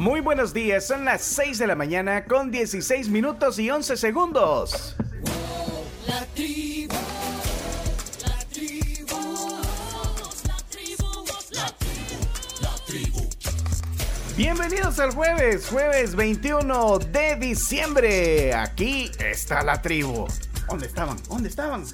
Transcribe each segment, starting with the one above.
Muy buenos días, son las 6 de la mañana con 16 minutos y 11 segundos. La tribu, la tribu, la tribu, la tribu. Bienvenidos al jueves, jueves 21 de diciembre. Aquí está la tribu. ¿Dónde estaban? ¿Dónde estaban?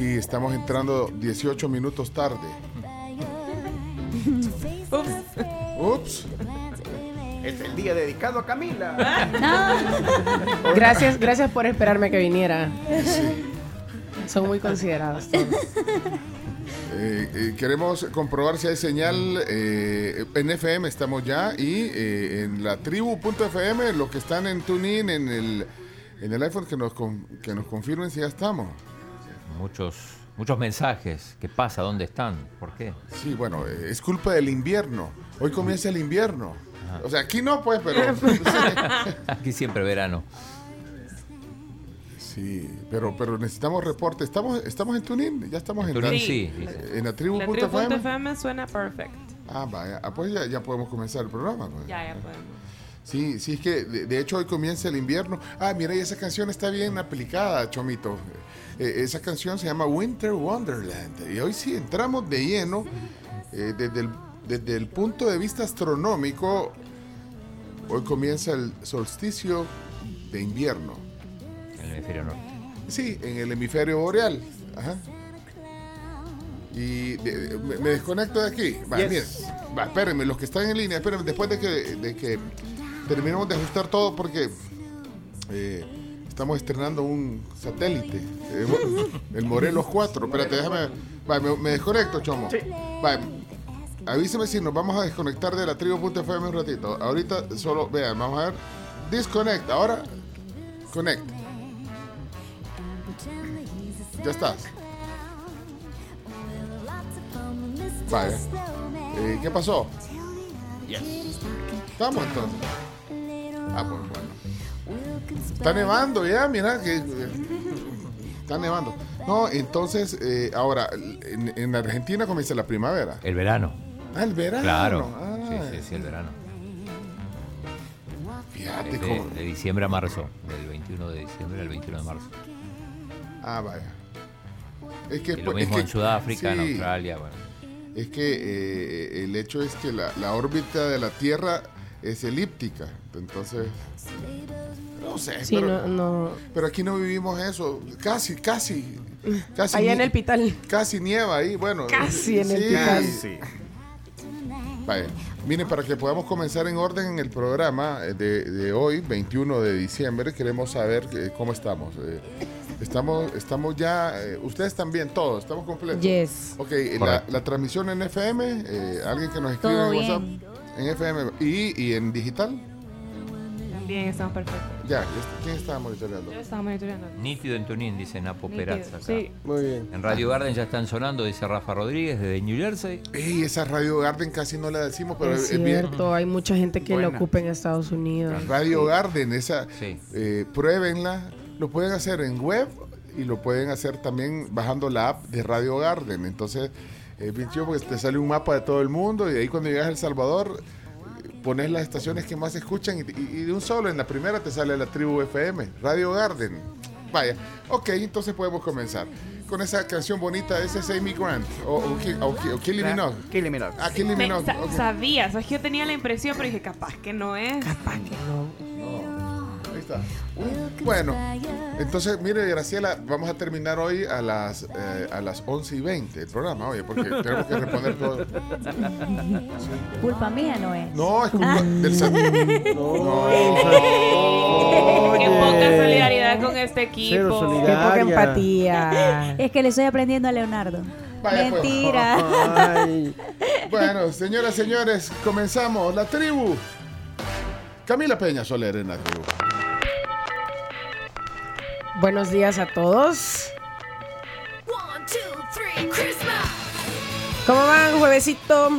Sí, estamos entrando 18 minutos tarde. Ups. Es el día dedicado a Camila. Gracias, gracias por esperarme que viniera. Son muy considerados todos. Eh, eh, queremos comprobar si hay señal eh, en FM, estamos ya, y eh, en la tribu.fm, los que están en TuneIn, en el, en el iPhone, que nos, con- que nos confirmen si ya estamos. Muchos, muchos mensajes. ¿Qué pasa? ¿Dónde están? ¿Por qué? Sí, bueno, eh, es culpa del invierno. Hoy comienza el invierno. O sea, aquí no, pues, pero... Aquí siempre verano. Sí, pero, pero necesitamos reporte. ¿Estamos, estamos en TuneIn? Ya estamos en, TuneIn la- sí, sí, sí. en la La tribu.fm. tribu.fm suena perfect. Ah, vaya. Ah, pues ya, ya podemos comenzar el programa. pues. Ya, ya podemos. Sí, sí, es que de, de hecho hoy comienza el invierno. Ah, mira, y esa canción está bien aplicada, Chomito. Eh, esa canción se llama Winter Wonderland. Y hoy sí entramos de lleno eh, desde, el, desde el punto de vista astronómico. Hoy comienza el solsticio de invierno. En el hemisferio norte. Sí, en el hemisferio boreal. Ajá. Y de- de- me, me desconecto de aquí. Va, Yes. va, espérenme, los que están en línea, espérenme, después de que, de que terminemos de ajustar todo, porque eh, estamos estrenando un satélite, eh, el Morelos 4. Espérate, déjame. Va, me, me desconecto, Chomo. Va, avíseme si nos vamos a desconectar de la tribu.fm un ratito. Ahorita solo, vean, vamos a ver. Disconnect, ahora connect. Ya estás. Vale. Eh, ¿Qué pasó? Estamos entonces. Ah, pues bueno. Está nevando ya, mira que está nevando. No, entonces eh, ahora en, en Argentina comienza la primavera. El verano. Ah, el verano. Claro. Ah, Sí, sí, sí, el verano. Fíjate De, cómo. de diciembre a marzo. Del 21 de diciembre al 21 de marzo. Ah, vaya. Es que Y lo pues, es mismo que- en Sudáfrica, en Australia. Bueno. Es que eh, el hecho es que la, la órbita de la Tierra es elíptica. Entonces, no sé. Sí, pero, no, no. pero aquí no vivimos eso. Casi, casi. casi Allá en el Pital. Casi nieva ahí. Bueno, Casi en el. Pital. Sí. Vaya. Miren, para que podamos comenzar en orden en el programa eh, de, de hoy, 21 de diciembre, queremos saber eh, cómo estamos. Eh, Estamos, estamos ya, eh, ustedes también, todos, estamos completos. Yes. Ok, la, transmisión en FM, eh, alguien que nos escribe en WhatsApp, en FM y, y en digital. También estamos perfectos. Ya, ¿quién estaba monitoreando? Yo estaba monitoreando. Nítido en Tunín, dice Napo Nítido, Perazza. acá. Sí. Muy bien. En Radio Garden ya están sonando, dice Rafa Rodríguez desde New Jersey. Ey, esa Radio Garden casi no la decimos, pero es es bien. cierto, hay mucha gente que Buena. la ocupa en Estados Unidos. Radio Garden, esa, Sí. eh, pruébenla. Lo pueden hacer en web y lo pueden hacer también bajando la app de Radio Garden. Entonces, es bien chido porque te sale un mapa de todo el mundo y ahí cuando llegas a El Salvador eh, pones las estaciones que más se escuchan y, y- y de un solo, en la primera te sale la tribu FM, Radio Garden. Vaya, ok, entonces podemos comenzar con esa canción bonita, ese es Amy Grant o, o, o o Minogue. Minogue. Ah, Me- Minogue. sa- ok. Sabía, sabes que yo tenía la impresión, pero dije, capaz que no es. Ahí está. Bueno, entonces, mire, Graciela, vamos a terminar hoy a las, eh, a las 11 y 20 el programa, oye, porque tenemos que responder todo. Culpa mía no es. No, es culpa del sa- Qué poca solidaridad con este equipo. Qué poca empatía. Es que le estoy aprendiendo a Leonardo. Vaya, pues. Mentira. Bueno, señoras, señores, comenzamos. La tribu. Camila Peña Soler en la tribu. Buenos días a todos. ¿Cómo van? Juevesito.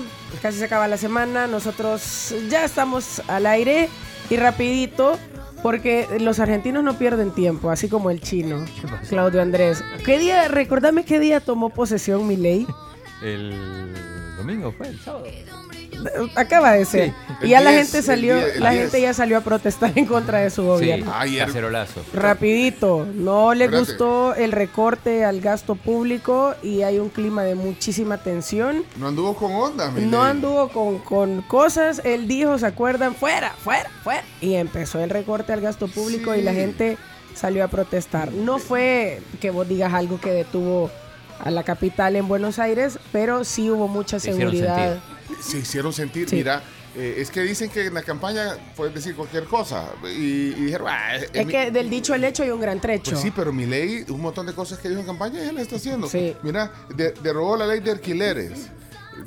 Casi se acaba la semana. Nosotros ya estamos al aire y rapidito porque los argentinos no pierden tiempo, así como el chino, Claudio Andrés. ¿Qué día, recordame qué día tomó posesión mi ley? El domingo fue, el sábado. Acaba de ser. y ya la 10, gente salió, 10, el la 10. gente ya salió a protestar en contra de su Sí, gobierno. Ayer. cacerolazo. Rapidito, no le Espérate. gustó el recorte al gasto público y hay un clima de muchísima tensión. No anduvo con onda, mi No ley. anduvo con, con cosas, él dijo, ¿se acuerdan? Fuera, fuera, fuera. Y empezó el recorte al gasto público y la Sí. gente salió a protestar. No fue que vos digas algo que detuvo a la capital en Buenos Aires, pero sí hubo mucha seguridad. Se hicieron sentir, Sí. mira, eh, es que dicen que en la campaña puedes decir cualquier cosa. Y, y dijeron, ah, es- Es mi- que del dicho al hecho hay un gran trecho. Pues sí, pero mi ley, un montón de cosas que dijo en campaña, ya la está haciendo. Sí. Mira, de- derogó la ley de alquileres,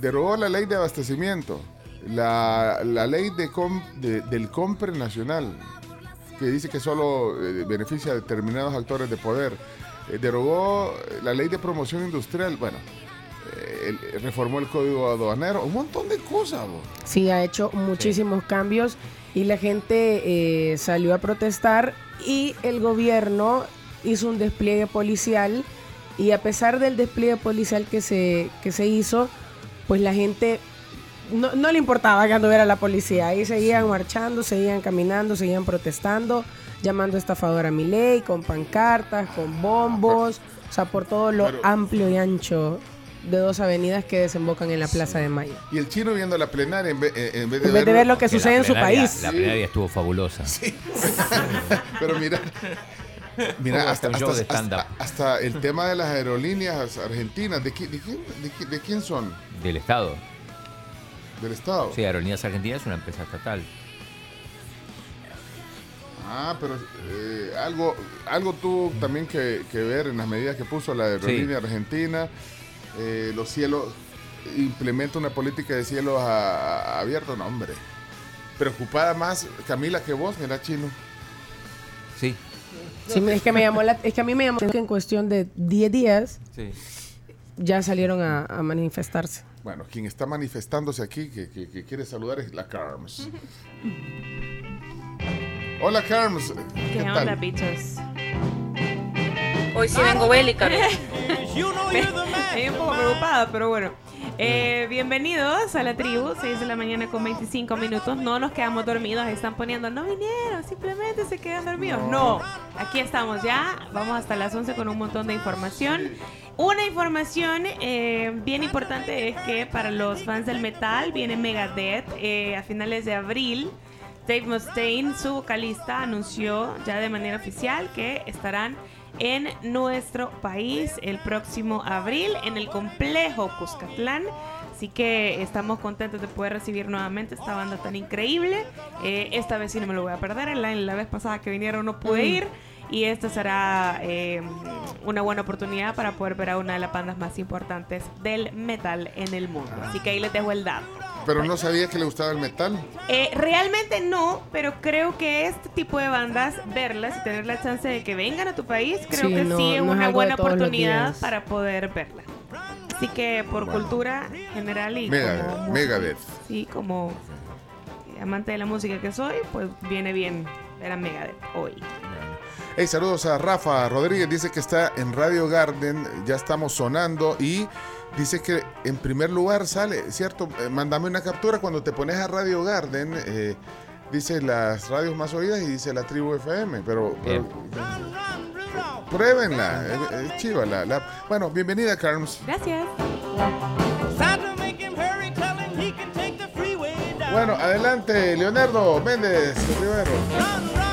derogó la ley de abastecimiento, la, la ley de com- de- del compre nacional, que dice que solo eh, beneficia a determinados actores de poder, eh, derogó la ley de promoción industrial, bueno, eh, el- reformó el código aduanero, un montón de cosas. Sí, ha hecho muchísimos cambios y la gente eh, salió a protestar y el gobierno hizo un despliegue policial y a pesar del despliegue policial que se, que se hizo, pues la gente no, no le importaba que anduviera la policía. Ahí seguían marchando, seguían caminando, seguían protestando, llamando estafador a mi ley, con pancartas, con bombos, o sea, por todo lo Pero- amplio y ancho de dos avenidas que desembocan en la Plaza de Mayo. Y el chino viendo la plenaria en vez, eh, en vez de, En vez de ver lo que sucede en su país. La plenaria estuvo fabulosa. Pero mira, mira hasta, un show hasta- hasta- hasta el tema de las aerolíneas argentinas, ¿de, qui- de quién, de qui- de quién son? Del Estado. ¿Del Estado? Sí, Aerolíneas Argentinas es una empresa estatal. Ah, pero eh, algo, algo tuvo también que, que ver en las medidas que puso la aerolínea argentina. Eh, los cielos, implementa una política de cielos a- a- abiertos, no, hombre. Preocupada más Camila que vos, mira, chino. Sí, Sí, es que me llamó la- es que a mí me llamó que en cuestión de 10 días sí. ya salieron a, a manifestarse. Bueno, quien está manifestándose aquí, que, que- que quiere saludar, es la Carms. Hola, Carms. ¿Qué, ¿Qué tal? onda, bichos? Hoy sí vengo bélica. ¿no? Estoy un poco preocupada, pero bueno. Eh, bienvenidos a la tribu, 6 de la mañana con 25 minutos. No nos quedamos dormidos, están poniendo, no vinieron, simplemente se quedan dormidos. No, aquí estamos ya, vamos hasta las 11 con un montón de información. Una información eh, bien importante es que para los fans del metal viene Megadeth eh, a finales de abril. Dave Mustaine, su vocalista, anunció ya de manera oficial que estarán en nuestro país el próximo abril en el complejo Cuscatlán. Así que estamos contentos de poder recibir nuevamente esta banda tan increíble. Eh, esta vez sí no me lo voy a perder. La, la vez pasada que vinieron no pude ir. Y esta será eh, una buena oportunidad para poder ver a una de las bandas más importantes del metal en el mundo. Así que ahí les dejo el dato. Pero no sabía que le gustaba el metal. Eh, realmente no, pero creo que este tipo de bandas, verlas y tener la chance de que vengan a tu país, creo Sí, que no- sí es no es una de buena oportunidad para poder verla. Así que por cultura general y Megadeth, como Megadeth. sí, como amante de la música que soy, pues viene bien ver a Megadeth hoy. Hey, saludos a Rafa Rodríguez, dice que está en Radio Garden, ya estamos sonando y dice que en primer lugar sale, ¿cierto? Eh, mándame una captura cuando te pones a Radio Garden, eh, dice las radios más oídas y dice la tribu FM, pero, pero- pruébenla, es, es chiva la, la- Bueno, bienvenida Carms. Gracias. Bueno, adelante, Leonardo Méndez Rivero.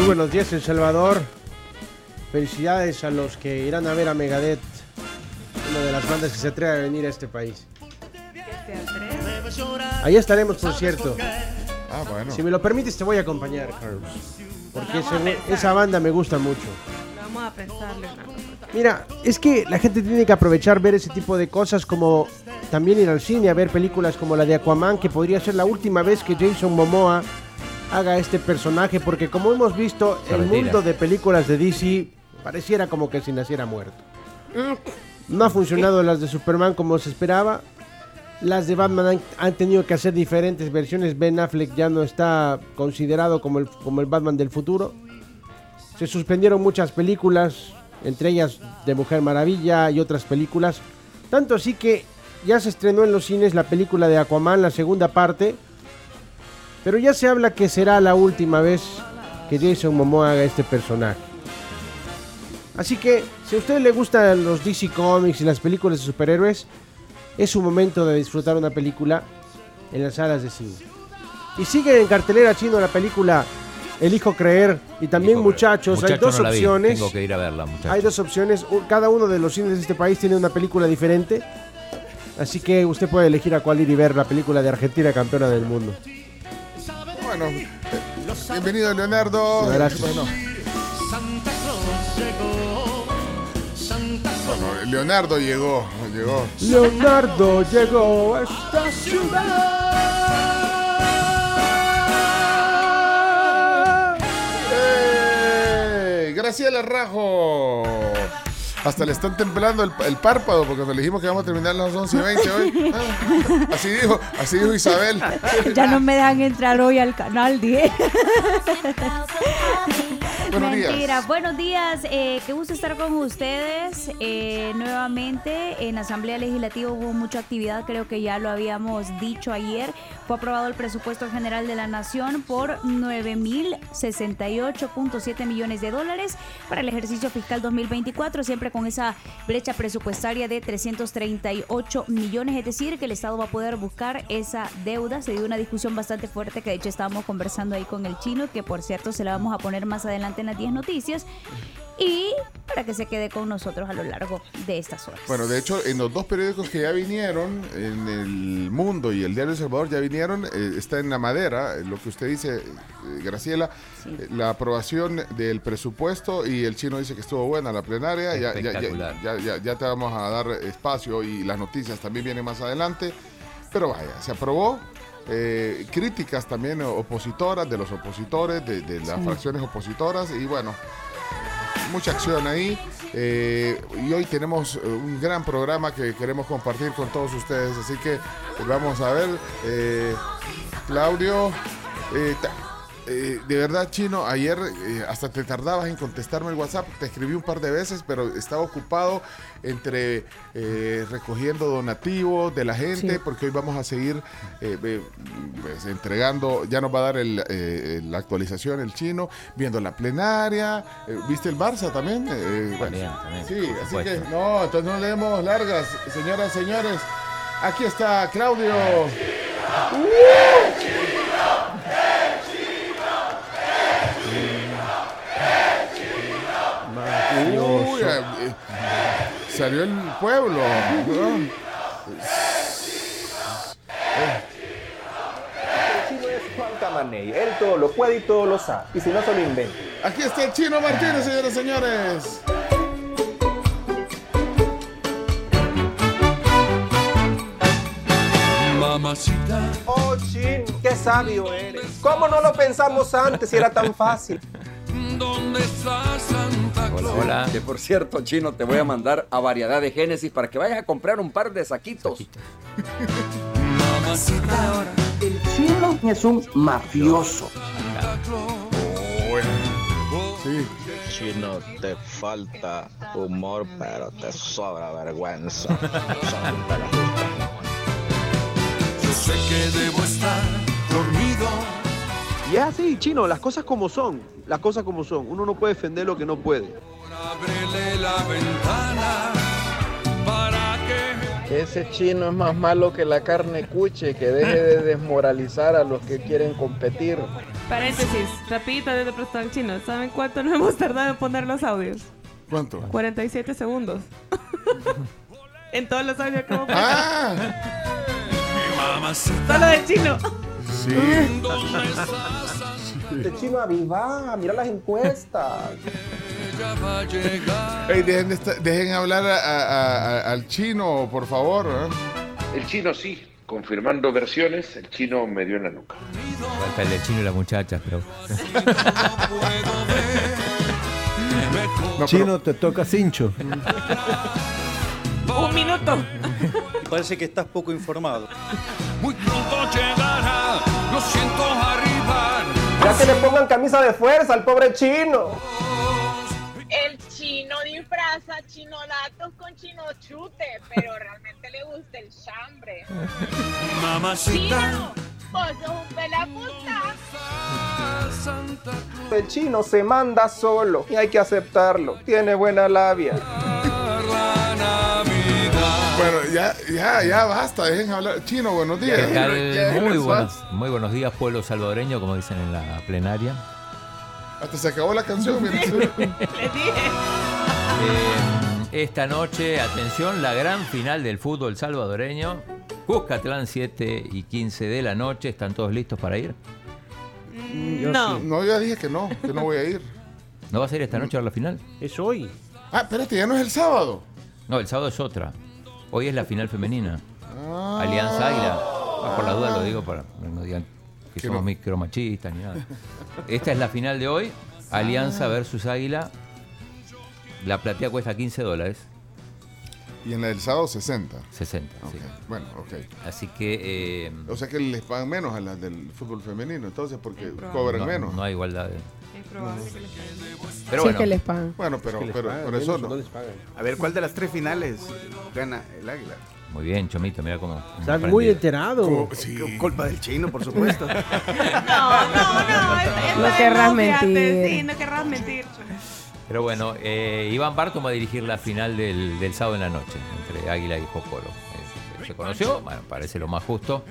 Muy buenos días, El Salvador. Felicidades a los que irán a ver a Megadeth, una de las bandas que se atreve a venir a este país. Ahí estaremos, por cierto. Ah, bueno. Si me lo permites, te voy a acompañar, Carlos. Porque ese- esa banda me gusta mucho. Lo vamos a pensar, Leonardo. Mira, es que la gente tiene que aprovechar ver ese tipo de cosas como también ir al cine a ver películas como la de Aquaman, que podría ser la última vez que Jason Momoa haga este personaje, porque como hemos visto, Se el retira. mundo de películas de DC pareciera como que si naciera muerto. No ha funcionado las de Superman como se esperaba. Las de Batman han, han tenido que hacer diferentes versiones. Ben Affleck ya no está considerado como el, como el Batman del futuro. Se suspendieron muchas películas, entre ellas de Mujer Maravilla y otras películas. Tanto así que ya se estrenó en los cines la película de Aquaman, la segunda parte. Pero ya se habla que será la última vez que Jason Momoa haga este personaje. Así que, si a usted le gustan los DC Comics y las películas de superhéroes, es su momento de disfrutar una película en las salas de cine. Y sigue en cartelera chino la película Elijo Creer y también Elijo muchachos, hay dos no opciones. Tengo que ir a verla, muchachos. Hay dos opciones. Cada uno de los cines de este país tiene una película diferente. Así que usted puede elegir a cuál ir y ver la película de Argentina campeona del mundo. Bueno, eh, bienvenido Leonardo. Gracias. Bueno. Bueno, Leonardo llegó, llegó. Leonardo llegó a esta ciudad. ¡Eh! Graciela Rajo. Hasta le están temblando el, el párpado porque nos le dijimos que vamos a terminar a las 11 y 20 hoy. Ah, así dijo, así dijo Isabel. Ya no me dejan entrar hoy al canal 10. Buenos días. Mentira. Buenos días. eh, qué gusto estar con ustedes eh, nuevamente. En Asamblea Legislativa hubo mucha actividad, creo que ya lo habíamos dicho ayer. Fue aprobado el presupuesto general de la Nación por 9.068.7 millones de dólares para el ejercicio fiscal 2024, siempre con esa brecha presupuestaria de 338 millones, es decir, que el Estado va a poder buscar esa deuda. Se dio una discusión bastante fuerte que de hecho estábamos conversando ahí con el chino, que por cierto se la vamos a poner más adelante en las 10 noticias. Y para que se quede con nosotros a lo largo de estas horas. Bueno, de hecho, en los dos periódicos que ya vinieron, en El Mundo y el Diario El Salvador ya vinieron, eh, está en la madera, eh, lo que usted dice, eh, Graciela, Sí. eh, la aprobación del presupuesto y el chino dice que estuvo buena la plenaria, ya, ya, ya, Espectacular. ya, ya- ya te vamos a dar espacio y las noticias también vienen más adelante, pero vaya, se aprobó. eh, críticas también opositoras de los opositores, de, de las fracciones opositoras y bueno, mucha acción ahí. eh, y hoy tenemos eh, un gran programa que queremos compartir con todos ustedes. Así que vamos a ver. eh, Claudio, eh, de verdad, Chino, ayer eh, hasta te tardabas en contestarme el WhatsApp. Te escribí un par de veces, pero estaba ocupado entre eh, recogiendo donativos de la gente, Sí. porque hoy vamos a seguir pues, entregando. Ya nos va a dar el, eh, la actualización el chino, viendo la plenaria. eh, ¿Viste el Barça también? Eh, bueno, También, también, Sí, así que no, entonces no leemos largas, señoras, señores. Aquí está Claudio. Eh, eh, salió el pueblo. ¿no? Maney. Él todo lo puede y todo lo sabe. Y si no, se lo inventa. Aquí está el Chino Martínez, señoras y señores. Mamacita. Oh, Chin, qué sabio eres. ¿Cómo no lo pensamos antes si era tan fácil? ¿Dónde está Santa Claus? Hola. Que por cierto, chino, te voy a mandar a variedad de Génesis para que vayas a comprar un par de saquitos. Mamacita. El chino es un mafioso. Sí. Chino, te falta humor, pero te sobra vergüenza. Santa la justa. Yo sé que debo estar dormido. Y es así, chino, las cosas como son. Las cosas como son. Uno no puede defender lo que no puede. Ese chino es más malo que la carne cuche, que deje de desmoralizar a los que quieren competir. Paréntesis, rapidito de prestado al chino. ¿Saben cuánto nos hemos tardado en poner los audios? ¿Cuánto? 47 segundos. en todos los audios que hemos puesto. Ah. Solo del chino. Sí. El chino aviva, mira las encuestas. Ella va a llegar. Ey, dejen, de esta- dejen hablar a- a- a- al chino, por favor. ¿eh? El chino sí, confirmando versiones, el chino me dio en la nuca. Falta el del chino y la muchacha, pero. No, Chino, te toca cincho. Un minuto. Parece que estás poco informado. Muy pronto llegará. Lo siento arriba. Ya que le pongan camisa de fuerza al pobre chino. El chino disfraza chinolatos con chino chute, pero realmente le gusta el chambre. Mamacita. Chino, vos sos un pelaputa. El chino se manda solo y hay que aceptarlo. Tiene buena labia. Bueno, ya, ya, ya basta, dejen hablar. Chino, buenos días. ¿Qué tal? Ya, ya, Muy buenos, muy buenos días, pueblo salvadoreño, como dicen en la plenaria. Hasta se acabó la canción. mira. Les dije. Eh, esta noche, atención, la gran final del fútbol salvadoreño. Cuscatlán 7 y 15 de la noche. ¿Están todos listos para ir? No. No, yo ya dije que no, que no voy a ir. ¿No vas a ir esta noche a la final? Es hoy. Ah, espérate, ya no es el sábado. No, el sábado es otra. Hoy es la final femenina. Ah. Alianza Águila. Ah, por la duda lo digo para que no digan que somos micromachistas ni nada. Esta es la final de hoy. Alianza versus Águila. La platea cuesta 15 dólares. Y en la del sábado 60. 60, Ok, sí. Bueno, ok. Así que... eh, O sea que les pagan menos a las del fútbol femenino, entonces, porque cobran no, menos. no hay igualdad. de- probable que les caiga. Pero Sí bueno, que les pagan. Bueno, pero, pero pagan, por eso no. les pagan. A ver, ¿cuál de las tres finales gana el águila? muy bien, Chomito, mira cómo... Estás muy enterado. Como- sí. Culpa del chino, por supuesto. No, no, no. No querrás mentir. Sí, no querrás mentir. Pero bueno, eh, Iván Barton va a dirigir la final del, del sábado en la noche entre Águila y Jocoro. Eh, se conoció, bueno, parece lo más justo.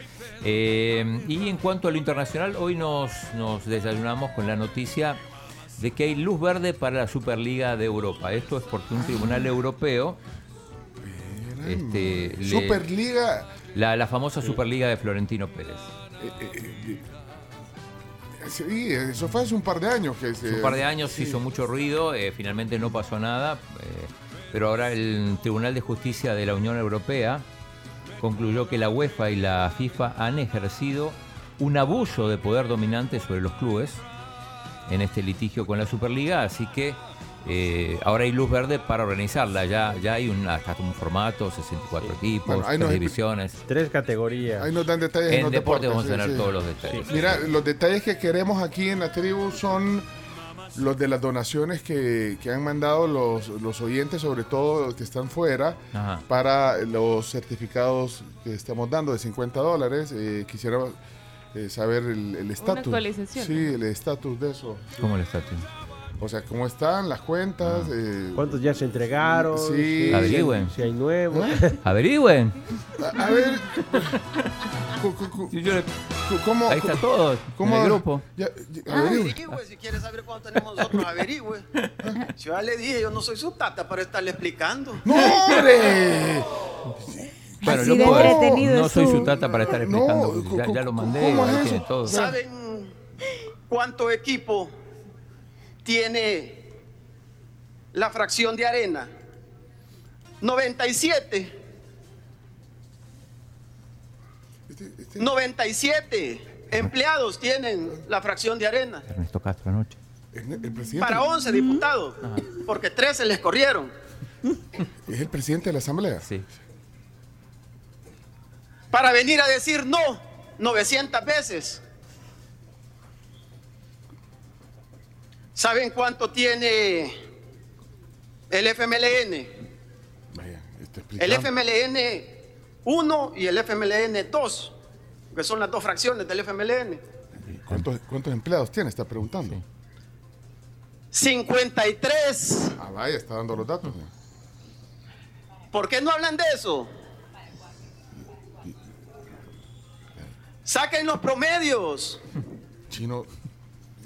Eh, y en cuanto a lo internacional, hoy nos, nos desayunamos con la noticia de que hay luz verde para la Superliga de Europa. Esto es porque un tribunal europeo, este, le- Superliga. la, la famosa Superliga de Florentino Pérez. eh, eh, eh, sí, eso fue hace un par de años que se. Hace un par de años sí. hizo mucho ruido, finalmente no pasó nada, pero ahora el Tribunal de Justicia de la Unión Europea concluyó que la UEFA y la FIFA han ejercido un abuso de poder dominante sobre los clubes en este litigio con la Superliga, así que eh, ahora hay luz verde para organizarla, ya, ya hay un, hasta un formato, 64 equipos, Bueno, tres divisiones. Tres categorías. Ahí nos dan detalles En los deporte deportes, vamos a tener sí. todos los detalles. Mira, los detalles que queremos aquí en la tribu son los de las donaciones que, que han mandado los, los oyentes, sobre todo los que están fuera, Ajá. para los certificados que estamos dando de 50 dólares. Eh, quisiera eh, saber el estatus. actualización. Sí, el estatus de eso. ¿Cómo el estatus? O sea, cómo están las cuentas. eh, ¿Cuántos ya se entregaron? Sí. Si- Averigüen. Si hay nuevos. Averigüen. a, a ver. ¿Cómo, Ahí está todo, cómo- en el grupo. ya- ya- averigüe. Averigüe, si quiere saber cuánto tenemos nosotros, averigüe. Yo ya le dije, yo no soy su tata para estarle explicando. ¡No, hombre! Bueno, Así no, de puedo- entretenido no es soy su- su tata para estar explicando. ya, ya lo mandé, ¿cómo es ahí eso? tiene todo. ¿Saben cuánto equipo tiene la fracción de arena? 97. 97 empleados tienen la fracción de arena. Ernesto Castro anoche. El presidente. Para 11 diputados. Porque 13 les corrieron. Es el presidente de la Asamblea. Sí. Para venir a decir no 900 veces. ¿Saben cuánto tiene el FMLN? El FMLN 1 y el FMLN 2, que son las dos fracciones del FMLN. ¿Cuántos, cuántos empleados tiene? Está preguntando. 53. Ah, vaya, está dando los datos. ¿Por qué no hablan de eso? Saquen los promedios. Chino.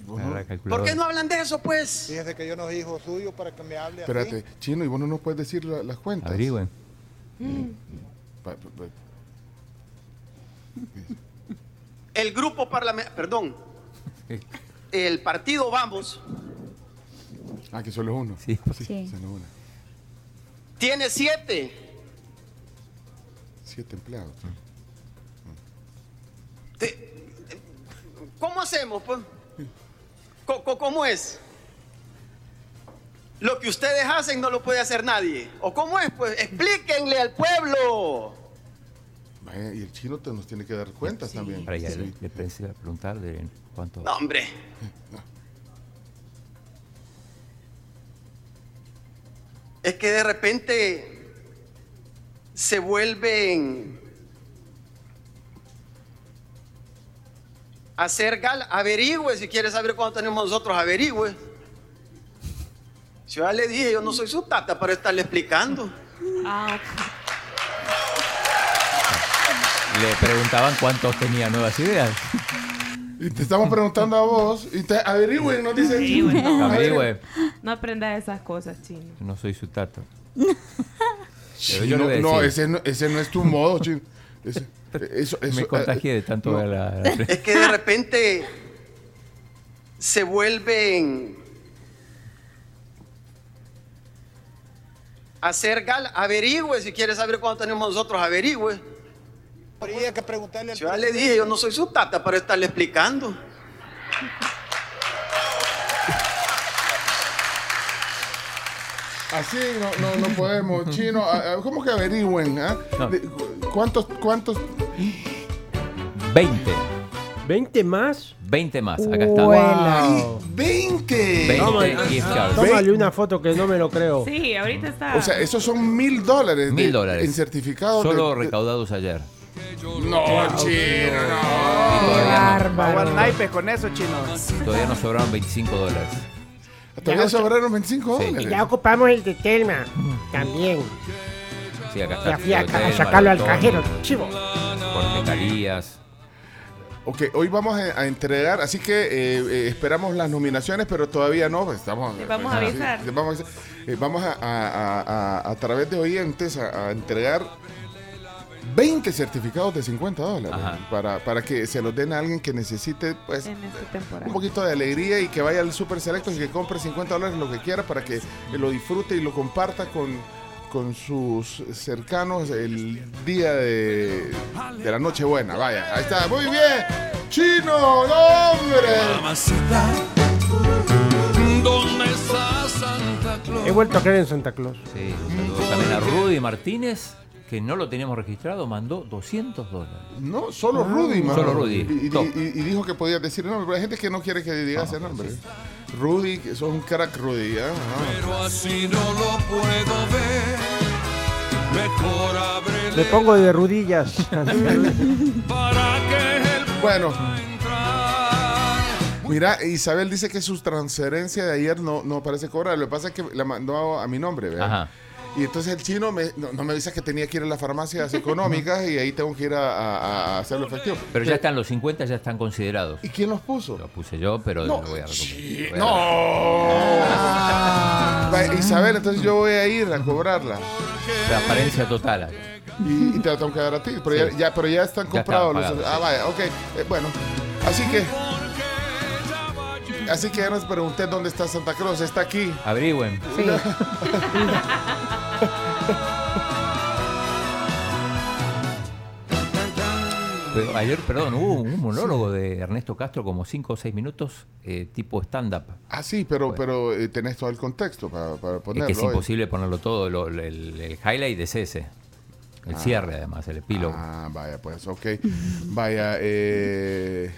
vos no- ¿Por qué no hablan de eso, pues? Fíjese que yo no soy hijo suyo para que me hable Espérate, así. Chino, y vos no nos puedes decir la- las cuentas. Averigüen. Pa- El grupo parlamentario, perdón, el partido Vamos Ah, que solo es uno. Sí. Sí. solo uno. tiene siete. Siete empleados. ¿Cómo hacemos, pues? ¿Cómo es? Lo que ustedes hacen no lo puede hacer nadie. ¿O cómo es? Pues explíquenle al pueblo. Vaya, y el chino te nos tiene que dar cuentas también. Sí. le, le preguntar de cuánto. No, hombre. Es que de repente se vuelven hacer gala. Averigüe si quiere saber cuánto tenemos nosotros, averigüe. Si yo ya le dije, yo no soy su tata para estarle explicando. Ah, Le preguntaban cuántos tenía nuevas ideas. Y te estamos preguntando a vos. Y te averigüen, nos dice el chino. Averigüen. Averigüe. No aprendas esas cosas, chino. No soy su. Chino, Pero yo no, ese no, ese no es tu modo, chino. Ese- eso, eso, Me contagié de tanto no. ver la, la- Es que de repente se vuelven a hacer gala. Averigüe si quiere saber cuánto tenemos nosotros, averigüe. Habría que preguntarle al Yo ya le dije, yo no soy su tata para estarle explicando. Así no, no, no podemos, chino. ¿Cómo que averigüen? ah? De- ¿Cuántos, cuántos? 20. ¿20 más? 20 más. Acá está. Wow. 20. 20 Tómale, gift cards. tómale una foto que no me lo creo. Sí, ahorita está. O sea, esos son mil dólares. Mil dólares. En certificados. Solo de- de- recaudados ayer. No, chino, Aguas naipes con eso, chino. Todavía nos sobraron 25 dólares. Todavía sobraron 25 Sí. dólares. Ya ocupamos el de Telma. También. Sí, acá está. Ya fui a, Tito a sacarlo al cajero, chivo. Jorge Carías. Ok, hoy vamos a, a entregar, así que eh, eh, esperamos las nominaciones, pero todavía no. pues, Estamos, Les vamos a sí, les vamos a, avisar. Eh, vamos a, a- a- a- a través de oyentes a, a entregar 20 certificados de 50 dólares para, para que se los den a alguien que necesite pues un poquito de alegría y que vaya al Super Selecto y que compre 50 dólares lo que quiera para que lo disfrute y lo comparta con, con sus cercanos el día de, de la Nochebuena. Vaya, ahí está, muy bien. Chino, no, hombre. Mamacita, ¿dónde está Santa Claus? He vuelto a creer en Santa Claus. Sí, también a Rudy Martínez, que no lo teníamos registrado, mandó 200 dólares. No, solo Rudy, mano. Solo Rudy. Y, y- Top. y- y dijo que podías decir el nombre, pero hay gente que no quiere que digas el nombre. Rudy, que sos un crack Rudy, ¿eh? Pero así no lo puedo ver. Mejor Me pongo de rodillas. para que el Bueno. Mira, Isabel dice que su transferencia de ayer no, no parece cobrar. Lo que pasa es que la mandó a mi nombre, ¿verdad? Ajá. Y entonces el chino me- no, no me avisa que tenía que ir a las farmacias económicas y ahí tengo que ir a, a- a hacerlo efectivo. Pero ya están los 50, ya están considerados. ¿Y quién los puso? Los puse yo, pero No, lo voy a recuperar. Voy a- ¡No! Va, Isabel, entonces yo voy a ir a cobrarla. Transparencia total. Y, y te la tengo que dar a ti. Pero, ya, Sí. ya- pero ya están Ya comprados los. Ah, vaya, ok. Eh, bueno, así que. así que ya nos pregunté dónde está Santa Cruz. Está aquí. Averigüen. Sí. Pero ayer, perdón, hubo un monólogo de Ernesto Castro como 5 o 6 minutos, eh, tipo stand-up. Ah, sí, pero, pero eh, tenés todo el contexto para, para Es ponerlo. que es hoy. imposible ponerlo todo. lo- el, el highlight es ese. El Ah. cierre, además, el epílogo. Ah, vaya, pues, ok. Vaya, eh.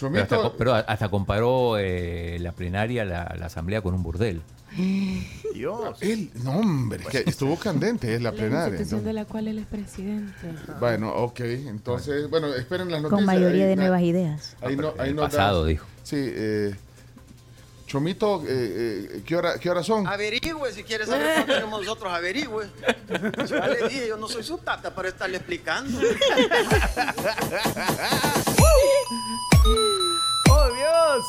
Pero hasta, Chomito. pero hasta comparó eh, la plenaria, la, la asamblea con un burdel. Dios. Él, no, hombre, es que estuvo candente, es la La plenaria. institución entonces- de la cual él es presidente. Bueno, ok, entonces, bueno, esperen las noticias. Con mayoría ahí de nuevas ideas. Ahí no, ahí el nos pasado, das- dijo. Sí, eh, Chomito, eh, eh, ¿qué, hora, ¿qué hora son? Averigüe si quiere saber cuánto tenemos nosotros, averigüe. Yo ya le dije, yo no soy su tata para estarle explicando. ¡Oh, Dios!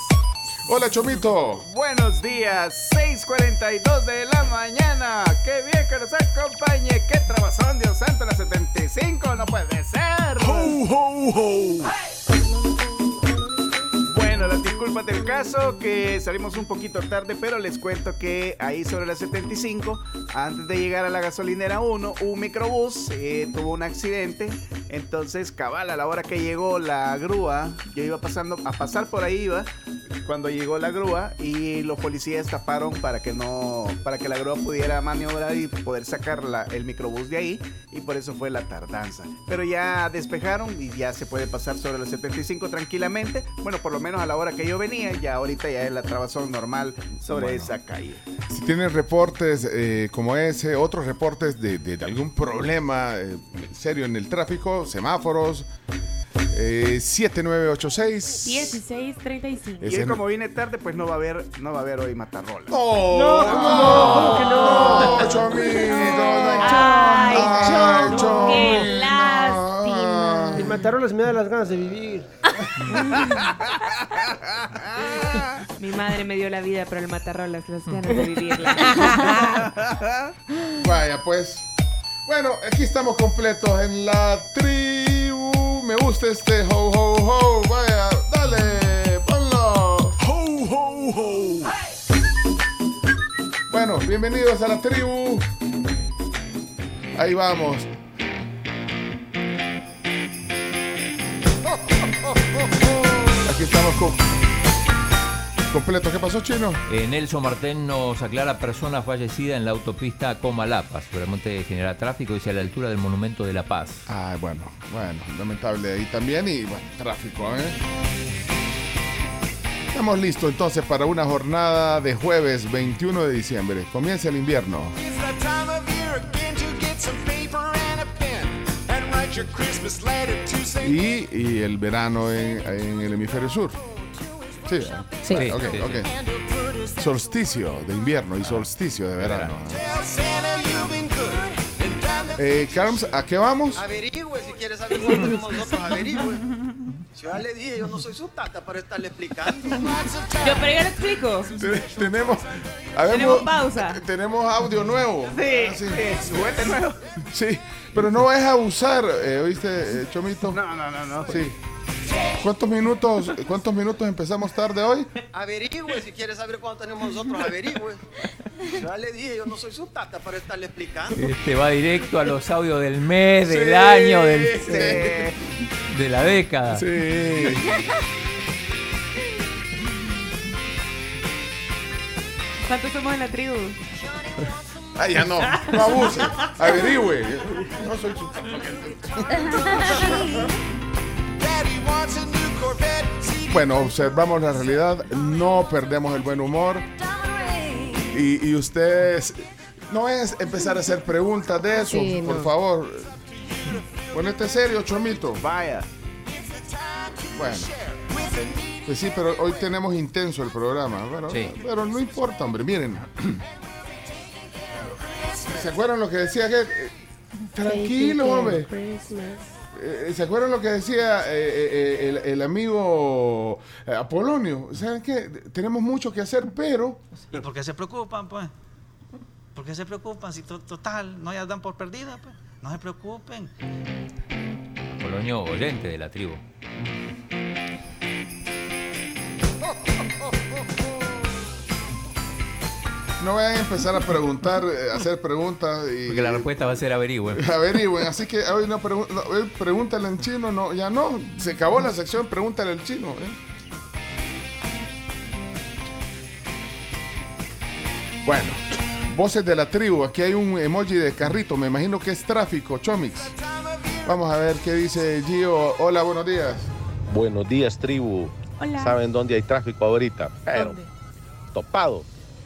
Hola, Chomito. Buenos días, 6:42 de la mañana. ¡Qué bien que nos acompañe! ¡Qué trabazón, Dios santo, las 75! ¡No puede ser! Las disculpas del caso, que salimos un poquito tarde, pero les cuento que ahí sobre las 75, antes de llegar a la gasolinera 1, un microbús eh, tuvo un accidente. Entonces, cabal, a la hora que llegó la grúa, yo iba pasando, a pasar por ahí iba, cuando llegó la grúa y los policías taparon para que no, para que la grúa pudiera maniobrar y poder sacar la- el microbús de ahí y por eso fue la tardanza. Pero ya despejaron y ya se puede pasar sobre los 75 tranquilamente. Bueno, por lo menos a la hora que yo venía, ya ahorita ya es la trabazón normal sobre Bueno. esa calle. Si tienen reportes eh, como ese, otros reportes de, de- de algún problema eh, serio en el tráfico, semáforos, eh, 7986. 1635. Y hoy como vine tarde, pues no va a haber, no va a haber hoy matarrola. No, no, no, que no, Chomito, no. Ay, qué lástima. El matarolas me da las ganas de vivir. Mi madre me dio la vida, pero el matarrolas las ganas de vivirla. Vaya, pues. Bueno, aquí estamos completos en la tribu. Me gusta este ho ho ho. Vaya, dale, ponlo. Ho ho ho. Bueno, bienvenidos a la tribu. Ahí vamos. Aquí estamos con completos. ¿Qué pasó, chino? Eh, Nelson Martén nos aclara persona fallecida en la autopista Coma-Lapa, seguramente genera tráfico, dice a la altura del Monumento de la Paz. Ah, bueno, bueno, lamentable ahí también y bueno, tráfico, ¿eh? Estamos listos entonces para una jornada de jueves 21 de diciembre. Comienza el invierno. Y, y el verano en, en el hemisferio sur. Sí. Sí. Vale, ok, Sí, sí, ok. Solsticio de invierno y solsticio de verano. Eh, Carms, ¿a qué vamos? Averigüe si quiere saber tenemos nosotros, averigüe. Yo ya le dije, yo no soy su tata para estarle explicando. Yo, pero yo lo explico. Te- Tenemos, habemos- Tenemos pausa. tenemos audio nuevo. Sí, Ah, sí, nuevo. Sí, pero no vayas a abusar, eh, ¿oíste, eh, Chomito? No, no, no, no. Sí. ¿Cuántos minutos, ¿Cuántos minutos empezamos tarde hoy? Averigüe si quiere saber cuánto tenemos nosotros, averigüe. Yo ya le dije, yo no soy su tata para estarle explicando. Este va directo a los audios del mes, del Sí, año, del, sí. de, de la década. Sí. ¿Cuántos somos en la tribu? Ay, ya no, no abuse, averigüe. No soy su- Bueno, observamos la realidad, no perdemos el buen humor. Y, y ustedes, no es empezar a hacer preguntas de eso, Sí, por no. favor. Ponete serio, Chomito. Vaya. Bueno. Pues sí, pero hoy tenemos intenso el programa. Bueno, Sí. pero no importa, hombre. Miren. ¿Se acuerdan lo que decía que Tranquilo, hombre. Eh, ¿Se acuerdan lo que decía eh, eh, el, el amigo eh, Apolonio? ¿Saben qué? Tenemos mucho que hacer, pero... ¿Y por qué se preocupan, pues? ¿Por qué se preocupan? Si to- total, no ya dan por perdida, pues. No se preocupen. Polonio oyente de la tribu. No vayan a empezar a preguntar, eh, a hacer preguntas y Porque la respuesta va a ser averigüen. averigüen. Así que hoy no, pregu- no, hoy pregúntale en chino, no, ya no. Se acabó la sección, pregúntale al chino. ¿eh? Bueno, voces de la tribu. Aquí hay un emoji de carrito. Me imagino que es tráfico, Chomix. Vamos a ver qué dice Gio. Hola, buenos días. Buenos días, tribu. Hola. ¿Saben dónde hay tráfico ahorita? Pero, topado.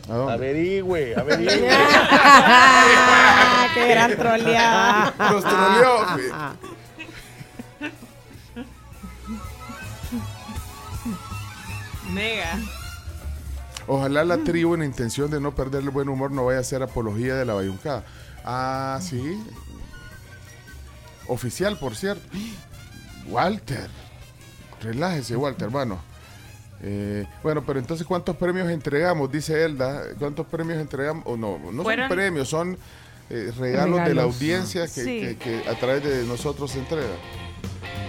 Averigüe, averigüe. ¡Qué gran troleada! Los troleó. Mega. Ojalá la tribu, en intención de no perder el buen humor, no vaya a hacer apología de la bayuncada. Ah, sí. Oficial, por cierto. Walter. Relájese, Walter, hermano. Eh, bueno, pero entonces, ¿cuántos premios entregamos? Dice Elda. ¿Cuántos premios entregamos? O no, no Fueron- son premios, son eh, regalos, de la audiencia que, Sí. que- que a través de nosotros se entrega.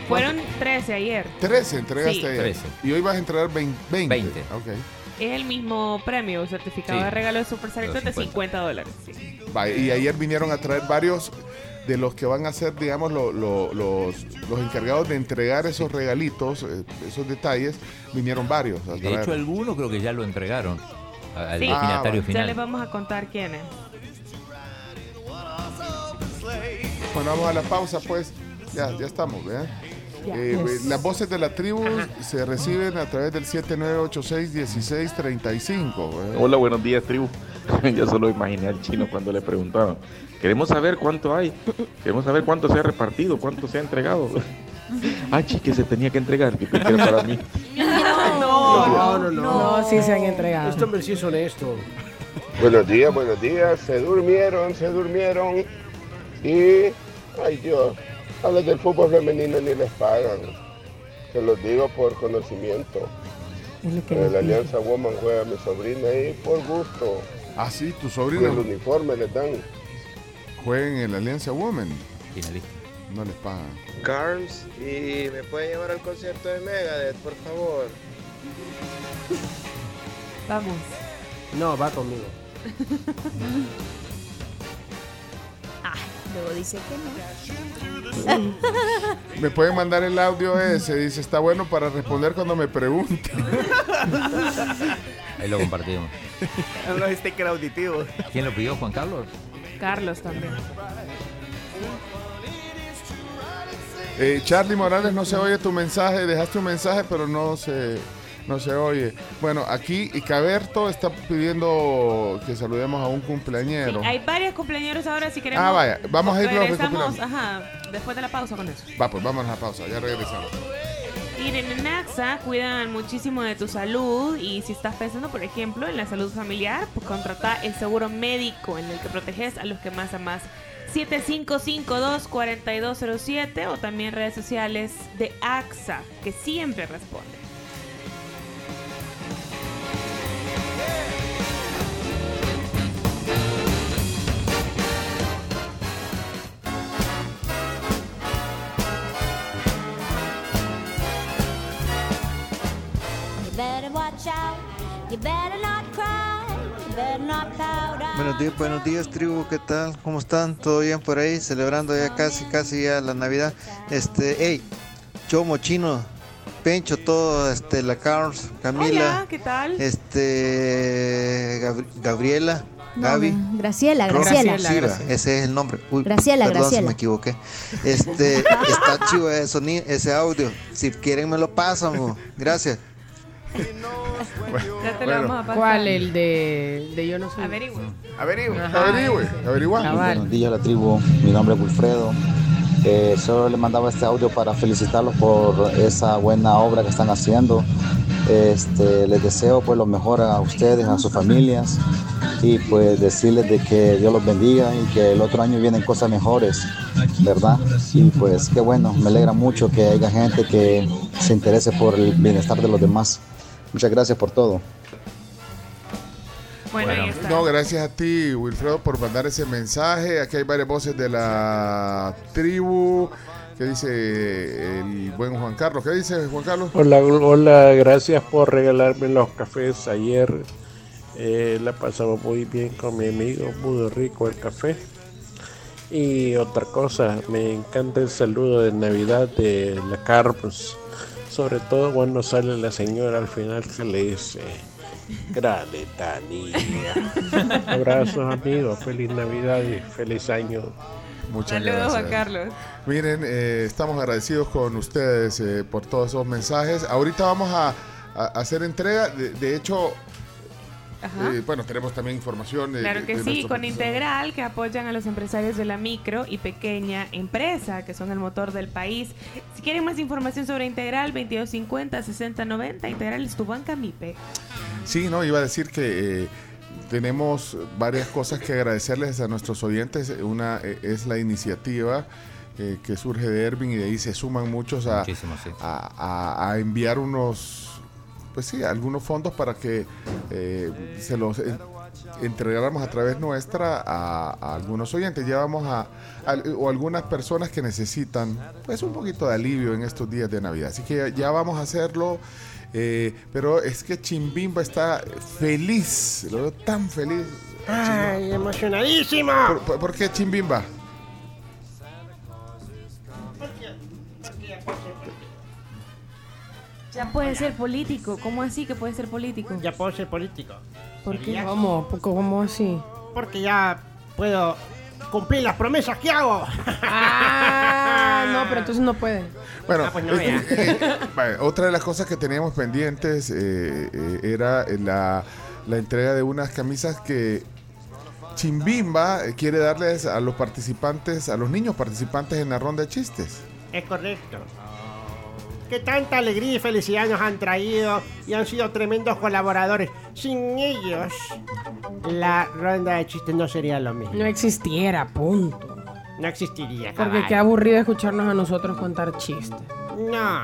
Fueron 13 ayer. 13 entregaste Sí. ayer. 13. Y hoy vas a entregar 20. 20. 20. Ok. Es el mismo premio, certificado Sí. de regalo de Super Selectos de 50. 50 dólares. sí. Va, y ayer vinieron a traer varios de los que van a ser, digamos, lo- lo- los, los encargados de entregar esos regalitos, eh, esos detalles, vinieron varios. a De hecho, algunos creo que ya lo entregaron al Sí. destinatario Ah, Ya les final. vamos a contar quiénes. Bueno, vamos a la pausa, pues. Ya, ya estamos, ¿verdad? Ya. Eh, Yes. Las voces de la tribu se reciben a través del 7986-1635. ¿verdad? Hola, buenos días, tribu. Yo solo imaginé al chino cuando le preguntaban. Queremos saber cuánto hay. Queremos saber cuánto se ha repartido, cuánto se ha entregado. Ay, chi, que se tenía que entregar. Que era para mí. No, No, no, no. No, sí se han entregado. Este hombre sí es honesto. Buenos días, buenos días. Se durmieron, se durmieron. Y, ay Dios, a los del fútbol femenino ni les pagan. Se los digo por conocimiento. En la. Alianza Woman juega mi sobrina y por gusto. Ah, sí, tu Y sobrino el uniforme les dan. Juega en la Alianza Women. Finalista. No les pagan. Carms, ¿y me puede llevar al concierto de Megadeth, por favor? Vamos. No, va conmigo. Ah, luego dice que no. Me pueden mandar el audio ese, dice, está bueno para responder cuando me pregunten. Ahí lo compartimos. Los stickers auditivos. ¿Quién lo pidió, Juan Carlos? Carlos también. Eh, Charlie Morales, no se oye tu mensaje, dejaste un mensaje, pero no se, no se oye. Bueno, aquí y Caberto está pidiendo que saludemos a un cumpleañero. Hay varios cumpleaños ahora, si queremos. Ah, vaya, vamos a irlo Regresamos, ajá, después de la pausa con eso. Va, pues vamos a la pausa, ya regresamos. Irene Naxa cuidan muchísimo de tu salud y si estás pensando, por ejemplo, en la salud familiar, pues contrata el seguro médico en el que proteges a los que más amas. 7552-4207 o también redes sociales de AXA, que siempre responde. Buenos días, buenos días, tribu, ¿qué tal? ¿Cómo están? ¿Todo bien por ahí? Celebrando ya casi, casi ya la Navidad. Este, hey, Chomo, Chino, Pencho, todo, este, la Carls, Camila, Hola, ¿qué tal? este, Gabri- Gabriela, No, Gaby. Graciela, Graciela. va, ese es el nombre. Uy, Graciela, perdón Graciela. si me equivoqué. Este, está chivo ese sonido, ese audio. Si quieren me lo pasan, gracias. Ya te lo vamos a pasar. ¿Cuál? El de, de Yo no soy. Averigüe, Ajá, averigüe, ese. averigua. Cabal. Buenos días, la tribu. Mi nombre es Wilfredo. Eh, solo le mandaba este audio para felicitarlos por esa buena obra que están haciendo. Este, les deseo pues lo mejor a ustedes, a sus familias y pues decirles de que Dios los bendiga y que el otro año vienen cosas mejores, ¿verdad? Y pues qué bueno, me alegra mucho que haya gente que se interese por el bienestar de los demás. Muchas gracias por todo. Bueno, ahí está. No, gracias a ti, Wilfredo, por mandar ese mensaje. Aquí hay varias voces de la tribu. ¿Qué dice el buen Juan Carlos? ¿Qué dice Juan Carlos? Hola, hola, gracias por regalarme los cafés ayer. Eh, la pasamos muy bien con mi amigo, muy rico el café. Y otra cosa, me encanta el saludo de Navidad de la Carpus. Sobre todo cuando sale la señora al final que le dice, grande Tania. Abrazos amigos, feliz Navidad y feliz año. Muchas Saludos, gracias. Juan Carlos. Miren, eh, estamos agradecidos con ustedes eh, por todos esos mensajes. Ahorita vamos a, a hacer entrega. De, de hecho. Eh, bueno, tenemos también información. de- Claro de- que de sí, nuestro con. Integral que apoyan a los empresarios de la micro y pequeña empresa, que son el motor del país. Si quieren más información sobre Integral, 2250-6090, Integral es tu banca MIPE. Sí, no, iba a decir que eh, tenemos varias cosas que agradecerles a nuestros oyentes. Una eh, es la iniciativa eh, que surge de Ervin y de ahí se suman muchos sí. a, a- a enviar unos, pues sí, algunos fondos para que eh, se los eh, entregáramos a través nuestra a, a algunos oyentes. Llevamos a, a- o algunas personas que necesitan pues un poquito de alivio en estos días de Navidad. Así que ya, ya vamos a hacerlo. eh, pero es que Chimbimba está feliz, lo veo tan feliz. Ay, emocionadísimo. ¿Por, por- por qué Chimbimba? Ya puede ser político. ¿Cómo así que puede ser político? Ya puedo ser político. ¿Por qué? ¿Cómo? ¿Cómo así? Porque ya puedo cumplir las promesas que hago. Ah, no, pero entonces no puede. Bueno, Ah, pues no, eh, ya. otra de las cosas que teníamos pendientes eh, eh, era la, la entrega de unas camisas que Chimbimba quiere darles a los participantes, a los niños participantes en la ronda de chistes. Es correcto. Que tanta alegría y felicidad nos han traído y han sido tremendos colaboradores. Sin ellos, la ronda de chistes no sería lo mismo. No existiera, punto. No existiría. Porque qué aburrido escucharnos a nosotros contar chistes. No.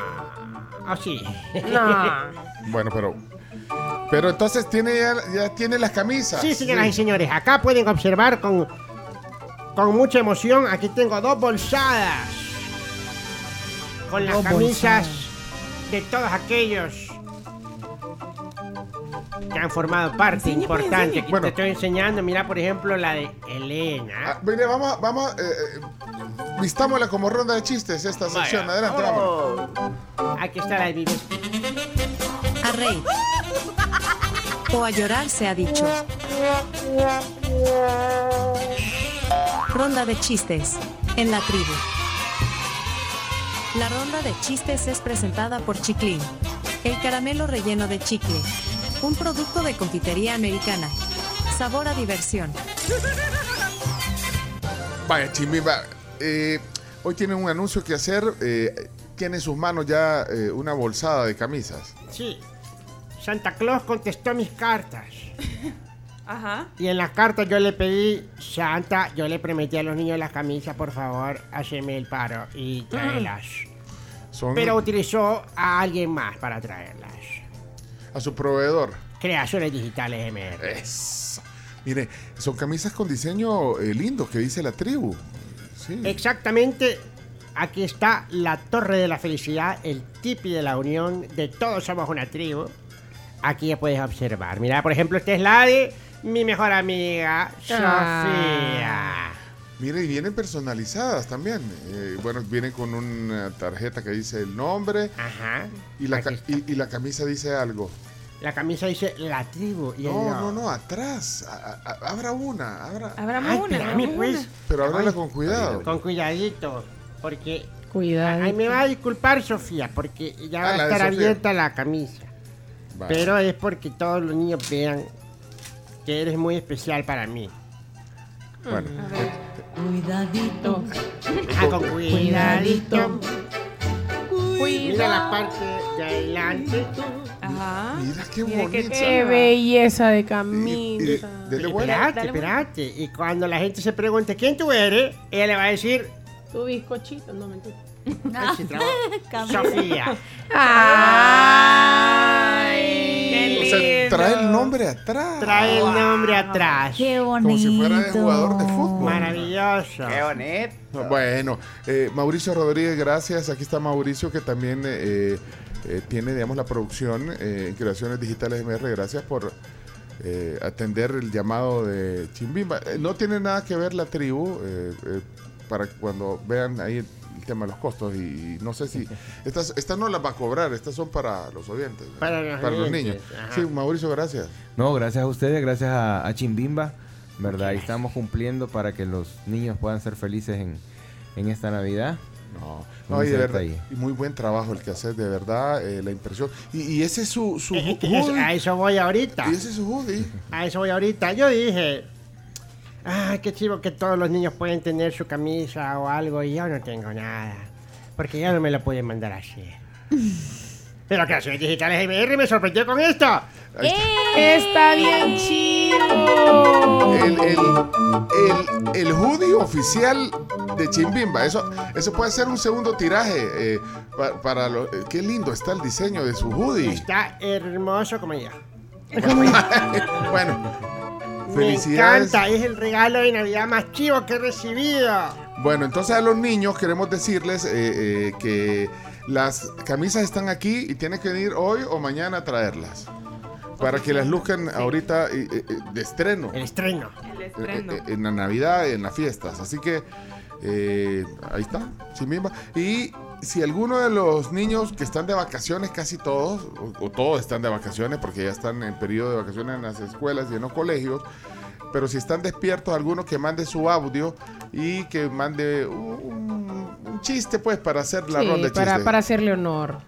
¿O sí? No. Bueno, pero pero entonces tiene ya, ya tiene las camisas. Sí, señoras y señores, acá pueden observar con, con mucha emoción. Aquí tengo dos bolsadas con las camisas de todos aquellos que han formado parte Enseñe, pues, importante. enseñe. Aquí Bueno. te estoy enseñando, mira por ejemplo la de Elena. Ah, mire, vamos, a- vamos, eh, eh, vistámosla como ronda de chistes esta sección. Adelante, vamos. Aquí está la de Vives. A reír. O a llorar se ha dicho. Ronda de chistes. En la tribu. La ronda de chistes es presentada por Chiclin. El caramelo relleno de chicle. Un producto de confitería americana. Sabor a diversión. Vaya, Chimbimba, eh, hoy tiene un anuncio que hacer. eh, tiene en sus manos ya eh, una bolsada de camisas. Sí. Santa Claus contestó mis cartas. Ajá. Y en las cartas yo le pedí, Santa, yo le prometí a los niños las camisas, por favor, haceme el paro y tráelas. Son Pero utilizó a alguien más para traerlas. a su proveedor. Creaciones digitales MR. Eso. Mire, son camisas con diseño eh, lindo que dice la tribu. Sí. Exactamente, aquí está la Torre de la Felicidad, el tipi de la unión, de todos somos una tribu. Aquí ya puedes observar. Mira, por ejemplo, esta es la de mi mejor amiga, Sofía. Mire, y vienen personalizadas también. Eh, bueno, vienen con una tarjeta que dice el nombre. Ajá. Y la, y, y la camisa dice algo. La camisa dice la tribu. Y No, no, no, atrás. A- a- abra una. Abra. Abramos Ay, una. espérame, abramos pues. una. Pero ábrala con cuidado. Con cuidadito, porque... Cuidado. Ay, me va a disculpar, Sofía, porque ya va Ah, la a de estar Sofía. abierta la camisa. Vale. Pero es porque todos los niños vean que eres muy especial para mí. Bueno, Cuidadito. Ajá, con cuidadito. Mira Cuidado. la parte de adelante. Ajá. mira qué Mira qué bonita. Qué belleza de. Espérate, Dale, espérate. Y cuando la gente se pregunte quién tú eres, ella le va a decir, Tu bizcochito, no mentira. Ay, sí, trabajo. Sofía. Qué O sea, trae el nombre atrás. Trae el nombre atrás. Qué Como si fuera de jugador de fútbol. Maravilloso. Qué bonito. Bueno, eh, Mauricio Rodríguez, gracias. Aquí está Mauricio que también eh, eh, tiene, digamos, la producción eh, en Creaciones Digitales MR. Gracias por eh, atender el llamado de Chimbimba. Eh, no tiene nada que ver la tribu eh, eh, para cuando vean ahí el tema de los costos y, no sé si estas estas no las va a cobrar, estas son para los oyentes. Para los niños. ajá. Sí, Mauricio, gracias. No, gracias a ustedes, gracias a, a Chimbimba, ¿verdad? Y estamos cumpliendo para que los niños puedan ser felices en, en esta Navidad. No, No, y de detalle. verdad, y muy buen trabajo el que haces, de verdad, eh, la impresión. Y, y ese es su. A eso voy ahorita. Y ese es su hoodie. A eso voy ahorita. Yo dije, ay, qué chivo que todos los niños pueden tener su camisa o algo y yo no tengo nada. Porque ya no me la pueden mandar así. Pero Creaciones Digitales MR me sorprendió con esto. Está bien chido. El, el, el, el hoodie oficial de Chimbimba. Eso, eso puede ser un segundo tiraje. eh, pa- para lo- eh, qué lindo está el diseño de su hoodie. Está hermoso como yo. bueno, Me felicidades. encanta, es el regalo de Navidad más chivo que he recibido. Bueno, entonces a los niños queremos decirles eh, eh, que las camisas están aquí y tienen que venir hoy o mañana a traerlas. Para que las luzcan ahorita eh, de estreno. El estreno. El estreno. en la Navidad, en las fiestas. Así que eh, ahí está, Chimbimba. Y si alguno de los niños que están de vacaciones, casi todos, o, o todos están de vacaciones porque ya están en periodo de vacaciones en las escuelas y en los colegios, pero si están despiertos, alguno que mande su audio y que mande un, un chiste, pues, para hacer la Sí, ronda de para, chistes. para hacerle honor.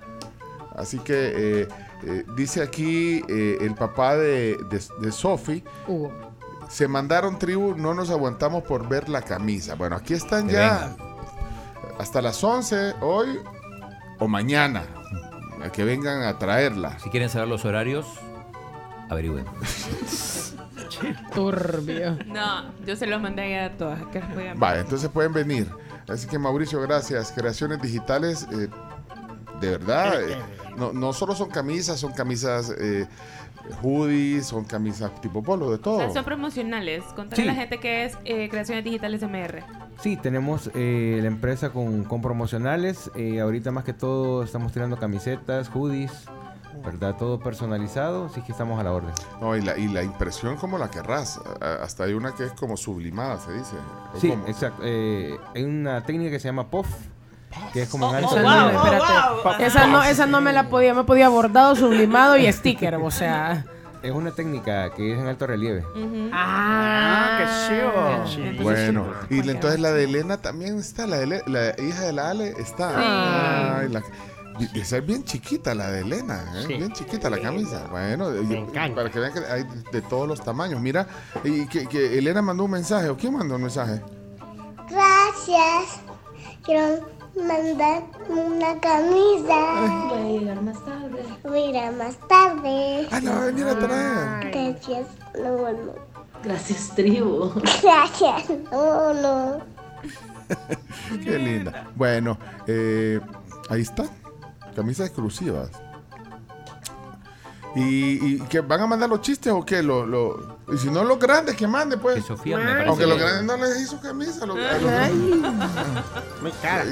Así que eh, eh, dice aquí eh, el papá de, de, de Sofi. Hugo. Se mandaron tribu, no nos aguantamos por ver la camisa. Bueno, aquí están ya hasta las 11 hoy o mañana. A que vengan a traerla. Si quieren saber los horarios, averigüen. Turbio. No, yo se los mandé a todas. que voy a- Vale, entonces pueden venir. Así que Mauricio, gracias. Creaciones digitales, eh, de verdad, eh, no, no solo son camisas, son camisas eh, hoodies, son camisas tipo polo, de O todo. sea, son promocionales. Contar Sí. a la gente que es eh, Creaciones Digitales MR. Sí, tenemos eh, la empresa con, con promocionales. eh, ahorita más que todo estamos tirando camisetas, hoodies, ¿verdad? Todo personalizado, así que estamos a la orden. No, y la, y la impresión como la querrás. Hasta hay una que es como sublimada, se dice. ¿O Sí, cómo? exacto. eh, hay una técnica que se llama POF, que es como en Oh, alto oh, relieve. wow, espérate. Esa no, esa no me la podía, me podía bordado, sublimado y sticker, o sea. Es una técnica que es en alto relieve. Ah, qué chivo. Bueno, y la- entonces la de Elena también está, la, de Le- la hija de la Ale está. Ay, la- y- esa es bien chiquita la de Elena, ¿eh? Sí. bien chiquita la camisa. Bueno, y- para que vean que hay de todos los tamaños. Mira, y que, que Elena mandó un mensaje, ¿o quién mandó un mensaje? Gracias. Quiero mandar una camisa. Voy a llegar más tarde. Voy a llegar más tarde. Ah, a venir a traer. Gracias. No, no. Gracias, tribu. Gracias. No, no. Qué linda. Bueno, eh, ahí está. Camisas exclusivas. ¿Y, y que van a mandar los chistes o qué? Lo, lo- y si no, los grandes que mande, pues. Sofía me parece Aunque los que- grandes no les hizo camisa. Los, a los Ay. grandes. Muy cara.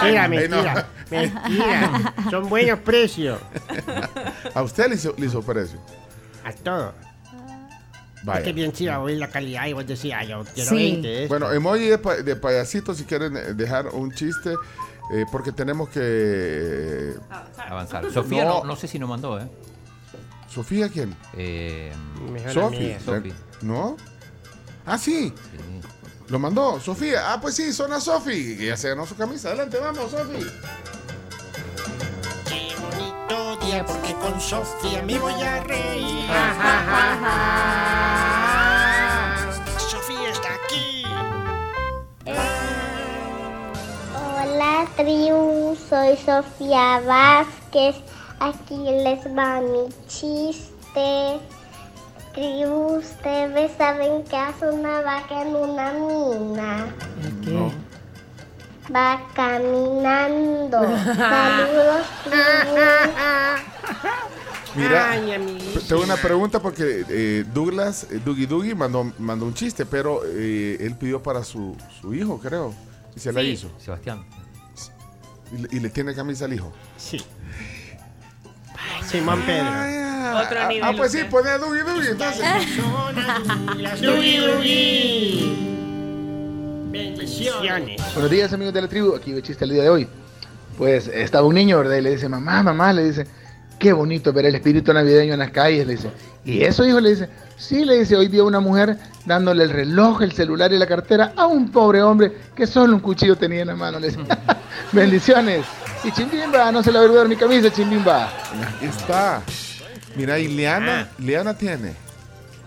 Ay, mentira, no. mentira. Mentira. Son buenos precios. A usted le hizo, le hizo precio. A todo. Vaya. Es que bien chiva, oír la calidad y vos decías, yo quiero Sí. 20 de esto. Bueno, emoji de, pa- de payasito si quieren eh, dejar un chiste, eh, porque tenemos que... eh, Avanzar. Sofía no, no sé si nos mandó, ¿eh? ¿Sofía quién? Eh, Sofi. Sofi. ¿No? Ah, sí. Lo mandó Sofía. Ah, pues sí, son a Sofi. Ya se ganó su camisa. Adelante, vamos, Sofi. Bonito día porque con Sofía me voy a reír. Sofía está aquí. Hola, tribu. Soy Sofía Vázquez. Aquí les va mi chiste. Tribu, ustedes saben que hace una vaca en una mina. Va caminando. Saludos, tribu. Mira, Ay, tengo una pregunta porque eh, Douglas, eh, Dougie Dougie mandó, mandó un chiste, pero eh, él pidió para su, su hijo, creo. Y se la hizo. Sebastián. Y, y le tiene camisa al hijo. Sí. Simón Pedro. Otro Ah, nivel. ah, pues sí, usted. pone a Dougie Dougie entonces. Dugi, dugi. Bendiciones. Buenos días amigos de la tribu, aquí el chiste el día de hoy. Pues estaba un niño, ¿verdad? Y le dice, mamá, mamá, le dice, qué bonito ver el espíritu navideño en las calles, le dice. ¿Y eso, hijo? Le dice, sí, le dice, hoy vi a una mujer dándole el reloj, el celular y la cartera a un pobre hombre que solo un cuchillo tenía en la mano, le dice. Bendiciones. Y chimbimba, no se le va a olvidar mi camisa, chimbimba. Aquí está. Mira, y Liana, Liana tiene.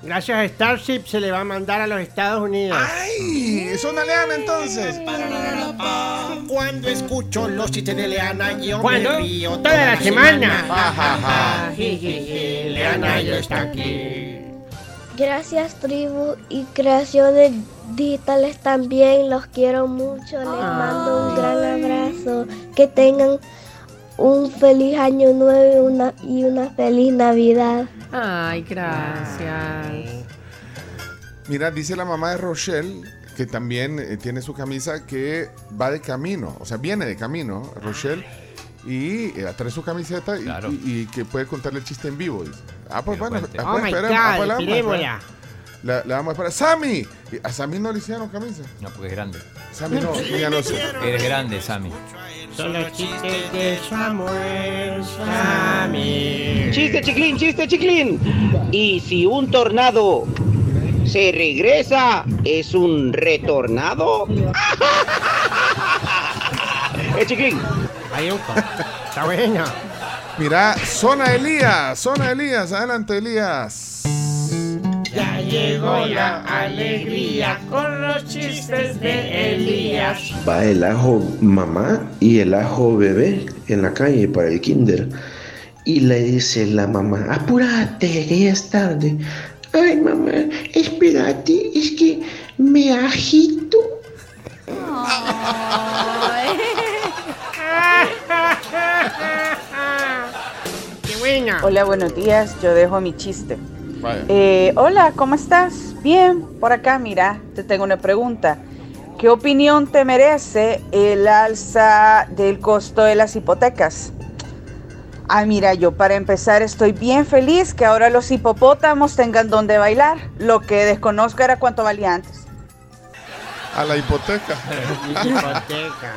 Gracias a Starship se le va a mandar a los Estados Unidos. ¡Ay! Es una Leana entonces. Cuando escucho los chistes de Leana, yo ¿Cuándo? me río Toda la semana. Ja, ja, ja. Leana ya está aquí. Gracias tribu y creaciones digitales también. Los quiero mucho. Les mando un gran abrazo. Que tengan un feliz año nuevo y una, y una feliz Navidad. Ay, gracias. Mira, dice la mamá de Rochelle que también eh, tiene su camisa que va de camino, o sea, viene de camino, Rochelle, y eh, trae su camiseta y, y- y que puede contarle el chiste en vivo. dice. Ah, pues bueno, cuente. ah, Oh pues, my esperemos, God, ah, pues, la vamos a esperémosla. esperar. La, la vamos a esperar. ¡Sammy! A Sammy no le hicieron camisa. No, porque es grande. Sammy no, ya no sé. Eres grande, Sammy. Son los chistes de Samuel Sammy. Chiste chiclín, chiste chiclín. Y si un tornado se regresa, ¿es un retornado? ¡Eh, chiclín! Está buena. Mira, Zona Elías, Zona Elías, adelante Elías. Ya llegó la alegría con los chistes de Elías. Va el ajo mamá y el ajo bebé en la calle para el kinder. Y le dice la mamá, apúrate, que ya es tarde. Ay, mamá, espérate, es que me agito. Hola, buenos días. Yo dejo mi chiste. Eh, hola, ¿cómo estás? Bien, por acá, mira, te tengo una pregunta. ¿Qué opinión te merece el alza del costo de las hipotecas? Ah, mira, yo para empezar estoy bien feliz que ahora los hipopótamos tengan donde bailar. Lo que desconozco era cuánto valía antes. A la hipoteca. Hipoteca.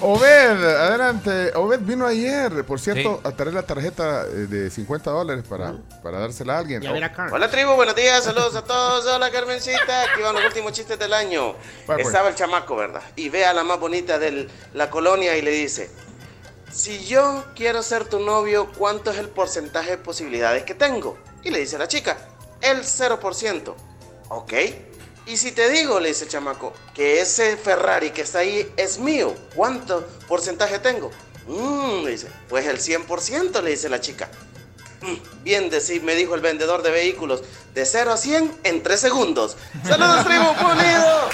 Obed, adelante. Obed vino ayer, por cierto, a traer la tarjeta eh, de 50 dólares para, para dársela a alguien. Hola tribu, buenos días, saludos a todos. Hola Carmencita, aquí van los últimos chistes del año. pues. Estaba el chamaco, ¿verdad? Y ve a la más bonita de la colonia y le dice, si yo quiero ser tu novio, ¿cuánto es el porcentaje de posibilidades que tengo? Y le dice la chica, el 0%. Ok. Y si te digo, le dice el chamaco, que ese Ferrari que está ahí es mío, ¿cuánto porcentaje tengo? "Mm", le dice, pues el 100%, le dice la chica. "Mm, Bien, decir, me dijo el vendedor de vehículos, de 0 a 100 en 3 segundos. ¡Saludos, tribu pulido!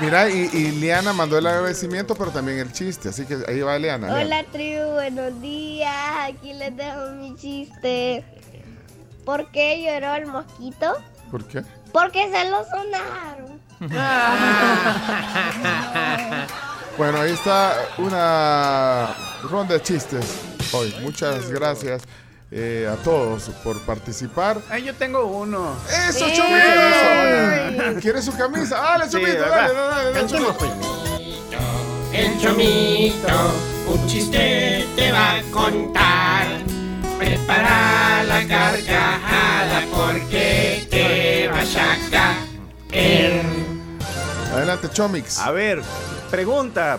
Mira, y, y Liana mandó el agradecimiento, pero también el chiste. Así que ahí va Liana. Liana. Hola tribu, buenos días. Aquí les dejo mi chiste. ¿Por qué lloró el mosquito? ¿Por qué? Porque se lo sonaron. Bueno, ahí está una ronda de chistes hoy. Muchas gracias eh, a todos por participar. Ay, yo tengo uno. ¡Eso, ¡Eh! Chomito! ¿Quieres su camisa? ¡Dale, Sí, Chomito! ¿verdad? dale, dale, dale, Chomito. El chomito, un chiste te va a contar. Prepara la carcajada porque te vas a caer. Adelante, Chomix. A ver, pregunta.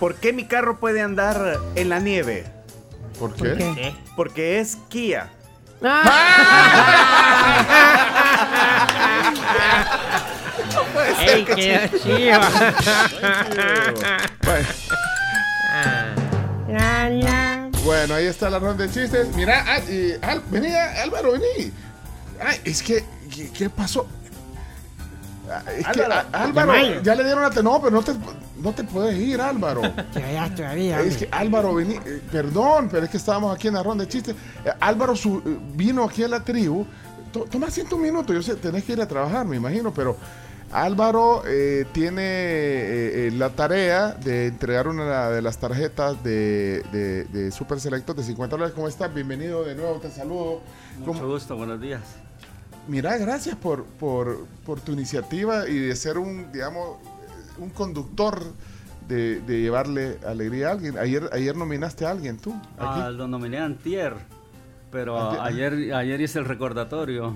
¿Por qué mi carro puede andar en la nieve? ¿Por qué? ¿Por qué? Porque es Kia. No puede ser Ey, que qué chido. Bueno. La, la. Bueno, ahí está la ronda de chistes. Mira, ah, y Al- vení, Álvaro, vení. Ay, es que, ¿qué, qué pasó? Ah, Es que, Álvaro, ah, Álvaro, ya le dieron la te- No, pero no te. no te puedes ir, Álvaro. Ya, todavía. Es que Álvaro vení, eh, perdón, pero es que estábamos aquí en la ronda de chistes. Eh, Álvaro su- eh, vino aquí a la tribu. To- Toma ciento minutos, yo sé, tenés que ir a trabajar, me imagino, pero Álvaro eh, tiene eh, eh, la tarea de entregar una de las tarjetas de, de, de Super Selectos de 50 dólares. ¿Cómo estás? Bienvenido de nuevo, te saludo. Mucho gusto, buenos días. Mira, gracias por, por, por tu iniciativa y de ser un, digamos, un conductor de, de llevarle alegría a alguien. Ayer, ayer nominaste a alguien tú. Aquí. Ah, lo nominé antier, pero Antier. ayer, ayer hice el recordatorio.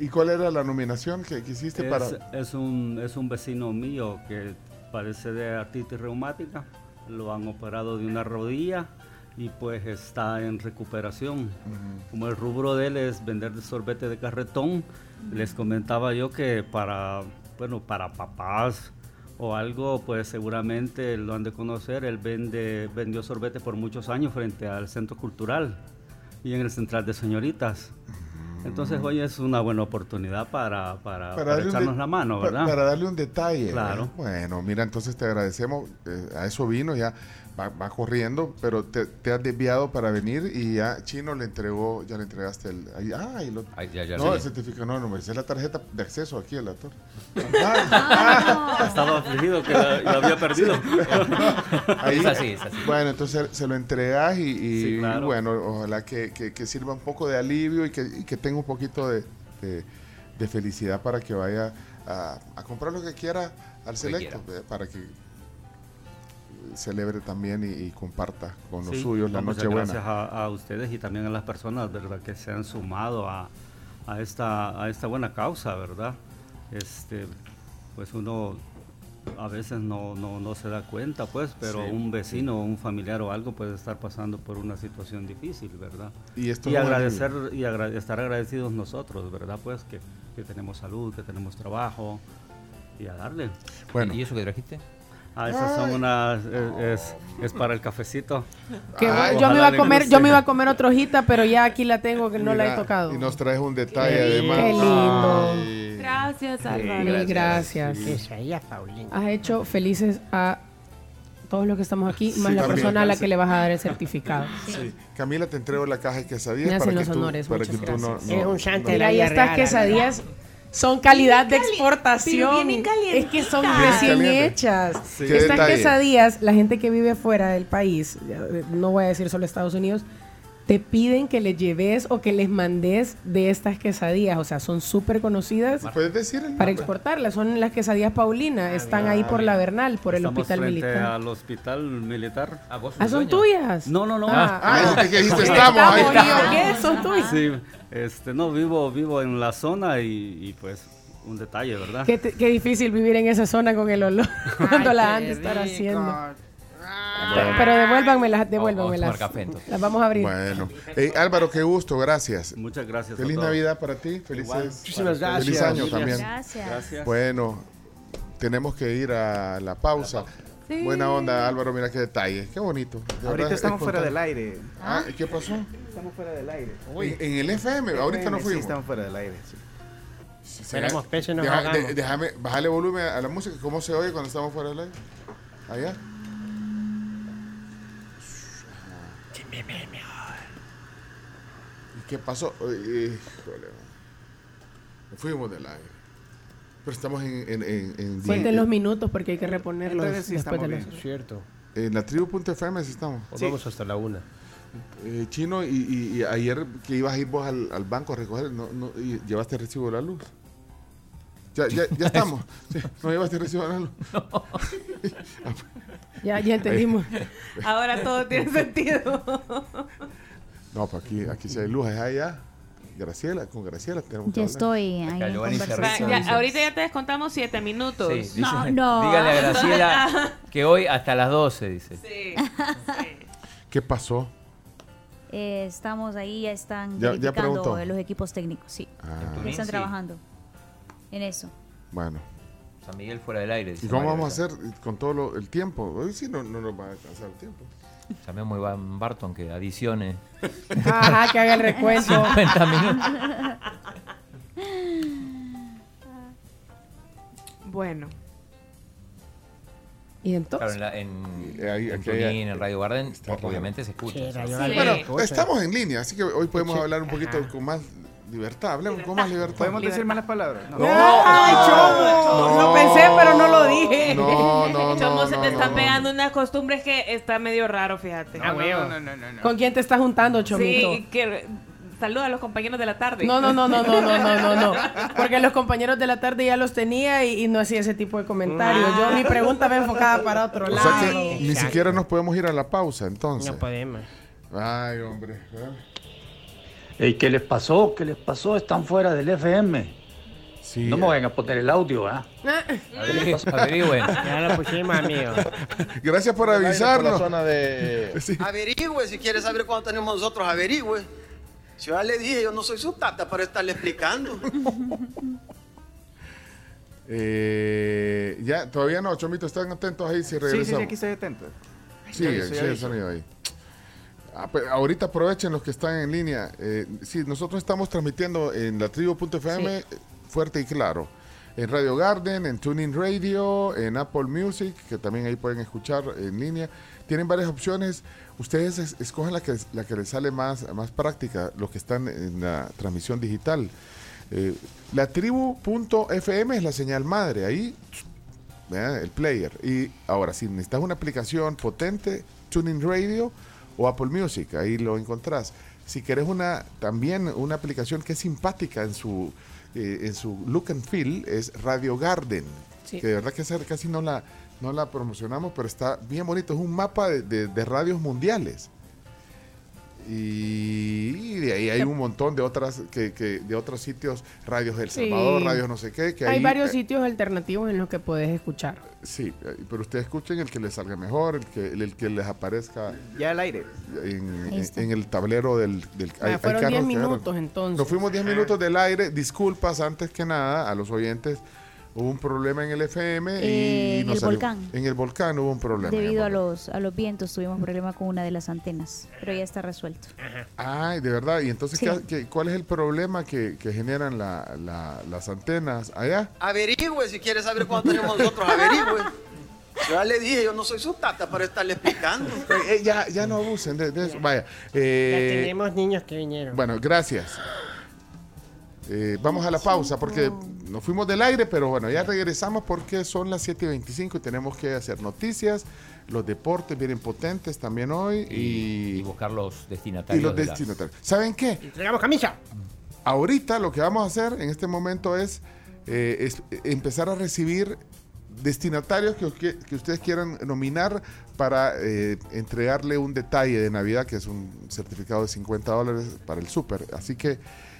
¿Y cuál era la nominación que, que hiciste Es, para...? es un, es un vecino mío que padece de artritis reumática, lo han operado de una rodilla y pues está en recuperación. Como el rubro de él es vender sorbete de carretón, les comentaba yo que para, bueno, para papás o algo, pues seguramente lo han de conocer, él vende, vendió sorbete por muchos años frente al centro cultural y en el central de señoritas. Entonces hoy es una buena oportunidad para, para, echarnos la mano, ¿verdad? Para darle un detalle. Claro. ¿verdad? Bueno, mira, entonces te agradecemos. eh, a eso vino, ya va, va corriendo, pero te, te has desviado para venir y ya Chino le entregó, ya le entregaste el. ahí- ah, y lo- Ay, ya, ya no, sí. el certificado, no, no, es la tarjeta de acceso aquí al actor. Estaba afligido que la, la había perdido. Ahí- Es así, es así. Bueno, entonces se lo entregas y, y, Sí, claro. bueno, ojalá que, que- que sirva un poco de alivio y que, y que tenga un poquito de, de- de felicidad para que vaya a, a comprar lo que quiera al selecto, eh, para que celebre también y, y comparta con los Sí, suyos la Nochebuena. Gracias a, a ustedes y también a las personas, ¿verdad? Que se han sumado a, a esta, a esta buena causa, ¿verdad? Este, pues uno a veces no, no, no se da cuenta, pues, pero Sí. un vecino, un familiar o algo puede estar pasando por una situación difícil, ¿verdad? Y esto y es agradecer y agra- estar agradecidos nosotros, ¿verdad? Pues que, que tenemos salud, que tenemos trabajo y a darle. Bueno. ¿Y eso que trajiste? Ah, esas son unas, es, es- es para el cafecito. Que Ay, yo me iba a comer, yo me iba a comer otra hojita, pero ya aquí la tengo que no la he tocado. Y nos traes un detalle Qué además. lindo. Ay. Gracias, Sí, Álvaro. gracias. Que se haya Paulina. Has hecho felices a todos los que estamos aquí, Sí, más la también. persona a la que le vas a dar el certificado. Sí. Camila, te entrego la caja de quesadillas Me hacen para que los tú, honores, para que muchas tú no, gracias. no- Es un chante no- de la Mira, y vida estas quesadillas son calidad de exportación. Es que son recién hechas. Sí. Estas detalle. quesadillas, la gente que vive fuera del país, no voy a decir solo Estados Unidos, te piden que les lleves o que les mandes de estas quesadillas. O sea, son súper conocidas ¿Puedes decir el para exportarlas. Son las quesadillas Paulina. Están ahí por la Bernal, por el Estamos hospital militar. al hospital militar. Ah, vos Ah, son dueño. tuyas. No, no, no. Ah, Ah, dijiste que dijiste Estamos, estamos. ahí yo. ¿qué? Son tuyas. Sí, este, no, vivo, vivo en la zona y, y, pues un detalle, ¿verdad? Qué, te- qué difícil vivir en esa zona con el olor cuando la han de estar haciendo. Pero, pero devuélvanmelas, devuélvanmelas. Las vamos a abrir. Bueno, Ey, Álvaro, qué gusto, gracias. Muchas gracias. a Feliz todos. Navidad para ti, felices, Muchísimas para feliz gracias. año ustedes. también. Gracias. Gracias. Bueno, tenemos que ir a la pausa. Sí. Buena onda, Álvaro, mira qué detalle, qué bonito. De verdad, Ahorita es estamos fuera del aire. Ah, ¿y ¿qué pasó? Estamos fuera del aire. En, en el FM, ahorita no Sí, fuimos. estamos fuera del aire. sí. Sí, Tenemos peces, nos deja- de- déjame, bájale volumen a la música, ¿cómo se oye cuando estamos fuera del aire? Allá. ¿Y qué pasó? Uy, híjole. Fuimos del aire. Pero estamos en, en, en, en, Cuenten los minutos porque hay que reponerlos Entonces sí después de los... Cierto. en la tribu.fm sí estamos. Pues Vamos hasta la una. Eh, Chino, y, y- y ayer que ibas a ir vos al, al banco a recoger, no, no, y llevaste el recibo de la luz. Ya, ya, ya estamos. Sí, no llevaste el recibo de la luz. Ya, ya entendimos. Ahora todo tiene sentido. No, pues aquí, aquí sí hay luz, es allá. Graciela, con Graciela tenemos que Ya hablar. estoy ahí en conversación. ya, ahorita ya te descontamos siete minutos. Sí, dice- No, no. Dígale a Graciela que hoy hasta las 12, dice. Sí, ¿Qué pasó? Eh, estamos ahí, ya están Ya- ya los equipos técnicos, sí. Ah, Ya están Sí. trabajando en eso. bueno. San Miguel fuera del aire. ¿Y cómo Mario, vamos a hacer con todo lo- el tiempo? Hoy sí no, no nos va a alcanzar el tiempo. Llamemos a Iván Barton que adicione Ajá, que haga el recuento. 50 minutos. Bueno. ¿Y entonces? Claro, en, la- en, ahí- en aquí hay- TuneIn, en Radio Garden, obviamente se escucha. Sí, Radio Sí. Bueno, estamos en línea, así que hoy podemos Sí. hablar un poquito con más libertad. Hablemos con más libertad. ¿Podemos decir malas palabras? No. ¡Ay, Chomo! Lo pensé, pero no lo dije. No, no, no. Chomo, se no, te no, están no. pegando unas costumbres que está medio raro, fíjate. No, no, no, no, no, no. ¿Con quién te estás juntando, Chomito? Sí, que saluda a los compañeros de la tarde. No, no, no, no, no, no, no, no, no. Porque los compañeros de la tarde ya los tenía y, y no hacía ese tipo de comentarios. Yo mi pregunta va enfocada para otro O lado. sea que ni siquiera nos podemos ir a la pausa, entonces. No podemos. Ay, hombre. ¿verdad? Ey, ¿Qué les pasó? ¿Qué les pasó? Están fuera del FM. Sí. No me vayan a poner el audio, ¿ah? Averigüen. Ya lo pusimos, amigo. Gracias por Por la avisarnos. zona de... Sí. Averigüe, si quiere saber cuánto tenemos nosotros, averigüe. Yo ya le dije, yo no soy su tata para estarle explicando. Eh, ya, todavía no, Chomito, están atentos ahí si Sí, sí, regresamos. sí, aquí estoy atento. Sí, sí, estoy el sonido ahí. Ah, ahorita aprovechen los que están en línea. Eh, sí, nosotros estamos transmitiendo en la tribu.fm eh, fuerte y claro. En Radio Garden, en Tuning Radio, en Apple Music, que también ahí pueden escuchar en línea. Tienen varias opciones. Ustedes es- escogen la que, la que les sale más, más práctica, los que están en la transmisión digital. Eh, la tribu.fm es la señal madre. Ahí ¿verdad? el player. Y ahora, si necesitas una aplicación potente, Tuning Radio o Apple Music, ahí lo encontrás. Si querés una, también una aplicación que es simpática en su, eh, en su look and feel, es Radio Garden. Sí. Que de verdad que esa casi no la, no la promocionamos, pero está bien bonito. Es un mapa de, de- de radios mundiales. Y, y de ahí hay un montón de otras que, que- de otros sitios, radios del Sí. Salvador, radios no sé qué, que Hay ahí, varios eh, sitios alternativos en los que puedes escuchar. Sí, eh, pero ustedes escuchen el que les salga mejor, el que, el, el que les aparezca Ya al aire. en, el tablero del... del Ah, fueron carros 10 que agarran. minutos entonces. Nos fuimos 10 minutos del aire. Disculpas antes que nada a los oyentes. Hubo un problema en el FM y Eh, en nos el salió- volcán. En el volcán hubo un problema. Debido a los, a los vientos tuvimos problema con una de las antenas, pero ya está resuelto. Ay, de verdad. ¿Y entonces Sí. ¿qué- qué- cuál es el problema que, que generan la- la- las antenas allá? Averigüe, si quiere saber cuánto tenemos nosotros, averigüe. Ya le dije, yo no soy su tata para estarle explicando. Eh, eh, ya, ya no abusen de, de eso. Vaya. eh, Ya tenemos niños que vinieron. Bueno, gracias. Eh, vamos a la pausa porque nos fuimos del aire, pero bueno, ya regresamos porque son las 7 y 25 y tenemos que hacer noticias. Los deportes vienen potentes también hoy y, Y buscar los y destinatarios. los de las- destinatarios. ¿Saben qué? Entregamos camisa. Ahorita lo que vamos a hacer en este momento es, eh, es empezar a recibir destinatarios que, que- que ustedes quieran nominar para eh, entregarle un detalle de Navidad, que es un certificado de 50 dólares para el súper. Así que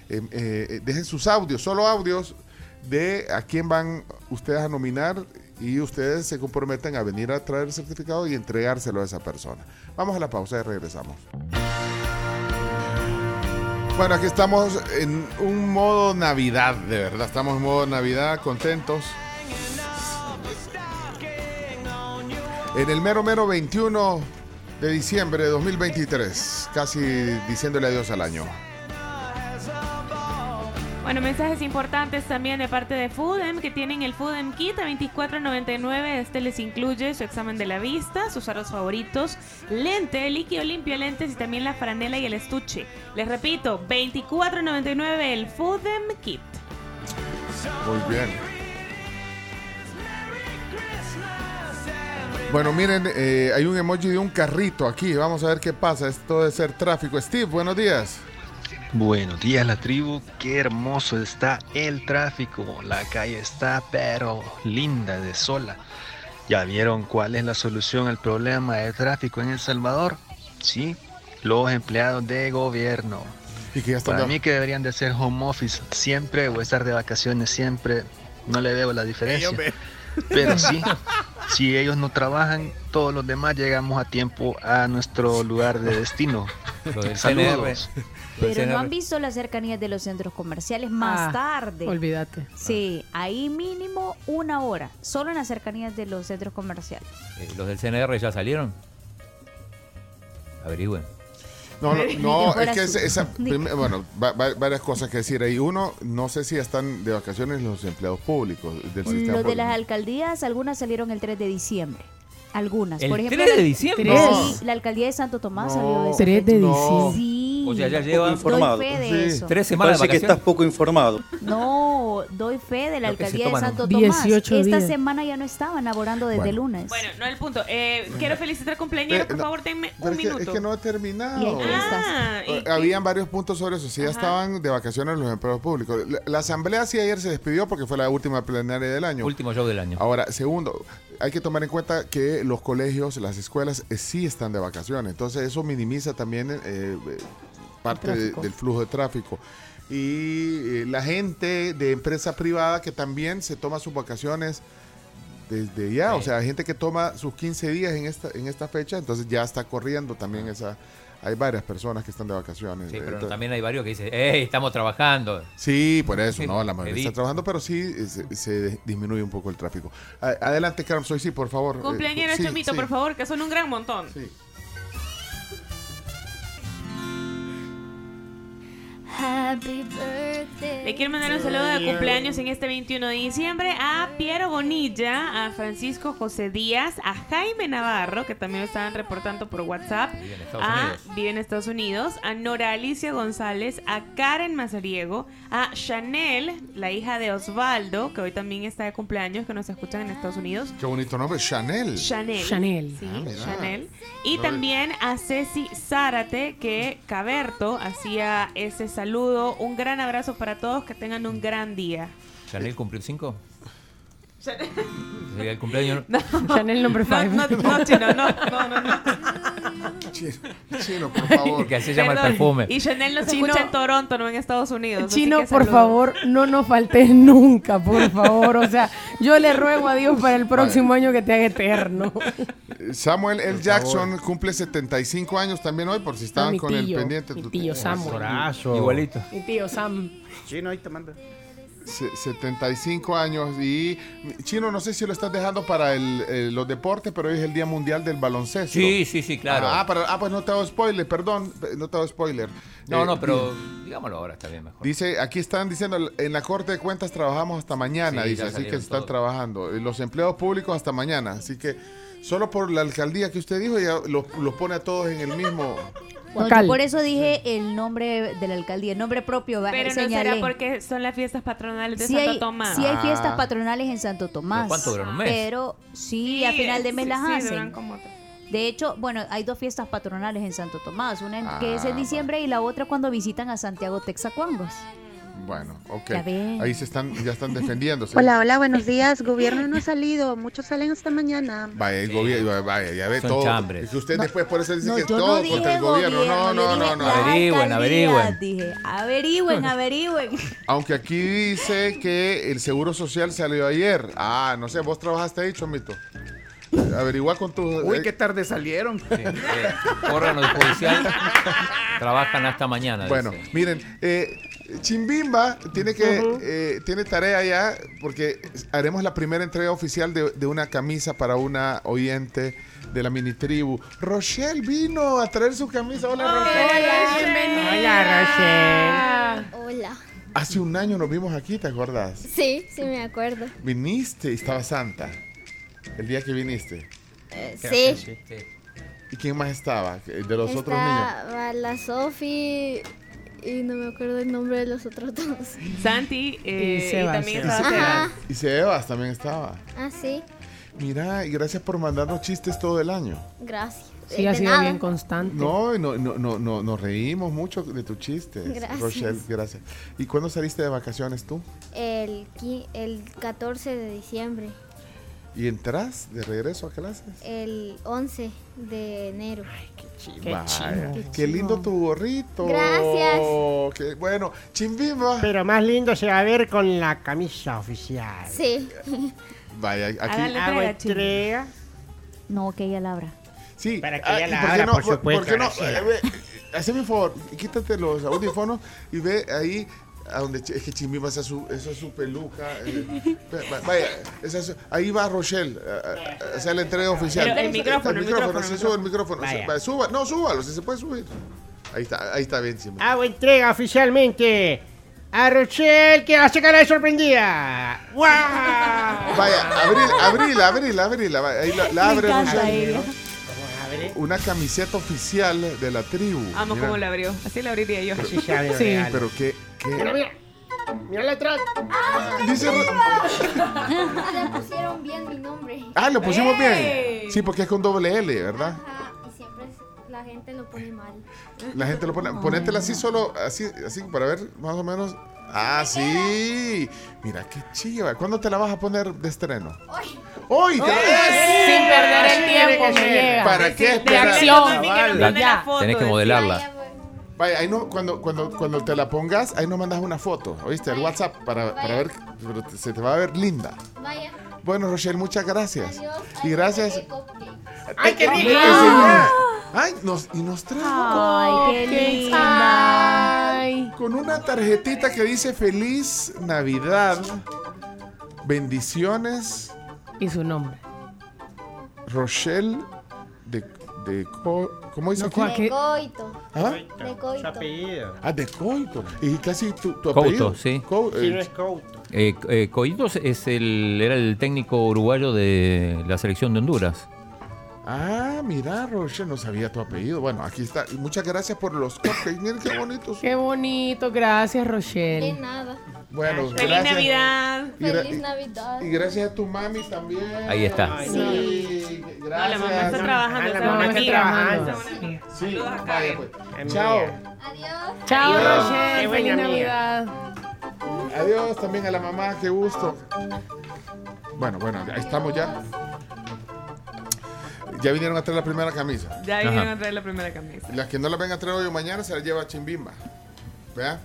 eh, eh, dejen sus audios, solo audios de a quién van ustedes a nominar y ustedes se comprometen a venir a traer el certificado y entregárselo a esa persona. Vamos a la pausa y regresamos. Bueno, aquí estamos en un modo Navidad, de verdad. Estamos en modo Navidad, contentos. En el mero mero 21 de diciembre de 2023, casi diciéndole adiós al año. Bueno, mensajes importantes también de parte de Foodem, que tienen el Foodem Kit a 24.99. Este les incluye su examen de la vista, sus aros favoritos, lente, líquido limpio lentes y también la franela y el estuche. Les repito, 24.99 el Foodem Kit. Muy bien. Bueno, miren, eh, hay un emoji de un carrito aquí. Vamos a ver qué pasa. Esto debe ser tráfico. Steve, buenos días. Buenos días la tribu, qué hermoso está el tráfico, la calle está pero linda de sola. ¿Ya vieron cuál es la solución al problema de tráfico en El Salvador? Sí, los empleados de gobierno. Y que ya están Para mí que deberían de hacer home office siempre o estar de vacaciones siempre, no le veo la diferencia. hombre. Pero sí, si ellos no trabajan, todos los demás llegamos a tiempo a nuestro lugar de destino. Lo del Saludos. Pero no han visto las cercanías de los centros comerciales más Ah, tarde. Olvídate. Sí, ahí mínimo una hora, solo en las cercanías de los centros comerciales. Eh, los del CNR ya salieron. Averigüen. No, no, no, es que esa, esa- bueno, va- va- varias cosas que decir ahí. Uno, no sé si están de vacaciones los empleados públicos del sistema Los de las alcaldías, algunas salieron el 3 de diciembre. Algunas. ¿El Por ejemplo, 3 de la- diciembre? Sí, No. la alcaldía de Santo Tomás No. salió de esa 3 de diciembre. Sí. O sea, ya lleva informado. fe de Sí. eso. tres semanas de Parece que estás poco informado. No, doy fe de la alcaldía de Santo 18 Tomás. Esta días. semana ya no estaban laborando desde Bueno. lunes. Bueno, no el punto. Eh, quiero felicitar cumpleaños, Eh, por no, favor, denme Pero un es que, minuto. es que no he terminado. Ah, Eh, Habían varios puntos sobre eso. Si ya estaban de vacaciones los empleados públicos. La, la asamblea sí ayer se despidió porque fue la última plenaria del año. Último show del año. Ahora, segundo, hay que tomar en cuenta que los colegios, las escuelas eh, sí están de vacaciones. Entonces eso minimiza también eh, parte de- del flujo de tráfico. Y eh, la gente de empresa privada que también se toma sus vacaciones desde ya, o sea, gente que toma sus 15 días en esta, en esta fecha, entonces ya está corriendo también esa... Hay varias personas que están de vacaciones. Sí, pero Entonces- también hay varios que dicen, ¡Ey, estamos trabajando! Sí, por eso, no, la mayoría está trabajando, pero sí eh, se, se disminuye un poco el tráfico. Adelante, Carmen, soy sí, por favor. Eh, Cumpleaños, sí, Chomito, sí. por favor, que son un gran montón. Happy birthday. Le quiero mandar un saludo de cumpleaños en este 21 de diciembre a Piero Bonilla, a Francisco José Díaz, a Jaime Navarro, que también lo estaban reportando por WhatsApp, Vive en Estados a Unidos. vive en Estados Unidos, a Nora Alicia González, a Karen Mazariego, a Chanel, la hija de Osvaldo, que hoy también está de cumpleaños, que nos escuchan en Estados Unidos. Qué bonito nombre, Chanel. Chanel. Chanel. Sí, Ah. Chanel. Y también a Ceci Zárate, que Caberto hacía ese saludo. Un gran abrazo para todos, que tengan un gran día. ¿Chanel cumplió 5? Sería el cumpleaños. Chanel number No, 5. no, no, chino, no, no, no, no. Chino, chino, por favor. que así se llama el perfume. Y Chanel nos Chino. escucha en Toronto, no en Estados Unidos. así Chino, que por saludos. favor, no nos faltes nunca, por favor. O sea, yo le ruego a Dios para el próximo año que te haga eterno. Samuel L. Jackson cumple 75 años también hoy, por si estaban mi con el tío, pendiente. mi Tu- tío Samuel. Igualito. Mi tío Sam. Chino, ahí te manda. Se- 75 años y Chino, no sé si lo estás dejando para el- el- los deportes, pero hoy es el Día Mundial del Baloncesto. Sí, sí, sí, claro. Ah, para- ah, pues no te hago spoiler, perdón, no te hago spoiler. No, Eh, no, pero di- digámoslo ahora, está bien mejor. Dice, aquí están diciendo, en la Corte de Cuentas trabajamos hasta mañana, Sí, dice, así que están todos. trabajando. Y Los empleados públicos hasta mañana, así que solo por la alcaldía que usted dijo, ya los, los pone a todos en el mismo... No, yo por eso dije el nombre de la alcaldía, el nombre propio. va- Pero no señalé. será porque son las fiestas patronales de Sí Santo hay, Tomás. sí hay Ah. fiestas patronales en Santo Tomás. ¿Pero cuánto duran? ¿Un mes? Pero sí, a final de mes sí, las sí, hacen. duran como- De hecho, bueno, hay dos fiestas patronales en Santo Tomás, una en- que es Ah, en diciembre y la otra cuando visitan a Santiago Texacuangos. Bueno, ok. Ahí se están, ya están defendiéndose. Hola, hola, buenos días. Gobierno no ha salido, muchos salen hasta mañana. Vaya, el gobierno, vaya, ya ve Son todo. chambres. Es que usted No, después por eso dice No, que no todo dije contra el gobierno. No, le no, dije no, no. Averigüen, averigüen. Dije, averigüen, averigüen. Aunque aquí dice que el seguro social salió ayer. Ah, no sé, vos trabajaste ahí, Chomito. Averigua con tu. Uy, eh, qué tarde salieron. Sí, eh, órgano judicial trabajan hasta mañana. Bueno, dice. miren, eh, Chimbimba tiene que eh, tiene tarea ya porque haremos la primera entrega oficial de, de una camisa para una oyente de la mini tribu. Rochelle vino a traer su camisa. Hola, Rochelle. Hola, Hola. Hace un año nos vimos aquí, ¿te acuerdas? Sí, sí me acuerdo. Viniste y estaba Santa. El día que viniste. Eh, sí. ¿Y quién más estaba? De los otros niños. La Sofi y no me acuerdo el nombre de los otros dos. Santi eh, Y y, Sebas. también estaba y Sebas también estaba. Ah, sí. Mira, y gracias por mandarnos chistes todo el año. Gracias. Sí, Eh, ha sido nada. bien constante. No, no, no, no, no, nos reímos mucho de tus chistes. Gracias. Rochelle, gracias. ¿Y cuándo saliste de vacaciones tú? El, el 14 de diciembre. ¿Y entras de regreso a clases? El 11 de enero. Qué Chido. Qué, Qué lindo tu gorrito. Gracias. Qué- bueno, Chimbimba. Pero más lindo se va a ver con la camisa oficial. Sí. Vaya, aquí. Hago entrega. No, que ella labra. Sí, Para que ah, ella ¿y la no? por ¿Por- supuesto, por qué no? Eh, ve, Haceme un favor, quítate los audífonos y ve ahí a donde es que Chimbimba esa es su, esa es su peluca. eh, vaya, esa es- ahí va Rochelle a, a- a hacer la entrega oficial. Pero el micrófono, el micrófono, se el sube el micrófono. Vaya. se- va, suba, no, súbalo, si se puede subir. Ahí está, ahí está bien, Chimbimba. Hago entrega oficialmente A Rochelle, que hace cara de sorprendida. ¡Guau! Vaya, abril, abril, abril, abril. Ahí la, la abre Rochelle. Una camiseta oficial de la tribu. Amo Mira. cómo la abrió. Así la abriría yo. Así se abre Sí. real. Pero qué, qué- Mira, mira. Mira la atrás. Dice Le pusieron bien mi nombre. Ah, lo pusimos ¡Ey! bien. Sí, porque es con doble L, ¿verdad? Ajá, y siempre es- la gente lo pone mal. La gente lo pone. Ponétela así solo, así, así para ver más o menos. Ah, sí. Mira qué chiva. ¿Cuándo te la vas a poner de estreno? Hoy. Hoy. Sin perder el tiempo, me llega. ¿Para qué De esperar? acción. La- tenés que modelarla. Vaya, ahí no, cuando, cuando, cuando te la pongas, ahí no mandas una foto, ¿oíste? El WhatsApp para, para ver, pero te- se te va a ver linda. Vaya. Bueno, Rochelle, muchas gracias. Y gracias. ¡Ay, qué Ay, lindo! señora. Ay, nos, y nos trajo Ay, qué linda. Con una tarjetita que dice Feliz Navidad. Bendiciones, Y su nombre. Rochelle de, de Co- ¿Cómo dice No, aquí? ¿Qué? De coito. ¿Ah? De coito. apellido. Ah, de Coito. Y casi tu, tu Couto, apellido. sí. Co- eh, no es Couto. Eh, eh, Coitos es el, era el técnico uruguayo de la selección de Honduras. Ah, mira, Rochelle, no sabía tu apellido. Bueno, aquí está. Y Muchas gracias por los cupcakes. Miren qué bonitos. Qué bonito, gracias De Rochelle. nada. Bueno, Feliz gracias. Navidad. Feliz Navidad. y gracias a tu mami también. Ahí está. Sí, No, gracias. la mamá está trabajando. Ah, la mamá está trabajando. Amiga. Sí, vaya, pues. Amiga. Chao. Adiós. Chao. Qué Rochelle. buena Feliz. Navidad. Adiós también a la mamá, qué gusto. Bueno, bueno, ahí estamos ya. Ya vinieron a traer la primera camisa. Ya Ajá. vinieron a traer la primera camisa. Las que no la vengan a traer hoy o mañana se las lleva a Chimbimba. ¿Vea?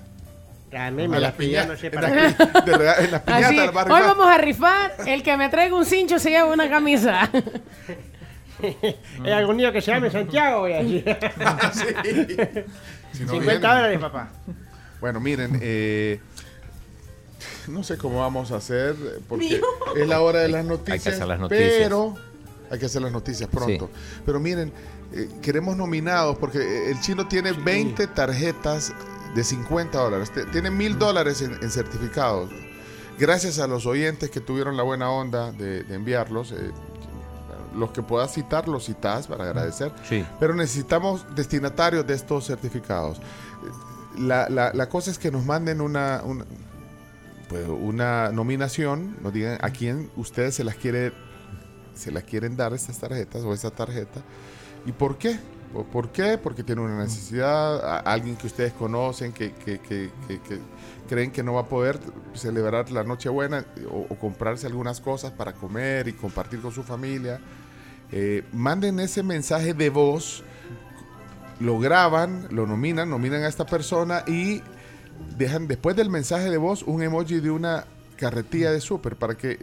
A mí A me las la piña, piñatas. no sé en, para las qué. pi- de rega- en las piñatas Así, hoy vamos a rifar. El que me traiga un cincho se lleva una camisa. Hay algún niño que se llame Santiago. Ah, sí. Si no 50 vienen. dólares, papá. Bueno, miren, eh, no sé cómo vamos a hacer porque es la hora de las noticias. hacer las noticias. Pero hay que hacer las noticias pronto. Pero miren, eh, queremos nominados porque el chino tiene 20 tarjetas de 50 dólares. Tiene mil dólares en, en certificados. Gracias a los oyentes que tuvieron la buena onda de, de enviarlos. eh, los que puedas citar, los citas para agradecer. Sí. Pero necesitamos destinatarios de estos certificados. La, la- la cosa es que nos manden una, una, pues, una nominación, nos digan a quién ustedes se las quiere, se las quieren dar estas tarjetas o esta tarjeta y por qué. ¿Por- ¿Por qué? Porque tiene una necesidad, a- alguien que ustedes conocen, que- que creen que no va a poder celebrar la Nochebuena o, o comprarse algunas cosas para comer y compartir con su familia. Eh, manden ese mensaje de voz, lo graban, lo nominan, nominan a esta persona y dejan después del mensaje de voz un emoji de una carretilla de súper para que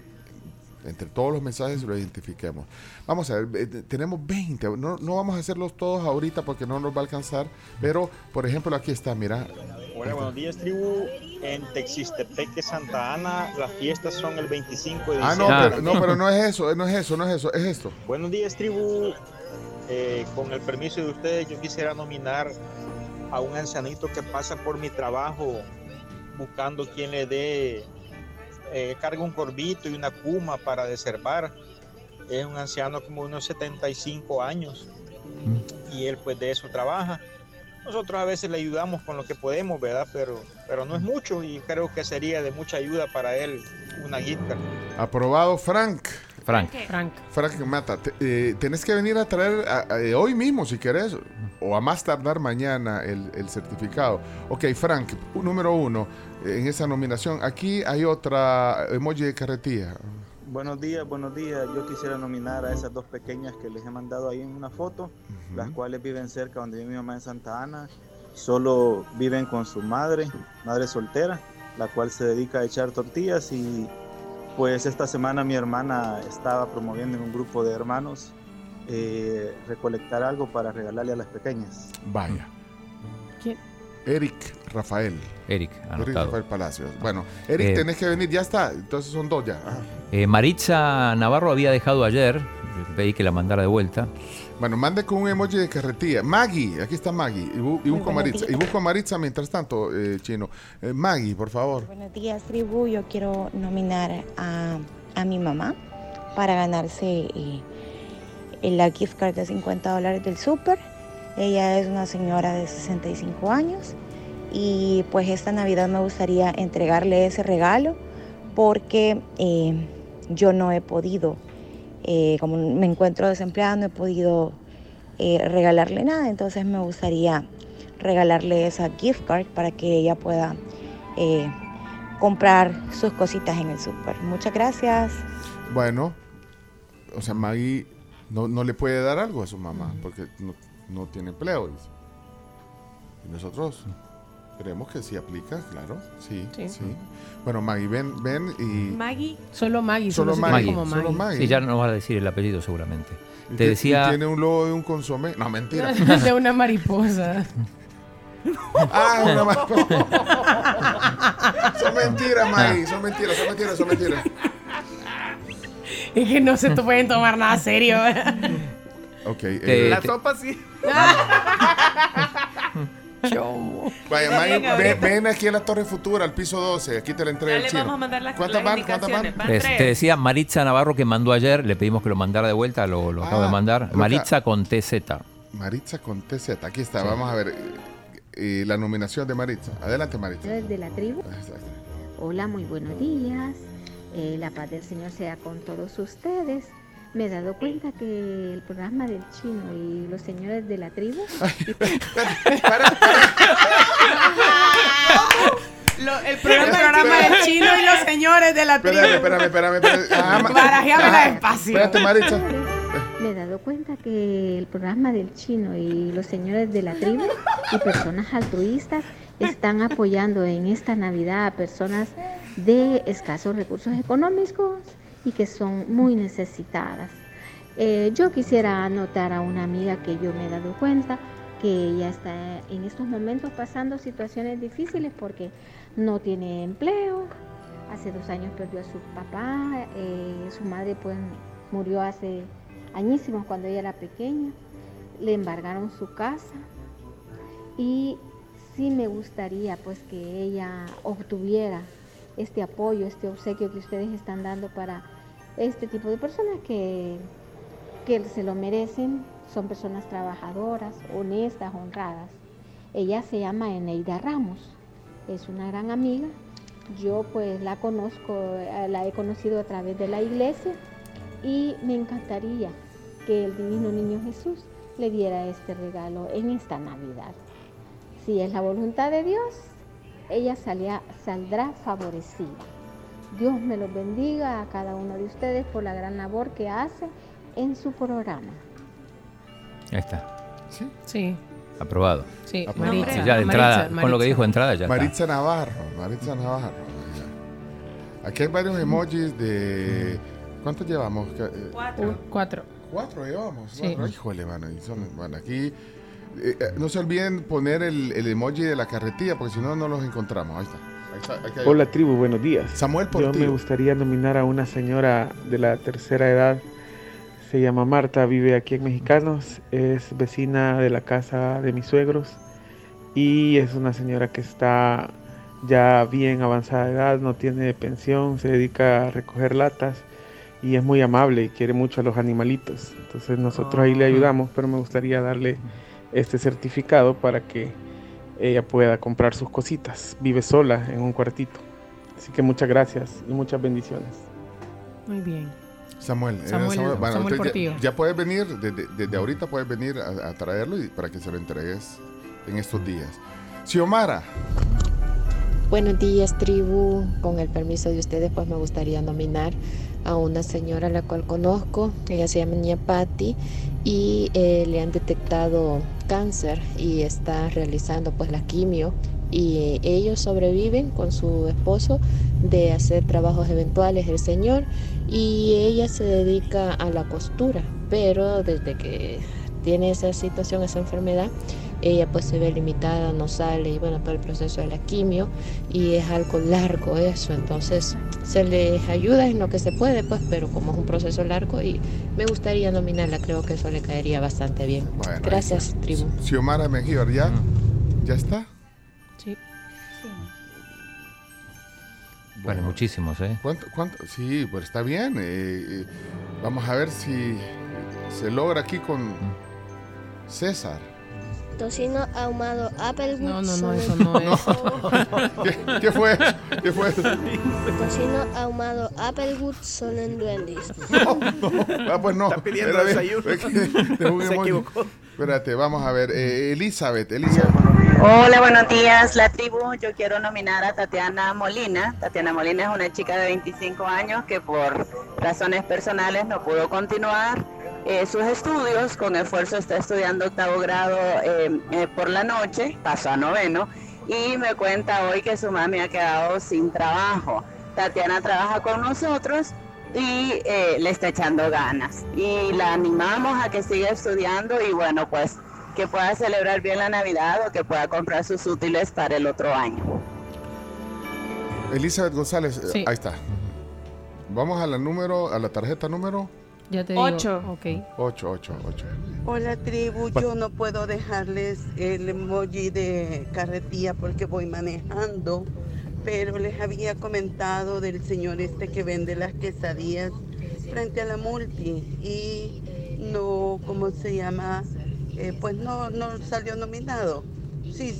entre todos los mensajes lo identifiquemos. Vamos a ver, eh, tenemos 20, no, no vamos a hacerlos todos ahorita porque no nos va a alcanzar, pero por ejemplo aquí está, mira. Hola, buenos días, tribu. En Texistepeque, Santa Ana, las fiestas son el 25 de Ah, no, diciembre. pero, no, pero no es eso, no es eso, no es eso, es esto. Buenos días, tribu. Eh, con el permiso de ustedes, yo quisiera nominar a un ancianito que pasa por mi trabajo buscando quien le dé, eh, cargue un corbito y una cuma para deservar. Es un anciano como unos 75 años y él pues de eso trabaja. Nosotros a veces le ayudamos con lo que podemos, ¿verdad? Pero, pero no es mucho y creo que sería de mucha ayuda para él una guitarra. Aprobado, Frank. Frank. Frank. Frank Mata, te- eh, tenés que venir a traer a- a- eh, hoy mismo si querés, o a más tardar mañana el, el certificado. Ok, Frank, número uno eh, en esa nominación. Aquí hay otra emoji de carretilla. Buenos días, buenos días. Yo quisiera nominar a esas dos pequeñas que les he mandado ahí en una foto, las cuales viven cerca donde vive mi mamá en Santa Ana. Solo viven con su madre, madre soltera, la cual se dedica a echar tortillas y pues esta semana mi hermana estaba promoviendo en un grupo de hermanos eh, recolectar algo para regalarle a las pequeñas. Vaya. ¿Quién? Eric Rafael. Eric, Eric. Rafael Palacios. Bueno, Eric, Eh, tenés que venir, ya está. Entonces son dos ya. Ajá. Eh, Maritza Navarro había dejado ayer pedí que la mandara de vuelta. Bueno, mande con un emoji de carretilla. Maggie, aquí está Maggie. Y, bu- y Muy busco a Maritza. Y busco a Maritza mientras tanto, eh, chino. Eh, Maggie, por favor. Buenos días, tribu. Yo quiero nominar a, a mi mamá para ganarse eh, la gift card de 50 dólares del súper. Ella es una señora de 65 años y pues esta Navidad me gustaría entregarle ese regalo porque eh, yo no he podido, eh, como me encuentro desempleada, no he podido eh, regalarle nada. Entonces me gustaría regalarle esa gift card para que ella pueda eh, comprar sus cositas en el súper. Muchas gracias. Bueno, o sea, Maggie no, no le puede dar algo a su mamá porque no, no tiene empleo. dice. Y nosotros creemos que sí aplica, claro. Sí, sí. Sí. Bueno, Maggie, ven, ven y. Maggie. Solo Maggie. Solo llama Maggie, como solo Maggie. Sí, ya no vas a decir el apellido seguramente. y Te decía... tiene un logo de un consomé. No, mentira. de una mariposa. ah, una mariposa. son mentiras, Maggie. Son mentiras, son mentiras, son mentiras. Es que no se te pueden tomar nada serio. Ok. Te- eh, La sopa sí. Vaya, ven, aquí a la Torre Futura, al piso 12. Aquí te la entrega Ya el le chino. vamos a mandar las, ¿Cuántas las van? ¿Cuántas van? Te, decía Maritza Navarro que mandó ayer, le pedimos que lo mandara de vuelta, lo, lo acabo Ah, de mandar. Maritza con TZ. Maritza con TZ. Aquí está, Sí. vamos a ver eh, eh, la nominación de Maritza. Adelante, Maritza. de la tribu. Hola, muy buenos días. Eh, la paz del Señor sea con todos ustedes. Me he dado cuenta que el programa del chino y los señores de la tribu. Lo- el programa, del chino y los señores de la tribu. Espérame, espérame, espérame. Ah, ah, despacio. Espérate, Maritza. Me he dado cuenta que el programa del chino y los señores de la tribu y personas altruistas están apoyando en esta Navidad a personas de escasos recursos económicos y que son muy necesitadas. Eh, yo quisiera anotar a una amiga que yo me he dado cuenta que ella está en estos momentos pasando situaciones difíciles porque no tiene empleo. Hace dos años perdió a su papá, eh, su madre pues murió hace añísimos cuando ella era pequeña. Le embargaron su casa y sí me gustaría pues que ella obtuviera este apoyo, este obsequio que ustedes están dando para este tipo de personas que, que se lo merecen, son personas trabajadoras, honestas, honradas. Ella se llama Eneida Ramos, es una gran amiga. Yo pues la conozco, eh, la he conocido a través de la iglesia y me encantaría que el Divino Niño Jesús le diera este regalo en esta Navidad. Si es la voluntad de Dios, ella salía- saldrá favorecida. Dios me los bendiga a cada uno de ustedes por la gran labor que hace en su programa. Ahí está. Sí. Sí. Aprobado. Sí, Aprobado. Maritza. Sí, ya de entrada, Maritza, con lo que dijo de entrada ya está. Maritza Navarro. Maritza Navarro. Aquí hay varios emojis de. ¿Cuántos llevamos? Uh, cuatro. Cuatro llevamos. Sí. Cuatro. Híjole, mano. bueno, aquí. Eh, eh, no se olviden poner el, el emoji de la carretilla porque si no, no los encontramos. Ahí está. Ahí está, aquí hay Hola tribu, buenos días. Samuel Yo me Portillo. gustaría nominar a una señora de la tercera edad. Se llama Marta, vive aquí en Mexicanos, es vecina de la casa de mis suegros y es una señora que está ya bien avanzada de edad, no tiene pensión, se dedica a recoger latas y es muy amable y quiere mucho a los animalitos. Entonces nosotros ahí le ayudamos, pero me gustaría darle este certificado para que ella pueda comprar sus cositas. Vive sola en un cuartito. Así que muchas gracias y muchas bendiciones. Muy bien. Samuel, era Samuel- Bueno, Samuel usted Portillo. ya, ya puedes venir, desde, desde ahorita puedes venir a, a traerlo y para que se lo entregues en estos días. Xiomara, Buenos días, tribu. Con el permiso de ustedes, pues me gustaría nominar a una señora a la cual conozco. Ella se llama Niña y eh, le han detectado cáncer y está realizando pues la quimio. Y ellos sobreviven con su esposo de hacer trabajos eventuales del Señor y ella se dedica a la costura, pero desde que tiene esa situación, esa enfermedad, ella pues se ve limitada, no sale y bueno, para el proceso de la quimio y es algo largo eso, entonces se les ayuda en lo que se puede pues, pero como es un proceso largo y me gustaría nominarla, creo que eso le caería bastante bien. Bueno, Gracias, tribu. Xiomara Mengíbar, ¿ya? ¿Ya está? Sí. Bueno, muchísimos, ¿eh? ¿Cuánto, cuánto? Sí, pues está bien. eh, eh, vamos a ver si se logra aquí con César. Tocino ahumado Applewood. No, no, no, eso no es. ¿Qué, qué fue? ¿Qué fue? Tocino ahumado Applewood solo en Wendy's. Ah, pues no. Está pidiendo Era desayuno. Es que Se equivocó. Espérate, vamos a ver. eh, Elizabeth, Elizabeth. Hola, buenos días, la tribu. Yo quiero nominar a Tatiana Molina. Tatiana Molina es una chica de 25 años que por razones personales no pudo continuar eh, sus estudios. Con esfuerzo está estudiando octavo grado eh, eh, por la noche, pasó a noveno, y me cuenta hoy que su mami ha quedado sin trabajo. Tatiana trabaja con nosotros y eh, le está echando ganas. Y la animamos a que siga estudiando y bueno, pues que pueda celebrar bien la Navidad o que pueda comprar sus útiles para el otro año. Elizabeth González, Sí. ahí está. Vamos a la número, a la tarjeta número Ya te digo. Ocho. Ok. 8, 8, 8. Hola tribu, yo no puedo dejarles el emoji de carretilla porque voy manejando, pero les había comentado del señor este que vende las quesadillas frente a la multi y no, ¿cómo se llama? Eh, pues no, no salió nominado. Si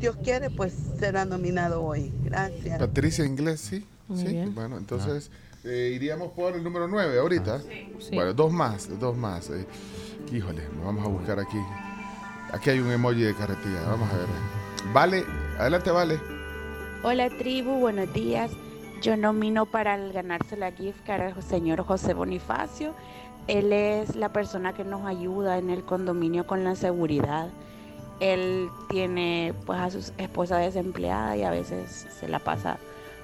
Dios quiere, pues será nominado hoy. Gracias. Patricia Inglés, sí. Muy sí. bien. Bueno, entonces eh, iríamos por el número 9 ahorita. Sí. Bueno, dos más, dos más. eh. Híjole, vamos a buscar aquí. Aquí hay un emoji de carretilla. Vamos a ver. Vale, adelante, vale. Hola tribu, buenos días. Yo nomino para el ganarse la gift card al señor José Bonifacio. Él es la persona que nos ayuda en el condominio con la seguridad. Él tiene pues a su esposa desempleada y a veces se la pasa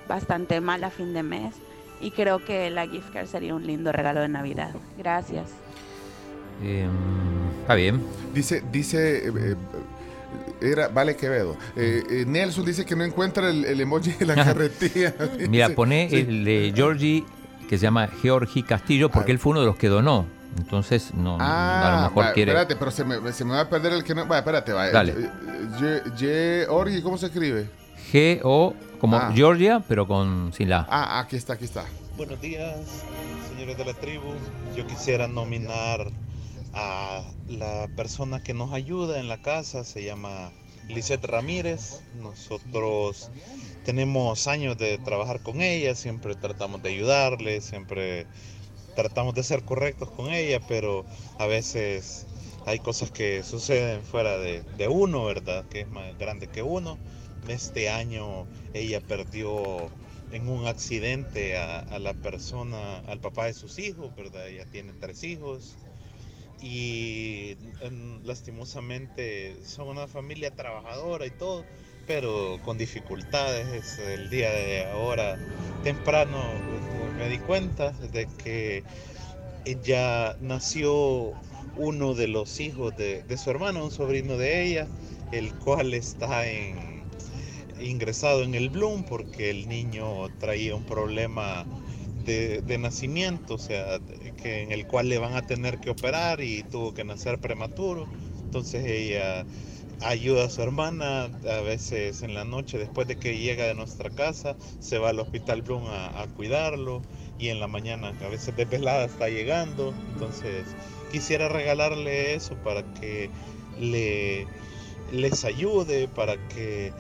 bastante mal a fin de mes. Y creo que la gift card sería un lindo regalo de Navidad. Gracias. Eh, está bien. Dice, dice, eh, eh, era Vale Quevedo. Eh, Nelson dice que no encuentra el, el emoji de la carretilla. Mira, pone sí. el de Georgie, que se llama Georgie Castillo, porque él fue uno de los que donó. Entonces, no, a lo Ah, mejor va, quiere. espérate, pero se me, se me va a perder el que no. Va, espérate, va. Dale. Orgi, ¿cómo se escribe? G o como Ah. Georgia, pero con sin la. Ah, aquí está, aquí está. Buenos días, señores de la tribu. Yo quisiera nominar a la persona que nos ayuda en la casa, se llama Lisette Ramírez. Nosotros tenemos años de trabajar con ella, siempre tratamos de ayudarle, siempre tratamos de ser correctos con ella, pero a veces hay cosas que suceden fuera de, de uno, ¿verdad? Que es más grande que uno. Este año ella perdió en un accidente a, la persona, al papá de sus hijos, ¿verdad? Ella tiene tres hijos y em, lastimosamente son una familia trabajadora y todo, pero con dificultades. El día de ahora, temprano, me di cuenta de que ya nació uno de los hijos de, de su hermano, un sobrino de ella, el cual está en, ingresado en el Bloom porque el niño traía un problema de, de nacimiento, o sea, que en el cual le van a tener que operar y tuvo que nacer prematuro. Entonces ella ayuda a su hermana, a veces en la noche después de que llega de nuestra casa, se va al hospital Bloom a, a cuidarlo y en la mañana a veces desvelada está llegando. Entonces quisiera regalarle eso para que le, les ayude, para que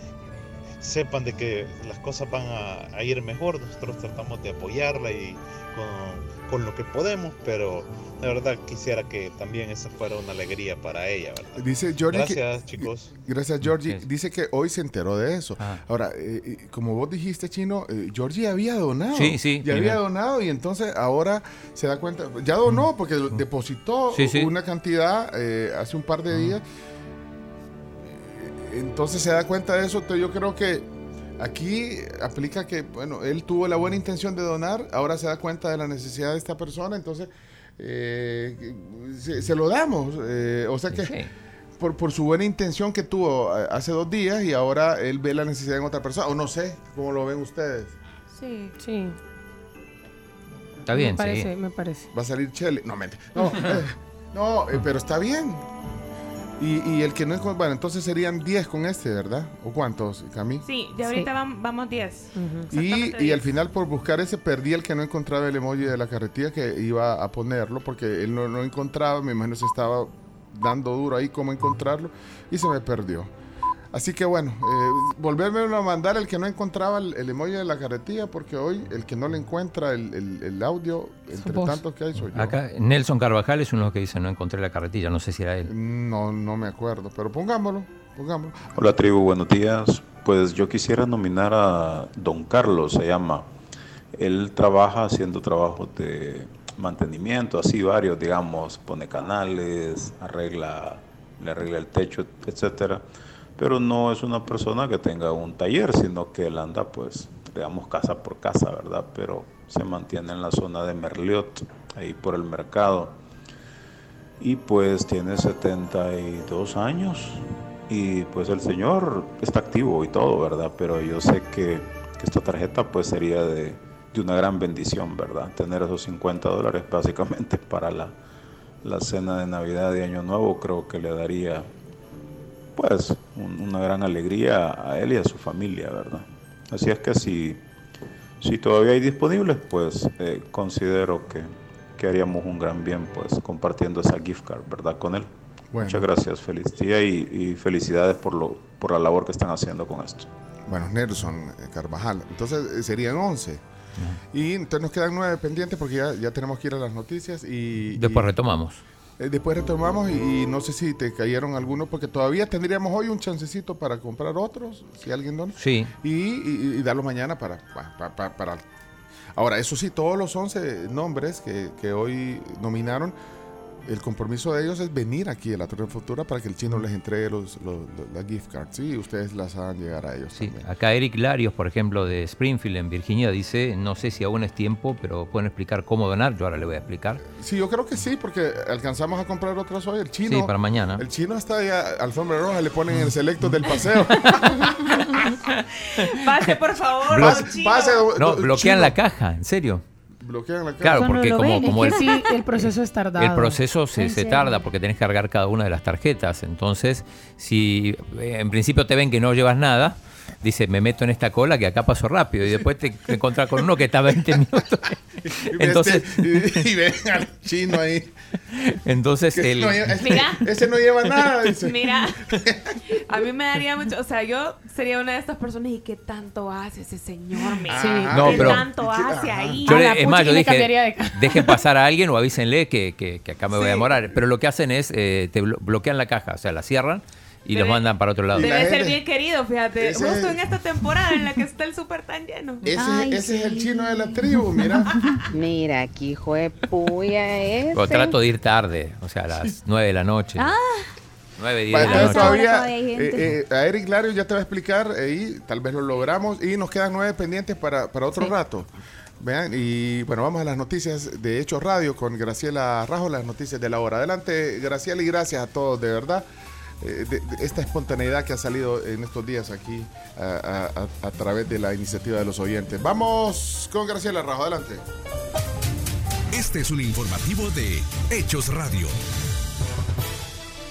sepan de que las cosas van a, a ir mejor. Nosotros tratamos de apoyarla y con, con lo que podemos, pero de verdad quisiera que también esa fuera una alegría para ella. ¿verdad? Dice Georgie que- Gracias, chicos. Gracias, Georgie. Dice que hoy se enteró de eso. Ah. Ahora, eh, eh, como vos dijiste, Chino, eh, Georgie había donado. Sí, sí, Ya había donado y entonces ahora se da cuenta. Ya donó porque depositó Mm. Sí, sí. una cantidad eh, hace un par de días. Entonces se da cuenta de eso. Entonces yo creo que aquí aplica que, bueno, él tuvo la buena intención de donar, ahora se da cuenta de la necesidad de esta persona. Entonces eh, se, se lo damos. eh, o sea que por, por su buena intención que tuvo eh, hace dos días y ahora él ve la necesidad en otra persona. O no sé, ¿cómo lo ven ustedes? Sí, sí. Está bien, me parece, sí. me parece. Va a salir Chele. No, mente. No, eh, no eh, pero está bien. Y, y el que no Bueno, entonces serían 10 con este, ¿verdad? ¿O cuántos, Cami? Sí, de ahorita vam- vamos 10. Y, y al 10. final por buscar ese perdí el que no encontraba el emoji de la carretilla que iba a ponerlo porque él no lo encontraba, me imagino se estaba dando duro ahí cómo encontrarlo y se me perdió. Así que bueno, eh, volverme a mandar el que no encontraba el, el emoji de la carretilla porque hoy el que no le encuentra el, el- el audio, entre tantos que hay soy yo. Acá Nelson Carvajal es uno que dice no encontré la carretilla, no sé si era él. No, no me acuerdo, pero pongámoslo, pongámoslo. Hola tribu, buenos días. Pues yo quisiera nominar a Don Carlos, se llama. Él trabaja haciendo trabajos de mantenimiento, así varios, digamos, pone canales, arregla, le arregla el techo, etcétera. Pero no es una persona que tenga un taller, sino que él anda, pues, digamos, casa por casa, ¿verdad? Pero se mantiene en la zona de Merliot, ahí por el mercado y pues tiene 72 años y pues el señor está activo y todo, ¿verdad? Pero yo sé que, esta tarjeta pues sería de, de una gran bendición, ¿verdad? Tener esos 50 dólares básicamente para la, la cena de Navidad y Año Nuevo creo que le daría pues un- una gran alegría a él y a su familia, ¿verdad? Así es que si, si todavía hay disponibles, pues eh, considero que, que haríamos un gran bien pues compartiendo esa gift card, ¿verdad? Con él. Bueno. Muchas gracias, feliz día y, y felicidades por, lo, por la labor que están haciendo con esto. Bueno, Nelson eh, Carvajal. Entonces eh, serían 11. Y entonces nos quedan 9 pendientes porque ya, ya tenemos que ir a las noticias y... Después y- retomamos. Eh, después retomamos y, y no sé si te cayeron algunos porque todavía tendríamos hoy un chancecito para comprar otros, si alguien dona. Sí. Y, y, y darlos mañana para, pa- pa- para... Ahora, eso sí, todos los 11 nombres que, que hoy nominaron, el compromiso de ellos es venir aquí a la Torre Futura para que el chino les entregue los, los- los- las gift cards. Sí, ustedes las hagan llegar a ellos. Sí, acá Eric Larios, por ejemplo, de Springfield, en Virginia, dice, no sé si aún es tiempo, pero pueden explicar cómo donar. Yo ahora le voy a explicar. Sí, yo creo que sí, porque alcanzamos a comprar otras hoy. El chino. Sí, para mañana. El chino está ya, alfombra roja, le ponen el selecto del paseo. Pase, por favor. Blo- don Chino. Pase, No, bloquean chino. la caja, en serio. Bloquean la caja. Claro, porque como, como el, sí, el proceso es tardado. el proceso se, ¿En se tarda porque tenés que cargar cada una de las tarjetas. Entonces, si eh, en principio te ven que no llevas nada, dice, me meto en esta cola que acá pasó rápido. Y después te encontrás con uno que está 20 minutos. Y ve Entonces, y, ven al chino ahí. entonces el, no lleva- ese, Mira. ese no lleva nada, dice. Mira, a mí me daría mucho, o sea, yo sería una de estas personas y qué tanto hace ese señor, mira, Sí. ¿Qué No, pero- tanto hace ahí? Yo es más, yo me dije, de dejen pasar a alguien o avísenle que, que- que acá me voy a Sí. demorar. Pero lo que hacen es, eh, te blo- bloquean la caja, o sea, la cierran y los mandan para otro lado. Debe ser bien querido, fíjate, Ese- justo en esta temporada en la que está el súper tan lleno. Ese, Ay, ese es el chino de la tribu, mira. Mira, aquí hijo de puya ese. Pero trato de ir tarde, o sea, a las 9 de la noche. Ah. 9, 10 Vale, de la noche. todavía, eh, eh, a Eric Lario ya te va a explicar y tal vez lo logramos y nos quedan nueve pendientes para, para otro rato. Vean, y bueno, vamos a las noticias de Hechos Radio con Graciela Rajo, las noticias de la hora. Adelante, Graciela, y gracias a todos, de verdad. Eh, esta espontaneidad que ha salido en estos días aquí a- a través de la iniciativa de los oyentes. Vamos con Graciela Rajo, adelante. Este es un informativo de Hechos Radio.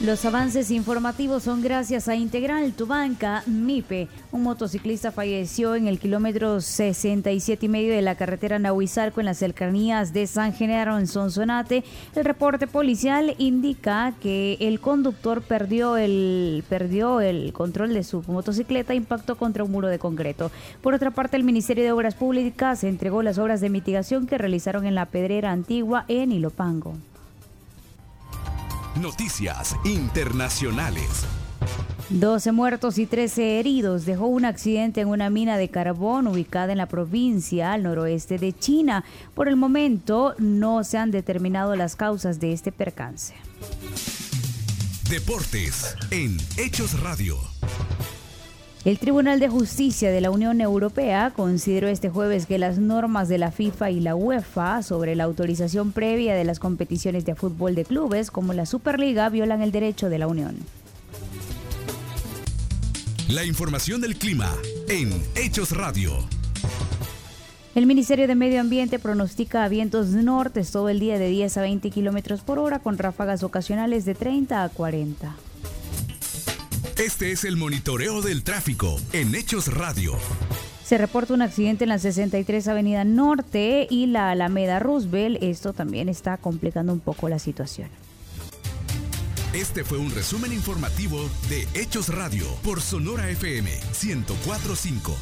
Los avances informativos son gracias a Integral Tu Banca MIPE. Un motociclista falleció en el kilómetro 67 y medio de la carretera Nahuizalco en las cercanías de San Genaro en Sonsonate. El reporte policial indica que el conductor perdió el, perdió el control de su motocicleta e impactó contra un muro de concreto. Por otra parte, el Ministerio de Obras Públicas entregó las obras de mitigación que realizaron en la Pedrera Antigua en Ilopango. Noticias internacionales. 12 muertos y 13 heridos dejó un accidente en una mina de carbón ubicada en la provincia al noroeste de China. Por el momento no se han determinado las causas de este percance. Deportes en Hechos Radio. El Tribunal de Justicia de la Unión Europea consideró este jueves que las normas de la FIFA y la UEFA sobre la autorización previa de las competiciones de fútbol de clubes como la Superliga violan el derecho de la Unión. La información del clima en Hechos Radio. El Ministerio de Medio Ambiente pronostica vientos nortes todo el día de 10 a 20 kilómetros por hora con ráfagas ocasionales de 30 a 40. Este es el monitoreo del tráfico en Hechos Radio. Se reporta un accidente en la 63 Avenida Norte y la Alameda Roosevelt. Esto también está complicando un poco la situación. Este fue un resumen informativo de Hechos Radio por Sonora FM 1045.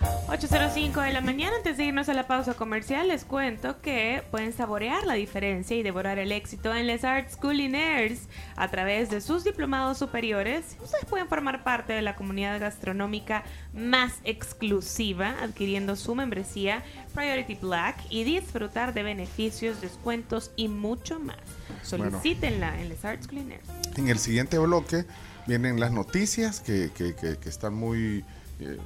8.05 de la mañana, antes de irnos a la pausa comercial, les cuento que pueden saborear la diferencia y devorar el éxito en Les Arts Culinaires a través de sus diplomados superiores. Ustedes pueden formar parte de la comunidad gastronómica más exclusiva adquiriendo su membresía Priority Black y disfrutar de beneficios, descuentos y mucho más. Solicítenla en Les Arts Culinaires. En el siguiente bloque vienen las noticias que, que- que- que están muy... eh,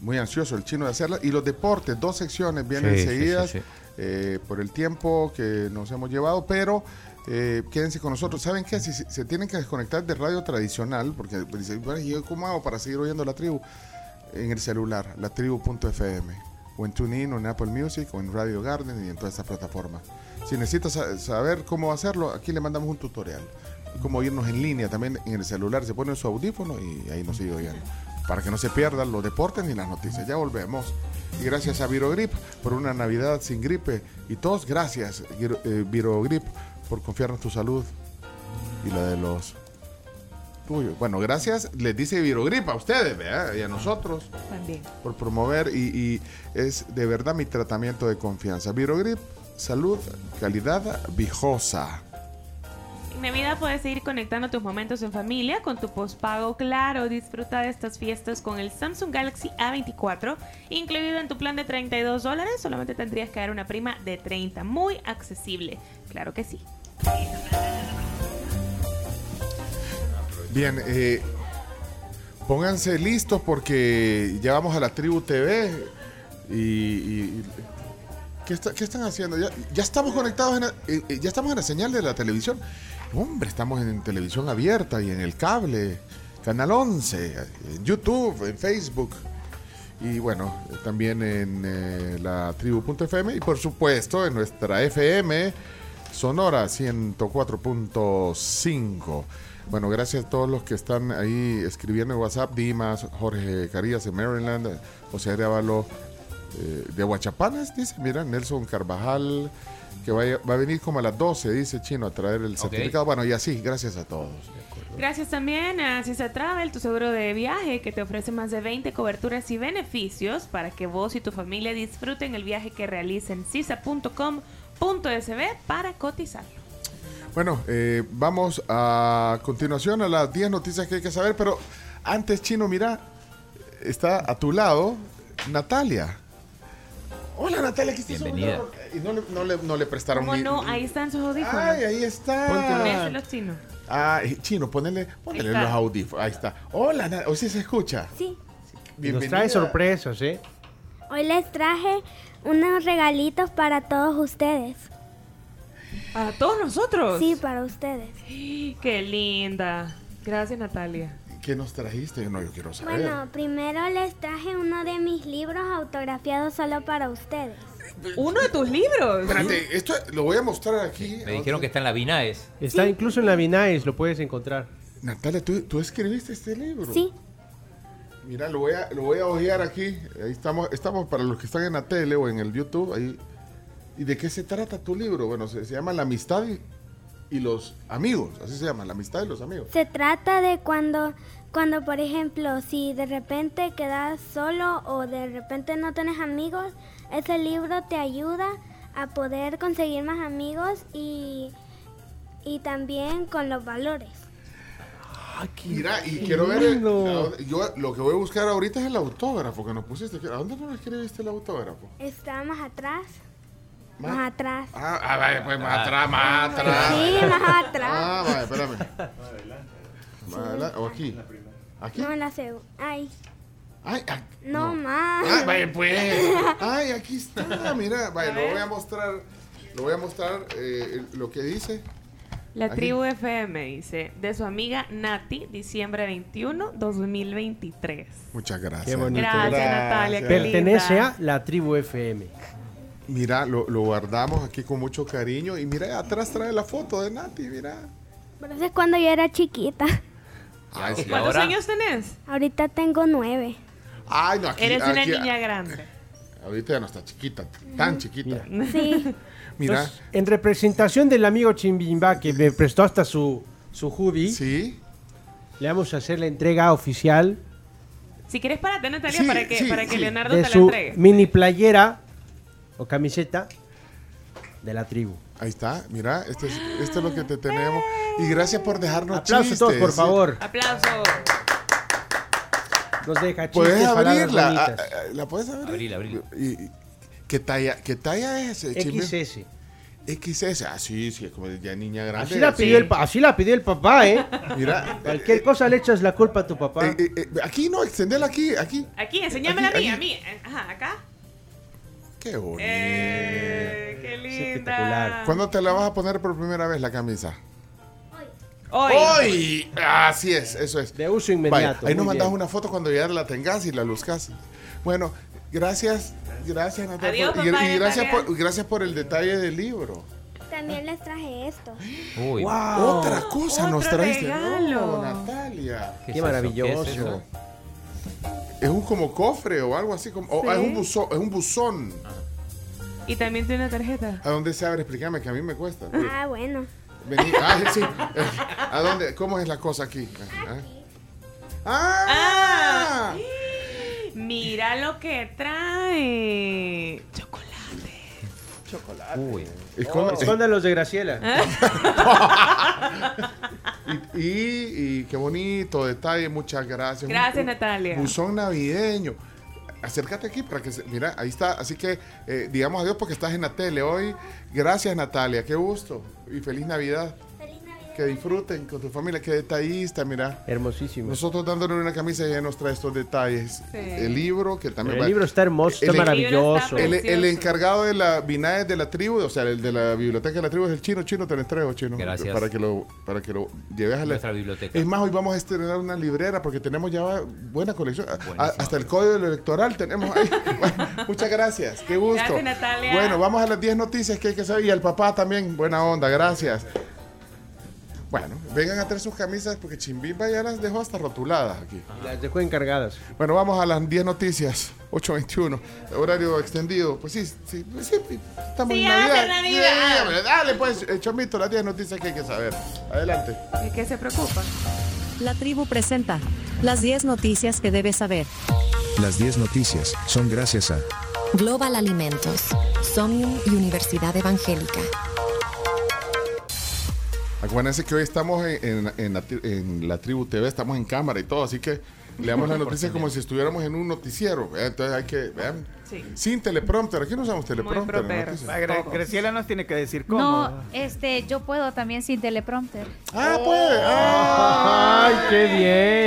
muy ansioso el chino de hacerlas. Y los deportes, dos secciones vienen Sí, seguidas sí, sí. eh, por el tiempo que nos hemos llevado, pero eh, quédense con nosotros. ¿Saben qué? Si, si- se tienen que desconectar de radio tradicional, porque dicen, "Bueno, ¿y yo cómo hago para seguir oyendo la tribu? En el celular, latribu.fm, o en TuneIn, o en Apple Music, o en Radio Garden y en todas estas plataformas. Si necesitas sa- saber cómo hacerlo, aquí le mandamos un tutorial. Cómo irnos en línea también en el celular. Se pone su audífono y ahí nos sigue oyendo. Para que no se pierdan los deportes ni las noticias. Ya volvemos. Y gracias a Virogrip por una Navidad sin gripe. Y todos gracias, eh, Virogrip, por confiar en tu salud y la de los tuyos. Bueno, gracias, les dice Virogrip a ustedes, ¿verdad? Y a nosotros También. por promover y, y es de verdad mi tratamiento de confianza. Virogrip, salud, calidad, viejosa. Navidad puedes seguir conectando tus momentos en familia con tu postpago Claro. Disfruta de estas fiestas con el Samsung Galaxy A24, incluido en tu plan de 32 dólares. Solamente tendrías que dar una prima de 30. Muy accesible. Claro que sí. Bien, eh, pónganse listos porque ya vamos a la Tribu TV y... ¿qué, está- están haciendo? Ya, estamos conectados, en eh, eh, ya estamos en la señal de la televisión. Hombre, estamos en televisión abierta y en el cable, Canal 11, en YouTube, en Facebook. Y bueno, también en eh, la tribu.fm y por supuesto en nuestra FM Sonora 104.5. Bueno, gracias a todos los que están ahí escribiendo en WhatsApp. Dimas, Jorge Carías de Maryland, José Arevalo eh, de Huachapanes, dice. Mira, Nelson Carvajal, que vaya- va a venir como a las 12, dice Chino, a traer el certificado. Bueno, y así, gracias a todos. Gracias también a Cisa Travel, tu seguro de viaje, que te ofrece más de 20 coberturas y beneficios para que vos y tu familia disfruten el viaje que realicen. Cisa.com.sb para cotizarlo. Bueno, eh, vamos a continuación a las 10 noticias que hay que saber, pero antes, Chino, mira, está a tu lado Natalia. Hola Natalia, aquí estás. Bienvenida. Y no le, no le- no le prestaron ¿Cómo ni- no? Ahí están sus audífonos. Ay, ahí está. Ponéselos, chino. Ah, Chino, ponele, ponele los audífonos. Ahí está. Hola, ¿o sí se escucha? Sí. Nos trae sorpresas, ¿eh? Hoy les traje unos regalitos para todos ustedes. ¿Para todos nosotros? Sí, para ustedes. Qué linda. Gracias, Natalia. ¿Qué nos trajiste? No, yo quiero saber. Bueno, primero les traje uno de mis libros autografiados solo para ustedes. ¿Uno de tus libros? Espérate, esto lo voy a mostrar aquí. Me dijeron que está en la Vinaes. Está incluso en la Vinaes, lo puedes encontrar. Natalia, ¿tú, tú escribiste este libro? Sí. Mira, lo voy a, lo voy a ojear aquí. Ahí estamos, estamos para los que están en la tele o en el YouTube. Ahí. ¿Y de qué se trata tu libro? Bueno, se, se llama La amistad y, y los amigos. Así se llama, La amistad y los amigos. Se trata de cuando, cuando, por ejemplo, si de repente quedas solo o de repente no tienes amigos, ese libro te ayuda a poder conseguir más amigos y, y también con los valores. Mira, y quiero ver. el- la- yo lo que voy a buscar ahorita es el autógrafo que nos pusiste. ¿A dónde nos escribiste el autógrafo? Está más atrás. Más- Más atrás. Ah, ah, vaya, pues más atrás, más atrás. Sí, más atrás. Ah, vaya, espérame. Más adelante, o aquí. ¿Aquí? No la sé. Ay. Ay, ay, No, más. Ay, vaya, pues. Ay, aquí está, mira. Vaya, lo voy a mostrar. Lo voy a mostrar eh, lo que dice. La Aquí. tribu FM dice, de su amiga Nati, diciembre 21, 2023. Muchas gracias. Qué bonito. Gracias, Natalia, qué Pertenece linda. a la tribu FM. Mira, lo, lo guardamos aquí con mucho cariño. Y mira, atrás trae la foto de Nati, mira. Pero eso es cuando yo era chiquita. Ay, sí, ¿Cuántos ahora- años tenés? Ahorita tengo nueve. Ay, no, aquí. Eres una aquí- niña grande. Ahorita ya no está chiquita, tan chiquita. Sí. Mira. Entonces, en representación del amigo Chimbimba que me prestó hasta su, su hoodie, sí. le vamos a hacer la entrega oficial Si quieres, párate, Natalia, Sí, para que, sí, para que sí. Leonardo de te la entregue. mini playera o camiseta de la tribu. Ahí está, mira, esto es, esto es lo que te tenemos. Y gracias por dejarnos Aplausos chistes. todos, por favor. Aplauso. Nos deja chistes, Puedes abrirla. bonitas. ah, ah, ¿La puedes abrir? Y- y- ¿Qué talla, qué talla es? Chimbe? XS. XS. Ah, sí, sí, como ya niña grande. Así la, pidió el, pa- así la pidió el papá, ¿eh? Mira. Cualquier cosa le echas la culpa a tu papá. Eh, eh, eh, aquí no, extendela aquí, aquí. Aquí, enséñamela a Aquí, mí, aquí. a mí. Ajá, acá. Qué bonito. Eh, qué linda. Espectacular. ¿Cuándo te la vas a poner por primera vez la camisa? Hoy. Hoy. Así es, eso es. De uso Vaya, inmediato. ahí nos mandas una foto cuando ya la tengas y la luzcas. Bueno, gracias, gracias Natalia. Adiós, por- papá, y gracias, por, gracias por el detalle del libro. También les traje esto. Uy. Otra cosa nos Otro trajiste. regalo. No, Natalia. ¿Qué Qué maravilloso. ¿Qué es eso? Es un como cofre o algo así como. o Sí. es un buzón, es un buzón. Y también tiene una tarjeta. ¿A dónde se abre? Explícame que a mí me cuesta. Ah, bueno. Vení. Ah, sí. Eh, ¿A dónde? ¿Cómo es la cosa aquí? Ah. Ah. Mira lo que trae. Chocolate. Chocolate. Uy. Esconda- Escondan los de Graciela. Y, y- y qué bonito detalle, muchas gracias. Gracias, Un- un Natalia. Buzón navideño. Acércate aquí para que se. Mira, ahí está. Así que eh, digamos adiós porque estás en la tele hoy. Gracias, Natalia. Qué gusto. Y feliz Navidad. Que disfruten con tu familia. Qué detallista, mira. Hermosísimo. Nosotros dándole una camisa y ella nos trae estos detalles. Sí. El libro, que también El va- libro está hermoso, está maravilloso. El, el encargado de la BINAES de la tribu, o sea, el de la biblioteca de la tribu es el chino. Chino, te lo entrego, chino. Gracias. Para que lo, para que lo lleves a la Nuestra biblioteca. Es más, hoy vamos a estrenar una librera porque tenemos ya buena colección. A- hasta el código electoral tenemos ahí. Muchas gracias. Qué gusto. Gracias, Natalia. Bueno, vamos a las 10 noticias que hay que saber. Y al papá también, buena onda, gracias. Bueno, vengan a traer sus camisas porque Chimbimba ya las dejó hasta rotuladas aquí. Las dejó encargadas. Bueno, vamos a las 10 noticias. 8.21. Horario extendido. Pues sí, sí, pues sí. Estamos Sí, en Navidad. Navidad. Sí, dale, pues, eh, Chomito, las 10 noticias que hay que saber. Adelante. ¿De qué se preocupa? La tribu presenta las 10 noticias que debes saber. Las 10 noticias son gracias a Global Alimentos, Somnium y Universidad Evangélica. Acuérdense que hoy estamos en, en- en la, tri- en la Tribu TV, estamos en cámara y todo, así que leamos las noticias como si estuviéramos en un noticiero. ¿eh? Entonces hay que, vean, Sí. sin teleprompter. Aquí no usamos teleprompter. Ah, Graciela nos tiene que decir cómo. No, este, yo puedo también sin teleprompter. Ah, puede. ¡Ay, qué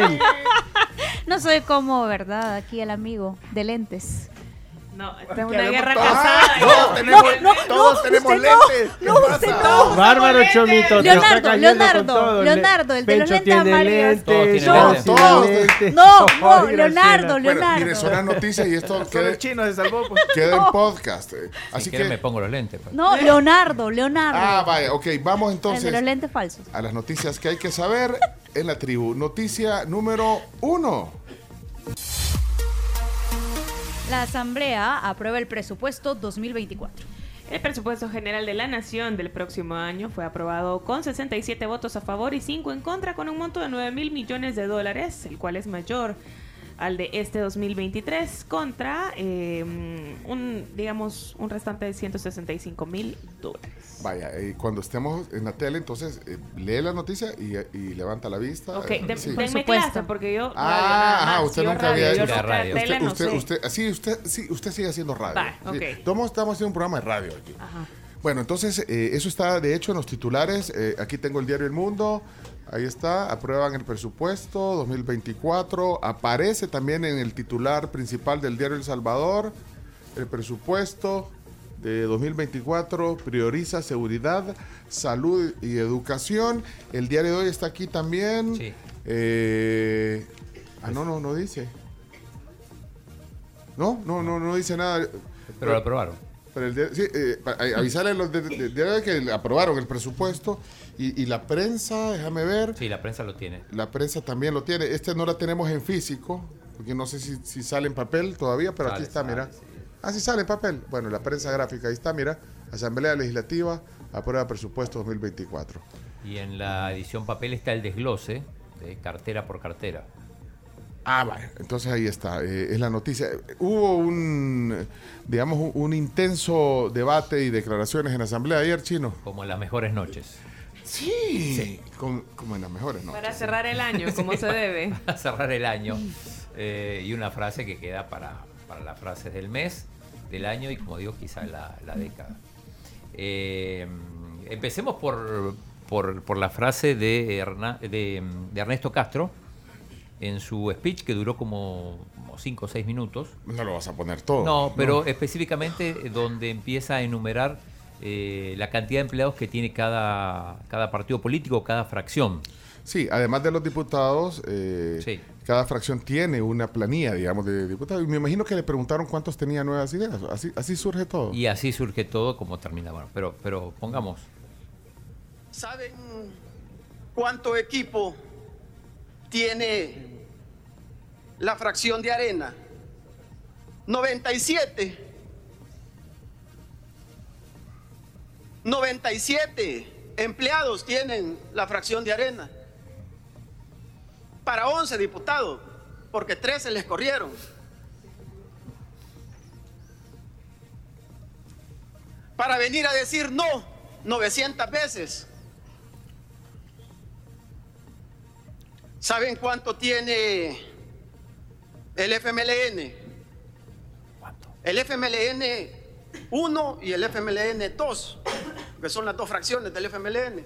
bien! No soy como, ¿verdad? Aquí el amigo de lentes. No, esta es una guerra todos- casada. todos tenemos- no, todos no, tenemos usted no, lentes. no, no. Bárbaro Chomito, Leonardo, Leonardo. Leonardo, el de los lentes amarillos. Todos Todos. No, no, Leonardo, Leonardo. miren, son las noticias y esto queda, el chino se salvó. Pues. queda en podcast. eh. Así que. me pongo los lentes. pues. No, Leonardo, Leonardo. Ah, vaya, ok, vamos el de los entonces lentes falsos. a las noticias que hay que saber en la tribu. Noticia número uno. La Asamblea aprueba el presupuesto 2024. El presupuesto general de la Nación del próximo año fue aprobado con 67 votos a favor y 5 en contra con un monto de 9 mil millones de dólares, el cual es mayor al de este 2023 contra eh, un, digamos, un restante de 165 mil dólares. Vaya, eh, cuando estemos en la tele, entonces eh, lee la noticia y, y levanta la vista. Ok, eh, de- sí. denme clase porque yo radio Ah, nada ajá, más, usted yo nunca radio, había hecho radio. tele, Usted, no usted, usted, sí, usted, sí, usted sigue haciendo radio. Va, Sí. ok. Todos estamos haciendo un programa de radio aquí. Ajá. Bueno, entonces eh, eso está de hecho en los titulares. Eh, aquí tengo el diario El Mundo. Ahí está, aprueban el presupuesto 2024. Aparece también en el titular principal del diario El Salvador el presupuesto de 2024 prioriza seguridad, salud y educación. El diario de hoy está aquí también. Eh, ah, no, no, no dice. No, no, no, no dice nada. Pero lo aprobaron. Pero el diario- sí, eh, a- avisarle a los de- de- del diario de que aprobaron el presupuesto y, y la prensa, déjame ver. Sí, la prensa lo tiene. La prensa también lo tiene. Este no la tenemos en físico, porque no sé si, si sale en papel todavía, pero aquí está, sale, mira. Ah, sí sale en papel. Bueno, la prensa gráfica, ahí está, mira. Asamblea Legislativa aprueba presupuesto 2024. Y en la edición papel está el desglose de cartera por cartera. Ah, vale. Entonces ahí está, eh, es la noticia. Hubo un, digamos, un, un intenso debate y declaraciones en Asamblea ayer, Chino. Como en las mejores noches. Sí, con- como en las mejores. Para cerrar el año, como se debe. Para cerrar el año. Eh, y una frase que queda para, para las frases del mes, del año y como digo, quizá la, la década. Eh, empecemos por, por, por la frase de, Erna- de, de Ernesto Castro en su speech que duró como 5 o 6 minutos. No lo vas a poner todo. No, pero No. específicamente donde empieza a enumerar eh, la cantidad de empleados que tiene cada, cada partido político, cada fracción. Sí, además de los diputados, eh, cada fracción tiene una planilla, digamos, de diputados. Y me imagino que le preguntaron cuántos tenía nuevas ideas. Así, así surge todo. Y así surge todo como termina. Bueno, pero, pero pongamos. ¿Saben cuánto equipo tiene la fracción de arena? 97. 97 empleados tienen la fracción de arena. Para 11 diputados, porque 13 les corrieron. Para venir a decir no 900 veces. ¿Saben cuánto tiene el FMLN? El FMLN 1 y el FMLN 2, que son las dos fracciones del FMLN.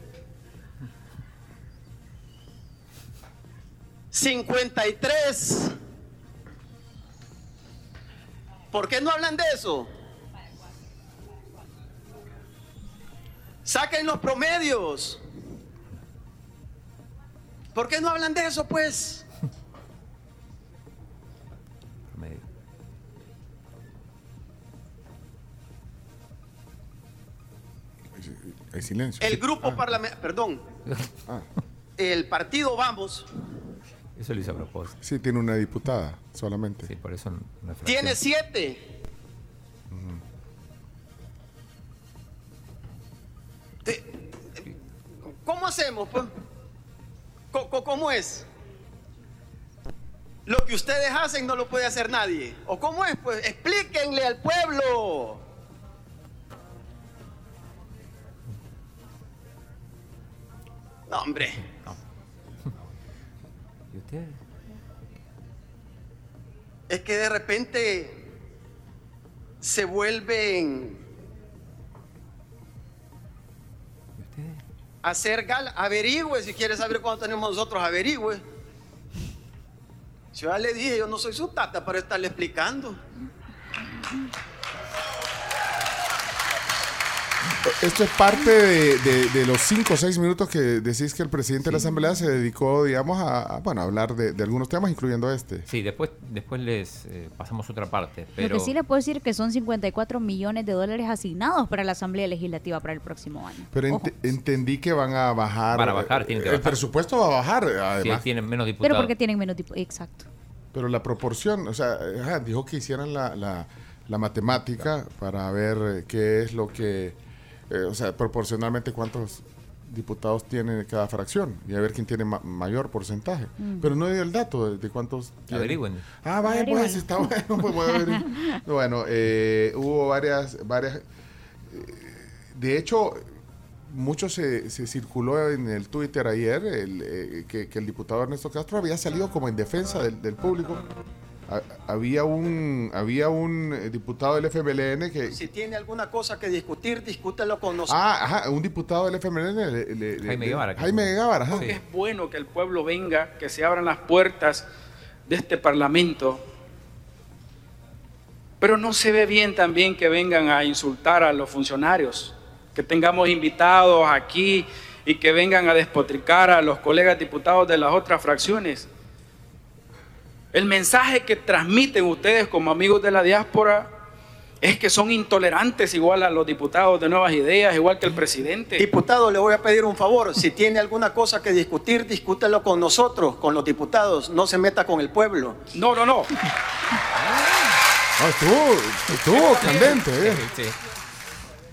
53. ¿Por qué no hablan de eso? Saquen los promedios. ¿Por qué no hablan de eso, pues? Hay silencio. El grupo parlamentario, perdón, Ah, el partido Vamos Eso lo hice a propósito. sí, tiene una diputada solamente. Sí, por eso fracción. tiene siete. Te- ¿Cómo hacemos, pues? ¿Cómo es? Lo que ustedes hacen no lo puede hacer nadie. ¿O cómo es? Pues explíquenle al pueblo. No, hombre. ¿Y usted? Es que de repente se vuelven a hacer gal. Averigüe si quiere saber cuánto tenemos nosotros, averigüe. Yo ya le dije, yo no soy su tata para estarle explicando. Esto es parte de, de- de los cinco o seis minutos que decís que el presidente de la Asamblea se dedicó, digamos, a, a, bueno, a hablar de, de algunos temas, incluyendo este. Sí, después, después les eh, pasamos otra parte. Pero Lo que sí les puedo decir que son 54 millones de dólares asignados para la Asamblea Legislativa para el próximo año. Pero Ojo. ent- entendí que van a bajar. Van a bajar, eh, tienen que El bajar. presupuesto va a bajar, sí, además. tienen menos Pero diputados. porque tienen menos tipo. Exacto. Pero la proporción, o sea, ajá, dijo que hicieran la, la- la matemática para ver eh, qué es lo que, eh, o sea, proporcionalmente cuántos diputados tiene cada fracción y a ver quién tiene ma- mayor porcentaje. Mm. Pero no dio el dato de, de cuántos. Averigüen. Ah, vaya, pues está bueno. Pues, voy a ver. bueno, eh, hubo varias, varias. eh, De hecho, mucho se, se circuló en el Twitter ayer el, eh, que, que el diputado Ernesto Castro había salido como en defensa del, del público. A- había un había un eh, diputado del FMLN que Si tiene alguna cosa que discutir, discútelo con nosotros. ah ajá, un diputado del FMLN le- le- le- Jaime Guevara, Jaime Guevara. Es bueno que el pueblo venga, que se abran las puertas de este parlamento. Pero no se ve bien también que vengan a insultar a los funcionarios, que tengamos invitados aquí y que vengan a despotricar a los colegas diputados de las otras fracciones. El mensaje que transmiten ustedes como amigos de la diáspora es que son intolerantes igual a los diputados de Nuevas Ideas, igual que el presidente. Diputado, le voy a pedir un favor. Si tiene alguna cosa que discutir, discútelo con nosotros, con los diputados. No se meta con el pueblo. No, no, no. Ah, estuvo, estuvo candente. eh.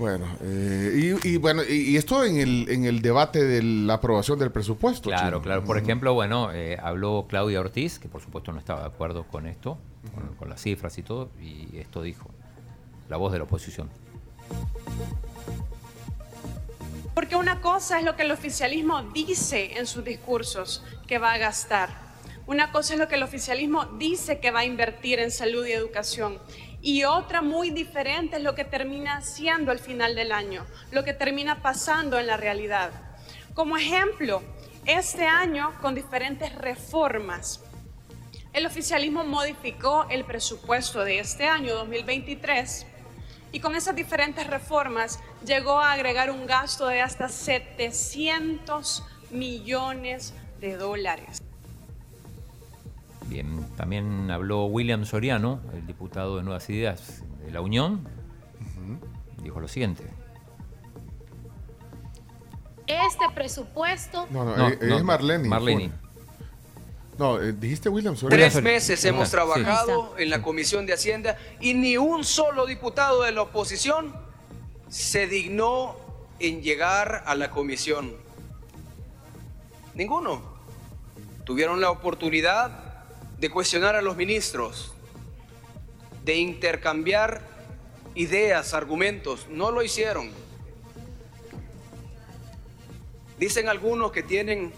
Bueno, eh, y, y bueno, y, y esto en el, en el debate de la aprobación del presupuesto. Claro, Chino. claro. Por ejemplo, bueno, eh, habló Claudia Ortiz, que por supuesto no estaba de acuerdo con esto, con, con las cifras y todo, y esto dijo, la voz de la oposición. Porque una cosa es lo que el oficialismo dice en sus discursos que va a gastar. Una cosa es lo que el oficialismo dice que va a invertir en salud y educación. Y otra muy diferente es lo que termina siendo al final del año, lo que termina pasando en la realidad. Como ejemplo, este año con diferentes reformas, el oficialismo modificó el presupuesto de este año 2023 y con esas diferentes reformas llegó a agregar un gasto de hasta 700 millones de dólares. Bien, también habló William Soriano, el diputado de Nuevas Ideas de la Unión, dijo lo siguiente. Este presupuesto No, no, No, eh, no, es Marlene. Marlene. No, eh, dijiste William Soria. Tres meses hemos Sí. trabajado en la Comisión de Hacienda y ni un solo diputado de la oposición se dignó en llegar a la comisión. Ninguno. Tuvieron la oportunidad de cuestionar a los ministros, de intercambiar ideas, argumentos. No lo hicieron. Dicen algunos que tienen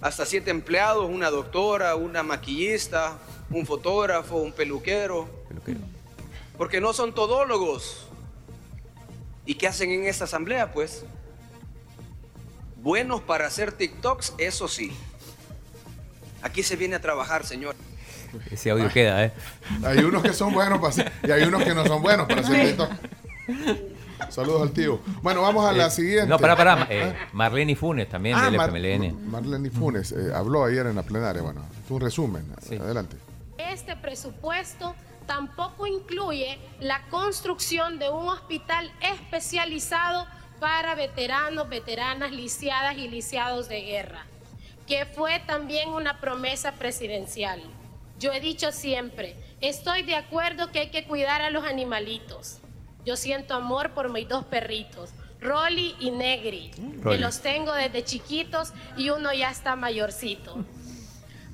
hasta siete empleados, una doctora, una maquillista, un fotógrafo, un peluquero. Porque no son todólogos. ¿Y qué hacen en esta asamblea, pues? Buenos para hacer TikToks, eso sí. Aquí se viene a trabajar, señor. Ese audio queda, ¿eh? Hay unos que son buenos para hacer, y hay unos que no son buenos para hacer TikTok. Saludos al tío. Bueno, vamos a la Eh, siguiente. No, pará, pará. ¿Eh? eh, Marlene Funes también Ah, del Mar- FMLN. Marlene Funes eh, habló ayer en la plenaria. Bueno, un resumen. Adelante. Este presupuesto tampoco incluye la construcción de un hospital especializado para veteranos, veteranas, lisiadas y lisiados de guerra, que fue también una promesa presidencial. Yo he dicho siempre, estoy de acuerdo que hay que cuidar a los animalitos. Yo siento amor por mis dos perritos, Rolly y Negri, que los tengo desde chiquitos y uno ya está mayorcito.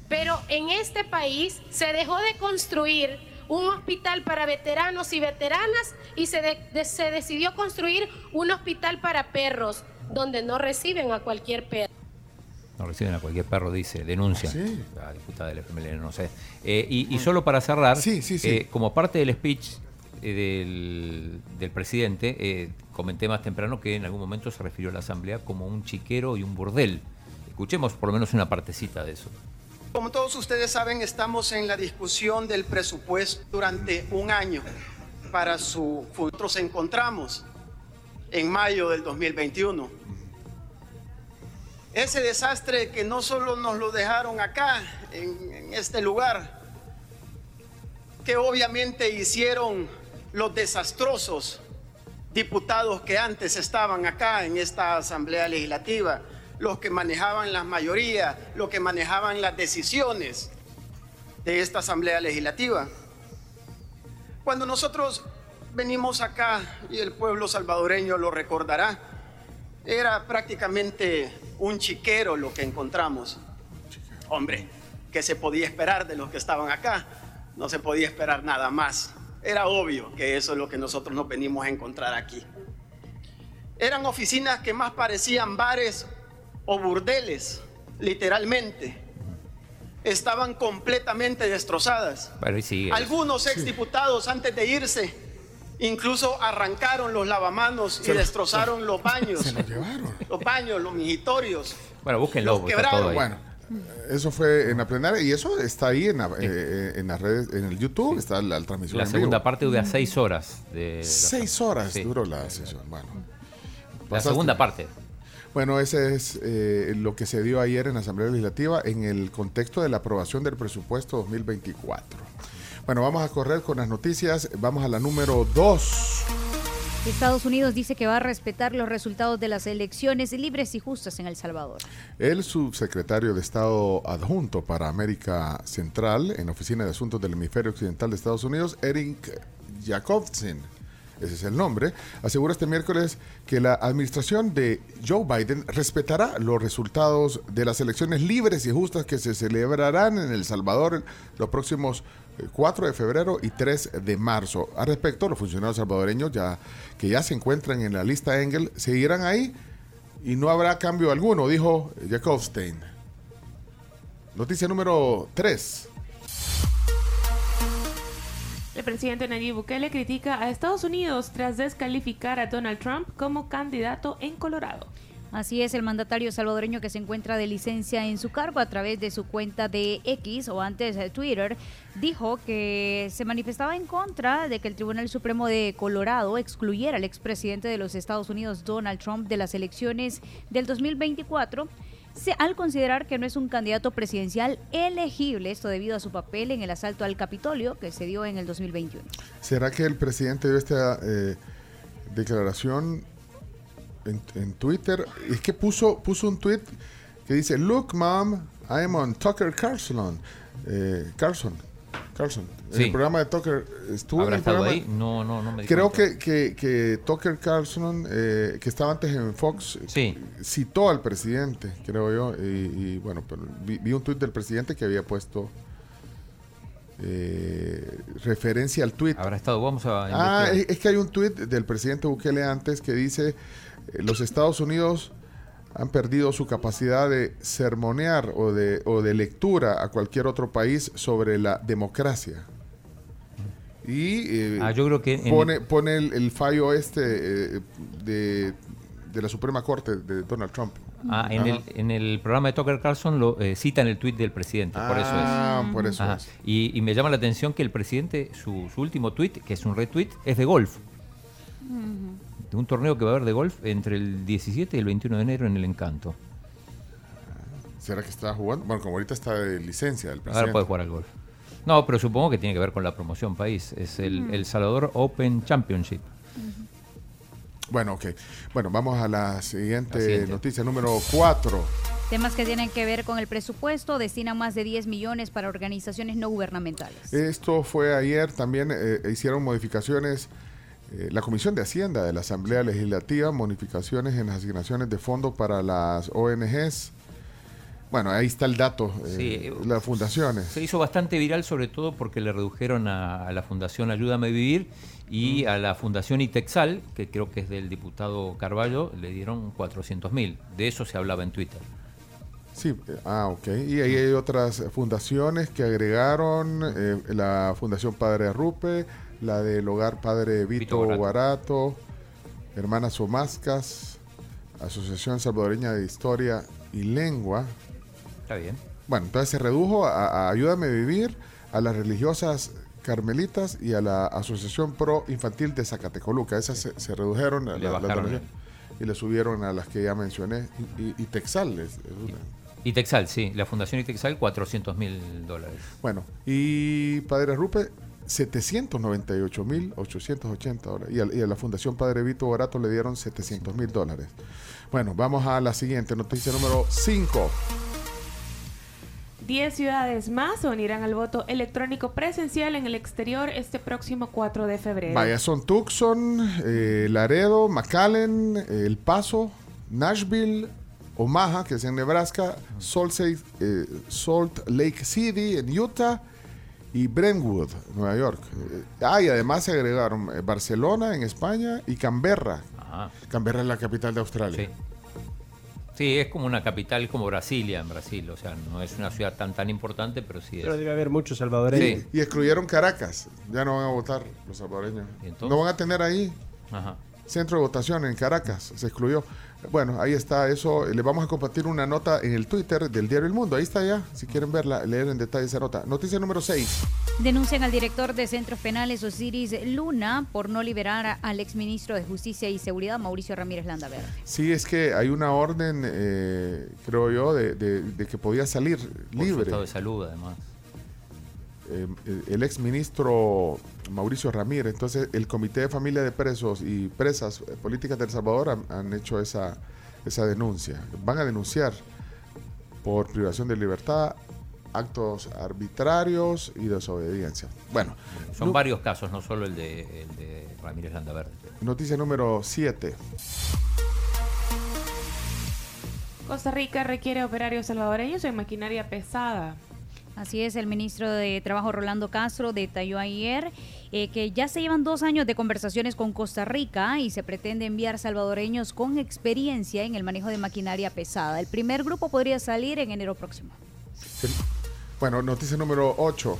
Pero en este país se dejó de construir un hospital para veteranos y veteranas y se, de- de- se decidió construir un hospital para perros donde no reciben a cualquier perro. No reciben a cualquier perro, dice, denuncia. La diputada del FMLN, no sé. Eh, y, y solo para cerrar, eh, como parte del speech eh, del, del presidente, eh, comenté más temprano que en algún momento se refirió a la Asamblea como un chiquero y un burdel. Escuchemos por lo menos una partecita de eso. Como todos ustedes saben, estamos en la discusión del presupuesto durante un año para su futuro. Nosotros encontramos en mayo del 2021. Ese desastre que no solo nos lo dejaron acá, en, este lugar, que obviamente hicieron los desastrosos diputados que antes estaban acá en esta Asamblea Legislativa, los que manejaban las mayorías, los que manejaban las decisiones de esta Asamblea Legislativa. Cuando nosotros venimos acá, y el pueblo salvadoreño lo recordará, era prácticamente un chiquero lo que encontramos. Hombre, ¿qué se podía esperar de los que estaban acá? No se podía esperar nada más. Era obvio que eso es lo que nosotros nos venimos a encontrar aquí. Eran oficinas que más parecían bares o burdeles, literalmente. estaban completamente destrozadas. Algunos exdiputados antes de irse incluso arrancaron los lavamanos y Se lo- destrozaron los baños. Se lo llevaron. Los baños, los migitorios. Bueno, búsquenlo, Los está todo ahí. Bueno, eso fue en la plenaria y eso está ahí en, la- eh, en las redes, en el YouTube, está la, la transmisión. La en segunda vivo. parte dura seis horas. De la- Seis horas Sí. duró la sesión. Bueno, La pasaste. segunda parte. Bueno, ese es eh, lo que se dio ayer en la Asamblea Legislativa en el contexto de la aprobación del presupuesto 2024. Bueno, vamos a correr con las noticias. Vamos a la número 2. Estados Unidos dice que va a respetar los resultados de las elecciones libres y justas en El Salvador. El subsecretario de Estado adjunto para América Central en Oficina de Asuntos del Hemisferio Occidental de Estados Unidos, Eric Jacobson, ese es el nombre, asegura este miércoles que la administración de Joe Biden respetará los resultados de las elecciones libres y justas que se celebrarán en El Salvador los próximos eh, 4 de febrero y 3 de marzo. Al respecto, los funcionarios salvadoreños ya, que ya se encuentran en la lista Engel seguirán ahí y no habrá cambio alguno, dijo Jacobstein. Noticia número 3. El presidente Nayib Bukele critica a Estados Unidos tras descalificar a Donald Trump como candidato en Colorado. Así es, el mandatario salvadoreño que se encuentra de licencia en su cargo a través de su cuenta de X o antes de Twitter, dijo que se manifestaba en contra de que el Tribunal Supremo de Colorado excluyera al expresidente de los Estados Unidos, Donald Trump, de las elecciones del 2024 se- al considerar que no es un candidato presidencial elegible, esto debido a su papel en el asalto al Capitolio que se dio en el 2021. ¿Será que el presidente dio esta eh, declaración en, Twitter? Es que puso, puso un tweet que dice, Look, mom, I'm on Tucker Carlson. Eh, Carlson. Carlson. En Sí. el programa de Tucker. Estuvo en ¿Habrá el estado programa- ahí? No, no, no me di Creo que, que, que Tucker Carlson, eh, que estaba antes en Fox, citó al presidente, creo yo. Y, y, bueno, pero vi, vi un tuit del presidente que había puesto eh, referencia al tuit. Habrá estado, vamos a Ah, es, es que hay un tuit del presidente Bukele antes que dice, eh, los Estados Unidos han perdido su capacidad de sermonear o de, o de lectura a cualquier otro país sobre la democracia. Y eh, Ah, yo creo que pone, pone el, el fallo este eh, de, de la Suprema Corte de Donald Trump. Ah, en el, en el programa de Tucker Carlson lo eh, cita en el tuit del presidente, por eso es. Ah, por eso Ajá. es. Y, y me llama la atención que el presidente, su, su último tuit, que es un retweet, es de golf. De un torneo que va a haber de golf entre el 17 y el 21 de enero en el Encanto. ¿Será que está jugando? Bueno, como ahorita está de licencia del presidente. Ahora puede jugar al golf. No, pero supongo que tiene que ver con la promoción país. Es el, el Salvador Open Championship. Bueno, ok. Bueno, vamos a la siguiente, La siguiente. noticia número 4. Temas que tienen que ver con el presupuesto destinan más de 10 millones para organizaciones no gubernamentales. Esto fue ayer, también eh, hicieron modificaciones, eh, la Comisión de Hacienda de la Asamblea Legislativa, modificaciones en las asignaciones de fondos para las ONGs. Bueno, ahí está el dato, eh, Sí. las fundaciones. Se hizo bastante viral, sobre todo porque le redujeron a, a la Fundación Ayúdame a Vivir y a la Fundación Itexal, que creo que es del diputado Carballo, le dieron 400 mil. De eso se hablaba en Twitter. Sí, eh, ah, ok. Y ahí hay otras fundaciones que agregaron, eh, la Fundación Padre Arrupe, la del Hogar Padre Vito, Vito Guarato, Hermanas Omascas, Asociación Salvadoreña de Historia y Lengua. Está bien. Bueno, entonces se redujo a, a Ayúdame a Vivir, a las religiosas carmelitas y a la Asociación Pro Infantil de Zacatecoluca. Esas se, se redujeron a la- y le subieron a las que ya mencioné. Y, y- y Texal es- es una. Itexal, sí, la Fundación Itexal, 400 mil dólares. Bueno, y Padre Rupe, 798.880 dólares. Y a, y a la Fundación Padre Vito Barato le dieron 700 mil dólares. Bueno, vamos a la siguiente noticia número 5. 10 ciudades más se unirán al voto electrónico presencial en el exterior este próximo 4 de febrero. Vaya, son Tucson, eh, Laredo, McAllen, eh, El Paso, Nashville, Omaha, que es en Nebraska, Salt, eh, Salt Lake City, en Utah, y Brentwood, Nueva York. Eh, ah, y además se agregaron eh, Barcelona, en España, y Canberra. Canberra es la capital de Australia. Sí, es como una capital como Brasilia en Brasil. O sea, no es una ciudad tan tan importante, pero sí es. Pero debe haber muchos salvadoreños. Sí. Y excluyeron Caracas. Ya no van a votar los salvadoreños. No van a tener ahí Ajá. centro de votación en Caracas. Se excluyó. Bueno, ahí está eso. Le vamos a compartir una nota en el Twitter del diario El Mundo. Ahí está ya, si quieren verla, leer en detalle esa nota. Noticia número 6. Denuncian al director de centros penales Osiris Luna por no liberar al exministro de Justicia y Seguridad Mauricio Ramírez Landaverde. Sí, es que hay una orden, eh, creo yo, de, de- de que podía salir Por su libre. estado de salud, además. Eh, el ex ministro Mauricio Ramírez. Entonces, el Comité de Familia de Presos y Presas eh, Políticas de El Salvador han, han hecho esa, esa denuncia. Van a denunciar por privación de libertad, actos arbitrarios y desobediencia. Bueno, Son varios casos, no solo el de, el de Ramírez Landaverde. noticia número 7. Costa Rica requiere operarios salvadoreños en maquinaria pesada. Así es, el ministro de Trabajo Rolando Castro detalló ayer eh, que ya se llevan dos años de conversaciones con Costa Rica y se pretende enviar salvadoreños con experiencia en el manejo de maquinaria pesada. El primer grupo podría salir en enero próximo. Bueno, noticia número 8.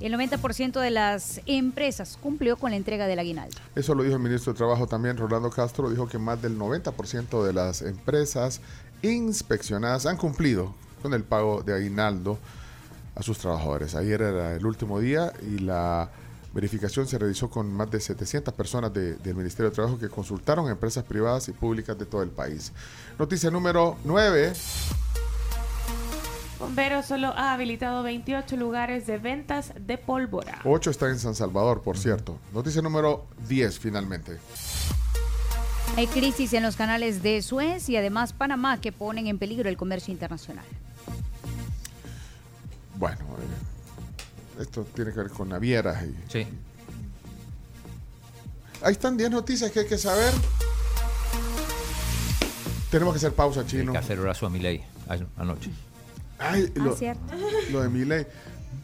El 90% de las empresas cumplió con la entrega del aguinaldo. Eso lo dijo el ministro de Trabajo también, Rolando Castro, dijo que más del 90% de las empresas inspeccionadas han cumplido con el pago de aguinaldo a sus trabajadores. Ayer era el último día y la verificación se realizó con más de 700 personas de- del Ministerio de Trabajo que consultaron a empresas privadas y públicas de todo el país. Noticia número 9. Bomberos solo ha habilitado 28 lugares de ventas de pólvora. 8 está en San Salvador, por cierto. Noticia número 10 finalmente. Hay crisis en los canales de Suez y además Panamá que ponen en peligro el comercio internacional. Bueno, eh, esto tiene que ver con navieras y... Sí. Ahí están 10 noticias que hay que saber. Tenemos que hacer pausa, chino. Hay que hacer brazo a mi ley anoche. Ay, Ah, lo, cierto. lo de mi ley.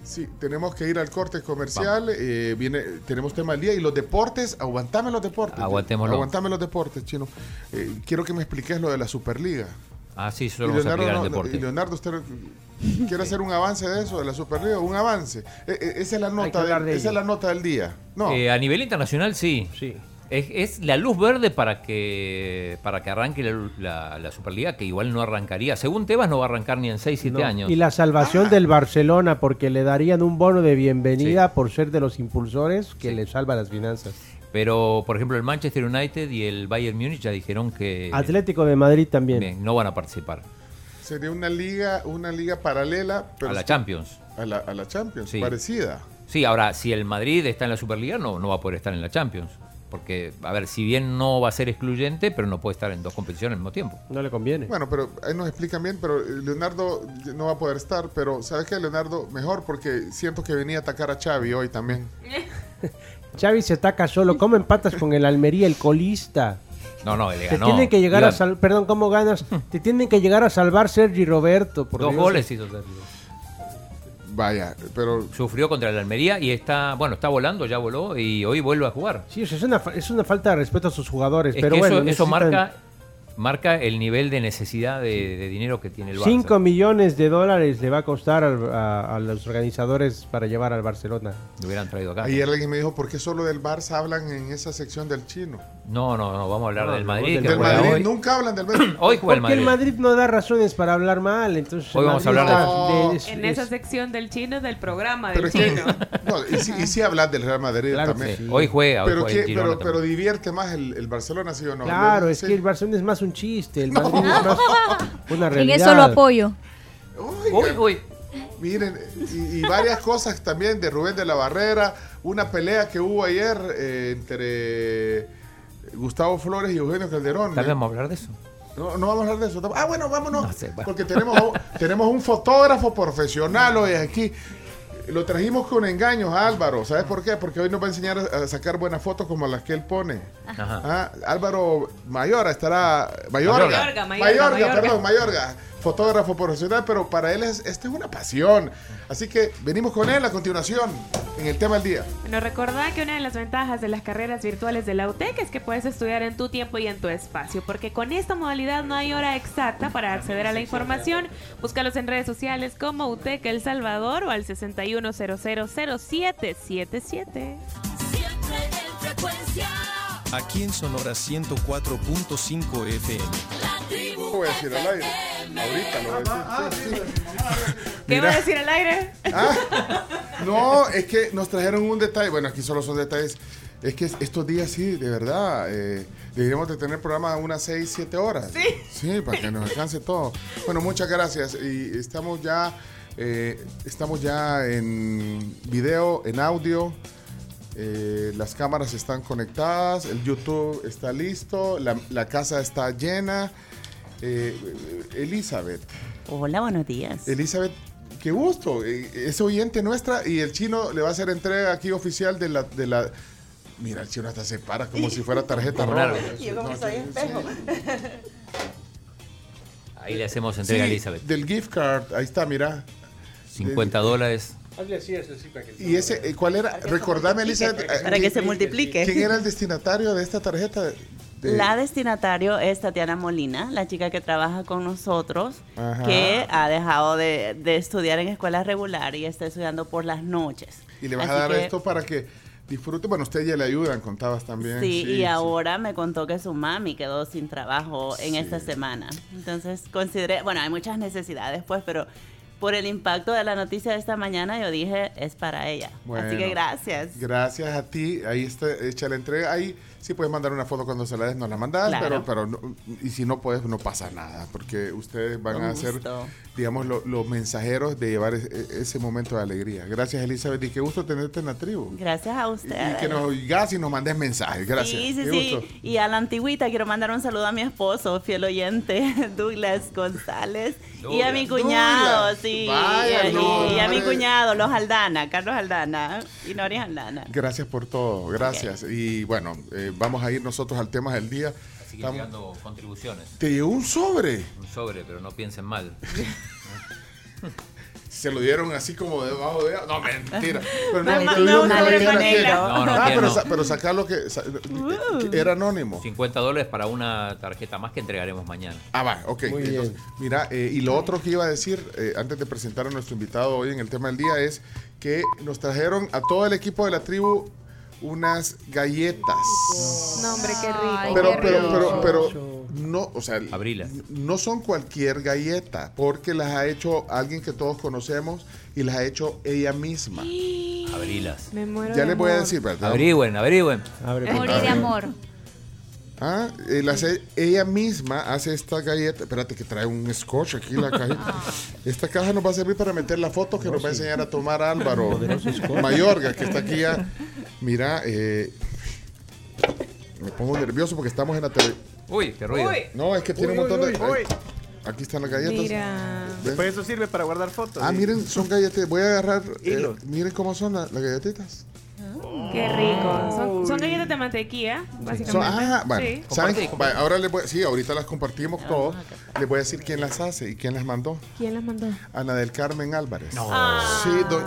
Sí, tenemos que ir al corte comercial. eh, viene, tenemos tema del día y los deportes. Aguantame los deportes. Aguantémoslo. Aguantame los deportes, chino. Eh, quiero que me expliques lo de la Superliga. Ah, sí, Y solo vamos a Leonardo, aplicar no- deporte. y Leonardo, usted quiere hacer un avance de eso, de la Superliga, un avance. Eh, eh, esa es la nota, hablar de- de esa es la nota del día. No. Eh, a nivel internacional, sí. Sí. Es, es la luz verde para que para que arranque la, la- la Superliga, que igual no arrancaría. Según Tebas, no va a arrancar ni en 6, 7 No. años. Y la salvación del Barcelona porque le darían un bono de bienvenida por ser de los impulsores que le salva las finanzas. Pero, por ejemplo, el Manchester United y el Bayern Múnich ya dijeron que Atlético de Madrid también. bien, no van a participar. Sería una liga, una liga paralela pero a la Champions. a la, a la Champions, Sí. parecida. Sí, ahora, si el Madrid está en la Superliga, no, no va a poder estar en la Champions. Porque, a ver, si bien no va a ser excluyente, pero no puede estar en dos competiciones al mismo tiempo. No le conviene. Bueno, pero ahí nos explican bien, pero eh, Leonardo no va a poder estar, pero ¿sabes qué, Leonardo? Mejor porque siento que venía a atacar a Xavi hoy también. Xavi se ataca solo. ¿Cómo empatas con el Almería, el colista? No, no, le Te ganó. tienen que llegar a. Perdón, ¿cómo ganas? Te tienen que llegar a salvar Sergi Roberto. Por Dos Dios. goles hizo Sergio. Vaya, pero Sufrió contra el Almería y está, bueno, está volando, ya voló y hoy vuelve a jugar. Sí, o sea, es una, es una falta de respeto a sus jugadores. Es pero que bueno, eso, marca, marca el nivel de necesidad de, de dinero que tiene el Barça. 5 millones de dólares le va a costar al- a, a los organizadores para llevar al Barcelona. Lo hubieran traído acá. ayer alguien me dijo, ¿por qué solo del Barça hablan en esa sección del chino? No, no, no, vamos a hablar No, del Madrid. del que Del Madrid, hoy. nunca hablan del Madrid. Hoy juega el Porque el Madrid. Madrid no da razones para hablar mal, entonces... Hoy vamos a Madrid hablar de- es- En es- esa sección del chino del programa Pero del es que, chino. no, y, sí, y hablas del Real Madrid Claro también. sí. Hoy juega, hoy Pero, juega que- el pero, pero divierte más el, el Barcelona, ¿sí o no? Claro, es Sí. que el Barcelona es más un chiste, el Madrid es más una En eso lo apoyo. Uy, uy. Miren, y, y varias cosas también de Rubén de la Barrera, una pelea que hubo ayer eh, entre Gustavo Flores y Eugenio Calderón. Tal vez ¿eh? vamos a hablar de eso. No, no vamos a hablar de eso. Ah, bueno, vámonos. No sé, bueno. Porque tenemos, tenemos un fotógrafo profesional hoy aquí. Lo trajimos con engaños a Álvaro. ¿Sabes por qué? Porque hoy nos va a enseñar a sacar buenas fotos como las que él pone. Ajá. Ah, Álvaro Mayora estará. Mayorga. Mayorga, Mayorga, Mayorga, Mayorga. perdón, Mayorga. Fotógrafo profesional, pero para él es, esta es una pasión. Así que venimos con él a continuación en el tema del día. Bueno, recordá que una de las ventajas de las carreras virtuales de la UTEC es que puedes estudiar en tu tiempo y en tu espacio, porque con esta modalidad no hay hora exacta para acceder a la información. Búscalos en redes sociales como UTEC El Salvador o al 61000777. Aquí en Sonora 104.5 FM. Lo voy a decir al aire. Ahorita lo voy a decir. ¿Qué Mira. va a decir al aire? No, es que nos trajeron un detalle. Bueno, aquí solo son detalles. Es que estos días sí, de verdad, eh, deberíamos de tener programa unas 6, 7 horas. Sí. Sí, para que nos alcance todo. Bueno, muchas gracias. Y estamos ya, eh, estamos ya en video, en audio. Eh, las cámaras están conectadas, el YouTube está listo, la, la casa está llena. Eh, Elizabeth. Hola, buenos días. Elizabeth, qué gusto. eh, Es oyente nuestra y el chino le va a hacer entrega aquí oficial de la... De la Mira, el chino hasta se para como si fuera tarjeta roja. Yo como soy espejo. Ahí le hacemos entrega Sí, a Elizabeth. Del gift card, ahí está, mira. 50 dólares. ¿Y ese, eh, cuál era? Recordame, Elizabeth. eh, Para que se multiplique. ¿Quién era el destinatario de esta tarjeta? De- La destinatario es Tatiana Molina, la chica que trabaja con nosotros, Ajá. que ha dejado de, de estudiar en escuela regular y está estudiando por las noches. Y le vas Así a dar que- esto para que disfrute. Bueno, usted ya le ayudan, contabas también. Sí, y ahora me contó que su mami quedó sin trabajo en Sí. esta semana. Entonces consideré, bueno, hay muchas necesidades pues, pero por el impacto de la noticia de esta mañana yo dije, es para ella. Así Bueno, que gracias. Gracias a ti. Ahí está hecha la entrega. Ahí sí puedes mandar una foto cuando se la des, nos la mandas, Claro. pero, pero no- y si no puedes, no pasa nada, porque ustedes van Con a ser, gusto. digamos, lo- los mensajeros de llevar e- ese momento de alegría. Gracias, Elizabeth, y qué gusto tenerte en la tribu. Gracias a Y usted. que nos oigas y nos mandes mensajes. Gracias. Sí, sí, Qué sí. gusto. Y a la antigüita quiero mandar un saludo a mi esposo, fiel oyente, Douglas González. Y a mi cuñado, Douglas. sí. Vaya, y, no, y a mi cuñado, los Aldana, Carlos Aldana y Nori Aldana. Gracias por todo, gracias. Y bueno, eh, vamos a ir nosotros al tema del día. Siguen Estamos- llegando contribuciones. Te llegó un sobre. Un sobre, pero no piensen mal. Se lo dieron así como debajo de... No, mentira. Pero No, no, no, no, que no, Ah, pero, no. sa- pero sacar lo que... sa- que Era anónimo. 50 dólares para una tarjeta más que entregaremos mañana. Ah, va, ok. Muy Entonces, mira, eh, y lo otro que iba a decir, eh, antes de presentar a nuestro invitado hoy en el tema del día, es que nos trajeron a todo el equipo de la tribu unas galletas. No, hombre, qué rico. pero, pero, pero, pero, no, o sea, no son cualquier galleta, porque las ha hecho alguien que todos conocemos y las ha hecho ella misma. Abrilas. Me muero Ya de les voy a amor. decir, ¿verdad? Averigüen, averigüen. Morir de amor. Ah, eh, ella misma hace esta galleta. Espérate que trae un scotch aquí la caja. Esta caja nos va a servir para meter la foto que nos va a enseñar a tomar Álvaro. Mayorga, que está aquí ya. Mira, eh, me pongo nervioso porque estamos en la tele. Uy, qué ruido. Uy. No, es que tiene Uy, un montón uy, de. uy, uy. ay, Aquí están las galletas. Mira. ¿Ven? Pues eso sirve para guardar fotos. Ah, ¿sí? miren, son galletas. Voy a agarrar. eh, miren cómo son la- las galletitas. Qué rico. Son, son galletas de mantequilla, básicamente. Son- ah, bueno, Sí. ahora les voy, sí, ahorita las compartimos todos. Les voy a decir quién las hace y quién las mandó. ¿Quién las mandó? Ana del Carmen Álvarez. No. Sí, do-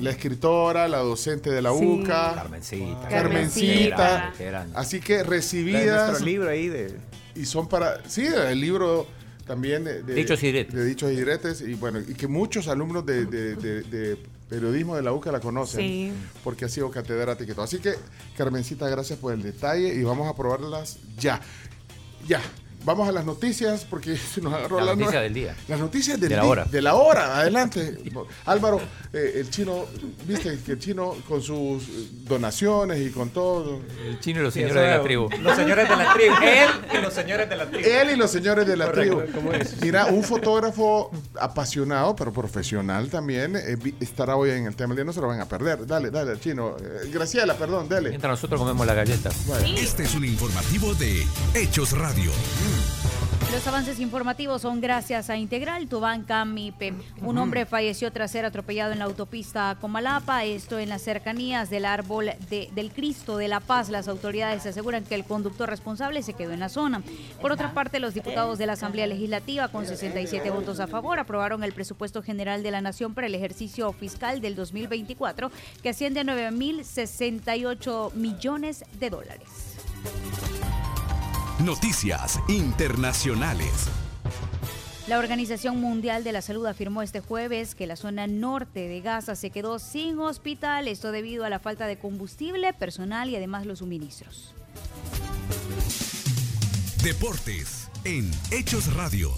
la escritora, la docente de la Sí. UCA. Carmencita. Carmencita. Así que recibidas. nuestro libro ahí de. Y son para. Sí, el libro también de, de- Dichos y diretes. de dichos y diretes. Y bueno, y que muchos alumnos de, de- de- de periodismo de la UCA la conocen. Sí. Porque ha sido catedrática y todo. Así que, Carmencita, gracias por el detalle y vamos a probarlas ya. Ya. Vamos a las noticias porque se nos agarró La la noticia del día. Las noticias del De la día- hora. De la hora, adelante. Álvaro, eh, el chino, viste que el chino con sus donaciones y con todo. El chino y los Sí, señores de la tribu. Los señores de la tribu. Él y los señores de la tribu. Él y los señores de la Correcto, tribu. ¿cómo es? Mira, un fotógrafo apasionado, pero profesional también, eh, vi- estará hoy en el tema del día, no se lo van a perder. Dale, dale, chino. Eh, Graciela, perdón, dale. Mientras nosotros comemos las galletas. Este es un informativo de Hechos Radio. Los avances informativos son gracias a Integral, tu banca MIPE. Un hombre falleció tras ser atropellado en la autopista Comalapa, esto en las cercanías del árbol de- del Cristo de la Paz. Las autoridades aseguran que el conductor responsable se quedó en la zona. Por otra parte, los diputados de la Asamblea Legislativa, con 67 votos a favor, aprobaron el presupuesto general de la Nación para el ejercicio fiscal del 2024, que asciende a 9.068 millones de dólares. Noticias internacionales. La Organización Mundial de la Salud afirmó este jueves que la zona norte de Gaza se quedó sin hospital, esto debido a la falta de combustible, personal y además los suministros. Deportes en Hechos Radio.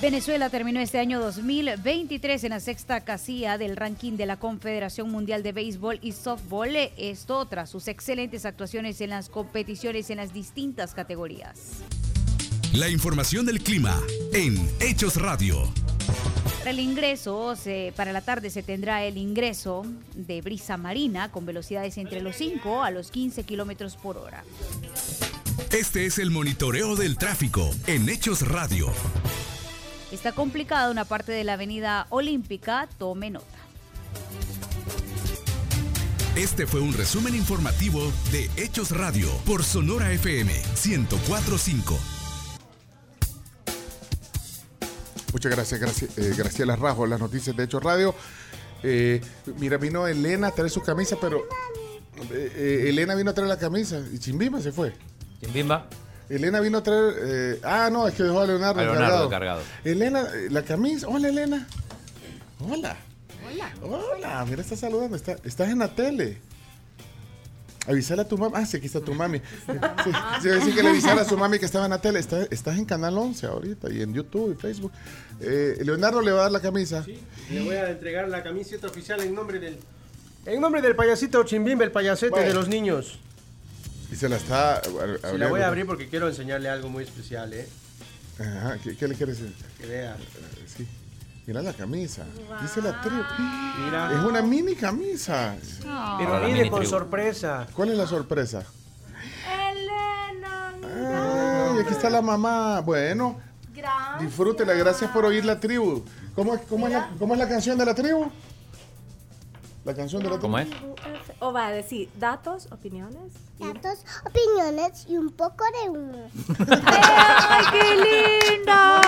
Venezuela terminó este año 2023 en la sexta casilla del ranking de la Confederación Mundial de Béisbol y Softball, esto tras sus excelentes actuaciones en las competiciones en las distintas categorías. La información del clima en Hechos Radio. Para el ingreso, se- para la tarde se tendrá el ingreso de brisa marina con velocidades entre los 5 a los 15 kilómetros por hora. Este es el monitoreo del tráfico en Hechos Radio. Está complicada una parte de la avenida Olímpica, tome nota. Este fue un resumen informativo de Hechos Radio por Sonora FM 1045. Muchas gracias, Graci- eh, Graciela Rajo, las noticias de Hechos Radio. Eh, mira, vino Elena a traer su camisa, pero eh, Elena vino a traer la camisa y Chimbimba se fue. Chimbimba. Elena vino a traer. eh, ah, no, es que dejó a Leonardo, A Leonardo encargado. encargado. Elena, eh, la camisa. Hola, Elena. Hola. Hola. Hola, mira, está saludando. Está, estás en la tele. Avisale a tu mamá. Ah, sí, aquí está tu mami. Sí, sí, decir que le avisara a su mami que estaba en la tele. Está- estás en Canal 11 ahorita y en YouTube y Facebook. Eh, Leonardo le va a dar la camisa. Le voy a entregar la camiseta oficial en nombre del. En nombre del payasito Chimbimba, el payasete Bueno. de los niños. Y se la está. Sí, la voy a abrir porque quiero enseñarle algo muy especial, ¿eh? Ajá, ¿qué, qué le quieres decir? Que vea. Eh, Sí. Mira la camisa. Dice la tribu. Mira. Es una mini camisa. Pero mire con sorpresa. ¿Cuál es la sorpresa? Elena. Ay, aquí está la mamá. Bueno, Gracias. disfrútela. Gracias por oír la tribu. ¿Cómo, es- cómo, es la, cómo es la canción de la tribu? La canción de la tribu. ¿Cómo es? O va a decir datos, opiniones. Datos, opiniones y un poco de humo. ¡Ay, qué linda!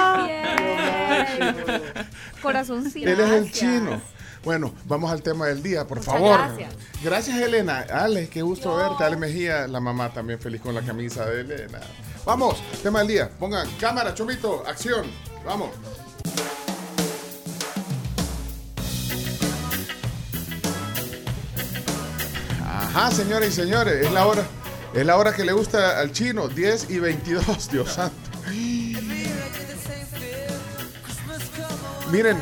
Corazoncito. Él es el chino. Bueno, vamos al tema del día, por favor. gracias. Gracias, Elena. Ale, qué gusto verte. Ale Mejía, la mamá también feliz con la camisa de Elena. Vamos, tema del día. Pongan cámara, chomito, acción. Vamos. Ajá, señores y señores, es la hora. Es la hora que le gusta al chino, 10 y 22, Dios santo. Miren,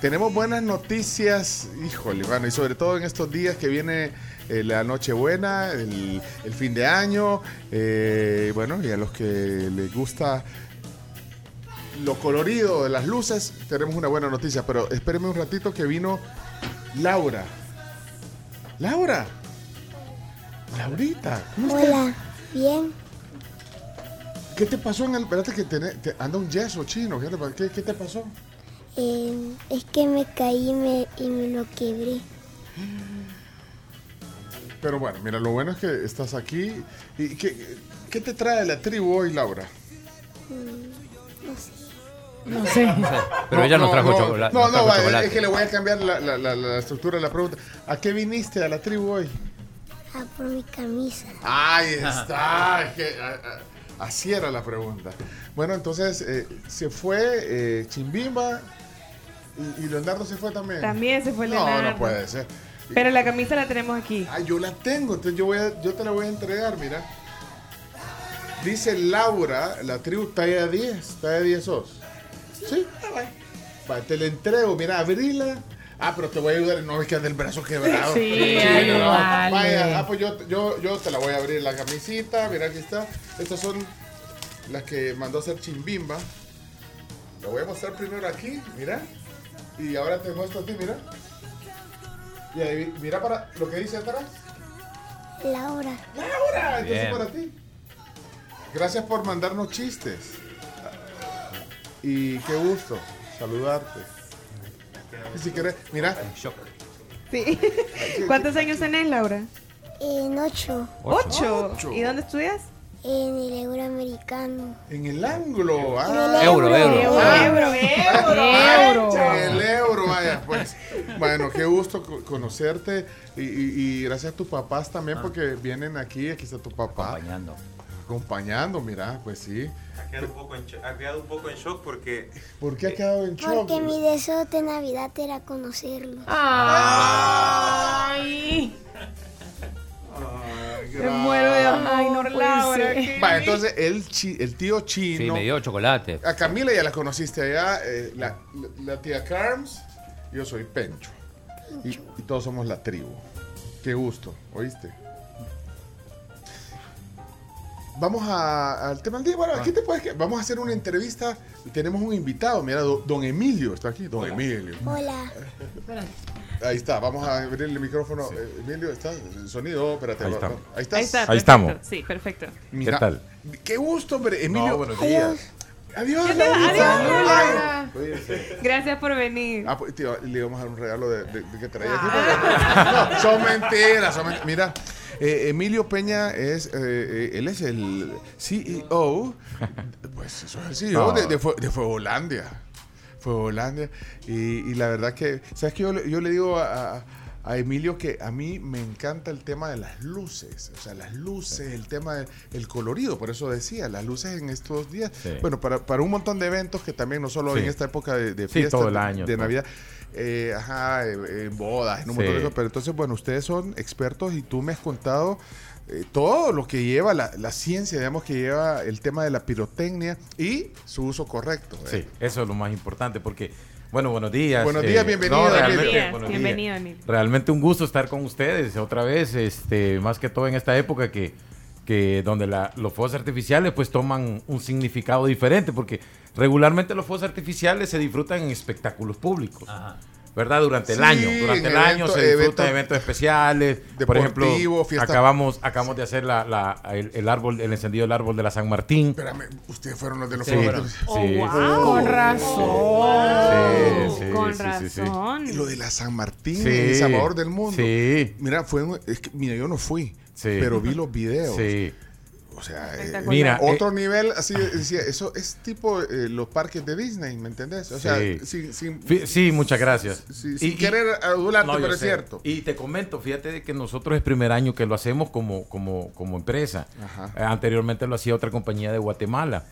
tenemos buenas noticias, híjole, bueno, y sobre todo en estos días que viene eh, la Nochebuena, el, el fin de año, eh, bueno, y a los que les gusta lo colorido de las luces, tenemos una buena noticia, pero espérenme un ratito que vino Laura. Laura. Laurita, ¿cómo estás? Hola, bien. ¿Qué te pasó en el... Espérate que te, te- anda un yeso chino. ¿Qué qué- qué te pasó? Eh, es que me caí y me, y me lo quebré. Pero bueno, mira, lo bueno es que estás aquí. ¿Y qué, qué te trae la tribu hoy, Laura? Mm, no sé. No sé. Pero ella no trajo no, chocolate. No, no, trajo vale, chocolate. es que le voy a cambiar la, la- la- la estructura de la pregunta. ¿A qué viniste a la tribu hoy? Ah, por mi camisa. Ahí está. que, ah, ah, así era la pregunta. Bueno, entonces eh, se fue eh, Chimbimba y, y Leonardo se fue también. También se fue No, Leonardo. no puede ser. Pero la camisa la tenemos aquí. Ah, yo la tengo, entonces yo, voy a- yo te la voy a entregar, mira. Dice Laura, la tribu talla 10, talla 10 sos. Sí, ah, va. Va, te la entrego, mira, abrila. Ah, pero te voy a ayudar, no es que ande el brazo quebrado. Sí, no. ayúdale. Vaya, ah, pues yo, yo, yo te la voy a abrir la camisita, mira, aquí está. Estas son las que mandó a hacer Chimbimba. La voy a mostrar primero aquí, mira. Y ahora te muestro a ti, mira. Y ahí, mira para lo que dice atrás. Laura. Laura, entonces Bien. para ti. Gracias por mandarnos chistes. y qué gusto saludarte. Y si querés, mira. Sí. ¿Cuántos años tenés, Laura? En ocho. Ocho. Ocho. ¿Y dónde estudias? En el euroamericano. En el ángulo. En Ah, el Euro, euro. euro. Ah, Euro, euro. En el euro, vaya, pues. Bueno, qué gusto co- conocerte. Y, y- y gracias a tus papás también, porque vienen aquí. Aquí está tu papá. Acompañando. Acompañando, mira, pues sí. Ha quedado un poco en, cho- ha quedado un poco en shock porque ¿Por qué ha quedado en shock? Porque mi deseo de Navidad era conocerlo. Ay. Me muero de Ay, no Laura. Va, entonces el, chi- el tío chino. Sí, me dio chocolate. A Camila ya la conociste allá, eh, la, la- la tía Carms, yo soy Pencho. Y, y todos somos la tribu. Qué gusto, ¿oíste? Vamos a- al tema del día. Bueno, aquí te puedes que- Vamos a hacer una entrevista. y Tenemos un invitado. Mira, do- don Emilio está aquí. Don Emilio. Hola. Ahí está. Vamos a abrir el micrófono. Eh, Emilio, ¿está? El sonido. Espérate. Ahí estamos. Ahí estás. Ahí está. Ahí perfecto. estamos. Sí, perfecto. Mira, ¿Qué tal? Qué gusto, hombre. Emilio. No, buenos días. Adiós. Adiós, Laura. Gracias por venir. Ah, pues, tío, le íbamos a dar un regalo de, de- de que traía aquí. No, son mentiras. son mentiras. Mira, eh, Emilio Peña es, eh, eh, él es el CEO, pues eso es el CEO No. de, de, Fue- de Fuegolandia. Fuegolandia. Y, y la verdad que, ¿sabes qué? Yo, le- yo le digo a, a- a Emilio que a mí me encanta el tema de las luces, o sea, las luces, el tema del el colorido, por eso decía, las luces en estos días, Sí. bueno, para, para un montón de eventos que también no solo Sí. en esta época de, de Sí, fiestas, todo el de- año, de todo. Navidad, eh, ajá, eh, en bodas, en un montón de Sí. cosas, pero entonces, bueno, ustedes son expertos y tú me has contado eh, todo lo que lleva la, la ciencia, digamos, que lleva el tema de la pirotecnia y su uso correcto. ¿eh? Sí, eso es lo más importante porque, bueno, buenos días. Buenos días, bienvenido, realmente, Buenos días, buenos bienvenido, días. Emilio. Realmente un gusto estar con ustedes otra vez, este, más que todo en esta época que, que donde la- los fuegos artificiales pues toman un significado diferente, porque regularmente los fuegos artificiales se disfrutan en espectáculos públicos. ¿Verdad? Durante el año. Durante el año evento- se disfrutan eventos eventos especiales. Por ejemplo, fiesta- acabamos, acabamos de hacer la, la- el, el árbol, el encendido del árbol de la San Martín. Espérame, ustedes fueron los de los Sí, fuegos. Oh, wow. Con razón. Sí, sí, Con sí, sí, sí. razón. Y lo de la San Martín, Sí. el Salvador del Mundo. Sí. Mira, fue es que, mira, yo no fui, Sí. pero vi los videos. Sí. O sea, eh. Mira, otro nivel, así decía, eso es tipo eh, los parques de Disney, ¿me entendés? O sea, Sí. sin, Sí, muchas gracias. sin- sin querer adularte, No, pero es sé. cierto. Y te comento, fíjate de que nosotros es primer año que lo hacemos como, como, como empresa. Ajá. Eh, anteriormente lo hacía otra compañía de Guatemala.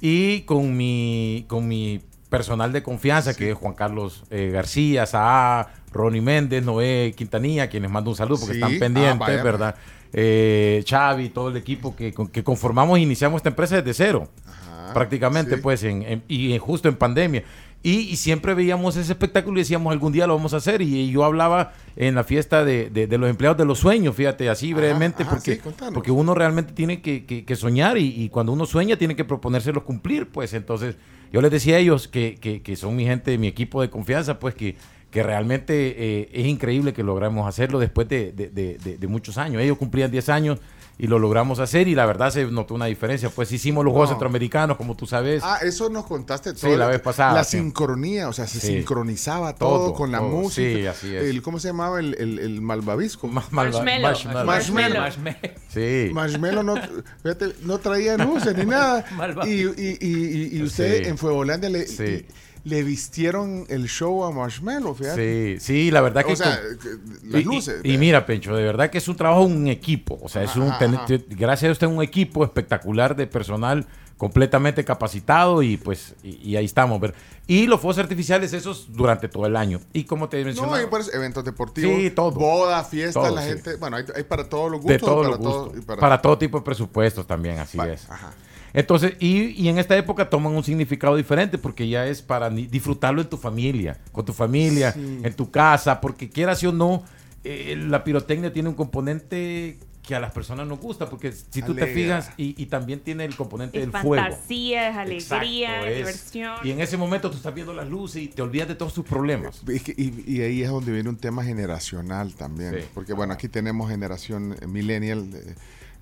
Y con mi, con mi personal de confianza, que es Juan Carlos eh, García, Saá, Ronnie Méndez, Noé Quintanilla, quienes mando un saludo porque Sí. están Ah, pendientes, vaya, ¿verdad? Eh, Xavi, todo el equipo que, que conformamos e iniciamos esta empresa desde cero Ajá, prácticamente, sí. pues, en, en- y en- justo en pandemia. Y, y siempre veíamos ese espectáculo y decíamos, algún día lo vamos a hacer. Y, yo hablaba en la fiesta de, de- de los empleados de los sueños, fíjate, así brevemente, ajá, porque, sí, porque uno realmente tiene que, que- que soñar y, y cuando uno sueña tiene que proponérselo cumplir, pues. Entonces, yo les decía a ellos que, que- que son mi gente, mi equipo de confianza, pues, que, que realmente eh, es increíble que logramos hacerlo después de, de- de- de- de muchos años. Ellos cumplían 10 años y lo logramos hacer y la verdad se notó una diferencia. Pues hicimos los Juegos No. Centroamericanos, como tú sabes. Ah, eso nos contaste Sí, todo. la vez pasada, La sí. sincronía, o sea, se Sí. sincronizaba todo, Todo, con la todo. música. Sí, así es. El, ¿Cómo se llamaba el, el, el malvavisco? Ma- malva- Marshmallow. marshmallow. Marshmallow. Marshmallow. Sí. Marshmallow no, fíjate, no traía luces ni nada. Y, y, y, y, y usted Sí. en Fuegolandia le, Sí. y- le vistieron el show a Marshmallow, fíjate. Sí, sí, la verdad que... O sea, con- que las y, y- luces. y mira, Pencho, de verdad que es un trabajo en equipo. O sea, es un, Ajá, gracias a usted un equipo espectacular de personal completamente capacitado y pues y, y ahí estamos. ver. Y los fuegos artificiales esos durante todo el año. Y como te no, mencionaba, hay pues, eventos deportivos, Sí, todo. bodas, fiestas, Todo, la sí. gente, bueno, hay, hay para todos los gustos. de todos para los todo- gustos. y para, para- todo tipo de presupuestos también, así es. ajá. Entonces, y, y en esta época toman un significado diferente porque ya es para disfrutarlo en tu familia, con tu familia, Sí. en tu casa, porque quieras o no, eh, la pirotecnia tiene un componente que a las personas nos gusta, porque si tú te fijas, y, y también tiene el componente Es del fuego. fantasía, es alegría, Exacto, es diversión. Y en ese momento tú estás viendo las luces y te olvidas de todos tus problemas. Y, y ahí es donde viene un tema generacional también. Sí. Porque bueno, aquí tenemos generación millennial, eh,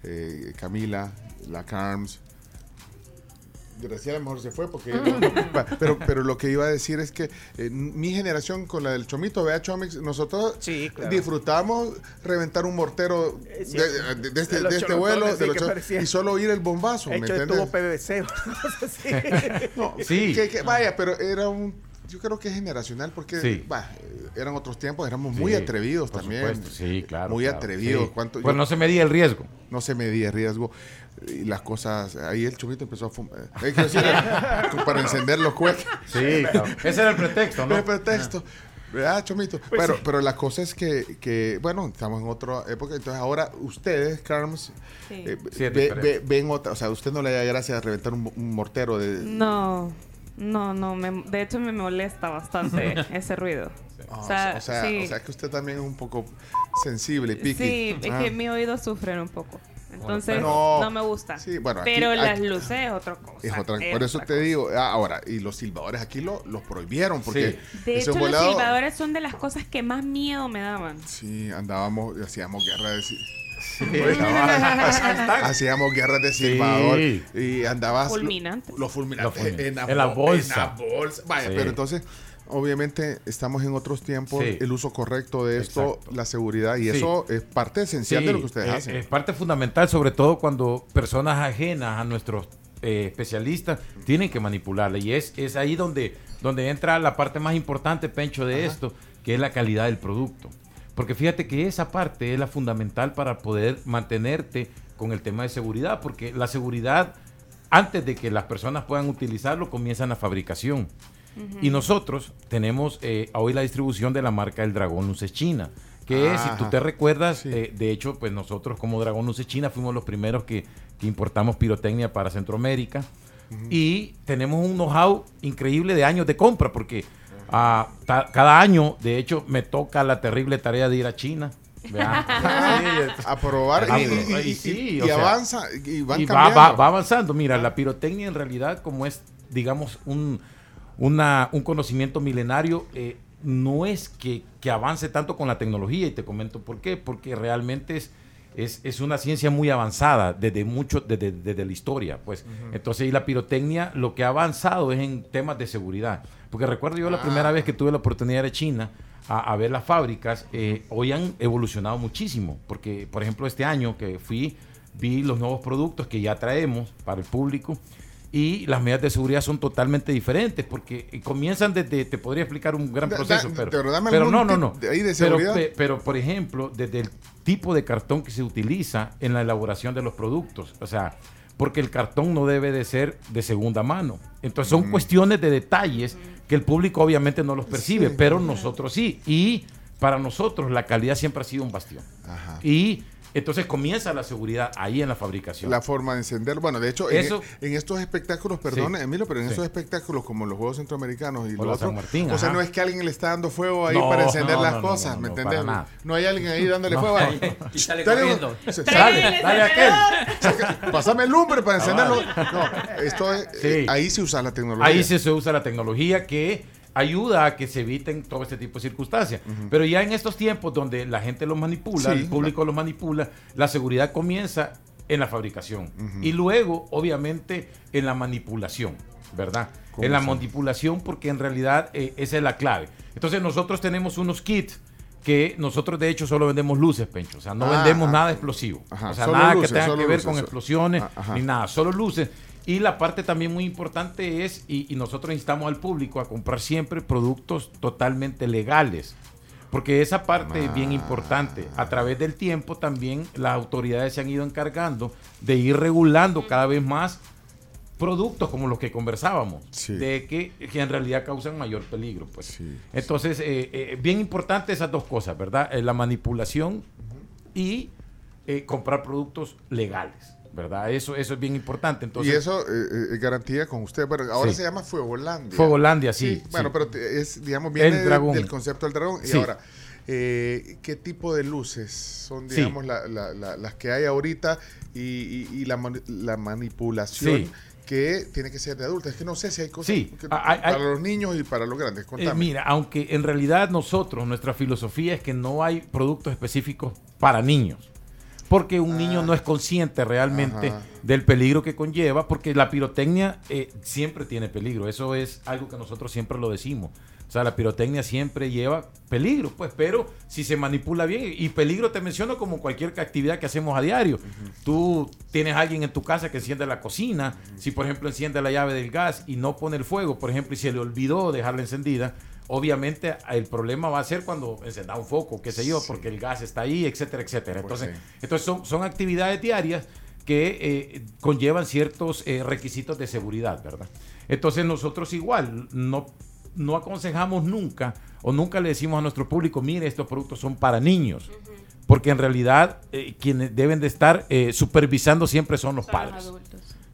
eh, Camila, la Carms. Graciela mejor se fue porque... Pero, pero lo que iba a decir es que eh, mi generación con la del Chomito, vea Chomix, nosotros disfrutamos reventar un mortero de, de- de este, De este cholotones, vuelo sí, los y solo oír el bombazo, ¿me Hecho de entiendes? PVC. No, Sí. que- que- vaya, pero era un. Yo creo que es generacional porque Sí. va, eh, eran otros tiempos, éramos muy Sí, atrevidos por también. supuesto, sí, claro, Muy claro, atrevidos. sí. ¿Cuánto- Pues yo- no se medía el riesgo. No se medía el riesgo. Y las cosas. Ahí el chumito empezó a fumar. Eh, decir, para encender los cohetes. Sí, claro. Ese era el pretexto, ¿no? El pretexto. ¿Verdad, Chomito? Pues pero, sí. pero la cosa es que, que, bueno, estamos en otra época. Entonces ahora ustedes, Carms, Sí. eh, Sí, es ve- diferente. ve- ven otra. O sea, a usted no le da gracia a reventar un, un mortero de. No, no, no. me- de hecho, me molesta bastante ese ruido. Ah, o sea, o sea, sí. o sea que usted también es un poco sensible y piqui. Sí, es Ah. que mis oídos sufren un poco. Entonces, no. no, me gusta. Sí, bueno, aquí- Pero las aquí- luces es otra cosa. Es otra, es por eso otra te digo, ah, ahora, y los silbadores aquí lo, los prohibieron porque De ese hecho, los silbadores son de las cosas que más miedo me daban. Sí, andábamos, hacíamos guerra de cabal. hacíamos guerra de Sí. silbador y andabas Fulminantes. Los fulminantes Los fulmin- en, la en la bolsa. En la bolsa. Vaya, Sí. pero entonces obviamente estamos en otros tiempos, Sí. el uso correcto de esto, la seguridad y Sí. eso es parte esencial Sí, de lo que ustedes hacen. Es parte fundamental, sobre todo cuando personas ajenas a nuestros eh, especialistas tienen que manipularla. Y es, es ahí donde, donde entra la parte más importante, Pencho, de esto, que es la calidad del producto. Porque fíjate que esa parte es la fundamental para poder mantenerte con el tema de seguridad, porque la seguridad, antes de que las personas puedan utilizarlo, comienza en la fabricación. Y nosotros tenemos eh, hoy la distribución de la marca El Dragón Luces China, que si tú te recuerdas, eh, de hecho, pues nosotros como Dragón Luces China fuimos los primeros que, que importamos pirotecnia para Centroamérica. Y tenemos un know-how increíble de años de compra, porque ah, cada año, de hecho, me toca la terrible tarea de ir a China. a probar Ah, y, y- y y- sí, sea, avanza y van va, va- va avanzando. Mira, la pirotecnia en realidad, como es, digamos, un, una- un conocimiento milenario, eh, no es que, que avance tanto con la tecnología, y te comento por qué, porque realmente es, es, es una ciencia muy avanzada desde mucho, desde, desde la historia, pues. Entonces, y la pirotecnia lo que ha avanzado es en temas de seguridad. Porque recuerdo yo la Ah. primera vez que tuve la oportunidad de China a, a ver las fábricas, eh, hoy han evolucionado muchísimo. Porque, por ejemplo, este año que fui, vi los nuevos productos que ya traemos para el público y las medidas de seguridad son totalmente diferentes porque eh, comienzan desde, te podría explicar un gran Da- proceso, da- pero, pero pero algún no, no, no. de ahí de Pero, seguridad. pero, por ejemplo, desde el tipo de cartón que se utiliza en la elaboración de los productos, o sea, porque el cartón no debe de ser de segunda mano. Entonces son Mm. cuestiones de detalles que el público obviamente no los percibe, Sí. pero nosotros sí. Y para nosotros la calidad siempre ha sido un bastión. Ajá. Y entonces comienza la seguridad ahí en la fabricación. La forma de encender. Bueno, de hecho, Eso- en, en estos espectáculos, perdón, Sí. Emilio, pero en Sí. estos espectáculos como los Juegos Centroamericanos y O lo la otro, San Martín, o sea, ajá. no es que alguien le está dando fuego ahí No, para encender no, las no, cosas, no, ¿me no, entendés? para nada. No hay alguien ahí dándole No. fuego. Y sale corriendo. Dale, sale, dale a aquel. Pásame el lumbre para encenderlo. No, esto es, Sí. eh, ahí se usa la tecnología. Ahí sí se usa la tecnología que ayuda a que se eviten todo este tipo de circunstancias. Pero ya en estos tiempos donde la gente los manipula, Sí. el público los manipula, la seguridad comienza en la fabricación y luego, obviamente, en la manipulación, ¿verdad? ¿Cómo En la manipulación porque en realidad eh, esa es la clave. Entonces nosotros tenemos unos kits que nosotros de hecho solo vendemos luces, Pencho. O sea, no Ah, vendemos ah. nada explosivo. Ajá, O sea, nada luces, que tenga que ver luces, con explosiones Ah, ajá. ni nada, solo luces. Y la parte también muy importante es, y, y nosotros instamos al público a comprar siempre productos totalmente legales. Porque esa parte es bien importante. A través del tiempo también las autoridades se han ido encargando de ir regulando cada vez más productos como los que conversábamos, de que, que en realidad causan mayor peligro. Pues. Entonces, eh, eh, bien importante esas dos cosas, ¿verdad? Eh, la manipulación y eh, comprar productos legales, ¿verdad? Eso, eso es bien importante. Entonces, y eso eh, eh, garantía con usted. Bueno, ahora Sí. se llama Fuegolandia. Fuegolandia, sí, Bueno, sí. pero te- es, digamos, viene El de- dragón. del concepto del dragón. Y ahora, eh, ¿qué tipo de luces son, digamos, la- la- la- las que hay ahorita y, y- y la, mani- la manipulación? Que tiene que ser de adultos. Es que no sé si hay cosas Sí. que- hay- para hay- los niños y para los grandes. Eh, mira, aunque en realidad nosotros, nuestra filosofía es que no hay productos específicos para niños. Porque un niño no es consciente realmente Ajá. del peligro que conlleva, porque la pirotecnia eh, siempre tiene peligro. Eso es algo que nosotros siempre lo decimos. O sea, la pirotecnia siempre lleva peligro, pues, pero si se manipula bien, y peligro te menciono como cualquier actividad que hacemos a diario. Tú tienes a alguien en tu casa que enciende la cocina, si por ejemplo enciende la llave del gas y no pone el fuego, por ejemplo, y se le olvidó dejarla encendida, obviamente el problema va a ser cuando encenda un foco, qué sé yo, porque el gas está ahí, etcétera, etcétera. Pues Entonces, sí. entonces son, son actividades diarias que eh, conllevan ciertos eh, requisitos de seguridad, ¿verdad? Entonces nosotros igual no, no aconsejamos nunca o nunca le decimos a nuestro público, mire, estos productos son para niños. Porque en realidad eh, quienes deben de estar eh, supervisando siempre son los padres.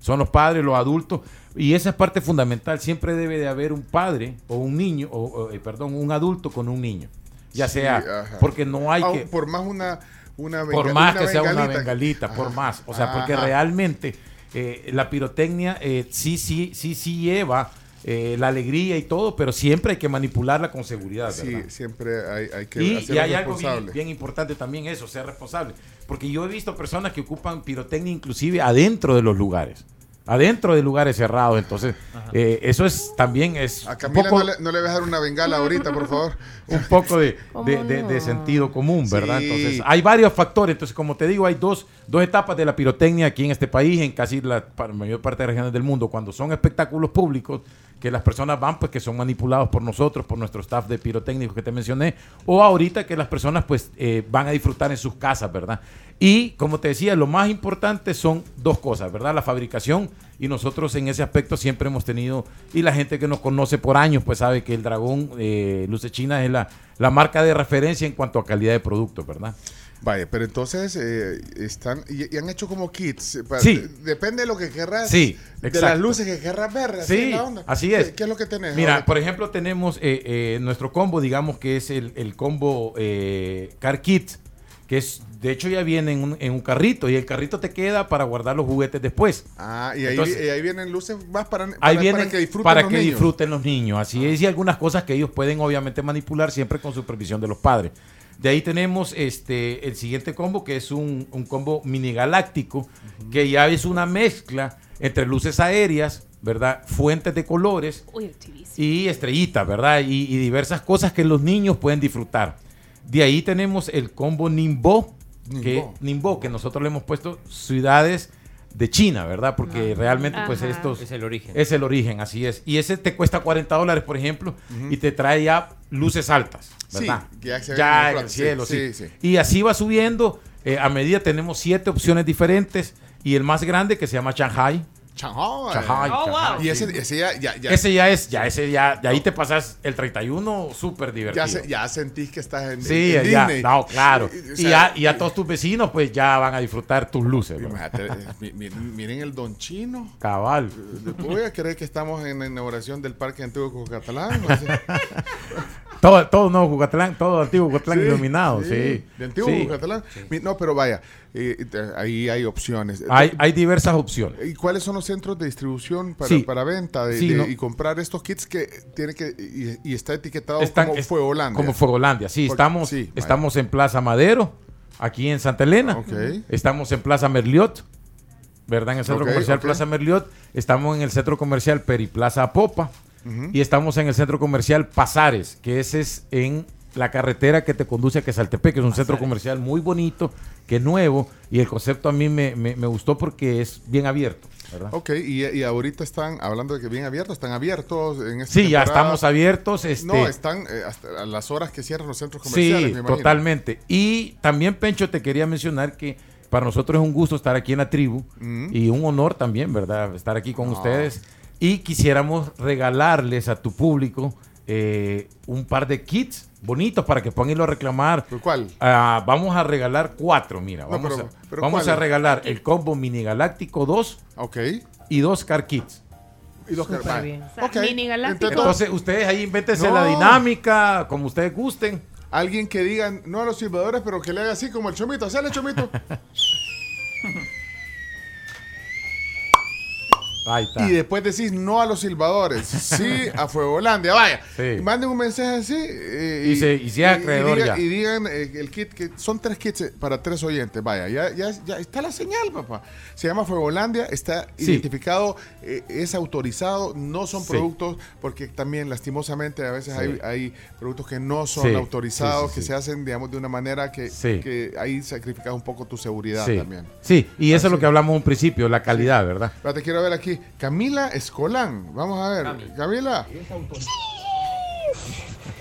Son los padres, los adultos. Y esa es parte fundamental. Siempre debe de haber un padre o un niño, o, o, eh, perdón, un adulto con un niño. Ya Sí, sea, ajá. porque no hay que... Por más una, una Por más una que sea una bengalita. por más. O sea, porque realmente eh, la pirotecnia eh, sí, sí, sí, sí lleva eh, la alegría y todo, pero siempre hay que manipularla con seguridad. Sí, siempre hay, hay que Y, y hay algo bien, bien importante también eso, ser responsable. Porque yo he visto personas que ocupan pirotecnia inclusive adentro de los lugares. Adentro de lugares cerrados. Entonces, eh, eso es también es A un Camila poco, no, le, no le vas a dar una bengala ahorita, por favor. un poco de, ¿Cómo de- de- de no? sentido común, ¿verdad? Sí. Entonces, hay varios factores. Entonces, como te digo, hay dos, dos etapas de la pirotecnia aquí en este país, en casi la mayor parte de regiones del mundo. Cuando son espectáculos públicos, que las personas van, pues que son manipulados por nosotros, por nuestro staff de pirotécnicos que te mencioné, o ahorita que las personas pues eh, van a disfrutar en sus casas, ¿verdad? Y como te decía, lo más importante son dos cosas, ¿verdad? La fabricación y nosotros en ese aspecto siempre hemos tenido, y la gente que nos conoce por años pues sabe que el Dragón eh, Luce China es la, la marca de referencia en cuanto a calidad de productos, ¿verdad? Vaya, pero entonces eh, están y, y han hecho como kits. eh, Sí. de- Depende de lo que querrás. Sí, De las luces que querrás ver. así Sí, la onda. así es. ¿Qué, qué es lo que tenés? Mira, por ejemplo, tenemos eh, eh, nuestro combo, digamos que es el, el combo eh, Car Kit, que es, de hecho ya viene en un, en un carrito y el carrito te queda para guardar los juguetes después. Ah, y ahí, Entonces, y ahí vienen luces más para, para, Ahí para vienen que disfruten para los que niños. disfruten los niños. Así es, y algunas cosas que ellos pueden obviamente manipular siempre con supervisión de los padres. De ahí tenemos este el siguiente combo, que es un, un combo mini galáctico, que ya es una mezcla entre luces aéreas, ¿verdad? Fuentes de colores Uy, y estrellitas, ¿verdad? Y, y diversas cosas que los niños pueden disfrutar. De ahí tenemos el combo Nimbo, que, Nimbo. Nimbo, que nosotros le hemos puesto ciudades de China, ¿verdad? Porque realmente pues estos... Es el origen. Es el origen, así es. Y ese te cuesta 40 dólares, por ejemplo, y te trae ya luces altas, Sí, ¿verdad? que ya se ya en el cielo, sí, sí, sí. Y así va subiendo. eh, a medida tenemos siete opciones diferentes y el más grande que se llama Shanghai. Shanghai. Shanghai, Oh, wow. Y ese, sí. ese ya, ya, ya, Ese ya es, ya ese ya, de ahí te pasas el 31 súper divertido. ya, se- ya sentís que estás en, Sí, en ya, Disney. no, claro. Y- o Y sea, ya, y ya todos tus vecinos pues ya van a disfrutar tus luces. Imagínate, eh, mi- miren, miren el Don Chino. Cabal. Voy a creer que estamos en la inauguración del Parque Antiguo Cocatalán. no sé. Todo, todo nuevo Jucatlán, todo antiguo Jucatlán Sí, iluminado, sí. De Antiguo Sí. No, pero vaya, eh, ahí hay opciones. Hay, hay diversas opciones. ¿Y cuáles son los centros de distribución para, Sí. para venta de- Sí, de- ¿no? y comprar estos kits que tiene que y, y está etiquetado Están- como es- Fuegolandia? Como Fuegolandia, sí. Porque- Estamos, sí, vaya. estamos en Plaza Madero, aquí en Santa Elena. Ok. Estamos en Plaza Merliot, ¿verdad? En el centro comercial. Plaza Merliot. Estamos en el centro comercial Periplaza Apopa. Ujú. Y estamos en el centro comercial Pasares, que ese es en la carretera que te conduce a Quesaltepec, que es un centro comercial muy bonito, que es nuevo. Y el concepto a mí me, me- me gustó porque es bien abierto, ¿verdad? Ok, y, y ahorita están hablando de que bien abiertos, están abiertos en esta Sí, ya estamos abiertos. Este, No, están eh, hasta a las horas que cierran los centros comerciales. Sí, me totalmente. Y también, Pencho, te quería mencionar que para nosotros es un gusto estar aquí en la tribu Mm. y un honor también, ¿verdad? Estar aquí con ustedes. Y quisiéramos regalarles a tu público eh, un par de kits bonitos para que puedan irlo a reclamar. ¿Cuál? Ah, vamos a regalar cuatro, mira. No, Vamos, pero- a, pero vamos ¿cuál? a regalar el combo Mini Galáctico 2 Ok. y dos car kits. Y dos Súper va. bien. O sea, Ok. mini galáctico. Entonces, ustedes ahí invéntense No. la dinámica, como ustedes gusten. Alguien que diga, no a los silbadores, pero que le haga así como el chomito. Hacele chomito. Ahí está. Y después decís no a los silbadores, sí a Fuegolandia. Vaya, Sí. manden un mensaje así. eh, Y se- y sea acreedor diga- ya. y digan eh, el kit, que son tres kits eh, para tres oyentes. Vaya, ya, ya, ya está la señal, papá. Se llama Fuegolandia, está Sí. identificado, eh, es autorizado, no son Sí. productos, porque también lastimosamente a veces hay, hay productos que no son autorizados, que se hacen, digamos, de una manera que, que ahí sacrificas un poco tu seguridad también. Sí, y eso es lo que hablamos en un principio, la calidad, ¿verdad? Espérate, quiero ver aquí. Camila Escolán. Vamos a ver. Camila.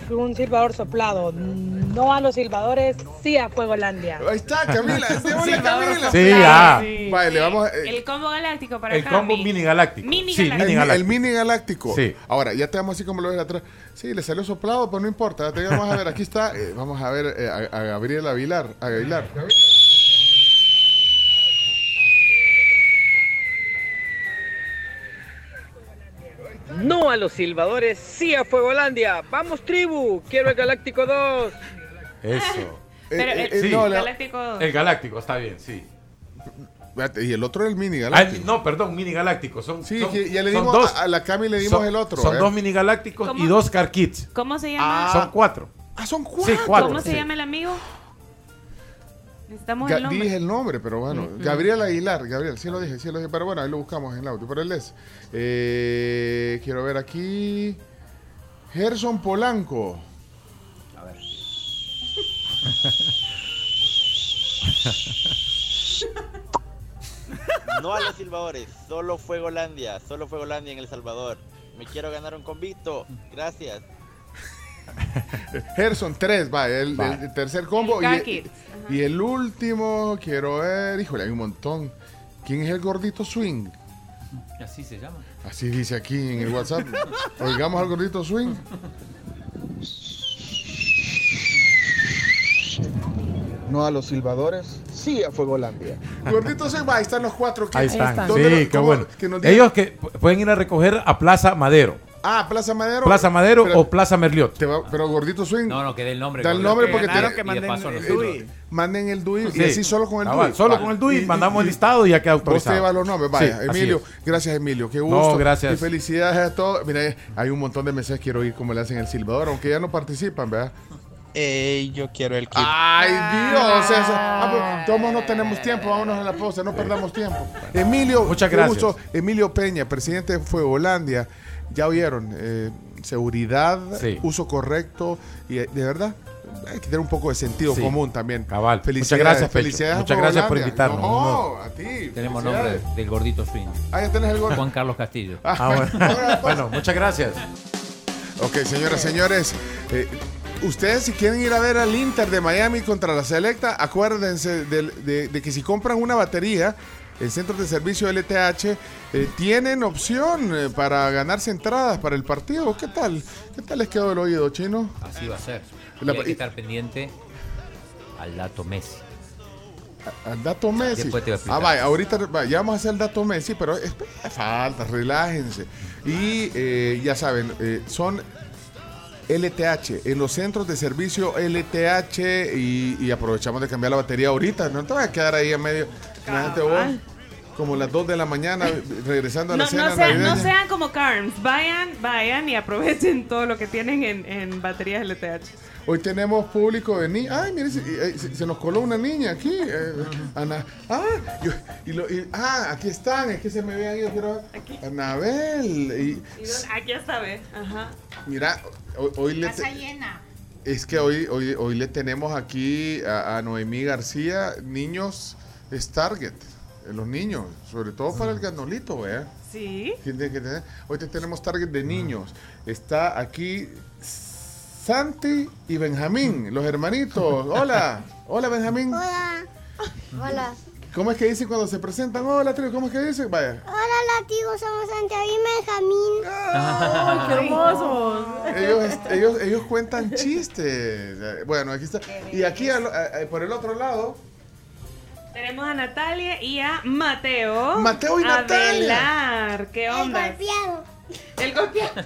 Un silbador soplado. No a los silbadores, sí a Fuegolandia. Ahí está, Camila. Démosle, Camila. Sí, ya. Vale, le vamos a... eh, El combo galáctico para El combo mini galáctico. Mini sí, galáctico. mini el, galáctico. el mini galáctico. Sí. Ahora, ya te vamos así como lo ves atrás. Sí, le salió soplado, pero no importa. Te vamos a ver, aquí está. eh, vamos a ver eh, a, a Gabriel Aguilar. A Aguilar. No a los silbadores, sí a Fuegolandia. Vamos, tribu. Quiero el Galáctico 2. Eso. Pero Eh, el, eh, el no, la- galáctico. El galáctico, está bien, sí. Y el otro es el mini Ah, galáctico. no, perdón, mini galáctico. Son, Sí, son- ya le son dimos dos. a, a la Cami le dimos son, el otro. Son ¿eh? dos mini galácticos ¿Cómo? y dos car kits. ¿Cómo se llama? Son cuatro. Ah, son cuatro. Sí, cuatro. ¿Cómo se sí. llama el amigo? Necesitamos Ga- el nombre. dije el nombre, pero bueno. Gabriel Aguilar, Gabriel, sí lo dije, sí lo dije. Pero bueno, ahí lo buscamos en el audio. Pero él es. Eh, quiero ver aquí. Gerson Polanco. No a los silbadores, solo Fuegolandia, solo Fuegolandia en El Salvador. Me quiero ganar un convicto, gracias. Gerson 3, va, el, tercer combo. El y. y el último, quiero ver. Híjole, hay un montón. ¿Quién es el gordito swing? Así se llama. Así dice aquí en el WhatsApp. Oigamos al gordito swing. No a los silbadores, sí a Fuegolandia. Gordito swing, va, ahí están los cuatro que Ahí están. ¿Dónde Sí, qué cómo- bueno. que nos digan? Ellos que pu- pueden ir a recoger a Plaza Madero. Ah, Plaza Madero. Plaza Madero Pero- o Plaza Merliot. te va- pero gordito swing. No, no, que dé el nombre. Da el nombre porque ganaron te- que manden paso el DUI. Manden el DUI Sí. y así solo con el Cabal, DUI. Solo Va. con el DUI Y- mandamos y- el listado y ya queda Vos te autorizado. llevas los nombres. Vaya, Sí, Emilio. Gracias, Emilio. Qué No, gusto. gracias. Y felicidades a todos. Mira, hay un montón de mensajes. Quiero oír cómo le hacen el silbador, aunque ya no participan, ¿verdad? Ey, yo quiero el kit. Ay, Dios. eso- ah, pues, todos no tenemos tiempo. Vámonos a la pausa. No perdamos tiempo. Emilio. Muchas gracias. gusto. Emilio Peña, presidente de Fuegolandia. Ya oyeron. eh, seguridad, Sí. uso correcto. Y eh, de verdad. Hay que tener un poco de sentido Sí. común también. Cabal. Muchas Felicidades, gracias, felicidades Muchas gracias por invitarnos. No, a ti. Tenemos nombre del gordito swing. Ah, ya tenés el gol. Juan Carlos Castillo. Ah, bueno. bueno, muchas gracias. Ok, señoras, señores. eh, ustedes si quieren ir a ver al Inter de Miami contra la Selecta, acuérdense de que si compran una batería, el centro de servicio LTH, eh, tienen opción eh, para ganarse entradas para el partido. ¿Qué tal? ¿Qué tal les quedó el oído, chino? Así va a ser. La- hay que estar pendiente al dato Messi. Al dato Messi. Después te voy a explicar. Ah, vaya, ahorita va, ya vamos a hacer el dato Messi, pero falta, relájense. Y eh, ya saben, eh, son LTH, en los centros de servicio LTH y, aprovechamos de cambiar la batería ahorita. No te vas a quedar ahí a medio. Como las 2 de la mañana, regresando a la No, cena no, sean, no sean como Carms. Vayan, vayan y aprovechen todo lo que tienen en, en baterías LTH. Hoy tenemos público de niños. Ay, mire, se, eh, se- se nos coló una niña aquí. eh, Ana. Ah, yo- y lo- y- ah, aquí están. Es que se me habían ido. Quiero ver. Anabel. Y. Aquí está, ve. Ajá. mira, hoy, hoy le. te- llena. es que hoy, hoy, hoy le tenemos aquí a, a Noemí García, niños es Target. Eh, Los niños, sobre todo para el ganolito, ¿verdad? Sí. Tiene que tener- Hoy te tenemos target de niños. Está aquí Santi y Benjamín, los hermanitos. Hola, hola Benjamín. Hola. Hola. ¿Cómo es que dicen cuando se presentan? Hola, trío, ¿cómo es que dicen? Vaya. Hola, latigo, somos Santiago y Benjamín. ¡Qué hermosos! Ellos, ellos, ellos cuentan chistes. Bueno, aquí está. Y aquí a- a- por el otro lado, Tenemos a Natalia y a Mateo. Mateo y Natalia. Adelar. ¿Qué onda? golpeado. El golpeado.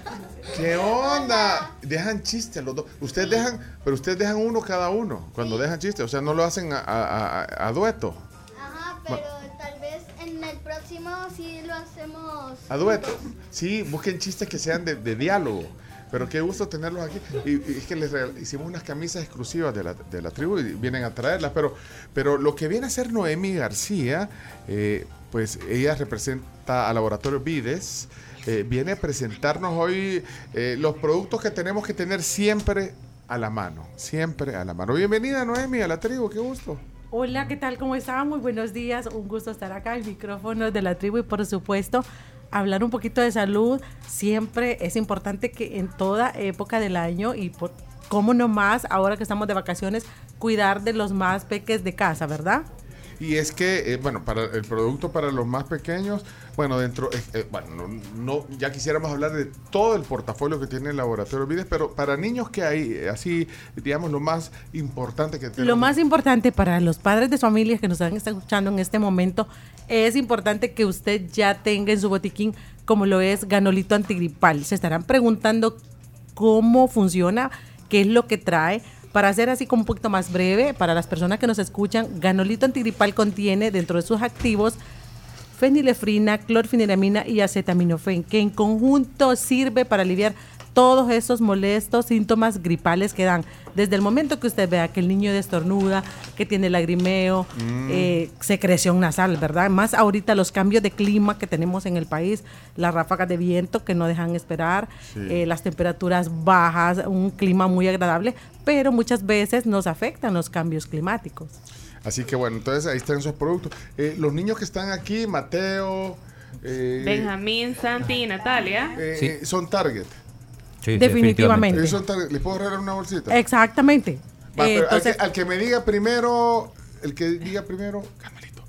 ¿qué onda? Dejan chistes los dos. Ustedes dejan, pero ustedes dejan uno cada uno cuando dejan chistes. O sea, no lo hacen a, a- a- a dueto. Ajá, pero tal vez en el próximo sí lo hacemos. A dueto. Sí, busquen chistes que sean de, de diálogo. Pero qué gusto tenerlos aquí. Y, es que les hicimos unas camisas exclusivas de la, de la tribu y vienen a traerlas. Pero, pero lo que viene a ser Noemi García, eh, pues ella representa a Laboratorio Vides. eh, viene a presentarnos hoy eh, los productos que tenemos que tener siempre a la mano. Siempre a la mano. Bienvenida Noemi a la tribu, qué gusto. Hola, ¿qué tal? ¿Cómo están? Muy buenos días. Un gusto estar acá en micrófonos de la tribu y por supuesto hablar un poquito de salud. Siempre es importante que en toda época del año y por cómo no más ahora que estamos de vacaciones cuidar de los más peques de casa, ¿verdad? Y es que, eh, bueno, para el producto para los más pequeños, bueno, dentro, eh, eh, bueno, no, ya quisiéramos hablar de todo el portafolio que tiene el laboratorio Vides, pero para niños que hay, así, digamos, lo más importante que tenemos. Lo más importante para los padres de familias que nos están escuchando en este momento es importante que usted ya tenga en su botiquín como lo es ganolito antigripal. Se estarán preguntando cómo funciona, qué es lo que trae. Para hacer así como un poquito más breve, para las personas que nos escuchan, ganolito antigripal contiene dentro de sus activos fenilefrina, clorfeniramina y acetaminofén, que en conjunto sirve para aliviar todos esos molestos síntomas gripales que dan. Desde el momento que usted vea que el niño destornuda, que tiene lagrimeo, Mm. eh, secreción nasal, ¿verdad? Más ahorita los cambios de clima que tenemos en el país, las ráfagas de viento que no dejan esperar, Sí. eh, las temperaturas bajas, un clima muy agradable, pero muchas veces nos afectan los cambios climáticos. Así que bueno, entonces ahí están esos productos. Eh, los niños que están aquí, Mateo, eh, Benjamín, Santi y Natalia. eh, son Target. Sí, Definitivamente. Ellos son Target. ¿Les puedo regalar una bolsita? Exactamente. Va, Eh, pero al, entonces, que, al que me diga primero, el que diga primero, ¡Camarito!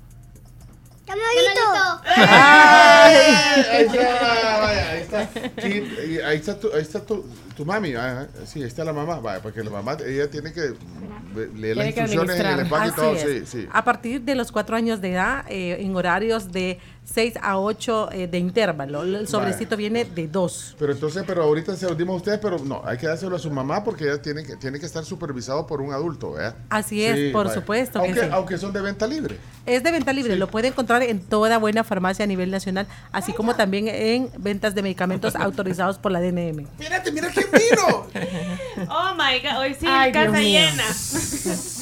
¡Ay! Ahí está, vaya, ahí está. Sí, ahí está tu, ahí está tu, tu mami. ah, sí, ahí está la mamá. Vaya, porque la mamá, ella tiene que leer las instrucciones en el empaque y todo. Sí, sí. A partir de los cuatro años de edad, eh, en horarios de 6 a 8 eh, de intervalo. El sobrecito viene de 2. Pero entonces, pero ahorita se lo dimos a ustedes, pero no, hay que dárselo a su mamá porque ella tiene que, tiene que estar supervisado por un adulto, ¿verdad? Así es, por supuesto que Aunque, sí. aunque son de venta libre. Es de venta libre, lo puede encontrar en toda buena farmacia a nivel nacional, así como también en ventas de medicamentos autorizados por la DNM. Mírate, mira quién vino. Oh my god, hoy sí, Ay, Dios casa mío. llena.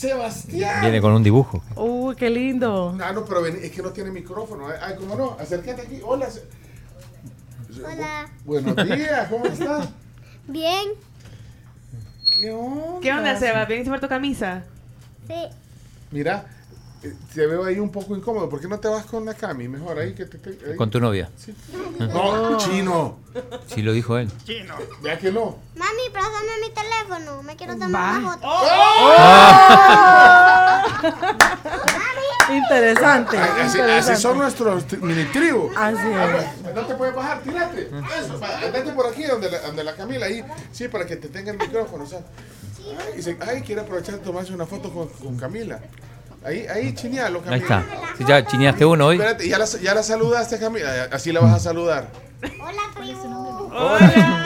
Sebastián. Viene con un dibujo. Uy, qué lindo. Ah, no, pero ven, es que no tiene micrófono. Ay, ¿cómo no? Acércate aquí. Hola. Hola. Buenos días, ¿cómo estás? Bien. ¿Qué onda? ¿Qué onda, Seba? ¿Vienes por tu camisa? Sí. Mira, te veo ahí un poco incómodo. ¿Por qué no te vas con la Cami? Mejor ahí que te... te- ahí. Con tu novia. Sí. No, chino. Sí, lo dijo él. Chino. Ya que no. Mami, préstame mi teléfono. Me quiero tomar una foto. Interesante. Ay, así, interesante. así son nuestros mini tribu. Así es. No te puedes bajar, tírate. Eso, andate por aquí donde la, donde la Camila, ahí. Sí, para que te tenga el micrófono. O sea. Ay, y se- ay, quiere aprovechar de tomarse una foto con, con Camila. Ahí, ahí, chinealo, Camila. Ahí está. Si ya chineaste uno hoy. Espérate, ya la, ya la saludaste, Camila. Así la vas a saludar. Hola, tribu.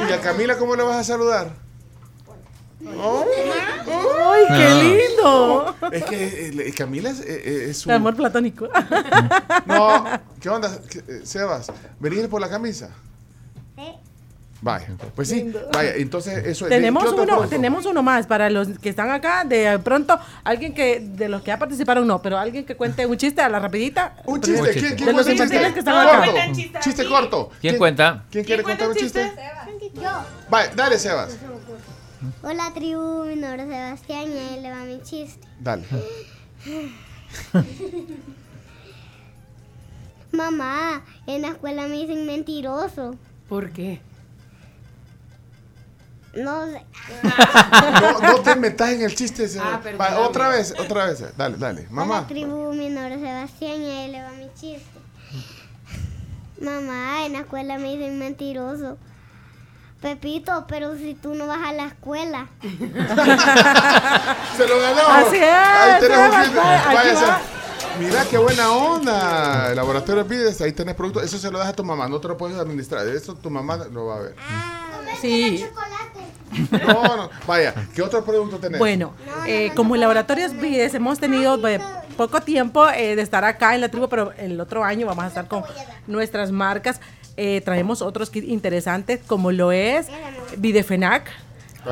¿Y a Camila cómo le vas a saludar? Oh, ¡Ay, qué Ah. lindo! Es que eh, Camila es, eh, eh, es su... De amor platónico. No, ¿qué onda, ¿Qué- eh, Sebas? ¿Venir por la camisa? Vaya, pues sí, vaya, entonces eso es. tenemos ¿qué otro uno, tenemos uno más para los que están acá. De pronto, alguien que de los que ya participaron no, pero alguien que cuente un chiste a la rapidita. Un chiste, De ¿quién, quién los cuenta un infantiles chiste? que están Corto, chiste corto. ¿Quién cuenta? ¿Quién quiere contar un chiste? Yo. Vaya, dale, Sebas. Hola, tribu. Mi nombre es Sebastián y ahí le va mi chiste. Dale. Mamá, en la escuela me dicen mentiroso. ¿Por qué? No sé. No, no te metas en el chiste. Ah, otra vez, otra vez. Dale, dale. Mamá. Hola, tribu. Mi nombre es Sebastián y ahí le va mi chiste. Mamá, en la escuela me dicen mentiroso. Pepito, pero si tú no vas a la escuela. Se lo ganó. Así es, Ahí tenés un vaya. Mira qué buena onda. El laboratorio pides, ahí tenés producto. Eso se lo das a tu mamá, no te lo puedes administrar. Eso tu mamá lo va a ver. Sí. No, no. Vaya, ¿qué otro producto tenés? Bueno, eh, como Laboratorios Vides hemos tenido eh, poco tiempo eh, de estar acá en la tribu, pero el otro año vamos a estar con nuestras marcas. Eh, traemos otros kits interesantes como lo es Videfenac.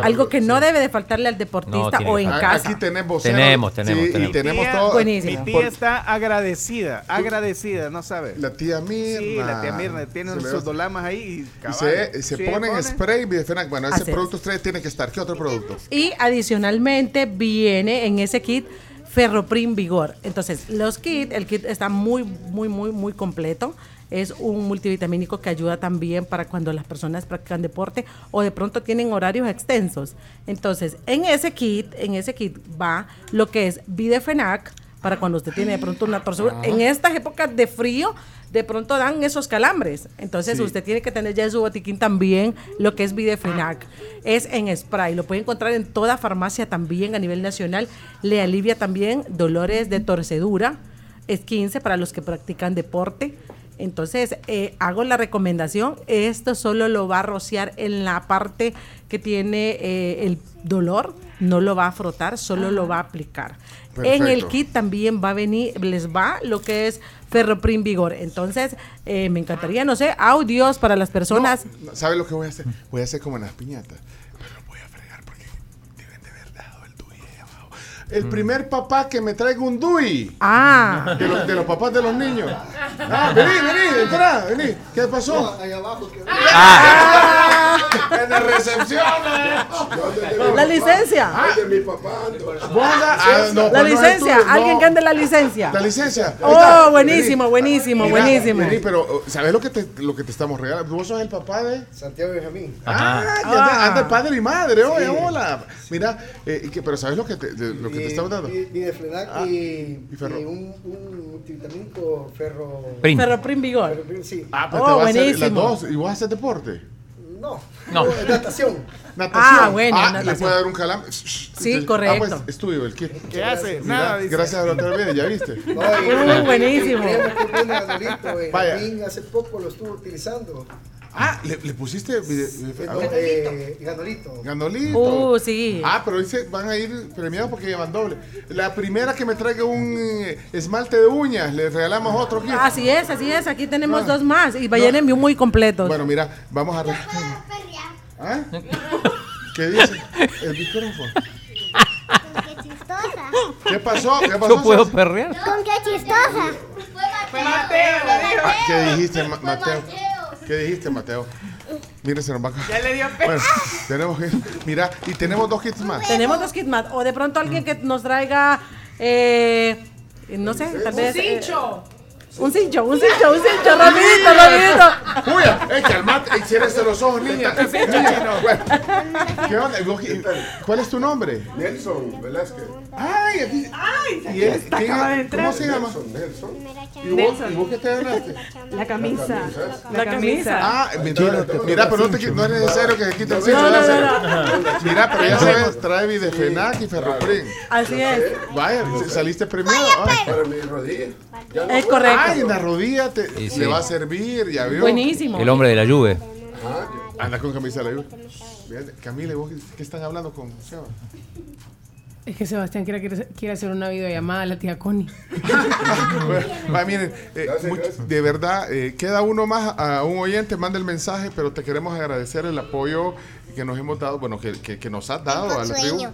Algo que no sí. debe de faltarle al deportista o en casa. Aquí vocero. Tenemos, tenemos, Sí, y tenemos. tenemos Tía- todo. Buenísimo. Mi tía Por- está agradecida, agradecida, no sabe. La tía Mirna. Sí, la tía Mirna tiene sus dolamas ahí y Y se, se Sí, ponen pone. spray Videfenac. Bueno, ese Así es. producto usted tiene que estar. ¿Qué otro producto? Y adicionalmente viene en ese kit Ferroprim Vigor. Entonces, los kits, el kit está muy, muy, muy, muy completo. Es un multivitamínico que ayuda también para cuando las personas practican deporte o de pronto tienen horarios extensos. Entonces, en ese kit, en ese kit va lo que es Videfenac para cuando usted tiene de pronto una torcedura. Ajá. En estas épocas de frío, de pronto dan esos calambres. Entonces, Sí. usted tiene que tener ya en su botiquín también lo que es Videfenac. Es en spray, lo puede encontrar en toda farmacia también a nivel nacional. Le alivia también dolores de torcedura. Es 15 para los que practican deporte. Entonces, eh, hago la recomendación. Esto solo lo va a rociar en la parte que tiene eh, el dolor. No lo va a frotar, solo lo va a aplicar. En el kit también va a venir, les va lo que es Ferroprim Vigor. Entonces, eh, me encantaría, no sé, audios para las personas. No, ¿Sabe lo que voy a hacer? Voy a hacer como en las piñatas. El primer papá que me traiga un DUI. Ah. De, los- de los papás de los niños. Ah, vení, vení, entra, vení. ¿Qué pasó? Ahí abajo. que- Ah. En la recepción. La licencia. Ay, de mi papá. Ah, no, la pues es licencia, no. alguien que ande la licencia. La licencia. Oh, buenísimo, buenísimo, Mira, buenísimo. vení, pero uh, ¿sabes lo que te, lo que te estamos regalando? Vos sos el papá de Santiago Benjamín. Ah, ya anda, anda el padre y madre, oye, hola. Mira, eh, y que- pero ¿sabes lo que te, de- lo que te dando? Ah, y, y ferro. y un, un multivitamínico ferro. Prim. Ferroprim Vigor. Ferroprim, sí. Ah, pero Oh, te vas a hacer las buenísimo. dos. ¿Y vos haces deporte? No. No. Natación. Natación. Ah, bueno, Ah, le puede dar un calambre. Sí, correcto. Ah, pues es tuyo el kit. ¿Qué hace? Mira, Nada, dice. gracias a la otra vez, ya viste. No, y- buenísimo. Vaya. Hace poco lo estuvo utilizando. Ah, le, le pusiste vide- vide- a No, ver, eh, Ganolito. Ganolito. Uh, sí. Ah, pero dice, van a ir premiados porque llevan doble. La primera que me traiga un eh, esmalte de uñas, le regalamos otro kit. Así es, así es. Aquí tenemos Ah. dos más y vayan envío muy completos. Bueno, mira, vamos a... re- ¿Ah? ¿Qué dice? El micrófono. ¡Qué chistosa! ¿Qué pasó? ¿Qué pasó? Yo puedo perrear. ¿Con qué chistosa? Ah, ¿Qué dijiste, Ma- Mateo? ¿Qué dijiste, Mateo? Mire, se nos va a Ya le dio pena. Bueno, tenemos que... Mira, y tenemos dos kits más. Tenemos dos kits más. O de pronto alguien que nos traiga, eh, no sé, tal vez. eh, un cincho, un cincho, un cincho, rapidito, rapidito. ¡Uy! ¡Eh, calmate! ¡Eh, ciérrese los ojos, niña! ¿Qué onda? ¿Vos qué- ¿Cuál es tu nombre? Nelson Velázquez. ¡Ay! aquí- ¿Y él, quién es? ¿Cómo se llama? ¿Y vos, ¿Y vos qué te ganaste? La camisa. La camisa. Ah, mira, mira, pero no, te, no es necesario que se quite el No, cincho. no, dáselo. no, Mira, pero ya sabes, trae Videfenac y Ferroprim. Así es. Vaya, saliste premiado. Ay. Para mi rodilla. No Es correcto. Ay, en la rodilla te, Sí, sí. le va a servir, ya vio. Buenísimo. El hombre de la lluvia. Anda con camisa de la lluvia. Camila, ¿y vos qué- qué están hablando con Seba? Es que Sebastián quiere, quiere- hacer una videollamada a la tía Connie. Bueno, va, miren, eh, de verdad, eh, queda uno más a un oyente, manda el mensaje, pero te queremos agradecer el apoyo que nos hemos dado, bueno, que, que, que nos has dado a la tribu. sueño.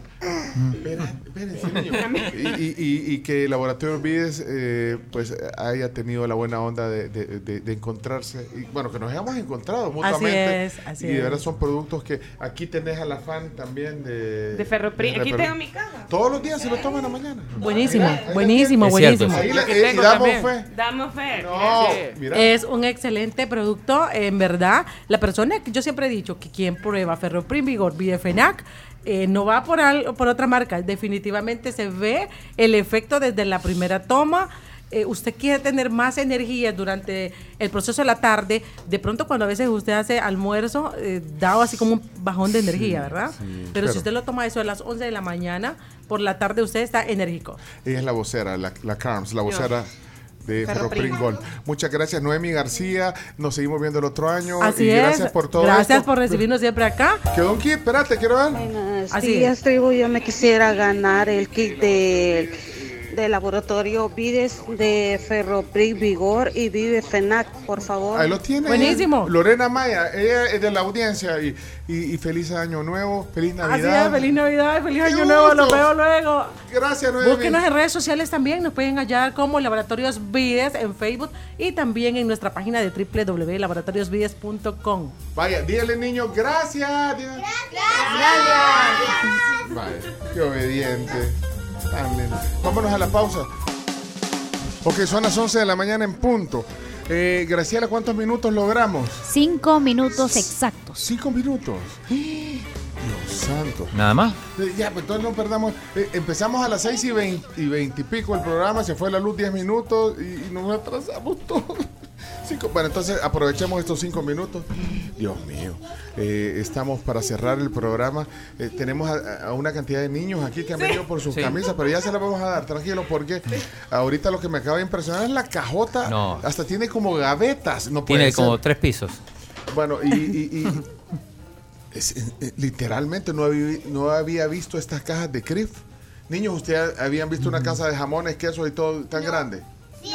Y, y- y- y que el Laboratorio Vides eh, pues haya tenido la buena onda de, de- de- de encontrarse. Y bueno, que nos hayamos encontrado mutuamente. es, así y de es. verdad son productos que aquí tenés al afán también de... De Ferroprim. de Aquí tengo mi caja. Todos los días se lo toman en la mañana. Buenísimo, buenísimo, Es cierto, buenísimo. Ahí que eh, y damos fe. Damos fe. No, Sí. Es un excelente producto, en verdad. La persona que yo siempre he dicho que quien prueba Ferroprim Vigor eh, no va por, al- por otra marca. Definitivamente se ve el efecto desde la primera toma. Eh, usted quiere tener más energía durante el proceso de la tarde. De pronto, cuando a veces usted hace almuerzo, eh, da así como un bajón de energía, ¿verdad? pero, claro. si usted lo toma eso a las 11 de la mañana, por la tarde usted está enérgico. Ella es la vocera, la, la Carms, la vocera de. Ferropringol. Muchas gracias, Noemi García. Nos seguimos viendo el otro año. Así y es. gracias por todo Gracias esto. por recibirnos siempre acá. Quedó un kit, espérate, quiero ver. Buenos Así días, tribu. Yo me quisiera ganar el kit de, de laboratorio Vides de Ferropric Vigor y Vive FENAC, por favor. Ahí lo tiene. Buenísimo. Lorena Maya, ella es de la audiencia y, y- y feliz año nuevo, feliz Así Navidad. es, feliz Navidad, feliz ¡Qué Año Nuevo, los veo luego. Gracias, Noemi. Búsquenos en redes sociales también, nos pueden hallar como Laboratorios Vides en Facebook y también en nuestra página de www.laboratoriosvides.com. Vaya, dígale niño, gracias. dígale- Vaya, qué obediente. Tan. Vámonos a la pausa. Ok, son las 11 de la mañana en punto. Eh, Graciela, ¿cuántos minutos logramos? Cinco minutos exactos. Cinco minutos. Dios santo. Nada más. Eh, Ya, pues entonces no perdamos. eh, empezamos a las 6 y 20, y 20 y pico el programa, se fue la luz 10 minutos y, y nos atrasamos todos. Cinco- bueno, entonces aprovechemos estos cinco minutos. Dios mío, eh, estamos para cerrar el programa. Eh, tenemos a, a una cantidad de niños aquí que han venido por sus Sí. camisas, pero ya se las vamos a dar, tranquilo, porque ahorita lo que me acaba de impresionar es la cajota. No. Hasta tiene como gavetas. No puede Tiene ser. como tres pisos. Bueno, y, y- y- es- literalmente no había, no había visto estas cajas de Crif. Niños, ¿ustedes habían visto una casa de jamones, quesos y todo tan grande? Sí,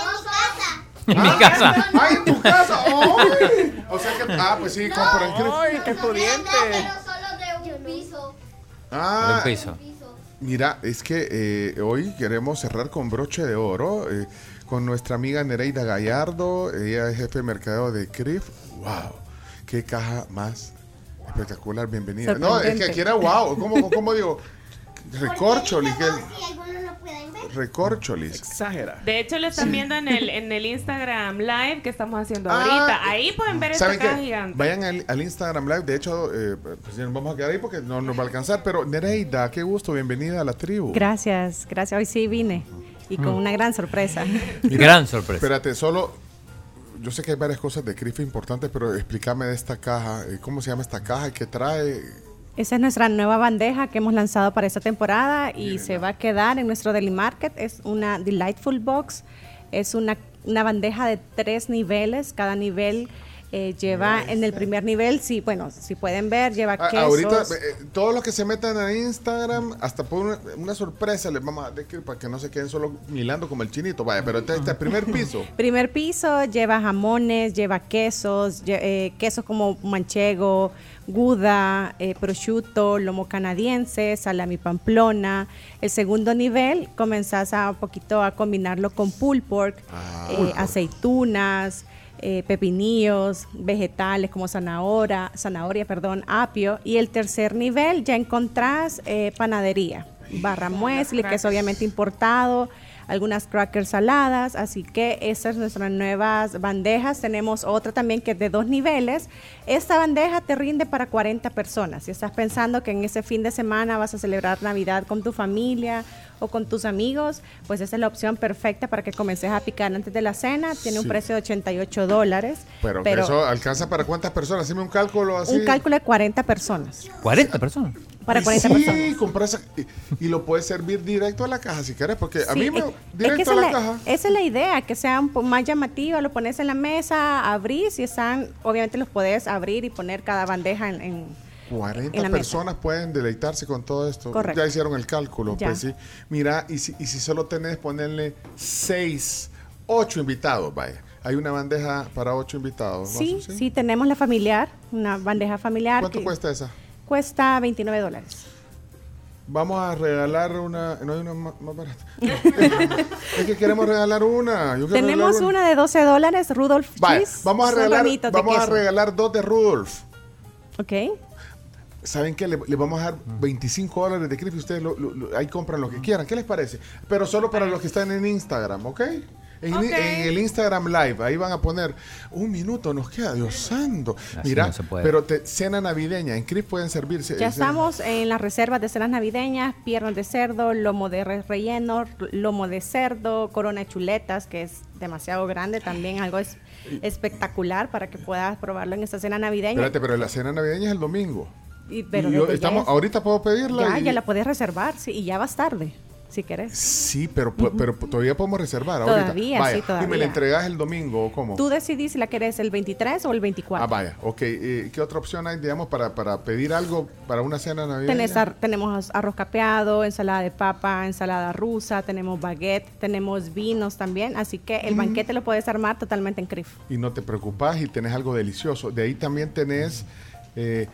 en mi casa. ¡Ay, en tu casa! ¡Ay! O sea que, ah, pues sí, compran Crif. ¡Ay, qué pudiente! Pero solo de un piso. Ah, Del piso. Mira, es que eh, hoy queremos cerrar con broche de oro eh, con nuestra amiga Nereida Gallardo. Ella es jefe de mercadeo de CRIF. ¡Wow! ¡Qué caja más espectacular! Bienvenida. No, es que aquí era wow. ¿Cómo, cómo digo? Recorcholis. que- no. Recorcholis. Exagera. De hecho, lo están viendo en el, en el Instagram Live que estamos haciendo Ah, ahorita. Ahí pueden ver esta ¿Saben caja qué? gigante. Vayan al, al Instagram Live. De hecho, eh, pues ya nos vamos a quedar ahí porque no nos va a alcanzar. Pero Nereida, qué gusto. Bienvenida a la tribu. Gracias, gracias. Hoy sí vine y con Mm. una gran sorpresa. Gran sorpresa. Espérate, solo. Yo sé que hay varias cosas de CRIF importantes, pero explícame de esta caja. eh, ¿Cómo se llama esta caja? ¿Qué trae? Esa es nuestra nueva bandeja que hemos lanzado para esta temporada y se va a quedar en nuestro Daily Market. Es una Delightful Box. Es una, una bandeja de tres niveles. Cada nivel eh, lleva en el primer nivel, sí, bueno, si pueden ver, lleva quesos. Ah, Ahorita, eh, todos los que se metan a Instagram, hasta por una, una sorpresa les vamos a decir para que no se queden solo milando como el chinito. Vaya, pero este, este primer piso. Primer piso lleva jamones, lleva quesos, lle- eh, quesos como manchego, gouda, eh, prosciutto, lomo canadiense, salami pamplona. El segundo nivel comenzás a un poquito a combinarlo con pulled pork, eh, Pulled pork. aceitunas, eh, pepinillos, vegetales como zanahoria, zanahoria, perdón, apio. Y el tercer nivel ya encontrás eh, panadería, barra muesli, que es obviamente importado, algunas crackers saladas, así que esas son nuestras nuevas bandejas. Tenemos otra también que es de dos niveles. Esta bandeja te rinde para 40 personas. Si estás pensando que en ese fin de semana vas a celebrar Navidad con tu familia o con tus amigos, pues esa es la opción perfecta para que comences a picar antes de la cena. Tiene un precio de 88 dólares. Pero, eso alcanza para cuántas personas. Haceme un cálculo así. un cálculo de 40 personas. 40 personas. Para 40 sí, personas. esa- y, y lo puedes servir directo a la caja si quieres, porque a mí me. es directo que a la caja. esa es la idea, que sea un poco más llamativa, lo pones en la mesa, abrís y están, obviamente los puedes abrir y poner cada bandeja en... en- 40 en la mesa. personas pueden deleitarse con todo esto. Correcto. Ya hicieron el cálculo, Ya. pues sí. Mira, y si, y si solo tenés ponerle 6, 8 invitados, vaya. Hay una bandeja para 8 invitados. Sí, sí, tenemos la familiar, una bandeja familiar. ¿Cuánto que cuesta esa? Cuesta 29 dólares. Vamos a regalar una. No hay una más, más barata. es que queremos regalar una. Yo Tenemos regalar una de 12 dólares, Rudolf Cheese. vamos a regalar, vamos a regalar dos de Rudolf. Ok. ¿Saben qué? Le, le vamos a dar 25 dólares de Crispy. Ustedes lo- lo- lo- ahí compran lo que quieran. ¿Qué les parece? Pero solo para los que están en Instagram, ¿ok? En, el Instagram Live, ahí van a poner un minuto, nos queda, Dios santo. Así Mira, no se puede. pero te- cena navideña, en Crisp pueden servirse. Ya estamos en las reservas de cenas navideñas, piernas de cerdo, lomo de relleno, lomo de cerdo, corona de chuletas, que es demasiado grande también, algo es espectacular para que puedas probarlo en esta cena navideña. Espérate, pero la cena navideña es el domingo. Y- pero Y yo- estamos, es- ahorita puedo pedirla. Ya, y- ya la puedes reservar, sí, y ya vas tarde. Si querés. Sí, pero, pu- pero todavía podemos reservar ahorita. Todavía, Vaya, sí, ¿Y me todavía. la entregas el domingo o cómo? Tú decidís si la querés el 23 o el 24. Ah, vaya, ok. eh, ¿Qué otra opción hay, digamos, para, para pedir algo para una cena navideña? Tenés ar- tenemos arroz capeado, ensalada de papa, ensalada rusa, tenemos baguette, tenemos vinos también, así que el Mm. banquete lo puedes armar totalmente en CRIF. y no te preocupas y tenés algo delicioso. De ahí también tenés... eh,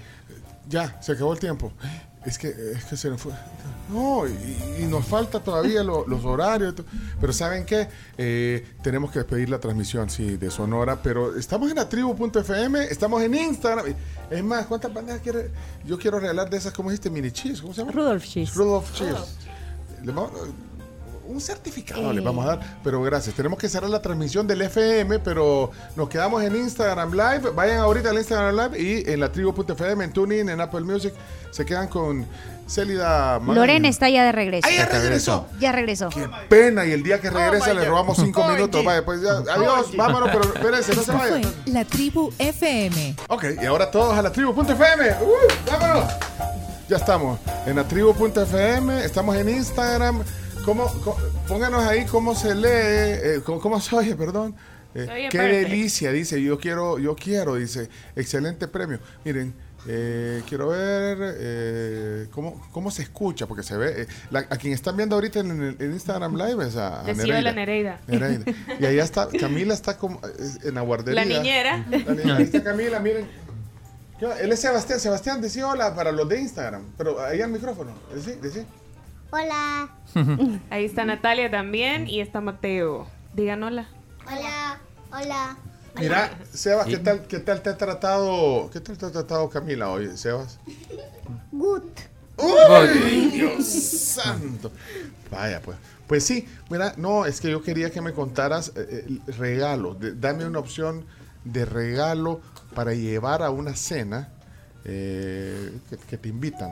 ya, se acabó el tiempo. Es que, es que se nos fue. No, y, y nos falta todavía lo- los horarios. Pero ¿saben qué? Eh, tenemos que despedir la transmisión, sí, de Sonora. Pero estamos en la tribu.fm, estamos en Instagram. Es más, ¿cuántas bandejas quiere? Yo quiero regalar de esas, ¿cómo dijiste? Mini cheese, ¿cómo se llama? Rudolf Cheese. Rudolf Cheese. Le vamos- un certificado les vamos a dar, pero gracias. Tenemos que cerrar la transmisión del FM, pero nos quedamos en Instagram Live. Vayan ahorita al Instagram Live y en la tribu.fm, en TuneIn, en Apple Music. Se quedan con Célida Magaña. Lorena está ya de regreso. ¡Ah, ya regresó! Ya regresó. Pena, y el día que regresa le robamos cinco Oye. minutos. Vaya, pues ya, adiós, Oye. vámonos, pero espérense, no se vayan. fue la tribu FM. Ok, y ahora todos a la tribu.fm. ¡Uh! ¡Vámonos! Ya estamos en la tribu.fm, estamos en Instagram. ¿Cómo, cómo- pónganos ahí cómo se lee, eh, cómo, cómo se oye, perdón. Eh, Se oye qué perfect. delicia, dice, yo quiero, yo quiero, dice, excelente premio. Miren, eh, quiero ver eh, cómo, cómo se escucha, porque se ve, eh, la- a quien están viendo ahorita en, el en Instagram Live es a, a la Nereida. Nereida. Y allá está, Camila está como, eh, en la guardería. La niñera. La niñera. Ahí está Camila, miren. Él es Sebastián. Sebastián, decía hola para los de Instagram. Pero ahí al micrófono. Decí, decí. Hola. Ahí está Natalia también y está Mateo. Digan hola. Hola. Hola. Mira, Sebas, ¿qué tal, ¿qué tal te ha tratado, qué tal te ha tratado Camila hoy, Sebas? Good. ¡Uy, Dios santo! Vaya, pues. Pues sí, mira, no, es que yo quería que me contaras eh, el regalo. de- dame una opción de regalo para llevar a una cena eh, que, que te invitan.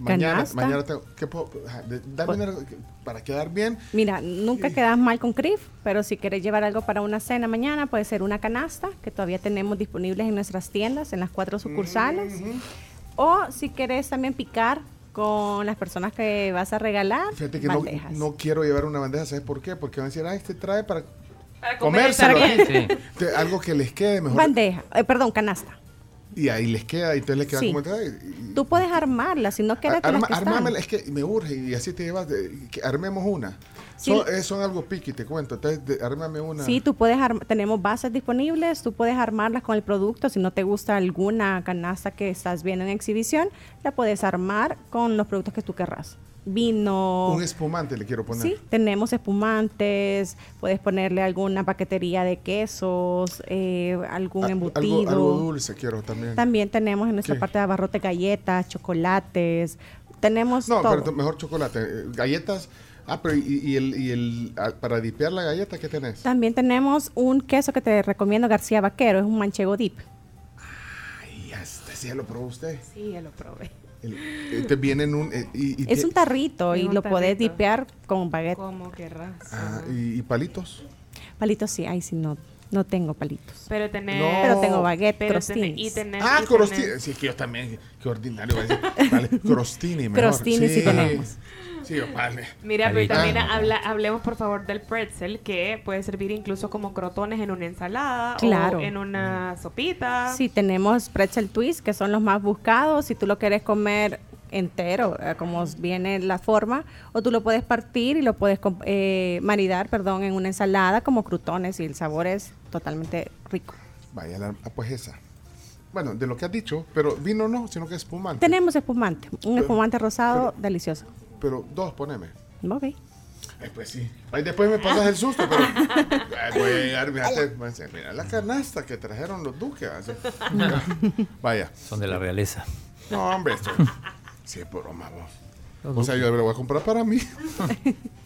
Mañana, Canasta. mañana tengo, ¿qué puedo- dame una, para quedar bien. Mira, nunca quedas mal con CRIF, pero si querés llevar algo para una cena mañana, puede ser una canasta que todavía tenemos disponibles en nuestras tiendas, en las cuatro sucursales. O si querés también picar con las personas que vas a regalar, Fíjate que no, quiero llevar una bandeja, ¿sabes por qué? Porque van a decir, ay, este trae para, Para comérselo. Algo que les quede mejor. Bandeja, eh, perdón, canasta. Y ahí les queda, y entonces les queda Sí. como y- Tú puedes armarla, si no quieres Arma, que armámela, es que me urge y así te llevas, de- que armemos una. Sí. Son, eh, son algo piqui, te cuento. Entonces, de- ármame una. Sí, tú puedes tenemos bases disponibles, tú puedes armarlas con el producto. Si no te gusta alguna canasta que estás viendo en exhibición, la puedes armar con los productos que tú querrás. Vino. Un espumante le quiero poner. Sí, tenemos espumantes, puedes ponerle alguna paquetería de quesos, eh, algún A- embutido. Algo, algo dulce quiero también. También tenemos en nuestra ¿Qué? parte de abarrote galletas, chocolates, tenemos No, todo. pero mejor chocolate. eh, Galletas. Ah, pero y, y el, y el ah, para dipear la galleta, ¿qué tenés? También tenemos un queso que te recomiendo, García Vaquero, es un manchego dip. Ay, este sí ya lo probó usted. Sí, ya lo probé. El- este viene en un. eh, y, y Es tie- un tarrito Es y un lo podés tarrito. dipear con baguette. Como querrás. ah, y, y palitos. Palitos sí, ay, sí, no, no tengo palitos. Pero tenés. No. Pero tengo baguette, pero crostini. tenés- y tenés- Ah, y crostini. Sí, que yo también. Qué ordinario. va a decir. Vale, crostini mejor. Crostini sí tenemos. Sí, vale. Mira, pero Ah. también habla, hablemos por favor del pretzel que puede servir incluso como crotones en una ensalada Claro. o en una sopita. Sí, tenemos pretzel twist, que son los más buscados. Si tú lo quieres comer entero, eh, como viene la forma, o tú lo puedes partir y lo puedes eh, maridar, perdón, en una ensalada como crutones y el sabor es totalmente rico. Vaya, la, ah, pues esa. Bueno, de lo que has dicho, pero vino no, sino que espumante. Tenemos espumante, un espumante rosado delicioso. Pero dos, poneme. Ok. Ay, pues sí. Ay, después me pasas el susto, pero. Ay, voy a llegar, fíjate, mira la canasta que trajeron los duques. Vaya. Son de la realeza. No, hombre, esto. Sí, es broma, vos. O sea, yo lo voy a comprar para mí.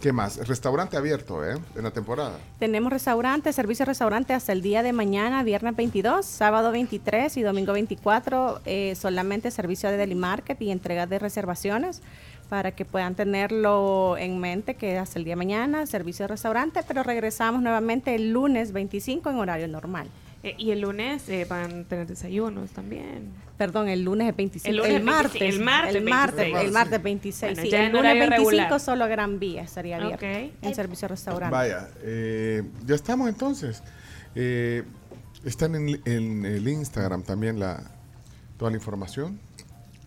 ¿Qué más? Restaurante abierto, ¿eh? En la temporada. Tenemos restaurante, servicio de restaurante hasta el día de mañana, viernes 22, sábado 23 y domingo 24, eh, solamente servicio de deli market y entrega de reservaciones para que puedan tenerlo en mente que hasta el día de mañana servicio de restaurante, pero regresamos nuevamente el lunes 25 en horario normal. Eh, y el lunes eh, van a tener desayunos también. Perdón, el lunes es 25. El El, lunes 26, martes. el martes El martes, 26. el martes 26. Bueno, sí, el lunes horario 25 regular. solo Gran Vía estaría abierto. Ok. En servicio restaurante. Vaya, eh, ya estamos entonces. Eh, están en, en el Instagram también la, toda la información.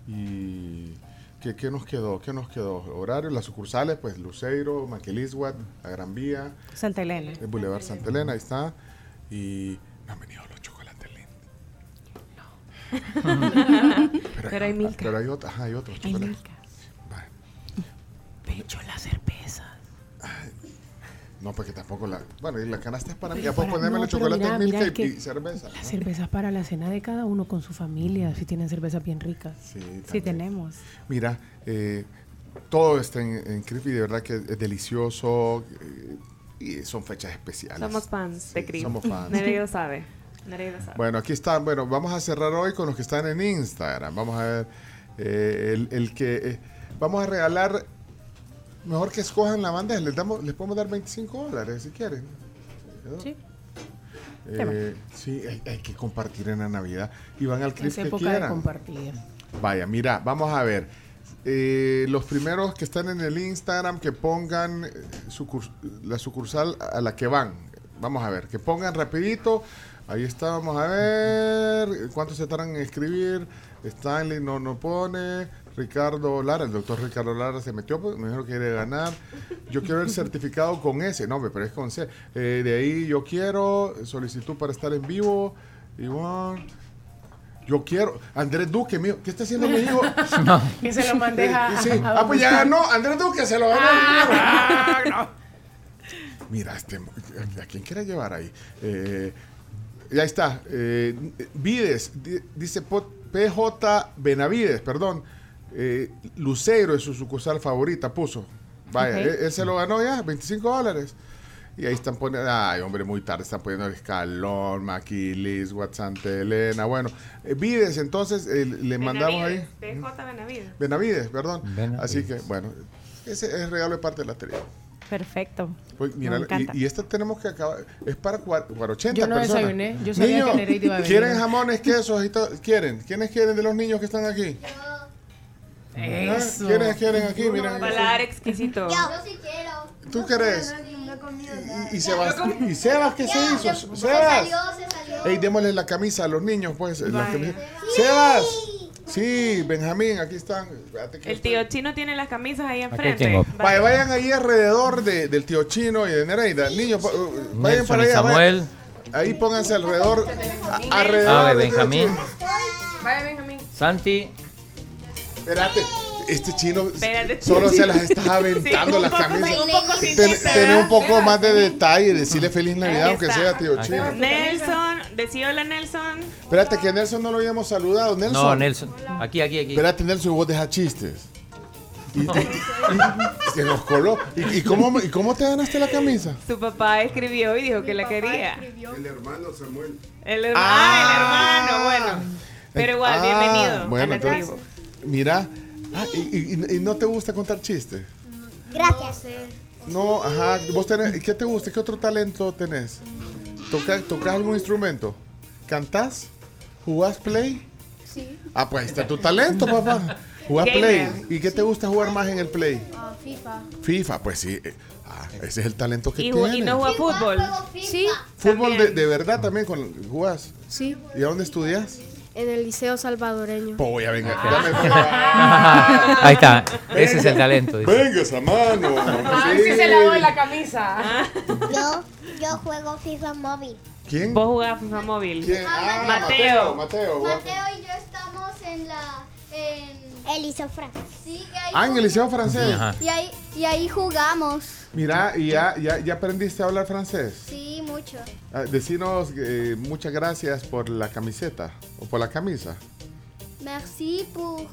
¿Y qué, qué nos quedó? ¿Qué nos quedó? Horario, las sucursales, pues Luceiro, Maquilisguat, La Gran Vía, Santa Elena. el Boulevard Santa Elena, ahí está. Y no han venido lindos. Pero hay Milka. Pero hay, otro, ajá, hay otros Hay chocolates. Pecho la cerveza. No, porque tampoco la. Bueno, y la canasta es para mí. Pero Ya para- ponerme no, los pero chocolates mira, Milka mira y, cerveza. Las cervezas para la cena de cada uno con su familia, si tienen cervezas bien ricas. Sí, Sí, tenemos. Mira, eh, todo está en, en Crispy, de verdad que es delicioso eh, y son fechas especiales. Somos fans de Cris. Somos fans. Nadie lo sabe. Bueno, aquí están. Bueno, vamos a cerrar hoy con los que están en Instagram. Vamos a ver eh, el, el que eh, vamos a regalar. Mejor que escojan la banda. Les damos, les podemos dar 25 dólares si quieren. Sí. Eh, sí, hay, hay que compartir en la Navidad. Y van al Es clip que época de quieran. compartir. Vaya, mira, vamos a ver. Eh, los primeros que están en el Instagram que pongan sucurs- la sucursal a la que van. Vamos a ver, que pongan rapidito. Ahí está, vamos a ver. ¿Cuántos se tardan en escribir? Stanley no no pone. Ricardo Lara, el doctor Ricardo Lara se metió, pues, me dijo que quiere ganar. Yo quiero el certificado con S, no, pero es con C. Eh, de ahí yo quiero solicitud para estar en vivo. Igual. Yo quiero. Andrés Duque, mío. ¿Qué está haciendo mi hijo? Que se lo mandes a- Sí. a- a Ah, pues ya ganó. Andrés Duque se lo ganó. Ah, Mira, este, ¿a quién quiere llevar ahí? Eh, ya está. Eh, Vides, di- dice PJ Benavides, perdón. Eh, Lucero es su sucursal favorita, puso. Vaya, Ok. él, él se lo ganó ya, 25 dólares. Y ahí están poniendo, ay hombre, muy tarde están poniendo el escalón, Maquilis, Santa Elena. Bueno, eh, Vides, entonces eh, le mandamos ahí. PJ Benavides. Benavides, perdón. Benavides. Así que, bueno, ese es el regalo de parte de la tele. Perfecto. Pues, mira, y, y esta tenemos que acabar. Es para, para 80 Yo no personas. desayuné, yo sabía Niños, que iba a venir. ¿Quieren jamones, quesos y todo? ¿Quieren? ¿Quiénes quieren de los niños que están aquí? Eso. ¿Quiénes quieren aquí? Miren. Paladar exquisito. Yo sí quiero. ¿Tú querés? Y, y Sebas, ¿y Sebas qué se hizo? Se Sebas. salió, se salió. Ey, démosle la camisa a los niños, pues. la Vaya. camisa. Sebas. Sí, Benjamín, aquí están. Que El tío chino tiene las camisas ahí enfrente. Vaya, vayan ahí alrededor de- del tío Chino y de Nereida. Niños, uh, vayan Nelson para allá. Samuel. vayan. Ahí pónganse alrededor. a- alrededor tío Benjamín. Vaya, Benjamín. Santi. Espérate, este chino Espérate. solo se las está aventando Sí, las camisas. Tener un poco más de detalle, decirle feliz Navidad, aunque sea tío Chino. Nelson, decía hola Nelson. Espérate, que Nelson no lo habíamos saludado. Nelson. No, Nelson. Aquí, aquí, aquí. Espérate, Nelson, vos deja chistes. Y, y- y- se nos coló. ¿Y, y cómo, ¿Y cómo te ganaste la camisa? Su papá escribió y dijo que la quería. El hermano Samuel. El hermano, ah, el hermano, bueno. Pero igual, Ah, bienvenido Bueno, a la entonces, tribu. mira. Ah, y, y- y no te gusta contar chistes? Gracias. No, ajá. ¿Vos tenés, ¿Qué te gusta? ¿Qué otro talento tenés? ¿Tocas, ¿Tocas algún instrumento? ¿Cantás? ¿Jugás play? Sí. Ah, pues ahí está tu talento, papá. ¿Jugás Gamer. play? ¿Y qué te gusta jugar más en el play? Ah, FIFA. FIFA, pues sí. eh, Ah, ese es el talento que Y, tienes. y no juega fútbol. Sí. Fútbol de, de verdad también con, jugás. Sí. ¿Y a dónde estudias? En el Liceo Salvadoreño. Pues ya venga. Ah. Ahí está. Ese es el talento. dice. Venga esa mano. A ver si se la doy la camisa. Yo, yo juego FIFA móvil. ¿Quién? Vos jugás FIFA móvil. ¿Quién? Ah, Mateo. Mateo. Mateo y yo estamos en la. En el Liceo francés. Sí, que ahí Ah, en el liceo francés. Ajá. Y ahí, y ahí jugamos. Mira, ¿y ya, ya, ya aprendiste a hablar francés? Sí, mucho. Ah, decinos eh, muchas gracias por la camiseta o por la camisa. Merci pour,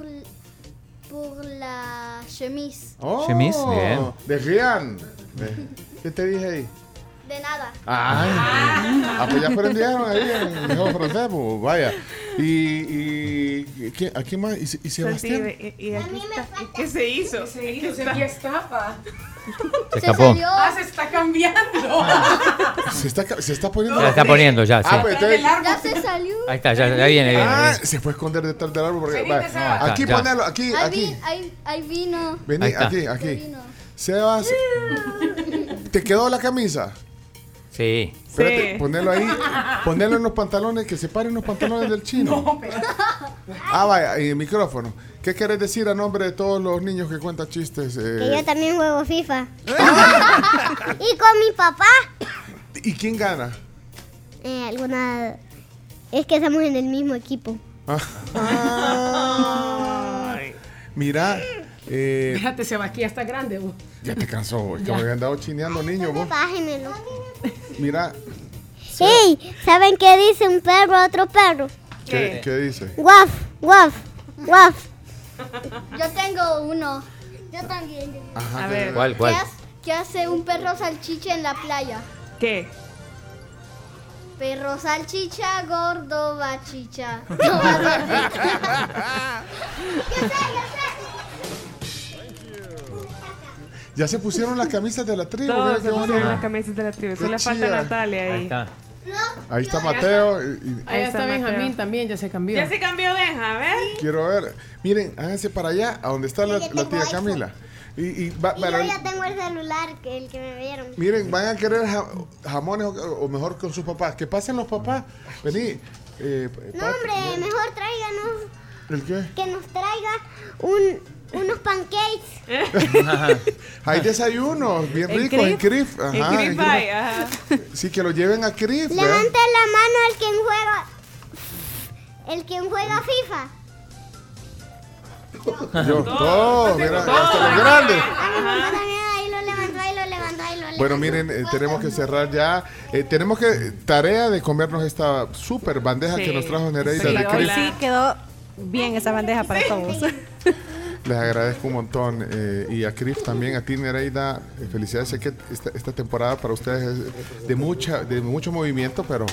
pour la chemise. Oh, Chemise, bien. De Rian. ¿Qué te dije ahí? De nada. Ay, ah, pues ya aprendieron ahí en el francés, pues, vaya. Y, y, y ¿quién- ¿a quién más? ¿Y, y Sebastián? Y, y aquí está. ¿Y ¿Qué se hizo? Que se aquí estaba. Se escapó. Ah, se está cambiando. Se está, ca- se está poniendo. Se está poniendo ya, sí. Ah, pues entonces- Ya se salió. Ahí está, ya, ya viene, viene. Ah, viene. se fue a esconder detrás del árbol. Porque, aquí ya. ponelo, aquí, Ahí, aquí. ahí, ahí vino. Vení, Ahí aquí, aquí. Sebas, ¿te quedó la camisa? Sí. Espérate, ponelo ahí. Ponelo en los pantalones, que se paren los pantalones del chino. Ah, vaya, y el micrófono. ¿Qué quieres decir a nombre de todos los niños que cuentan chistes? eh? Que yo también juego FIFA. y con mi papá. ¿Y quién gana? Eh, alguna. Es que estamos en el mismo equipo. Mira, eh, Fíjate, Sebastián está grande. vos. ya te cansó, es que me habían andado chineando niños vos. Mira, ¡Ey! ¿Saben qué dice un perro a otro perro? ¿qué, qué dice? Guaf, guaf, guaf. Yo tengo uno. Yo también. Ajá, A ¿qué- ver. ¿Cuál, cuál? ¿Qué, hace- qué hace un perro salchicha en la playa? ¿Qué? Perro salchicha, gordo bachicha. No va a dormir. Ya se pusieron las camisas de la tribu. Todos se pusieron las camisas de la tribu. Qué Solo falta. Natalia ahí. Ahí está. Ahí está Mateo. y- y- Ahí está Benjamín también, ya se cambió. Ya se cambió Benja, a ver. quiero ver. Miren, háganse para allá, a donde está la, la tía iPhone. Camila. Y, y va- Y para- yo ya tengo el celular, que el que me vieron. miren, van a querer ja- jamones o, o mejor con sus papás. Que pasen los papás. Vení. eh, No, hombre, mejor tráiganos. ¿El qué? Que nos traiga un, unos pancakes. Hay desayunos bien En ricos en Crif. Ajá, Crif en ajá. Sí, que lo lleven a Crif. ¿verdad? Levante la mano el quien juega. El quien juega FIFA. Yo, todo, mira, hasta los grandes. Bueno, miren, eh, tenemos que cerrar ya. Eh, tenemos que tarea de comernos esta super bandeja Sí. que nos trajo Nereida Sí, de Crif. sí quedó bien esa bandeja para todos. Les agradezco un montón. eh, y a Crif también, a ti Nereida. eh, felicidades. Sé que esta, esta temporada para ustedes es de mucha de mucho movimiento, pero,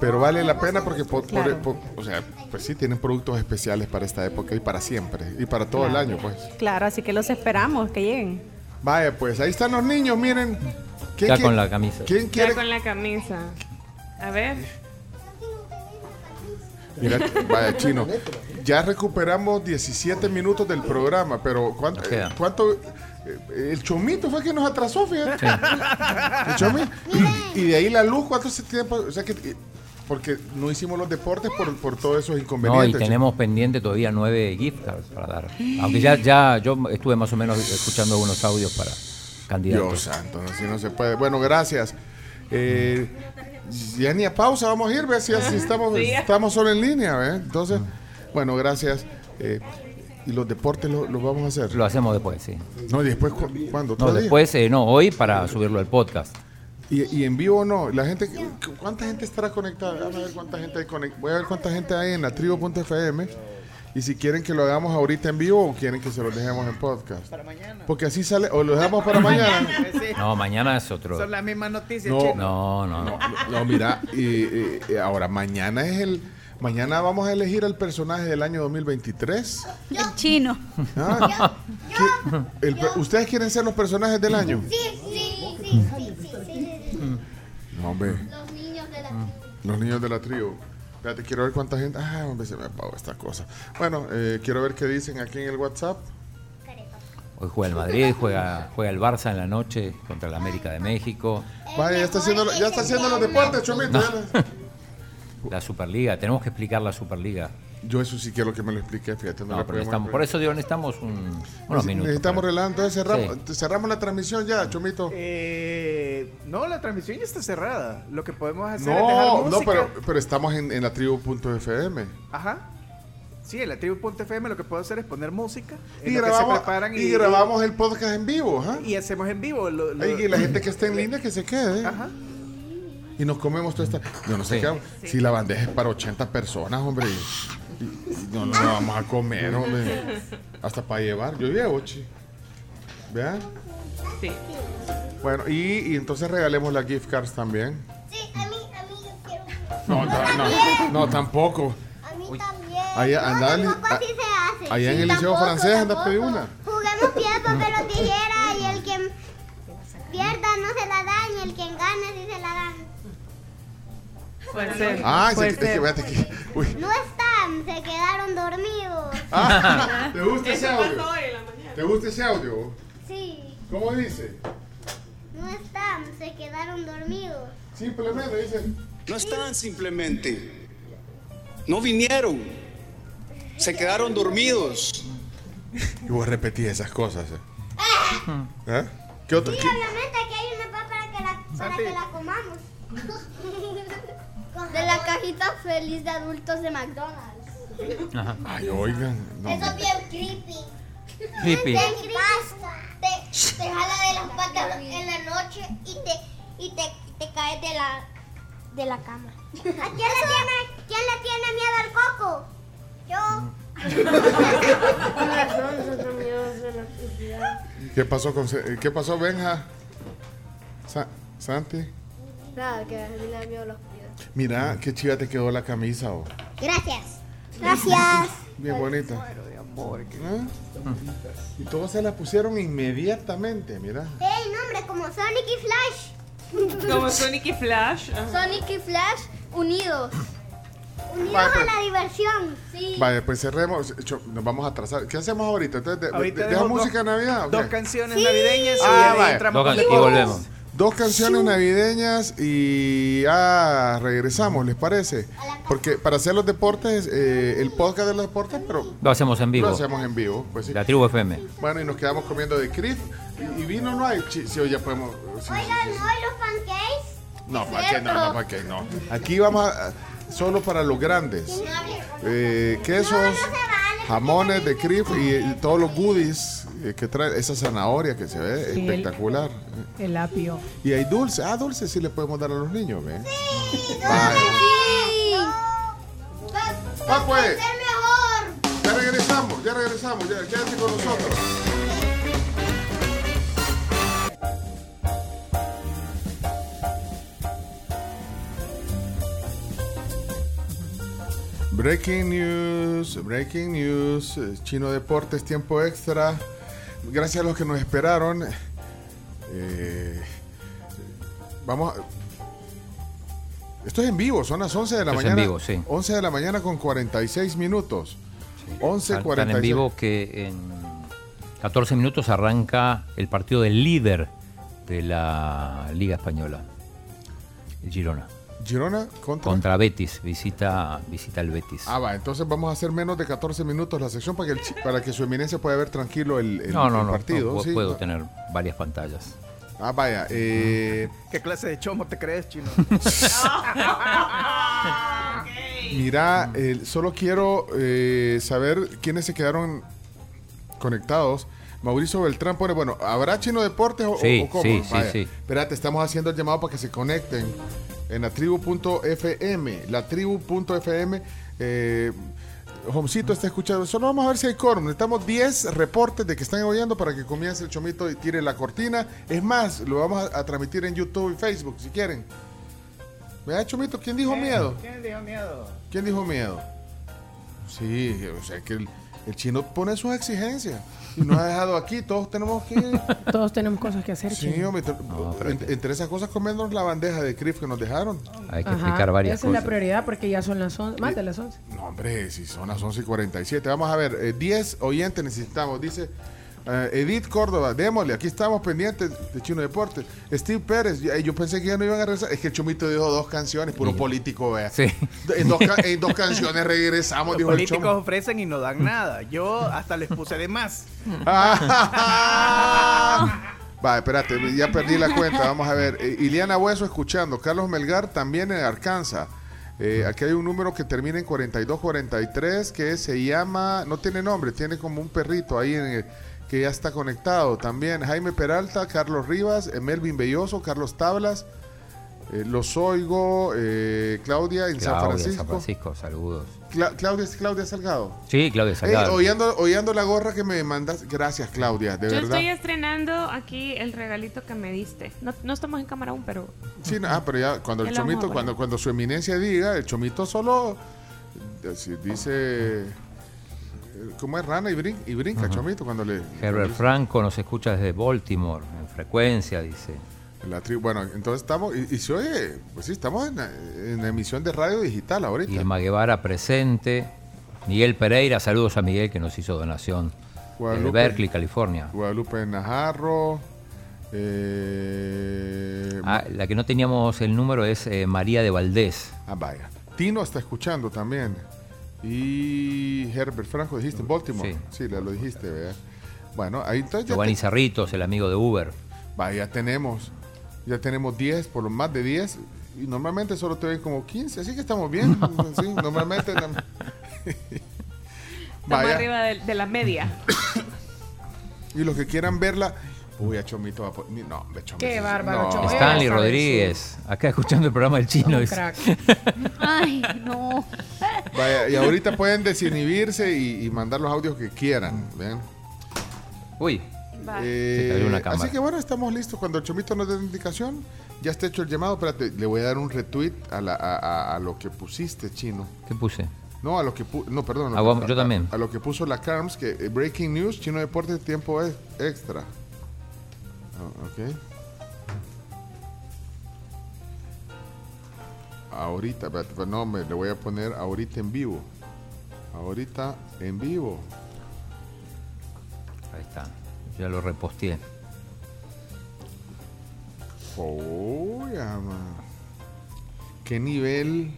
pero vale la pena porque, por, por- Claro. por- o sea, pues sí, tienen productos especiales para esta época y para siempre. Y para todo el año, pues. Claro, así que los esperamos que lleguen. Vaya, pues ahí están los niños, miren. ¿Quién Ya con la camisa. ¿Quién Ya con la camisa. A ver. Mira, vaya chino. Ya recuperamos 17 minutos del programa, pero ¿cuánto? Queda. cuánto eh, el chomito fue que nos atrasó, fíjate. El chomi- y, y de ahí la luz, ¿cuánto se tiempo? O sea que eh, porque no hicimos los deportes por, por todos esos No, y inconvenientes. tenemos pendiente todavía nueve gift cards para dar. Aunque ya, ya yo estuve más o menos escuchando algunos audios para Dios candidatos. santo, así no se puede. Bueno, gracias. Eh, ya ni a pausa vamos a ir, ¿ves? Si así estamos, Sí. estamos solo en línea, ¿ves? Entonces, bueno, gracias. Eh, y los deportes los vamos a hacer. Lo hacemos después, sí. No, y después, cu- ¿cuándo? No, después, eh, no, hoy para subirlo al podcast. Y, y en vivo no. La gente, ¿cuánta gente estará conectada? Vamos a ver cuánta gente hay conect- Voy a ver cuánta gente hay en la tribu.fm. Y si quieren que lo hagamos ahorita en vivo o quieren que se lo dejemos en podcast. Para mañana. Porque así sale, o lo dejamos para mañana. No, mañana es otro. Son las mismas noticias, No. chino. No, no, no. No, mira, y, ahora mañana es el. Mañana vamos a elegir al personaje del año 2023. El chino. Ah, ¿qué- el pe- ¿Ustedes quieren ser los personajes del año? Sí, sí, sí, sí, sí, sí. No, hombre. Los niños de la Los niños de la tribu. Espérate, quiero ver cuánta gente. Ah, hombre, se me apagó esta cosa. Bueno, eh, quiero ver qué dicen aquí en el WhatsApp. Hoy juega el Madrid, juega, juega el Barça en la noche contra el América de México. Vaya, ya está haciendo, ya está haciendo los deportes, Chomito. lo- La Superliga, tenemos que explicar la Superliga. Yo eso sí quiero que me lo explique, fíjate. No, No, pero necesitamos, por eso digo, necesitamos un- unos minutos. Necesitamos para- relajar, entonces cerramos, cerramos la transmisión ya, Chomito. Eh, no, la transmisión ya está cerrada. Lo que podemos hacer es dejar No, no, pero, pero estamos en, en la tribu.fm. Ajá. Sí, en la tribu.fm lo que puedo hacer es poner música. Y grabamos, preparan y, grabamos el podcast en vivo. ¿ah? Y hacemos en vivo. lo- lo- Y la gente que esté en línea que se quede. Ajá. Y nos comemos toda esta. Yo no sé Sí. qué hago. Si la bandeja es para 80 personas, hombre. No la vamos a comer, hombre. Hasta para llevar. Yo llevo, chi. ¿Vean? Sí. Bueno, y, y entonces regalemos las gift cards también. Sí, a mí, a mí yo quiero. No, no, no, no, tampoco. A mí Allá, anda, No, tampoco así se hace. allá en Sí, el liceo tampoco, francés anda a tampoco. pedir una. Juguemos piedra, papel o tijera y el que pierda no se la dan y el que gane sí se la dan. Puede ser. Ah, puede es que, es que, ser. fíjate que- uy. No se quedaron dormidos. Ah, ¿Te gusta ese audio? pasó hoy en la mañana. ¿Te gusta ese audio? Sí, ¿Cómo dice? no están, se quedaron dormidos. Simplemente dice. No están simplemente. No vinieron. Se quedaron dormidos. Y vos repetís esas cosas. ¿eh? ¿Eh? ¿Qué otro? Sí, qué- obviamente aquí hay una papa para que la, para que la comamos. De la cajita feliz de adultos de McDonald's. Ajá. Ay, oigan. no, Eso es bien creepy. Creepy. Te, te jala de las patas en la noche y te, y te, te caes de la, de la cama. ¿A quién le, tiene, quién le tiene miedo al coco? Yo. ¿Qué pasó con ¿Qué pasó, Benja? Sa- Santi. Nada, que a mí me da miedo los pies. Mira, qué chiva te quedó la camisa, oh. Gracias. Gracias. Bien bonita. ¿Ah? Y todos se la pusieron inmediatamente, mira. Ey, nombre como Sonic y Flash. Como Sonic y Flash. ajá. Sonic y Flash unidos. Unidos Vaya, a pues. la diversión. Sí. Vale, pues cerremos. Nos vamos a atrasar. ¿Qué hacemos ahorita? Entonces, de- Ahorita de- ¿Deja música de Navidad? Dos canciones navideñas y Ah, ahí vaya. entramos y volvemos. Dos canciones navideñas y ah, regresamos, ¿les parece? Porque para hacer los deportes, eh, el podcast de los deportes, pero Lo hacemos en vivo. lo hacemos en vivo. Pues sí. La tribu FM. Bueno, y nos quedamos comiendo de Crif. Y, y vino no hay. Sí, sí, hoy ya podemos. sí, Oigan, sí, sí. ¿no hay los pancakes? No, Es ¿para qué? No, no, ¿para qué? No. Aquí vamos a. Solo para los grandes. Eh, quesos, jamones de Crif y, y todos los goodies que trae esa zanahoria que se ve Sí, espectacular. El apio. Y hay dulce. Ah, dulce sí le podemos dar a los niños, ¿ven? Sí. Vale. Ah, pues. ser mejor. Ya regresamos, ya regresamos, ya quédate con nosotros. Breaking news, breaking news, eh, Chino Deportes, tiempo extra. Gracias a los que nos esperaron. Eh, vamos a- Esto es en vivo, son las 11 de la Esto es en mañana. vivo, sí. 11 de la mañana con 46 minutos. 11, Tan- Tan 46. en vivo que en 14 minutos arranca el partido del líder de la Liga Española, el Girona. Girona contra. Contra Betis, visita, visita el Betis. Ah, va, entonces vamos a hacer menos de 14 minutos la sección para que, el chi- para que su eminencia pueda ver tranquilo el, el- no, no, el no, partido. no, ¿sí? puedo tener varias pantallas. Ah, vaya. Eh, ¿Qué clase de chomo te crees, chino? Mira, eh, solo quiero eh, saber quiénes se quedaron conectados. Mauricio Beltrán pone, bueno, ¿habrá Chino Deportes o, Sí, o cómo? sí, sí, Vaya. sí. Espérate, estamos haciendo el llamado para que se conecten en la tribu.fm. La tribu.fm. Eh, está escuchando. Solo vamos a ver si hay quórum. Necesitamos 10 reportes de que están oyendo para que comience el chomito y tire la cortina. Es más, lo vamos a, a transmitir en YouTube y Facebook si quieren. Vea, Chomito, ¿quién dijo miedo? ¿Quién dijo miedo? ¿Quién dijo miedo? Sí, o sea que el, el chino pone sus exigencias nos ha dejado aquí. Todos tenemos que. Todos tenemos cosas que hacer, Sí, hombre, te- en- entre esas cosas comernos la bandeja de Crif que nos dejaron. Hay que Ajá, explicar varias Esa es la cosas. prioridad porque ya son las 11, más de las 11. No, hombre, si son las 11 y 47. Vamos a ver, eh, 10 oyentes necesitamos. Dice eh, Edith Córdoba, démosle, aquí estamos pendientes de Chino Deportes. Steve Pérez, ya- yo pensé que ya no iban a regresar. Es que el Chomito dijo dos canciones, puro político, vea. Sí. En, dos, ca- en dos canciones regresamos, Los dijo el políticos Chomo. ofrecen y no dan nada. Yo hasta les puse de más. Va, espérate, ya perdí la cuenta. Vamos a ver. Eh, Iliana Hueso escuchando. Carlos Melgar también en Arkansas. Eh, aquí hay un número que termina en 4243 que se llama, no tiene nombre, tiene como un perrito ahí en el- que ya está conectado. También Jaime Peralta, Carlos Rivas, eh, Melvin Belloso, Carlos Tablas, eh, Los Oigo, eh, Claudia en San Francisco. San Francisco, saludos. Cla- Claudia Claudia Salgado. Sí, Claudia Ey, Salgado. oyendo, oyendo la gorra que me mandas. Gracias, Claudia, de Yo verdad. estoy estrenando aquí el regalito que me diste. No, no estamos en cámara aún, pero Sí, no, ah, pero ya cuando el chomito, cuando, cuando su eminencia diga, el chomito solo dice. ¿Cómo es rana y brinca, y brinca Ujú. Chomito, cuando le. Herbert Franco nos escucha desde Baltimore, en frecuencia, dice. La bueno, entonces estamos. Y, y se oye, pues sí, estamos en, emisión de radio digital ahorita. Irma Guevara presente. Miguel Pereira, saludos a Miguel que nos hizo donación Guadalupe. Berkeley, California. Guadalupe Najarro. eh, Ah, la que no teníamos el número es eh, María de Valdés. Ah, vaya. Tino está escuchando también. Y Herbert Franco, dijiste, Baltimore. Sí, le lo dijiste, ¿verdad? Bueno, ahí entonces Giovanni Cerritos, el amigo de Uber. vaya, ya tenemos. Ya tenemos 10, por lo más de 10. Y normalmente solo te ven como 15, así que estamos bien. sí, normalmente. Estamos Vaya. arriba de, de la media. Y los que quieran verla. Uy, a Chomito va a poner. No, hombre, Chomito. Qué bárbaro, No. Chomito. Stanley Rodríguez, acá escuchando el programa del chino. Ay, no. Vaya, y ahorita pueden desinhibirse y, y mandar los audios que quieran. ¿ven? Uy, Eh, una cámara. así que bueno, estamos listos. Cuando el Chomito nos dé la indicación, ya está hecho el llamado. Espérate, le voy a dar un retweet a, la- a- a- a lo que pusiste, chino. ¿qué puse? No, a lo que pu- no, perdón. Ah, a- vamos, a- yo también. A, lo que puso la Carms, que eh, Breaking News, Chino Deportes, tiempo ex- extra. Ah, ok. Ahorita, espérate, pues no, me le voy a poner ahorita en vivo. Ahorita en vivo. Ahí está. Ya lo reposteé. Oh, ya. ¿Qué nivel?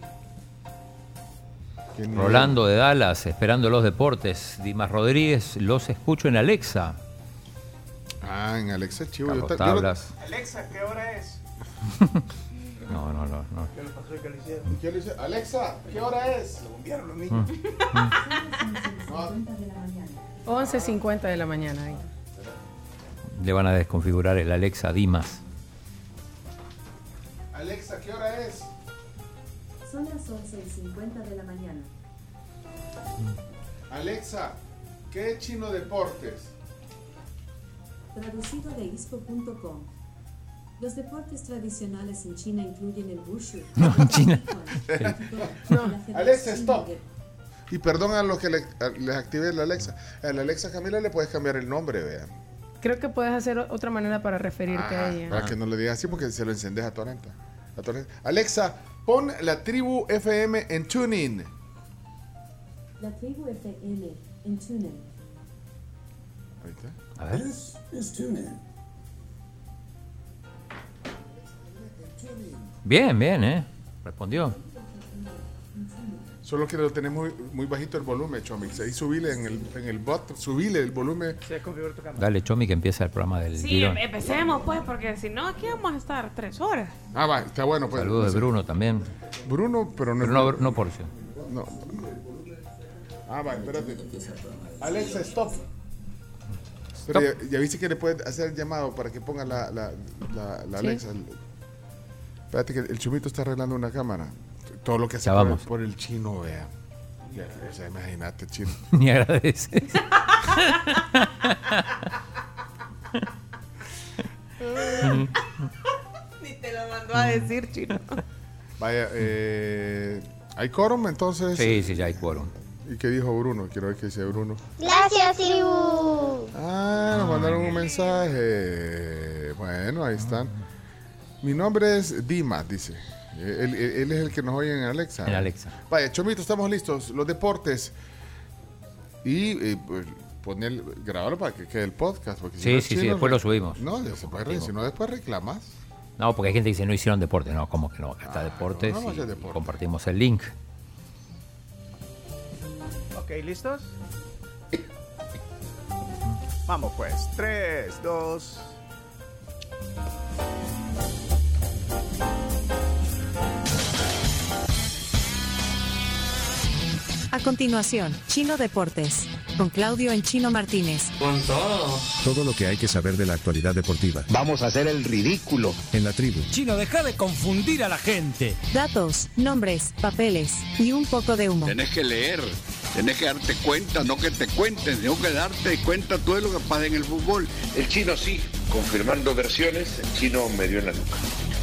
¿Qué nivel? Rolando de Dallas, esperando los deportes. Dimas Rodríguez, los escucho en Alexa. Ah, en Alexa Chivo. Carlos ta- yo lo- Tablas. Alexa, ¿qué hora es? No, no, no. no. ¿Qué le pasó? ¿Qué le dice? Alexa, ¿qué hora es? Lo bombearon los niños. 11.50 de la mañana. ahí. Le van a desconfigurar el Alexa Dimas. Alexa, ¿qué hora es? Son las 11 y 50 de la mañana. Alexa, ¿qué es Chino Deportes? Traducido de ispo.com. Los deportes tradicionales en China incluyen el wushu. No, en China. No, Alexa, stop. Y perdón a los que le- a- les active la Alexa. A la Alexa Camila le puedes cambiar el nombre, vean. Creo que puedes hacer otra manera para referirte a ella. Para que no le digas así porque se lo encendes a Torrenta. A Torrenta. Alexa, pon la tribu FM en tuning. La tribu FM en TuneIn. Ahí está. A ver. Bien, bien, ¿eh? Respondió. Solo que lo tenés muy, muy bajito el volumen, Chomix. Ahí subile en el, en el bot, subile el volumen. Se configuró tu cámara. Dale, Chomi, que empieza el programa del Sí, guion. empecemos pues, porque si no, aquí vamos a estar tres horas. Ah, va, está bueno. Pues. Saludos de Bruno también. Bruno, pero no Pero no, no porcio. No. Ah, va, espérate. Alexa, stop. Pero ya, ya viste que le puedes hacer el llamado para que ponga la, la, la, la Sí. Alexa. Espérate que el chumito está arreglando una cámara. Todo lo que hace por, por el chino, vea. Ya, o sea, imagínate, chino. Ni agradece. Ni te lo mandó a decir, chino. Vaya, eh, ¿hay quórum entonces? Sí, sí, ya hay quórum. ¿Y qué dijo Bruno? Quiero ver qué dice Bruno. Gracias, tribu. Ah, nos mandaron un mensaje. Bueno, ahí están. Mi nombre es Dimas, dice. Él, él- él es el que nos oye en Alexa. En Alexa. Vaya, Chomito, estamos listos. Los deportes. Y eh, pues, poner, grabarlo para que quede el podcast. Porque si Sí, no, sí, sí, después lo subimos. No, ya se puede, re- si no, después reclamas. No, porque hay gente que dice no hicieron deporte. No, ¿cómo que no? Acá está deportes no, no, y deporte. compartimos el link. Ok, ¿listos? Vamos pues. 3, 2. A continuación, Chino Deportes, con Claudio en Chino Martínez. Con todo. Todo lo que hay que saber de la actualidad deportiva. Vamos a hacer el ridículo en la tribu. Chino, deja de confundir a la gente. Datos, nombres, papeles y un poco de humo. Tenés que leer, tenés que darte cuenta, no que te cuenten, sino que darte cuenta todo lo que pasa en el fútbol. El chino sí, confirmando versiones, el chino me dio en la nuca.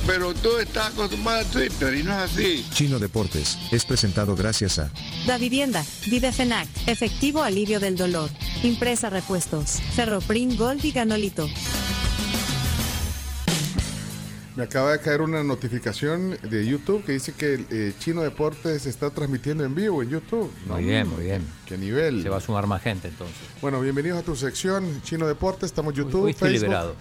pero tú estás acostumbrado a Twitter y no es así. Chino Deportes es presentado gracias a Da Vivienda, Videfenac, efectivo alivio del dolor. Impresa repuestos, Ferroprim Gold y Ganolito. Me acaba de caer una notificación de YouTube que dice que eh, Chino Deportes está transmitiendo en vivo en YouTube. Muy bien, muy bien. ¿Qué nivel? Se va a sumar más gente entonces. Bueno, bienvenidos a tu sección Chino Deportes. Estamos en YouTube, estoy Facebook. liberado.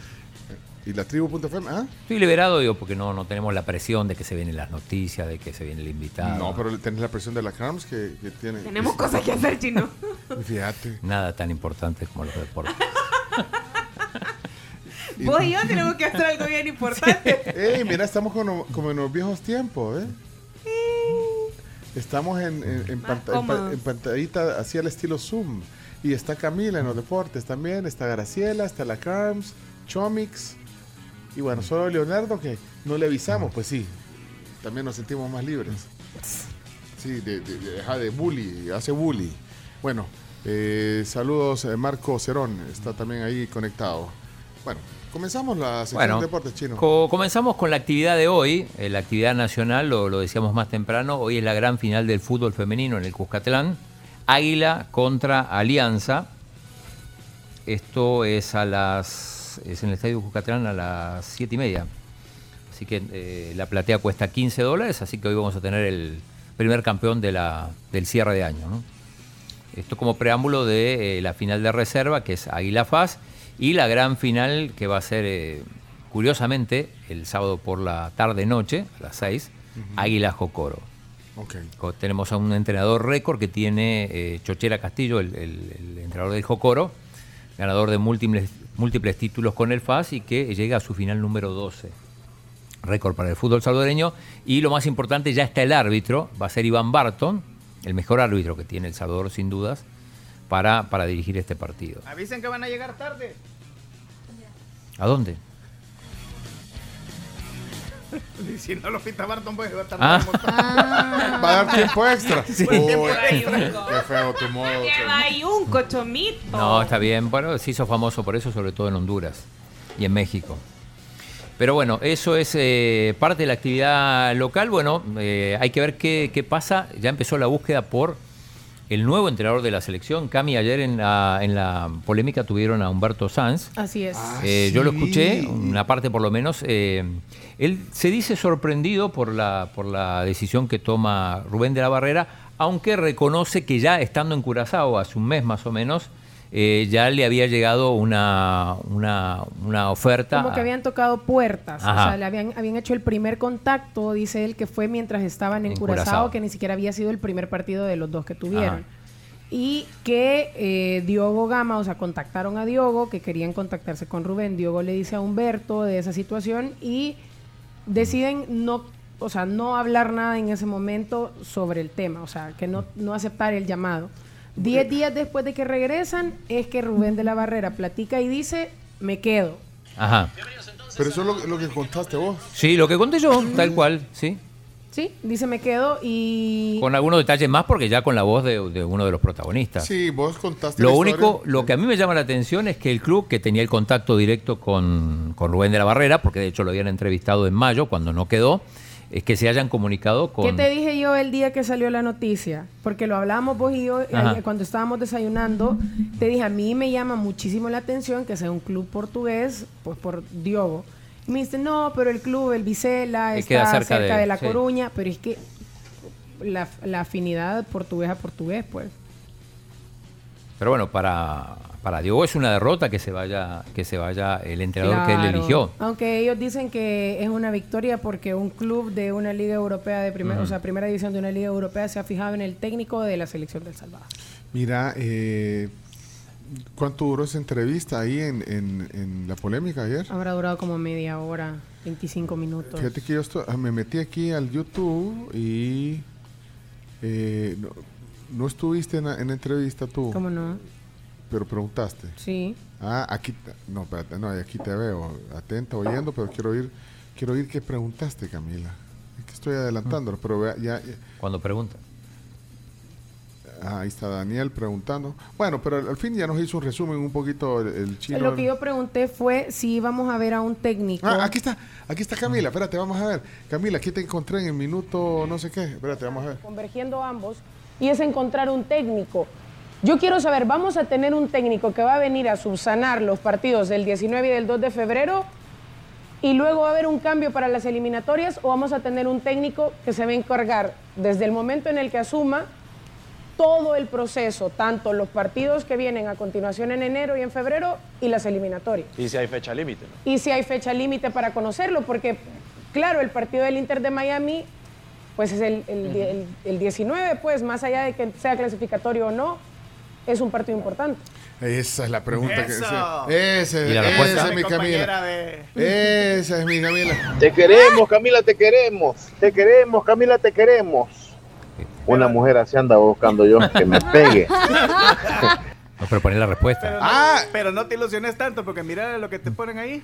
Y la tribu.fm. ¿Ah? Estoy liberado, digo, porque no, no tenemos la presión de que se vienen las noticias, de que se viene el invitado. No, pero tenés la presión de la Carms que, que tiene. Tenemos cosas que hacer, chino. Fíjate. Nada tan importante como los deportes. Vos y yo tenemos que hacer algo bien importante. Ey, mira, estamos como, como en los viejos tiempos, ¿eh? Estamos en, en, en, panta- en pa- cómodos. en pantallita así al estilo Zoom. Y está Camila en los deportes también, está Graciela, está la Carms, Chomix. Y bueno, solo Leonardo que no le avisamos, pues sí, también nos sentimos más libres. Sí, de, de, de, ajá, de bully, hace bully. Bueno, eh, saludos eh, Marco Cerón, está también ahí conectado. Bueno, comenzamos la sección Bueno, de deportes chino. Co- comenzamos con la actividad de hoy, eh, la actividad nacional, lo, lo decíamos más temprano, hoy es la gran final del fútbol femenino en el Cuscatlán, Águila contra Alianza, esto es a las, es en el Estadio Cuscatlán a las 7 y media, así que eh, la platea cuesta 15 dólares, así que hoy vamos a tener el primer campeón de la, del cierre de año, ¿no? Esto como preámbulo de eh, la final de reserva, que es Águila Faz, y la gran final que va a ser, eh, curiosamente, el sábado por la tarde-noche, a las 6, Águila Jocoro. Ok. Co- Tenemos a un entrenador récord que tiene eh, Chochera Castillo, el, el- el entrenador del Jocoro, ganador de múltiples, múltiples títulos con el FAS y que llega a su final número 12. Récord para el fútbol salvadoreño. Y lo más importante, ya está el árbitro, va a ser Iván Barton, el mejor árbitro que tiene El Salvador sin dudas, para, para dirigir este partido. Avisen que van a llegar tarde. ¿A dónde? Si no lo pinta Barton, pues va a estar Ah. Va a dar tiempo extra. Sí. Uy, qué, feo tu modo. Ahí un cochomito. No, está bien. Bueno, se hizo famoso por eso, sobre todo en Honduras y en México. Pero bueno, eso es eh, parte de la actividad local. Bueno, eh, hay que ver qué, qué pasa. Ya empezó la búsqueda por el nuevo entrenador de la selección. Cami, ayer en la, en la polémica tuvieron a Humberto Sanz. Así es. Eh, Yo lo escuché, una parte por lo menos. eh, él se dice sorprendido por la, por la decisión que toma Rubén de la Barrera, aunque reconoce que ya estando en Curazao, hace un mes más o menos, eh, ya le había llegado una, una, una oferta. Como que habían tocado puertas, o sea, le habían, habían hecho el primer contacto, dice él, que fue mientras estaban en, En Curazao, Curazao. que ni siquiera había sido el primer partido de los dos que tuvieron. Ajá. Y que eh, Diogo Gama, o sea, contactaron a Diogo, que querían contactarse con Rubén. Diogo le dice a Humberto de esa situación y deciden no, o sea, no hablar nada en ese momento sobre el tema, o sea, que no, no aceptar el llamado. Diez días después de que regresan, es que Rubén de la Barrera platica y dice, me quedo. Ajá. Pero eso es lo, lo que contaste vos. Sí, lo que conté yo, tal cual, sí. Sí, dice me quedo y... Con algunos detalles más, porque ya con la voz de, de uno de los protagonistas. Sí, vos contaste Lo la único, historia. lo que a mí me llama la atención es que el club que tenía el contacto directo con, con Rubén de la Barrera, porque de hecho lo habían entrevistado en mayo cuando no quedó, es que se hayan comunicado con... ¿Qué te dije yo el día que salió la noticia? Porque lo hablamos vos y yo eh, Ajá. cuando estábamos desayunando. Te dije, a mí me llama muchísimo la atención que sea un club portugués, pues por Diogo. Y me dice, no, pero el club, el Vicela, Eh, está cerca, cerca de, de- La sí. Coruña, pero es que la, la afinidad portugués a portugués, pues. Pero bueno, para, para Diogo es una derrota que se vaya, que se vaya el entrenador que él eligió. Aunque ellos dicen que es una victoria porque un club de una liga europea de primera, o sea, primera división de una liga europea se ha fijado en el técnico de la selección del Salvador. Mira, eh, ¿cuánto duró esa entrevista ahí en, en, en la polémica ayer? Habrá durado como media hora, 25 minutos. Fíjate que yo estoy- ah, me metí aquí al YouTube y eh, no, no estuviste en la, en la entrevista tú, ¿Cómo no? Pero preguntaste. Sí. Ah, aquí, te- no, espérate, no, aquí te veo, atenta, oyendo, pero quiero oír, quiero oír qué preguntaste, Camila. Es que estoy adelantándolo, pero vea, ya, ya- Cuando pregunta. Ah, ahí está Daniel preguntando. Bueno, pero al, al fin ya nos hizo un resumen un poquito el, el chino. Lo que yo pregunté fue si íbamos a ver a un técnico. Ah, aquí está, aquí está Camila, espérate, vamos a ver. Camila, aquí te encontré en el minuto no sé qué. Espérate, vamos a ver. convergiendo ambos, y es encontrar un técnico. Yo quiero saber, ¿vamos a tener un técnico que va a venir a subsanar los partidos del 19 y del 2 de febrero y luego va a haber un cambio para las eliminatorias o vamos a tener un técnico que se va a encargar desde el momento en el que asuma todo el proceso, tanto los partidos que vienen a continuación en enero y en febrero y las eliminatorias? Y si hay fecha límite, ¿no? y si hay fecha límite para conocerlo, porque claro, el partido del Inter de Miami, pues es el, el, el- el 19, pues más allá de que sea clasificatorio o no, es un partido importante. Esa es la pregunta que Eso. esa, ¿Y la esa es mi Camila. Esa es mi Camila. Te queremos, Camila, te queremos. Te queremos, Camila, te queremos. Una mujer así anda buscando yo que me pegue. No, pero poner la respuesta. Ah. Pero no te ilusiones tanto porque mira lo que te ponen ahí.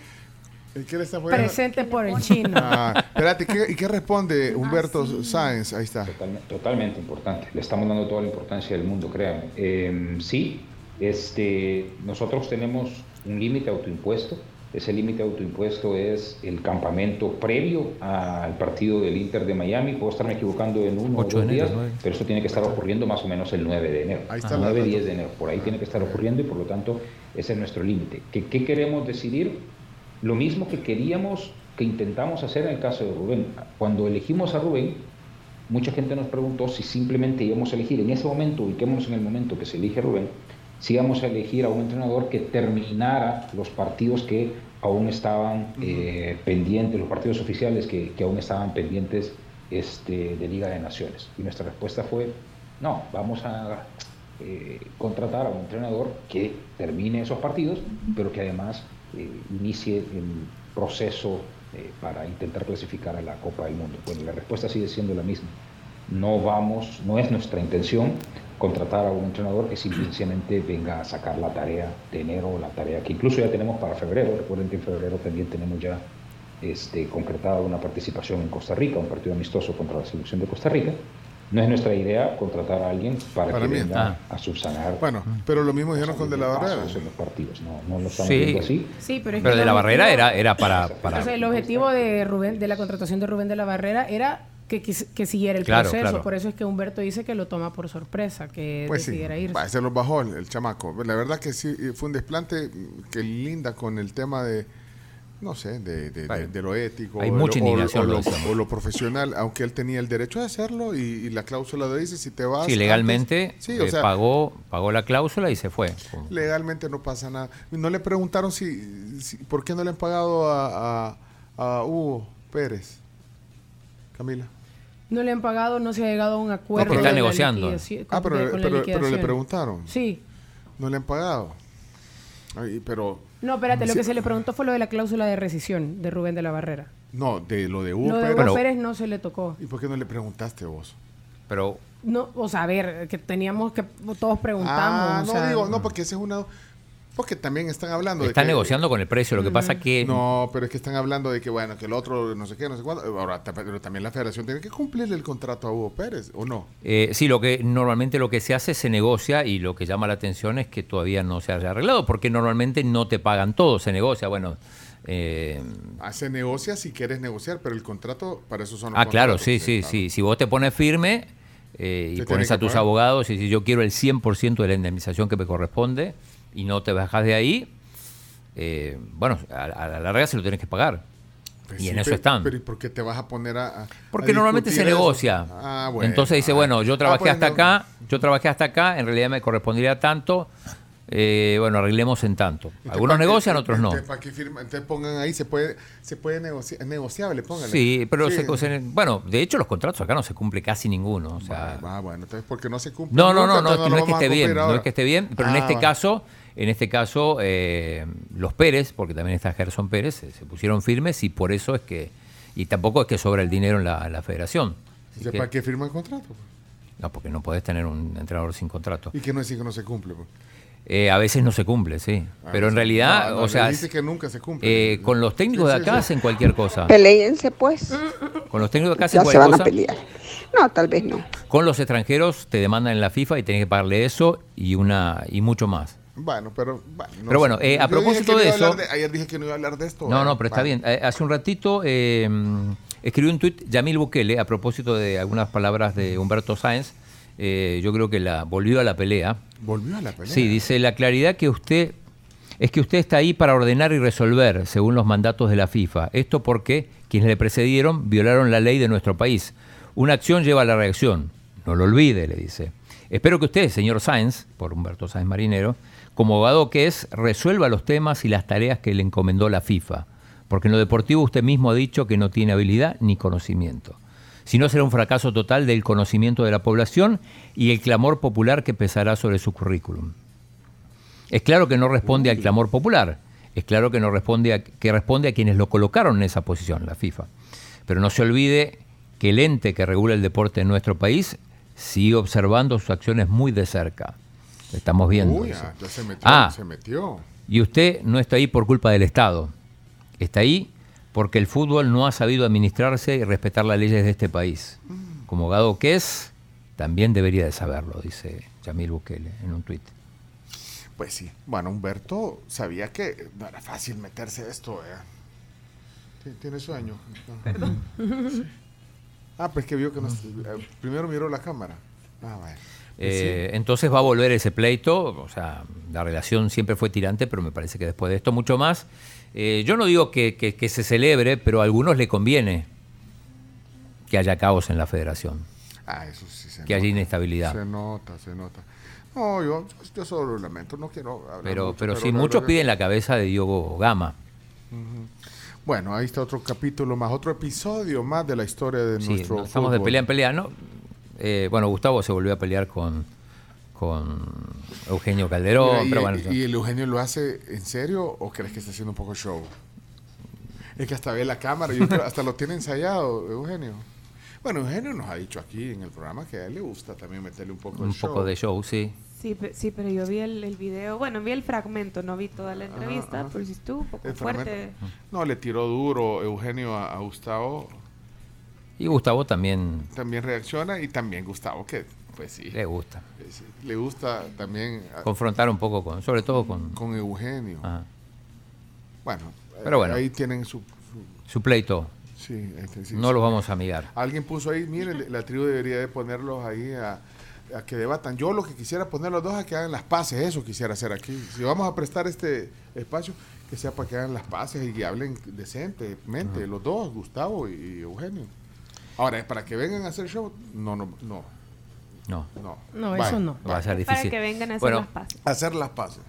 ¿Qué le está poniendo? Presente por el chino. Ah, espérate, ¿qué- ¿y qué responde Humberto Sáenz? Ahí está. Totalmente importante. Le estamos dando toda la importancia del mundo, créanme. Eh, sí, este, nosotros tenemos un límite autoimpuesto. Ese límite autoimpuesto es el campamento previo al partido del Inter de Miami. Puedo estarme equivocando en uno o dos enero, días, nueve. pero eso tiene que estar ocurriendo más o menos el 9 de enero. Ahí está la 9, data. 10 de enero. Por ahí tiene que estar ocurriendo y por lo tanto ese es nuestro límite. ¿Qué, ¿Qué queremos decidir? Lo mismo que queríamos, que intentamos hacer en el caso de Rubén. Cuando elegimos a Rubén, mucha gente nos preguntó si simplemente íbamos a elegir en ese momento, ubiquémonos en el momento que se elige Rubén, si íbamos a elegir a un entrenador que terminara los partidos que aún estaban eh, pendientes, los partidos oficiales que, que aún estaban pendientes este, de Liga de Naciones. Y nuestra respuesta fue, no, vamos a eh, contratar a un entrenador que termine esos partidos, pero que además inicie el proceso eh, para intentar clasificar a la Copa del Mundo. Bueno, la respuesta sigue siendo la misma. No vamos, no es nuestra intención contratar a un entrenador que simplemente venga a sacar la tarea de enero, la tarea que incluso ya tenemos para febrero. Recuerden que en febrero también tenemos ya este, concretada una participación en Costa Rica, un partido amistoso contra la selección de Costa Rica. No es nuestra idea contratar a alguien para, Para que venga Ah. a subsanar. Bueno, pero lo mismo dijeron con De la Barrera. en los partidos. No, no lo estamos Sí. viendo así. Sí, pero es Pero que de la barrera era, era para, para O sea, el objetivo de Rubén, de la contratación de Rubén de la Barrera era que, quis- que siguiera el Claro, proceso. claro. Por eso es que Humberto dice que lo toma por sorpresa, que Pues sí, decidiera irse. va, se los bajó el, el chamaco. La verdad que sí, fue un desplante que linda con el tema de, no sé, de, de- de- de lo ético. hay o mucha lo- o- indignación, O, lo lo, decíamos. o lo profesional, aunque él tenía el derecho de hacerlo y, y la cláusula lo dice, si te vas... Sí, legalmente antes- sí, o eh, sea, pagó, pagó la cláusula y se fue. legalmente no pasa nada. No le preguntaron si, si- por qué no le han pagado a, a, a Hugo Pérez. Camila. No le han pagado, no se ha llegado a un acuerdo. porque está negociando. Ah, pero, pero- pero le preguntaron. Sí. No le han pagado. Ay, pero No, espérate, lo Sí. que se le preguntó fue lo de la cláusula de rescisión de Rubén de la Barrera. no, de lo de Hugo Lo de Pérez. Hugo Pero- Pérez no se le tocó. ¿Y por qué no le preguntaste vos? Pero No, o sea, a ver, que teníamos que todos preguntamos. Ah, o no sea, digo, no, porque ese es una. Porque también están hablando están de que. negociando con el precio. Lo que pasa que No, pero es que están hablando de que, bueno, que el otro no sé qué, no sé cuándo. Ahora, pero también la federación tiene que cumplirle el contrato a Hugo Pérez, ¿o no? Eh, sí, lo que normalmente lo que se hace se negocia y lo que llama la atención es que todavía no se haya arreglado porque normalmente no te pagan todo, se negocia. Bueno, eh, Ah, se negocia si quieres negociar, pero el contrato, para eso son los ah, claro, sí, sí, sí. Si vos te pones firme eh, y pones a tus abogados y si yo quiero el 100% de la indemnización que me corresponde y no te bajas de ahí, eh, bueno, a, a la larga se lo tienes que pagar. Pues y sí, en eso pero- están. Pero ¿y por qué te vas a poner a.? a- Porque a normalmente se eso? negocia. Ah, bueno. Entonces dice, Ah. bueno, yo trabajé Ah, pues hasta no. acá, yo trabajé hasta acá, en realidad me correspondería tanto, eh, bueno, arreglemos en tanto. Algunos ¿para qué- negocian, otros no. entonces, ¿para qué firma? Entonces pongan ahí, se puede, se puede negociar, es negociable, póngale. Sí, pero Sí. se cose- bueno, de hecho los contratos acá no se cumple casi ninguno. O sea, Ah, bueno, entonces porque no se cumple. no, no, no, no, entonces no lo es que esté bien, cumplir no ahora. es que esté bien, pero en Ah, este va. caso, en este caso, eh, los Pérez, porque también está Gerson Pérez, se, se pusieron firmes y por eso es que, y tampoco es que sobra el dinero en la, en la federación. Que- ¿Para qué firma el contrato? no, porque no puedes tener un entrenador sin contrato. ¿Y qué no decir que no se cumple? pues? Eh, a veces no se cumple, sí. A Pero en realidad, no, no, o sea, dice que nunca se cumple. eh, con los técnicos Sí, de acá sí. hacen cualquier cosa. Peléense pues. Con los técnicos de acá hacen Ya se cualquier van a cosa. pelear. No, tal vez no. Con los extranjeros te demandan en la FIFA y tenés que pagarle eso y una y mucho más. Bueno, pero. Bueno, no Pero bueno, eh, a propósito no de eso- ayer dije que no iba a hablar de esto. No, no, pero está bien. Eh, Hace un ratito eh, escribió un tuit Yamil Bukele a propósito de algunas palabras de Humberto Sáenz. Eh, yo creo que la volvió a la pelea. Volvió a la pelea. Sí, dice, la claridad que usted es que usted está ahí para ordenar y resolver según los mandatos de la FIFA. Esto porque quienes le precedieron violaron la ley de nuestro país. Una acción lleva a la reacción. No lo olvide, le dice. Espero que usted, señor Sáenz, por Humberto Sáenz Marinero, como abogado que es, resuelva los temas y las tareas que le encomendó la FIFA. Porque en lo deportivo usted mismo ha dicho que no tiene habilidad ni conocimiento. Si no, será un fracaso total del conocimiento de la población y el clamor popular que pesará sobre su currículum. Es claro que no responde al clamor popular, es claro que no responde a, que responde a quienes lo colocaron en esa posición, la FIFA. Pero no se olvide que el ente que regula el deporte en nuestro país sigue observando sus acciones muy de cerca. Estamos viendo. Uy, eso. ah, ya se metió. Ah. Se metió. Y usted no está ahí por culpa del Estado. Está ahí porque el fútbol no ha sabido administrarse y respetar las leyes de este país. Como gado que es, también debería de saberlo, dice Yamil Bukele en un tuit. Pues sí. Bueno, Humberto sabía que no era fácil meterse a esto. eh. Ti- ¿Tiene sueño? Perdón. Sí. Ah, pues que vio que nos, eh, primero miró la cámara. Ah, vaya. Sí. Eh, Entonces va a volver ese pleito, o sea, la relación siempre fue tirante, pero me parece que después de esto mucho más. Eh, yo no digo que, que- que se celebre, pero a algunos le conviene que haya caos en la federación, Ah, eso sí se que haya inestabilidad. Se nota, se nota. No, yo, yo solo lo lamento, no quiero hablar Pero, mucho, pero la sí, muchos piden la cabeza de Diogo Gama. Bueno, ahí está otro capítulo más, otro episodio más de la historia de Sí, nuestro no, estamos de pelea en pelea, ¿no? Eh, bueno, Gustavo se volvió a pelear con, con Eugenio Calderón, Mira, y, pero bueno. y el Eugenio lo hace en serio o crees que está haciendo un poco show? Es que hasta ve la cámara, yo creo, hasta lo tiene ensayado, Eugenio. Bueno, Eugenio nos ha dicho aquí en el programa que a él le gusta también meterle un poco de un show. poco de show, sí. Sí, pe- sí, pero yo vi el, el video, bueno, vi el fragmento, no vi toda la entrevista, pero sí estuvo un poco fuerte. fragmento. No, le tiró duro Eugenio a, a Gustavo. Y Gustavo también También reacciona y también Gustavo, que pues sí. le gusta. eh, Le gusta también a- Confrontar un poco con, sobre todo con, con Eugenio. Ajá. Bueno, Pero bueno. ahí tienen su... su- su pleito. sí, este, sí, no sí. los vamos a amigar. Alguien puso ahí, miren, la tribu debería de ponerlos ahí a, a que debatan. Yo lo que quisiera poner los dos a que hagan las paces, eso quisiera hacer aquí. Si vamos a prestar este espacio, que sea para que hagan las paces y hablen decentemente, los dos, Gustavo y Eugenio. Ahora, para que vengan a hacer show, no, no, no. No. No, No, eso no. Va a ser Para difícil. que vengan a hacer Bueno, las paces. Hacer las paces.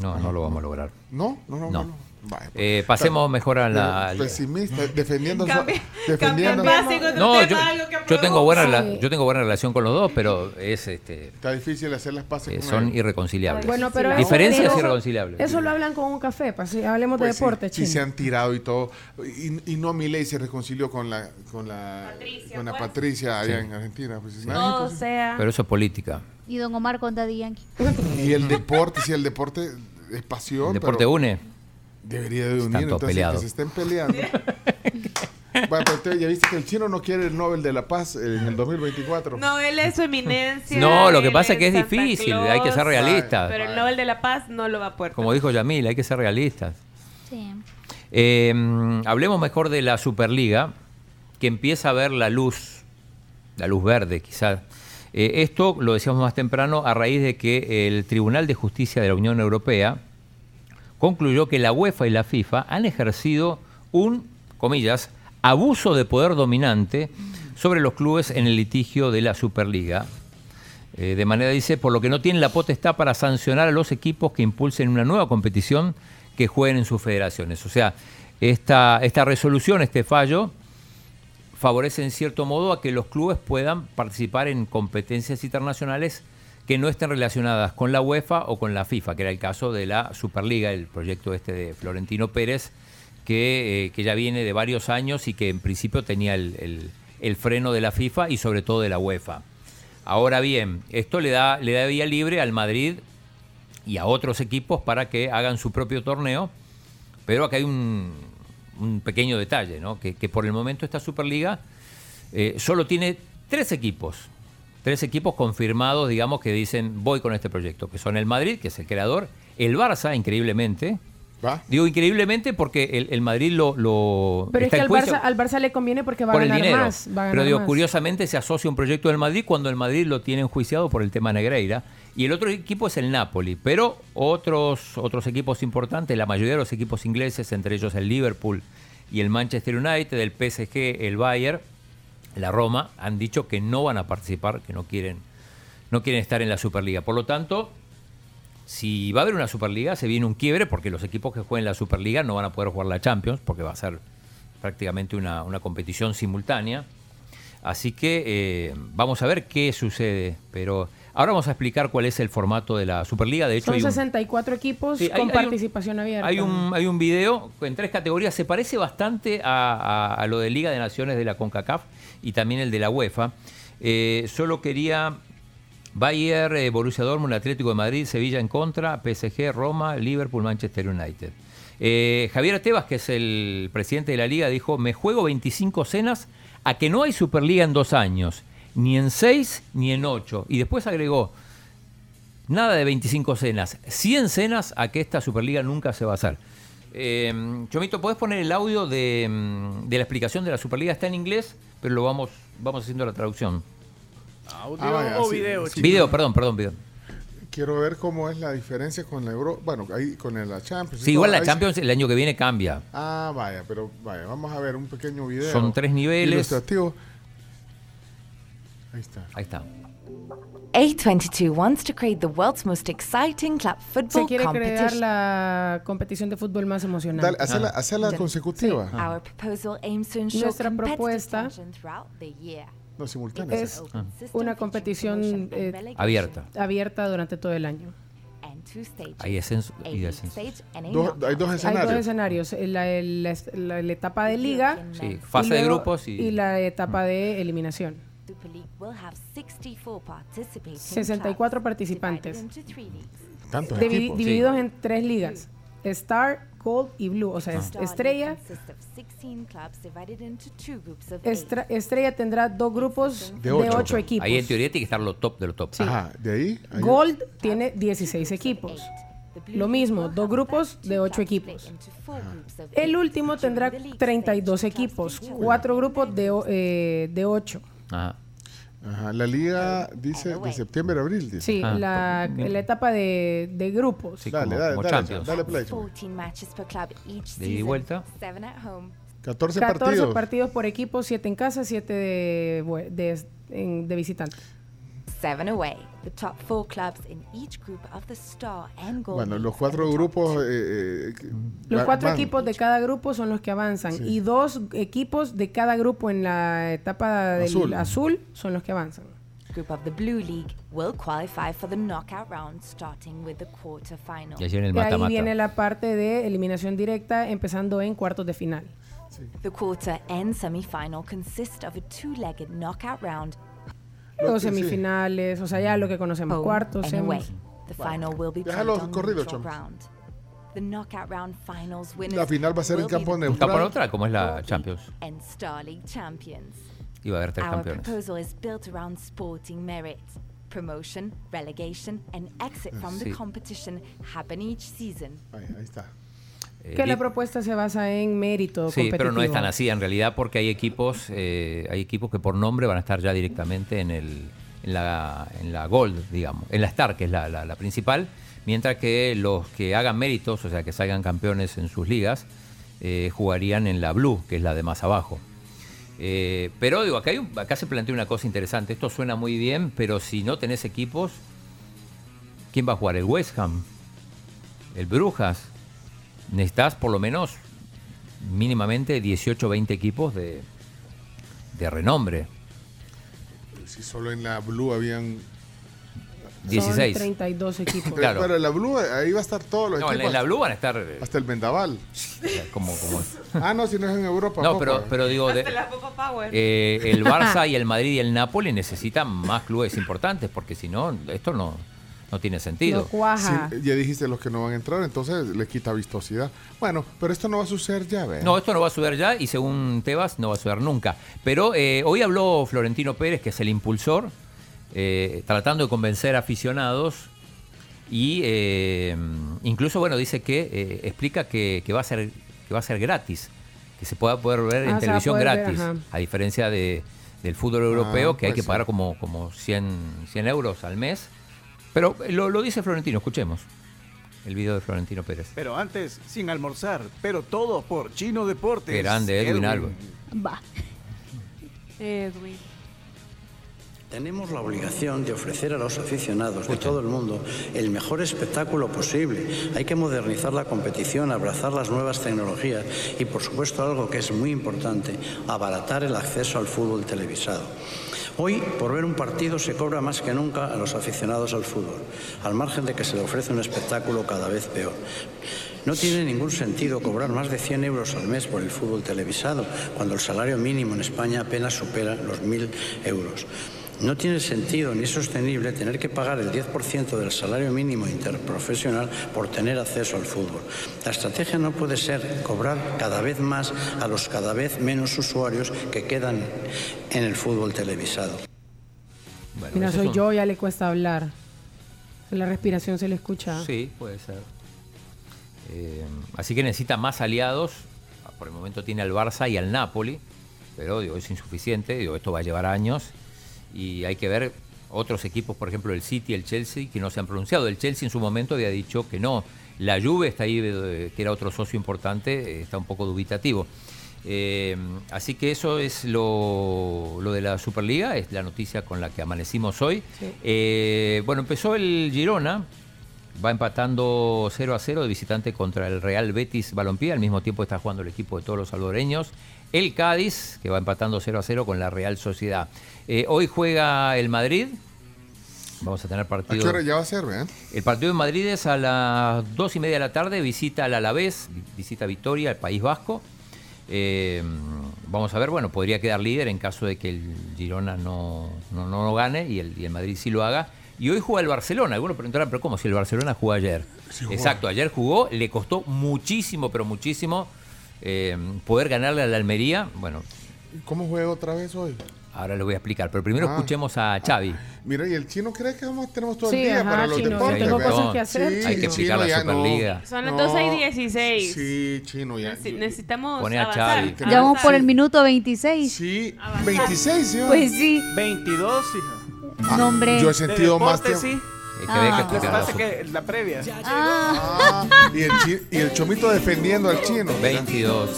No, no lo vamos a lograr. No, no, no. No. no. Vaya, pues. Eh, pasemos mejor a la... al- Pesimista, defendiendo... Cambia- defendiendo básico, otro No, tema, yo, algo que yo tengo buena rela- yo tengo buena relación con los dos, pero es este Está difícil hacer las paces eh, con son ellos. irreconciliables. Bueno, pero diferencias eso- irreconciliables. Eso lo hablan con un café, pues, sí, hablemos Pues de sí, deporte, sí, chino. se han tirado y todo. Y, y no Milei se reconcilió con la con la con la Patricia allá Sí. en Argentina. Pues, O sea, Pero eso es política. Y don Omar con Daddy Yankee. y el deporte, si el deporte es pasión. El deporte pero une. Debería de unir. Están todos entonces, peleados. que se estén peleando. Bueno, pero usted ya viste que el chino no quiere el Nobel de la Paz en el 2024. no, él es su eminencia. No, lo que pasa es que es Santa difícil, hay que ser realistas. Pero el Nobel de la Paz no lo va a poder. Como dijo Yamil, hay que ser realistas. Sí. Eh, hablemos mejor de la Superliga, que empieza a ver la luz, la luz verde quizás. Eh, esto lo decíamos más temprano a raíz de que el Tribunal de Justicia de la Unión Europea concluyó que la UEFA y la FIFA han ejercido un, comillas, abuso de poder dominante sobre los clubes en el litigio de la Superliga. Eh, de manera, dice, por lo que no tienen la potestad para sancionar a los equipos que impulsen una nueva competición que jueguen en sus federaciones. O sea, esta, esta resolución, este fallo, favorece en cierto modo a que los clubes puedan participar en competencias internacionales que no estén relacionadas con la UEFA o con la FIFA, que era el caso de la Superliga, el proyecto este de Florentino Pérez, que, eh, que ya viene de varios años y que en principio tenía el, el- freno de la FIFA y sobre todo de la UEFA. Ahora bien, esto le da, le da vía libre al Madrid y a otros equipos para que hagan su propio torneo, pero acá hay un, un pequeño detalle, ¿no? que, que por el momento esta Superliga eh, solo tiene tres equipos, tres equipos confirmados, digamos, que dicen voy con este proyecto, que son el Madrid, que es el creador, el Barça, increíblemente. Digo increíblemente porque el, el Madrid lo, lo Pero es que en al Barça, al Barça le conviene porque va a el ganar dinero. más. va a Pero digo, más. curiosamente se asocia un proyecto del Madrid cuando el Madrid lo tiene enjuiciado por el tema Negreira. Y el otro equipo es el Napoli. Pero otros, otros equipos importantes, la mayoría de los equipos ingleses, entre ellos el Liverpool y el Manchester United, el PSG, el Bayern, la Roma, han dicho que no van a participar, que no quieren, no quieren estar en la Superliga. Por lo tanto, si va a haber una Superliga, se viene un quiebre porque los equipos que jueguen la Superliga no van a poder jugar la Champions porque va a ser prácticamente una, una competición simultánea. Así que eh, vamos a ver qué sucede. Pero ahora vamos a explicar cuál es el formato de la Superliga. De hecho, Son hay un, 64 equipos Sí, hay- con hay un- participación abierta. hay un, hay un video en tres categorías. Se parece bastante a, a- a lo de Liga de Naciones de la CONCACAF y también el de la UEFA. Eh, solo quería Bayern, eh, Borussia Dortmund, Atlético de Madrid, Sevilla en contra, PSG, Roma, Liverpool, Manchester United. Eh, Javier Tebas, que es el presidente de la liga, dijo, me juego 25 cenas a que no hay Superliga en dos años, ni en seis ni en ocho. Y después agregó, Nada de 25 cenas, 100 cenas a que esta Superliga nunca se va a hacer. Eh, Chomito, ¿podés poner el audio de, mm, de la explicación de la Superliga? Está en inglés, pero lo vamos, vamos haciendo la traducción. ¿Audio Ah, vaya, o sí, video? sí. Video, perdón, perdón, video. Quiero ver cómo es la diferencia con la Euro. Bueno, ahí con la Champions. Sí, igual la Champions el año que viene cambia. Ah, vaya, pero vaya, vamos a ver un pequeño video. Son tres niveles. Ilustrativo. Ahí está. Ahí está. A22 wants to create the world's most exciting club Se football quiere crear competition. la competición de fútbol más emocionante. Dale, hacela, hacela consecutiva. Our proposal aims to ensure Nuestra competitive propuesta tension throughout the year. No, simultánea. es una competición eh, Abierta. abierta durante todo el año. And two stages. Hay ascenso A y league descenso. stage and a Dos- knockout. hay dos escenarios. escenarios, la, la- la- la etapa de liga Sí, fase de luego- grupos y- la etapa de eliminación. Super League will have 64 participating 64 clubs participantes. Divi- divididos en tres ligas. Star, Gold y Blue. O sea, Star Estrella, League consists of 16 clubs divided into two groups of Estra- Estrella tendrá dos grupos De de ocho. ocho, equipos. Ahí en teoría tiene que estar lo top de lo top. Ajá, de ahí. ahí- Gold tiene 16 equipos. Lo mismo, dos grupos de ocho equipos. El último tendrá 32 equipos, cuatro grupos de, eh, de 8. Ajá. Ajá, la liga dice de septiembre a abril. Dice. Sí, Ah, la, la etapa de, de grupos. Sí, Dale, como, dale, como dale, Champions. dale play. 14 matches per club each De ida y season. vuelta. Seven at home. 14, 14 partidos. partidos. por equipo, 7 en casa, 7 de, de, de visitante. Seven away. The top four clubs in each group of the Star and Gold. Bueno, los cuatro grupos. two. eh, eh, Los cuatro van. equipos de cada grupo son los que avanzan Sí. y dos equipos de cada grupo en la etapa del Azul. azul, son los que avanzan. Group of the Blue League will qualify for the knockout round starting with the quarterfinal. Y el Y ahí mata-mata. viene la parte de eliminación directa empezando en cuartos de final. The quarter and semifinal consist of a two-legged knockout round. Lo Los sí. semifinales, o sea, ya lo que conocemos, home cuartos, semis. The final will be Déjalo played on corrido, neutral Choms. ground. The knockout round finals winners La final va a ser en campo neutral. Campo Neutral. como es la Champions. League and Star League champions. Y va a haber tres Our campeones. proposal is built around sporting merit. Promotion, relegation, and exit from Sí. the competition happen each season. Ahí, ahí está. Eh, Que la propuesta se basa en mérito Sí, pero no es tan así en realidad porque hay equipos, eh, hay equipos que por nombre van a estar ya directamente en, el, en, la, en la Gold, digamos, en la Star, que es la, la- la principal, mientras que los que hagan méritos, o sea, que salgan campeones en sus ligas, eh, jugarían en la Blue, que es la de más abajo. Eh, pero digo, acá, hay un- acá se plantea una cosa interesante. Esto suena muy bien, pero si no tenés equipos, ¿quién va a jugar? ¿El West Ham? ¿El Brujas? Necesitas por lo menos mínimamente 18 o 20 equipos de, de renombre. Si solo en la Blue habían. 16. Son 32 equipos. Claro. Pero en la Blue ahí va a estar todos los No, en equipos. la Blue van a estar eh, Hasta el Vendaval. como... como Ah, no, si no es en Europa. no, Copa. pero, pero digo, de- Hasta la Popa Power. eh, el Barça y el Madrid y el Napoli necesitan más clubes importantes porque si no, esto no, no tiene sentido. No cuaja. Sí, ya dijiste los que no van a entrar, entonces le quita vistosidad. Bueno, pero esto no va a suceder ya, ¿ves? No, esto no va a suceder ya y según Tebas no va a suceder nunca. Pero eh, hoy habló Florentino Pérez, que es el impulsor, eh, tratando de convencer a aficionados y eh, incluso, bueno, dice que eh, explica que, que va a ser que va a ser gratis, que se pueda poder ver Ah, en televisión ver, gratis, ajá. a diferencia de, del fútbol europeo, Ah, que hay que pagar como, como 100, 100 euros al mes. Pero lo, lo dice Florentino, escuchemos el video de Florentino Pérez. Pero antes, sin almorzar, pero todo por Chino Deportes. Grande, Edwin Alba. Va. Edwin. Tenemos la obligación de ofrecer a los aficionados de todo el mundo el mejor espectáculo posible. Hay que modernizar la competición, abrazar las nuevas tecnologías y, por supuesto, algo que es muy importante, abaratar el acceso al fútbol televisado. Hoy, por ver un partido, se cobra más que nunca a los aficionados al fútbol, al margen de que se le ofrece un espectáculo cada vez peor. No tiene ningún sentido cobrar más de 100 euros al mes por el fútbol televisado, cuando el salario mínimo en España apenas supera los 1.000 euros. No tiene sentido ni es sostenible tener que pagar el 10% del salario mínimo interprofesional por tener acceso al fútbol. La estrategia no puede ser cobrar cada vez más a los cada vez menos usuarios que quedan en el fútbol televisado. Mira, ese soy yo, ya le cuesta hablar. La respiración se le escucha. Sí, puede ser. Eh, así que necesita más aliados. Por el momento tiene al Barça y al Napoli, pero digo, es insuficiente. Digo, esto va a llevar años y hay que ver otros equipos, por ejemplo el City, el Chelsea, que no se han pronunciado. El Chelsea en su momento había dicho que no. La Juve está ahí, eh, que era otro socio importante, eh, está un poco dubitativo. Eh, así que eso es lo, lo de la Superliga, es la noticia con la que amanecimos hoy. Sí. Eh, bueno, empezó el Girona, va empatando 0 a 0 de visitante contra el Real Betis Balompié, al mismo tiempo está jugando el equipo de todos los salvadoreños. El Cádiz, que va empatando 0 a 0 con la Real Sociedad. Eh, hoy juega el Madrid. Vamos a tener ¿A partido. qué hora ya va a ser, vean? El partido en Madrid es a las dos y media de la tarde, visita al Alavés, vi- visita Vitoria, el País Vasco. Eh, vamos a ver, bueno, podría quedar líder en caso de que el Girona no, no, no lo gane y el, y el Madrid sí lo haga. Y hoy juega el Barcelona. Algunos preguntarán, pero ¿cómo si el Barcelona jugó ayer? jugó. Exacto, ayer jugó, le costó muchísimo, pero muchísimo eh, poder ganarle a la Almería. Bueno, ¿Cómo juega otra vez hoy? ahora le voy a explicar, pero primero Ah. escuchemos a Xavi. Mira, y el chino cree que vamos, tenemos todo Sí, el día ajá, para los chino, deportes. tengo ¿verdad? cosas que hacer, Sí, Hay que explicar la ya no. Son Superliga. las No. 12 y 16. Sí, chino ya. Neci- necesitamos Pone a avanzar. Xavi. Ya vamos por el minuto 26. Sí, 26, ¿sí? Pues sí. 22, hija. Ah, No, hombre. Yo he sentido De más deporte, tiempo. Es que había que Ah. Lo que pasa es que la previa. Ah. Ah, y, el chi- y el chomito defendiendo al chino. 22.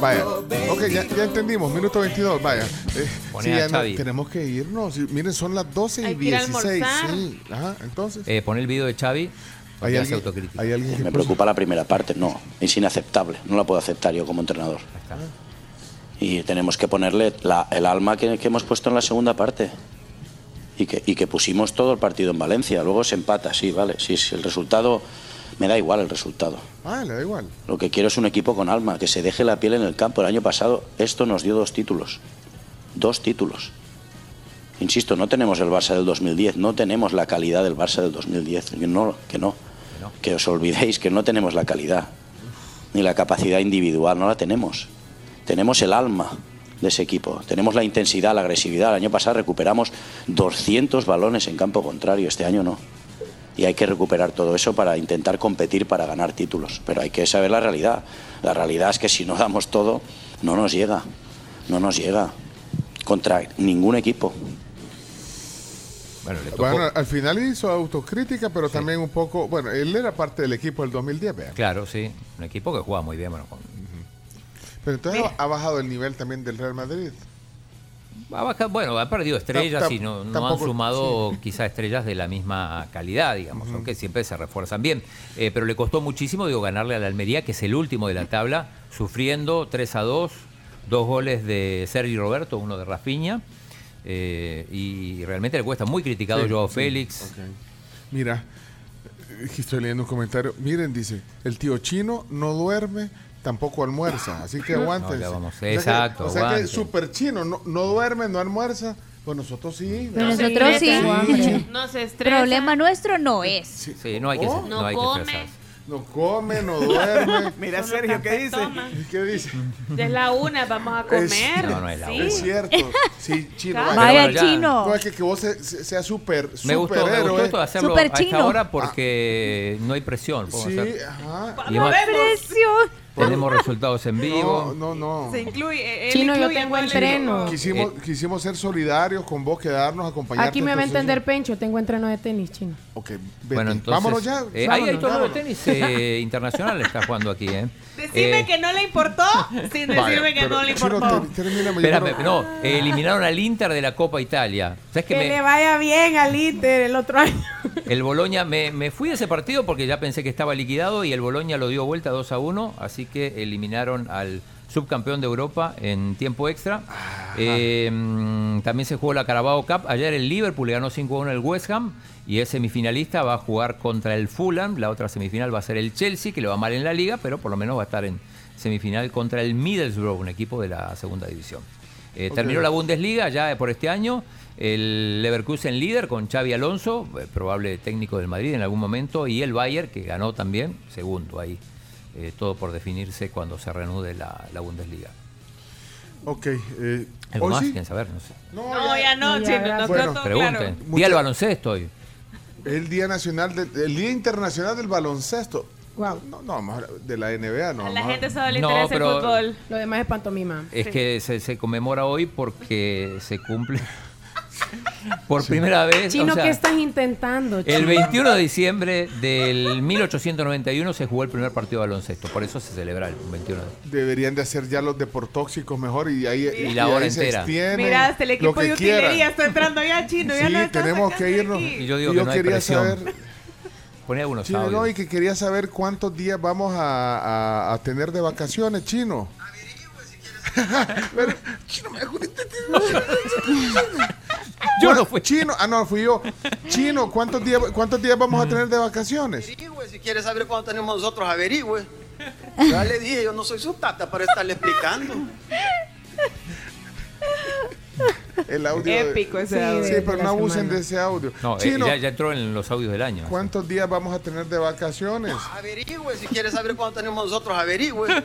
Vaya, ok, ya, ya entendimos, minuto 22, vaya. Eh, sí, ya no- tenemos que irnos. Sí, Miren, son las 12 y Hay que ir a 16. almorzar. Sí, ajá, entonces. Eh, pon el video de Xavi. ¿Hay alguien, autocrítica. hay alguien que Me preocupa la primera parte, no, es inaceptable, no la puedo aceptar yo como entrenador. Y tenemos que ponerle la- el alma que, que hemos puesto en la segunda parte. Y que, y que pusimos todo el partido en Valencia. Luego se empata, sí, vale. Sí, sí, el resultado, me da igual el resultado. Ah, le da igual. Lo que quiero es un equipo con alma, que se deje la piel en el campo. El año pasado esto nos dio dos títulos. Dos títulos. Insisto, no tenemos el Barça del 2010, no tenemos la calidad del Barça del 2010. Que no, que no. Que os olvidéis que no tenemos la calidad. Ni la capacidad individual, no la tenemos. Tenemos el alma de ese equipo. Tenemos la intensidad, la agresividad. El año pasado recuperamos 200 balones en campo contrario, este año no. Y hay que recuperar todo eso para intentar competir para ganar títulos. Pero hay que saber la realidad. La realidad es que si no damos todo, no nos llega. No nos llega. Contra ningún equipo. Bueno, le tocó. Bueno, al final hizo autocrítica, pero también un poco. Bueno, él era parte del equipo del 2010, vean. Claro, sí. Un equipo que juega muy bien. Bueno, con- Pero entonces ha bajado el nivel también del Real Madrid. ha bajado- bueno, ha perdido estrellas Ta- ta- y no, no han sumado quizá estrellas de la misma calidad, digamos, aunque siempre se refuerzan bien. Eh, pero le costó muchísimo, digo, ganarle a la Almería, que es el último de la tabla, sufriendo 3 a 2, dos goles de Sergi Roberto, uno de Rafinha. eh, y realmente le cuesta muy criticado Sí, Joao sí, Félix. Mira, eh, estoy leyendo un comentario. Miren, dice, el tío chino no duerme, tampoco almuerza, así que No, aguántense. ya vamos, O sea que- exacto, O sea que, aguanten. super chino, no, no duerme, no almuerza. Pues nosotros sí. Pero nosotros sí. No se estresa. Problema nuestro no es. Sí, no hay que, Oh. no No hay que come. estresarse. No come, no duerme. Mira, Solo Sergio, ¿qué dice? toma. ¿Qué dice? Es la una, vamos a Es- comer. No, no es la Sí. una. Es cierto. Sí, chino. Vaya, ya- chino. No, es que, que vos se- se- seas súper, Me gustó, me gustó superhéroe. esto de hacerlo Super a esta chino. hora porque no hay presión. Sí, hacer- ajá. Y además Presión. Tenemos resultados en vivo. No, no, no. Se incluye. él Chino, yo incluye tengo todo el entreno. Quisimos, quisimos ser solidarios con vos, quedarnos, acompañarte. Aquí me va a entender Pencho, tengo entreno de tenis, chino. Ok, vete. Bueno, entonces. Vámonos ya. eh, ahí hay Vámonos. torneo de tenis eh, internacional, está jugando aquí, ¿eh? Decime Eh, que no le importó sin Vaya, decirme que pero, no le Chino, importó. termíname, yo Espérame, no- eh, eliminaron al Inter de la Copa Italia. ¿Sabes Que que le vaya bien al Inter el otro año. El Boloña, me, me fui de ese partido porque ya pensé que estaba liquidado y el Boloña lo dio vuelta 2 a 1, así que eliminaron al subcampeón de Europa en tiempo extra. Eh, mm, también se jugó la Carabao Cup. Ayer el Liverpool le ganó 5 a 1 al West Ham y es semifinalista, va a jugar contra el Fulham. La otra semifinal va a ser el Chelsea, que le va mal en la liga, pero por lo menos va a estar en semifinal contra el Middlesbrough, un equipo de la segunda división. Eh. Terminó la Bundesliga ya por este año. El Leverkusen líder con Xavi Alonso, eh, probable técnico del Madrid en algún momento, y el Bayern, que ganó también, segundo ahí. Eh, todo por definirse cuando se reanude la, la Bundesliga. Ok. Eh, ¿Algo ¿hoy más? sí? ¿Quieren saber? No sé. No, ya no, Ya, gracias. Nos Bueno, Pregunten. claro. Día del baloncesto hoy. El Día Nacional, de- el Día Internacional del Baloncesto. Wow. No, no, hablar de la NBA, no. A la gente solo le No, interesa pero- el fútbol. Lo demás es pantomima. Es que se, se conmemora hoy porque se cumple por primera vez. Chino, o sea, ¿qué estás intentando? El chino? 21 de diciembre del 1891 se jugó el primer partido de baloncesto. Por eso se celebra el 21 de Deberían de hacer ya los deportóxicos mejor y ahí, Y la hora entera. Mira, hasta el lo equipo que de quieran. utilería está entrando ya, chino. Ya Sí, no está tenemos que irnos. aquí. Y yo digo Y que no hay quería presión. saber, Pone algunos chino, no, y que quería saber cuántos días vamos a, a- a tener de vacaciones, chino. Pero, chino, me Yo no fui. Chino, ah, no, fui yo. Chino, ¿cuántos días, cuántos días vamos a tener de vacaciones? Averigüe, si quiere saber cuándo tenemos nosotros, averigüe. Ya le dije, yo no soy su tata para estarle explicando. El audio. Épico ese Sí, audio. Sí, de pero no abusen semana. de ese audio. No, eh, Chino, ya, ya entró en los audios del año. ¿cuántos días vamos a tener de vacaciones? Averigüe, si quiere saber cuándo tenemos nosotros, averigüe.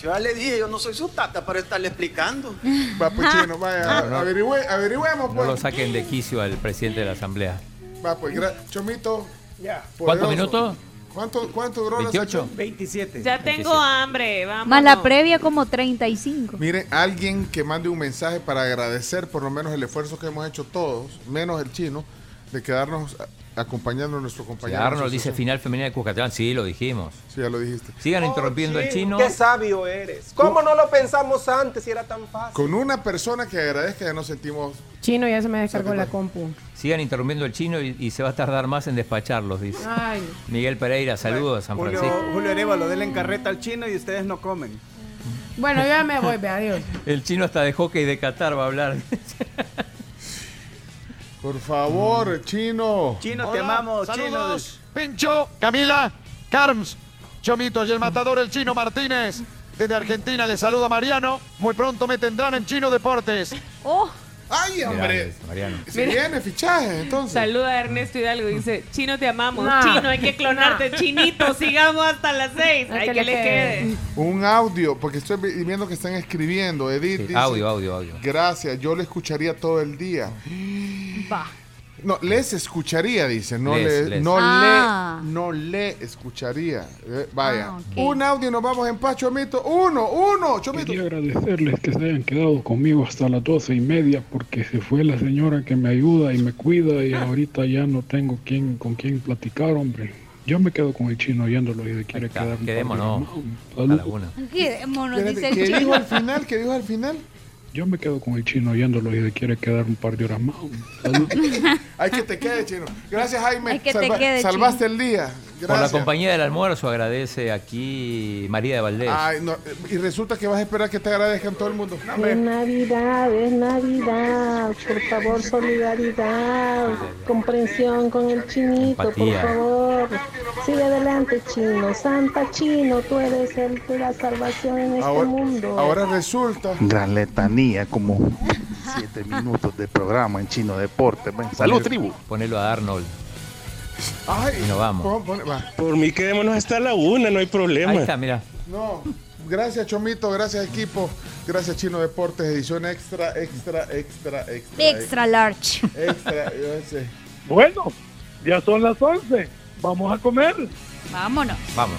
Si ya le dije, yo no soy su tata para estarle explicando. Va, pues, chino, vaya, No, no. averigüe- averigüemos, No pues. lo saquen de quicio al presidente de la asamblea. Va, pues, gra- Chomito. Ya. ¿Cuántos minutos? ¿Cuánto, cuánto duró la 28. sección? 27. Ya tengo hambre, vamos. Más la previa como 35. Miren, alguien que mande un mensaje para agradecer por lo menos el esfuerzo que hemos hecho todos, menos el chino, de quedarnos acompañando a nuestro compañero. Arnold de dice final femenina de Cuscatlán, sí, lo dijimos. Sí, ya lo dijiste. Sigan interrumpiendo al chino. Qué sabio eres. ¿Cómo no lo pensamos antes si era tan fácil? Con una persona que agradezca ya nos sentimos... Chino, ya se me descargó la compu. Sigan interrumpiendo al chino y, y se va a tardar más en despacharlos, dice. Ay. Miguel Pereira, saludos a San Julio, Francisco. Julio Arevalo, denle en carreta al chino y ustedes no comen. Bueno, ya me voy, adiós. El chino hasta de hockey de Qatar va a hablar. Por favor, chino. Chino, te amamos, Saludos, Pincho, Camila, Carms, Chomito y el matador el Chino Martínez. Desde Argentina le saluda Mariano. Muy pronto me tendrán en Chino Deportes. Oh, ¡Ay, hombre! Mariano. Se viene fichaje, entonces. Saluda a Ernesto Hidalgo y dice, Chino te amamos. No. Chino, hay que clonarte, Chinito, sigamos hasta las seis. Ay, Hay que que le quede. quede. Un audio, porque estoy vi- viendo que están escribiendo. Edith Sí, dice, audio, audio, audio. Gracias, yo le escucharía todo el día. va. No, les escucharía, dice. No, Les, le, les. No, Ah. le, no le escucharía. Eh, vaya. Ah. Un audio, nos vamos en paz, Chomito. Uno, uno, Chomito. Quería agradecerles que se hayan quedado conmigo hasta las doce y media porque se fue la señora que me ayuda y me cuida y ahorita ya no tengo quien, con quién platicar, hombre. Yo me quedo con el chino oyéndolo y quiere quedar quedémonos. A la una. Quedémonos, dice el ¿Qué dijo al final? ¿Qué dijo al final? Yo me quedo con el chino oyéndolo y se quiere quedar un par de horas más. Hay que te quede, chino. Gracias, Jaime. Hay que te quede, salvaste el día. Por la Gracias. compañía del almuerzo agradece aquí María de Valdés. Ay, no, y resulta que vas a esperar que te agradezcan todo el mundo. No, Es. Navidad, es Navidad, por favor, solidaridad, comprensión con el chinito, Empatía. por favor. Sigue adelante, chino. Santa Chino, tú eres el de la salvación en este Ahora, mundo. ahora resulta. Gran letanía, como siete minutos de programa en Chino Deporte. Salud, tribu. Ponelo a Arnold. Ay, Y nos vamos. pon- pon- va. Por mí quedémonos hasta la una, no hay problema. Ahí está, mira. No, gracias Chomito, gracias equipo, gracias Chino Deportes, edición extra, extra, extra, extra. Extra large. Extra, yo sé. Bueno, ya son las 11. Vamos a comer. Vámonos. Vamos.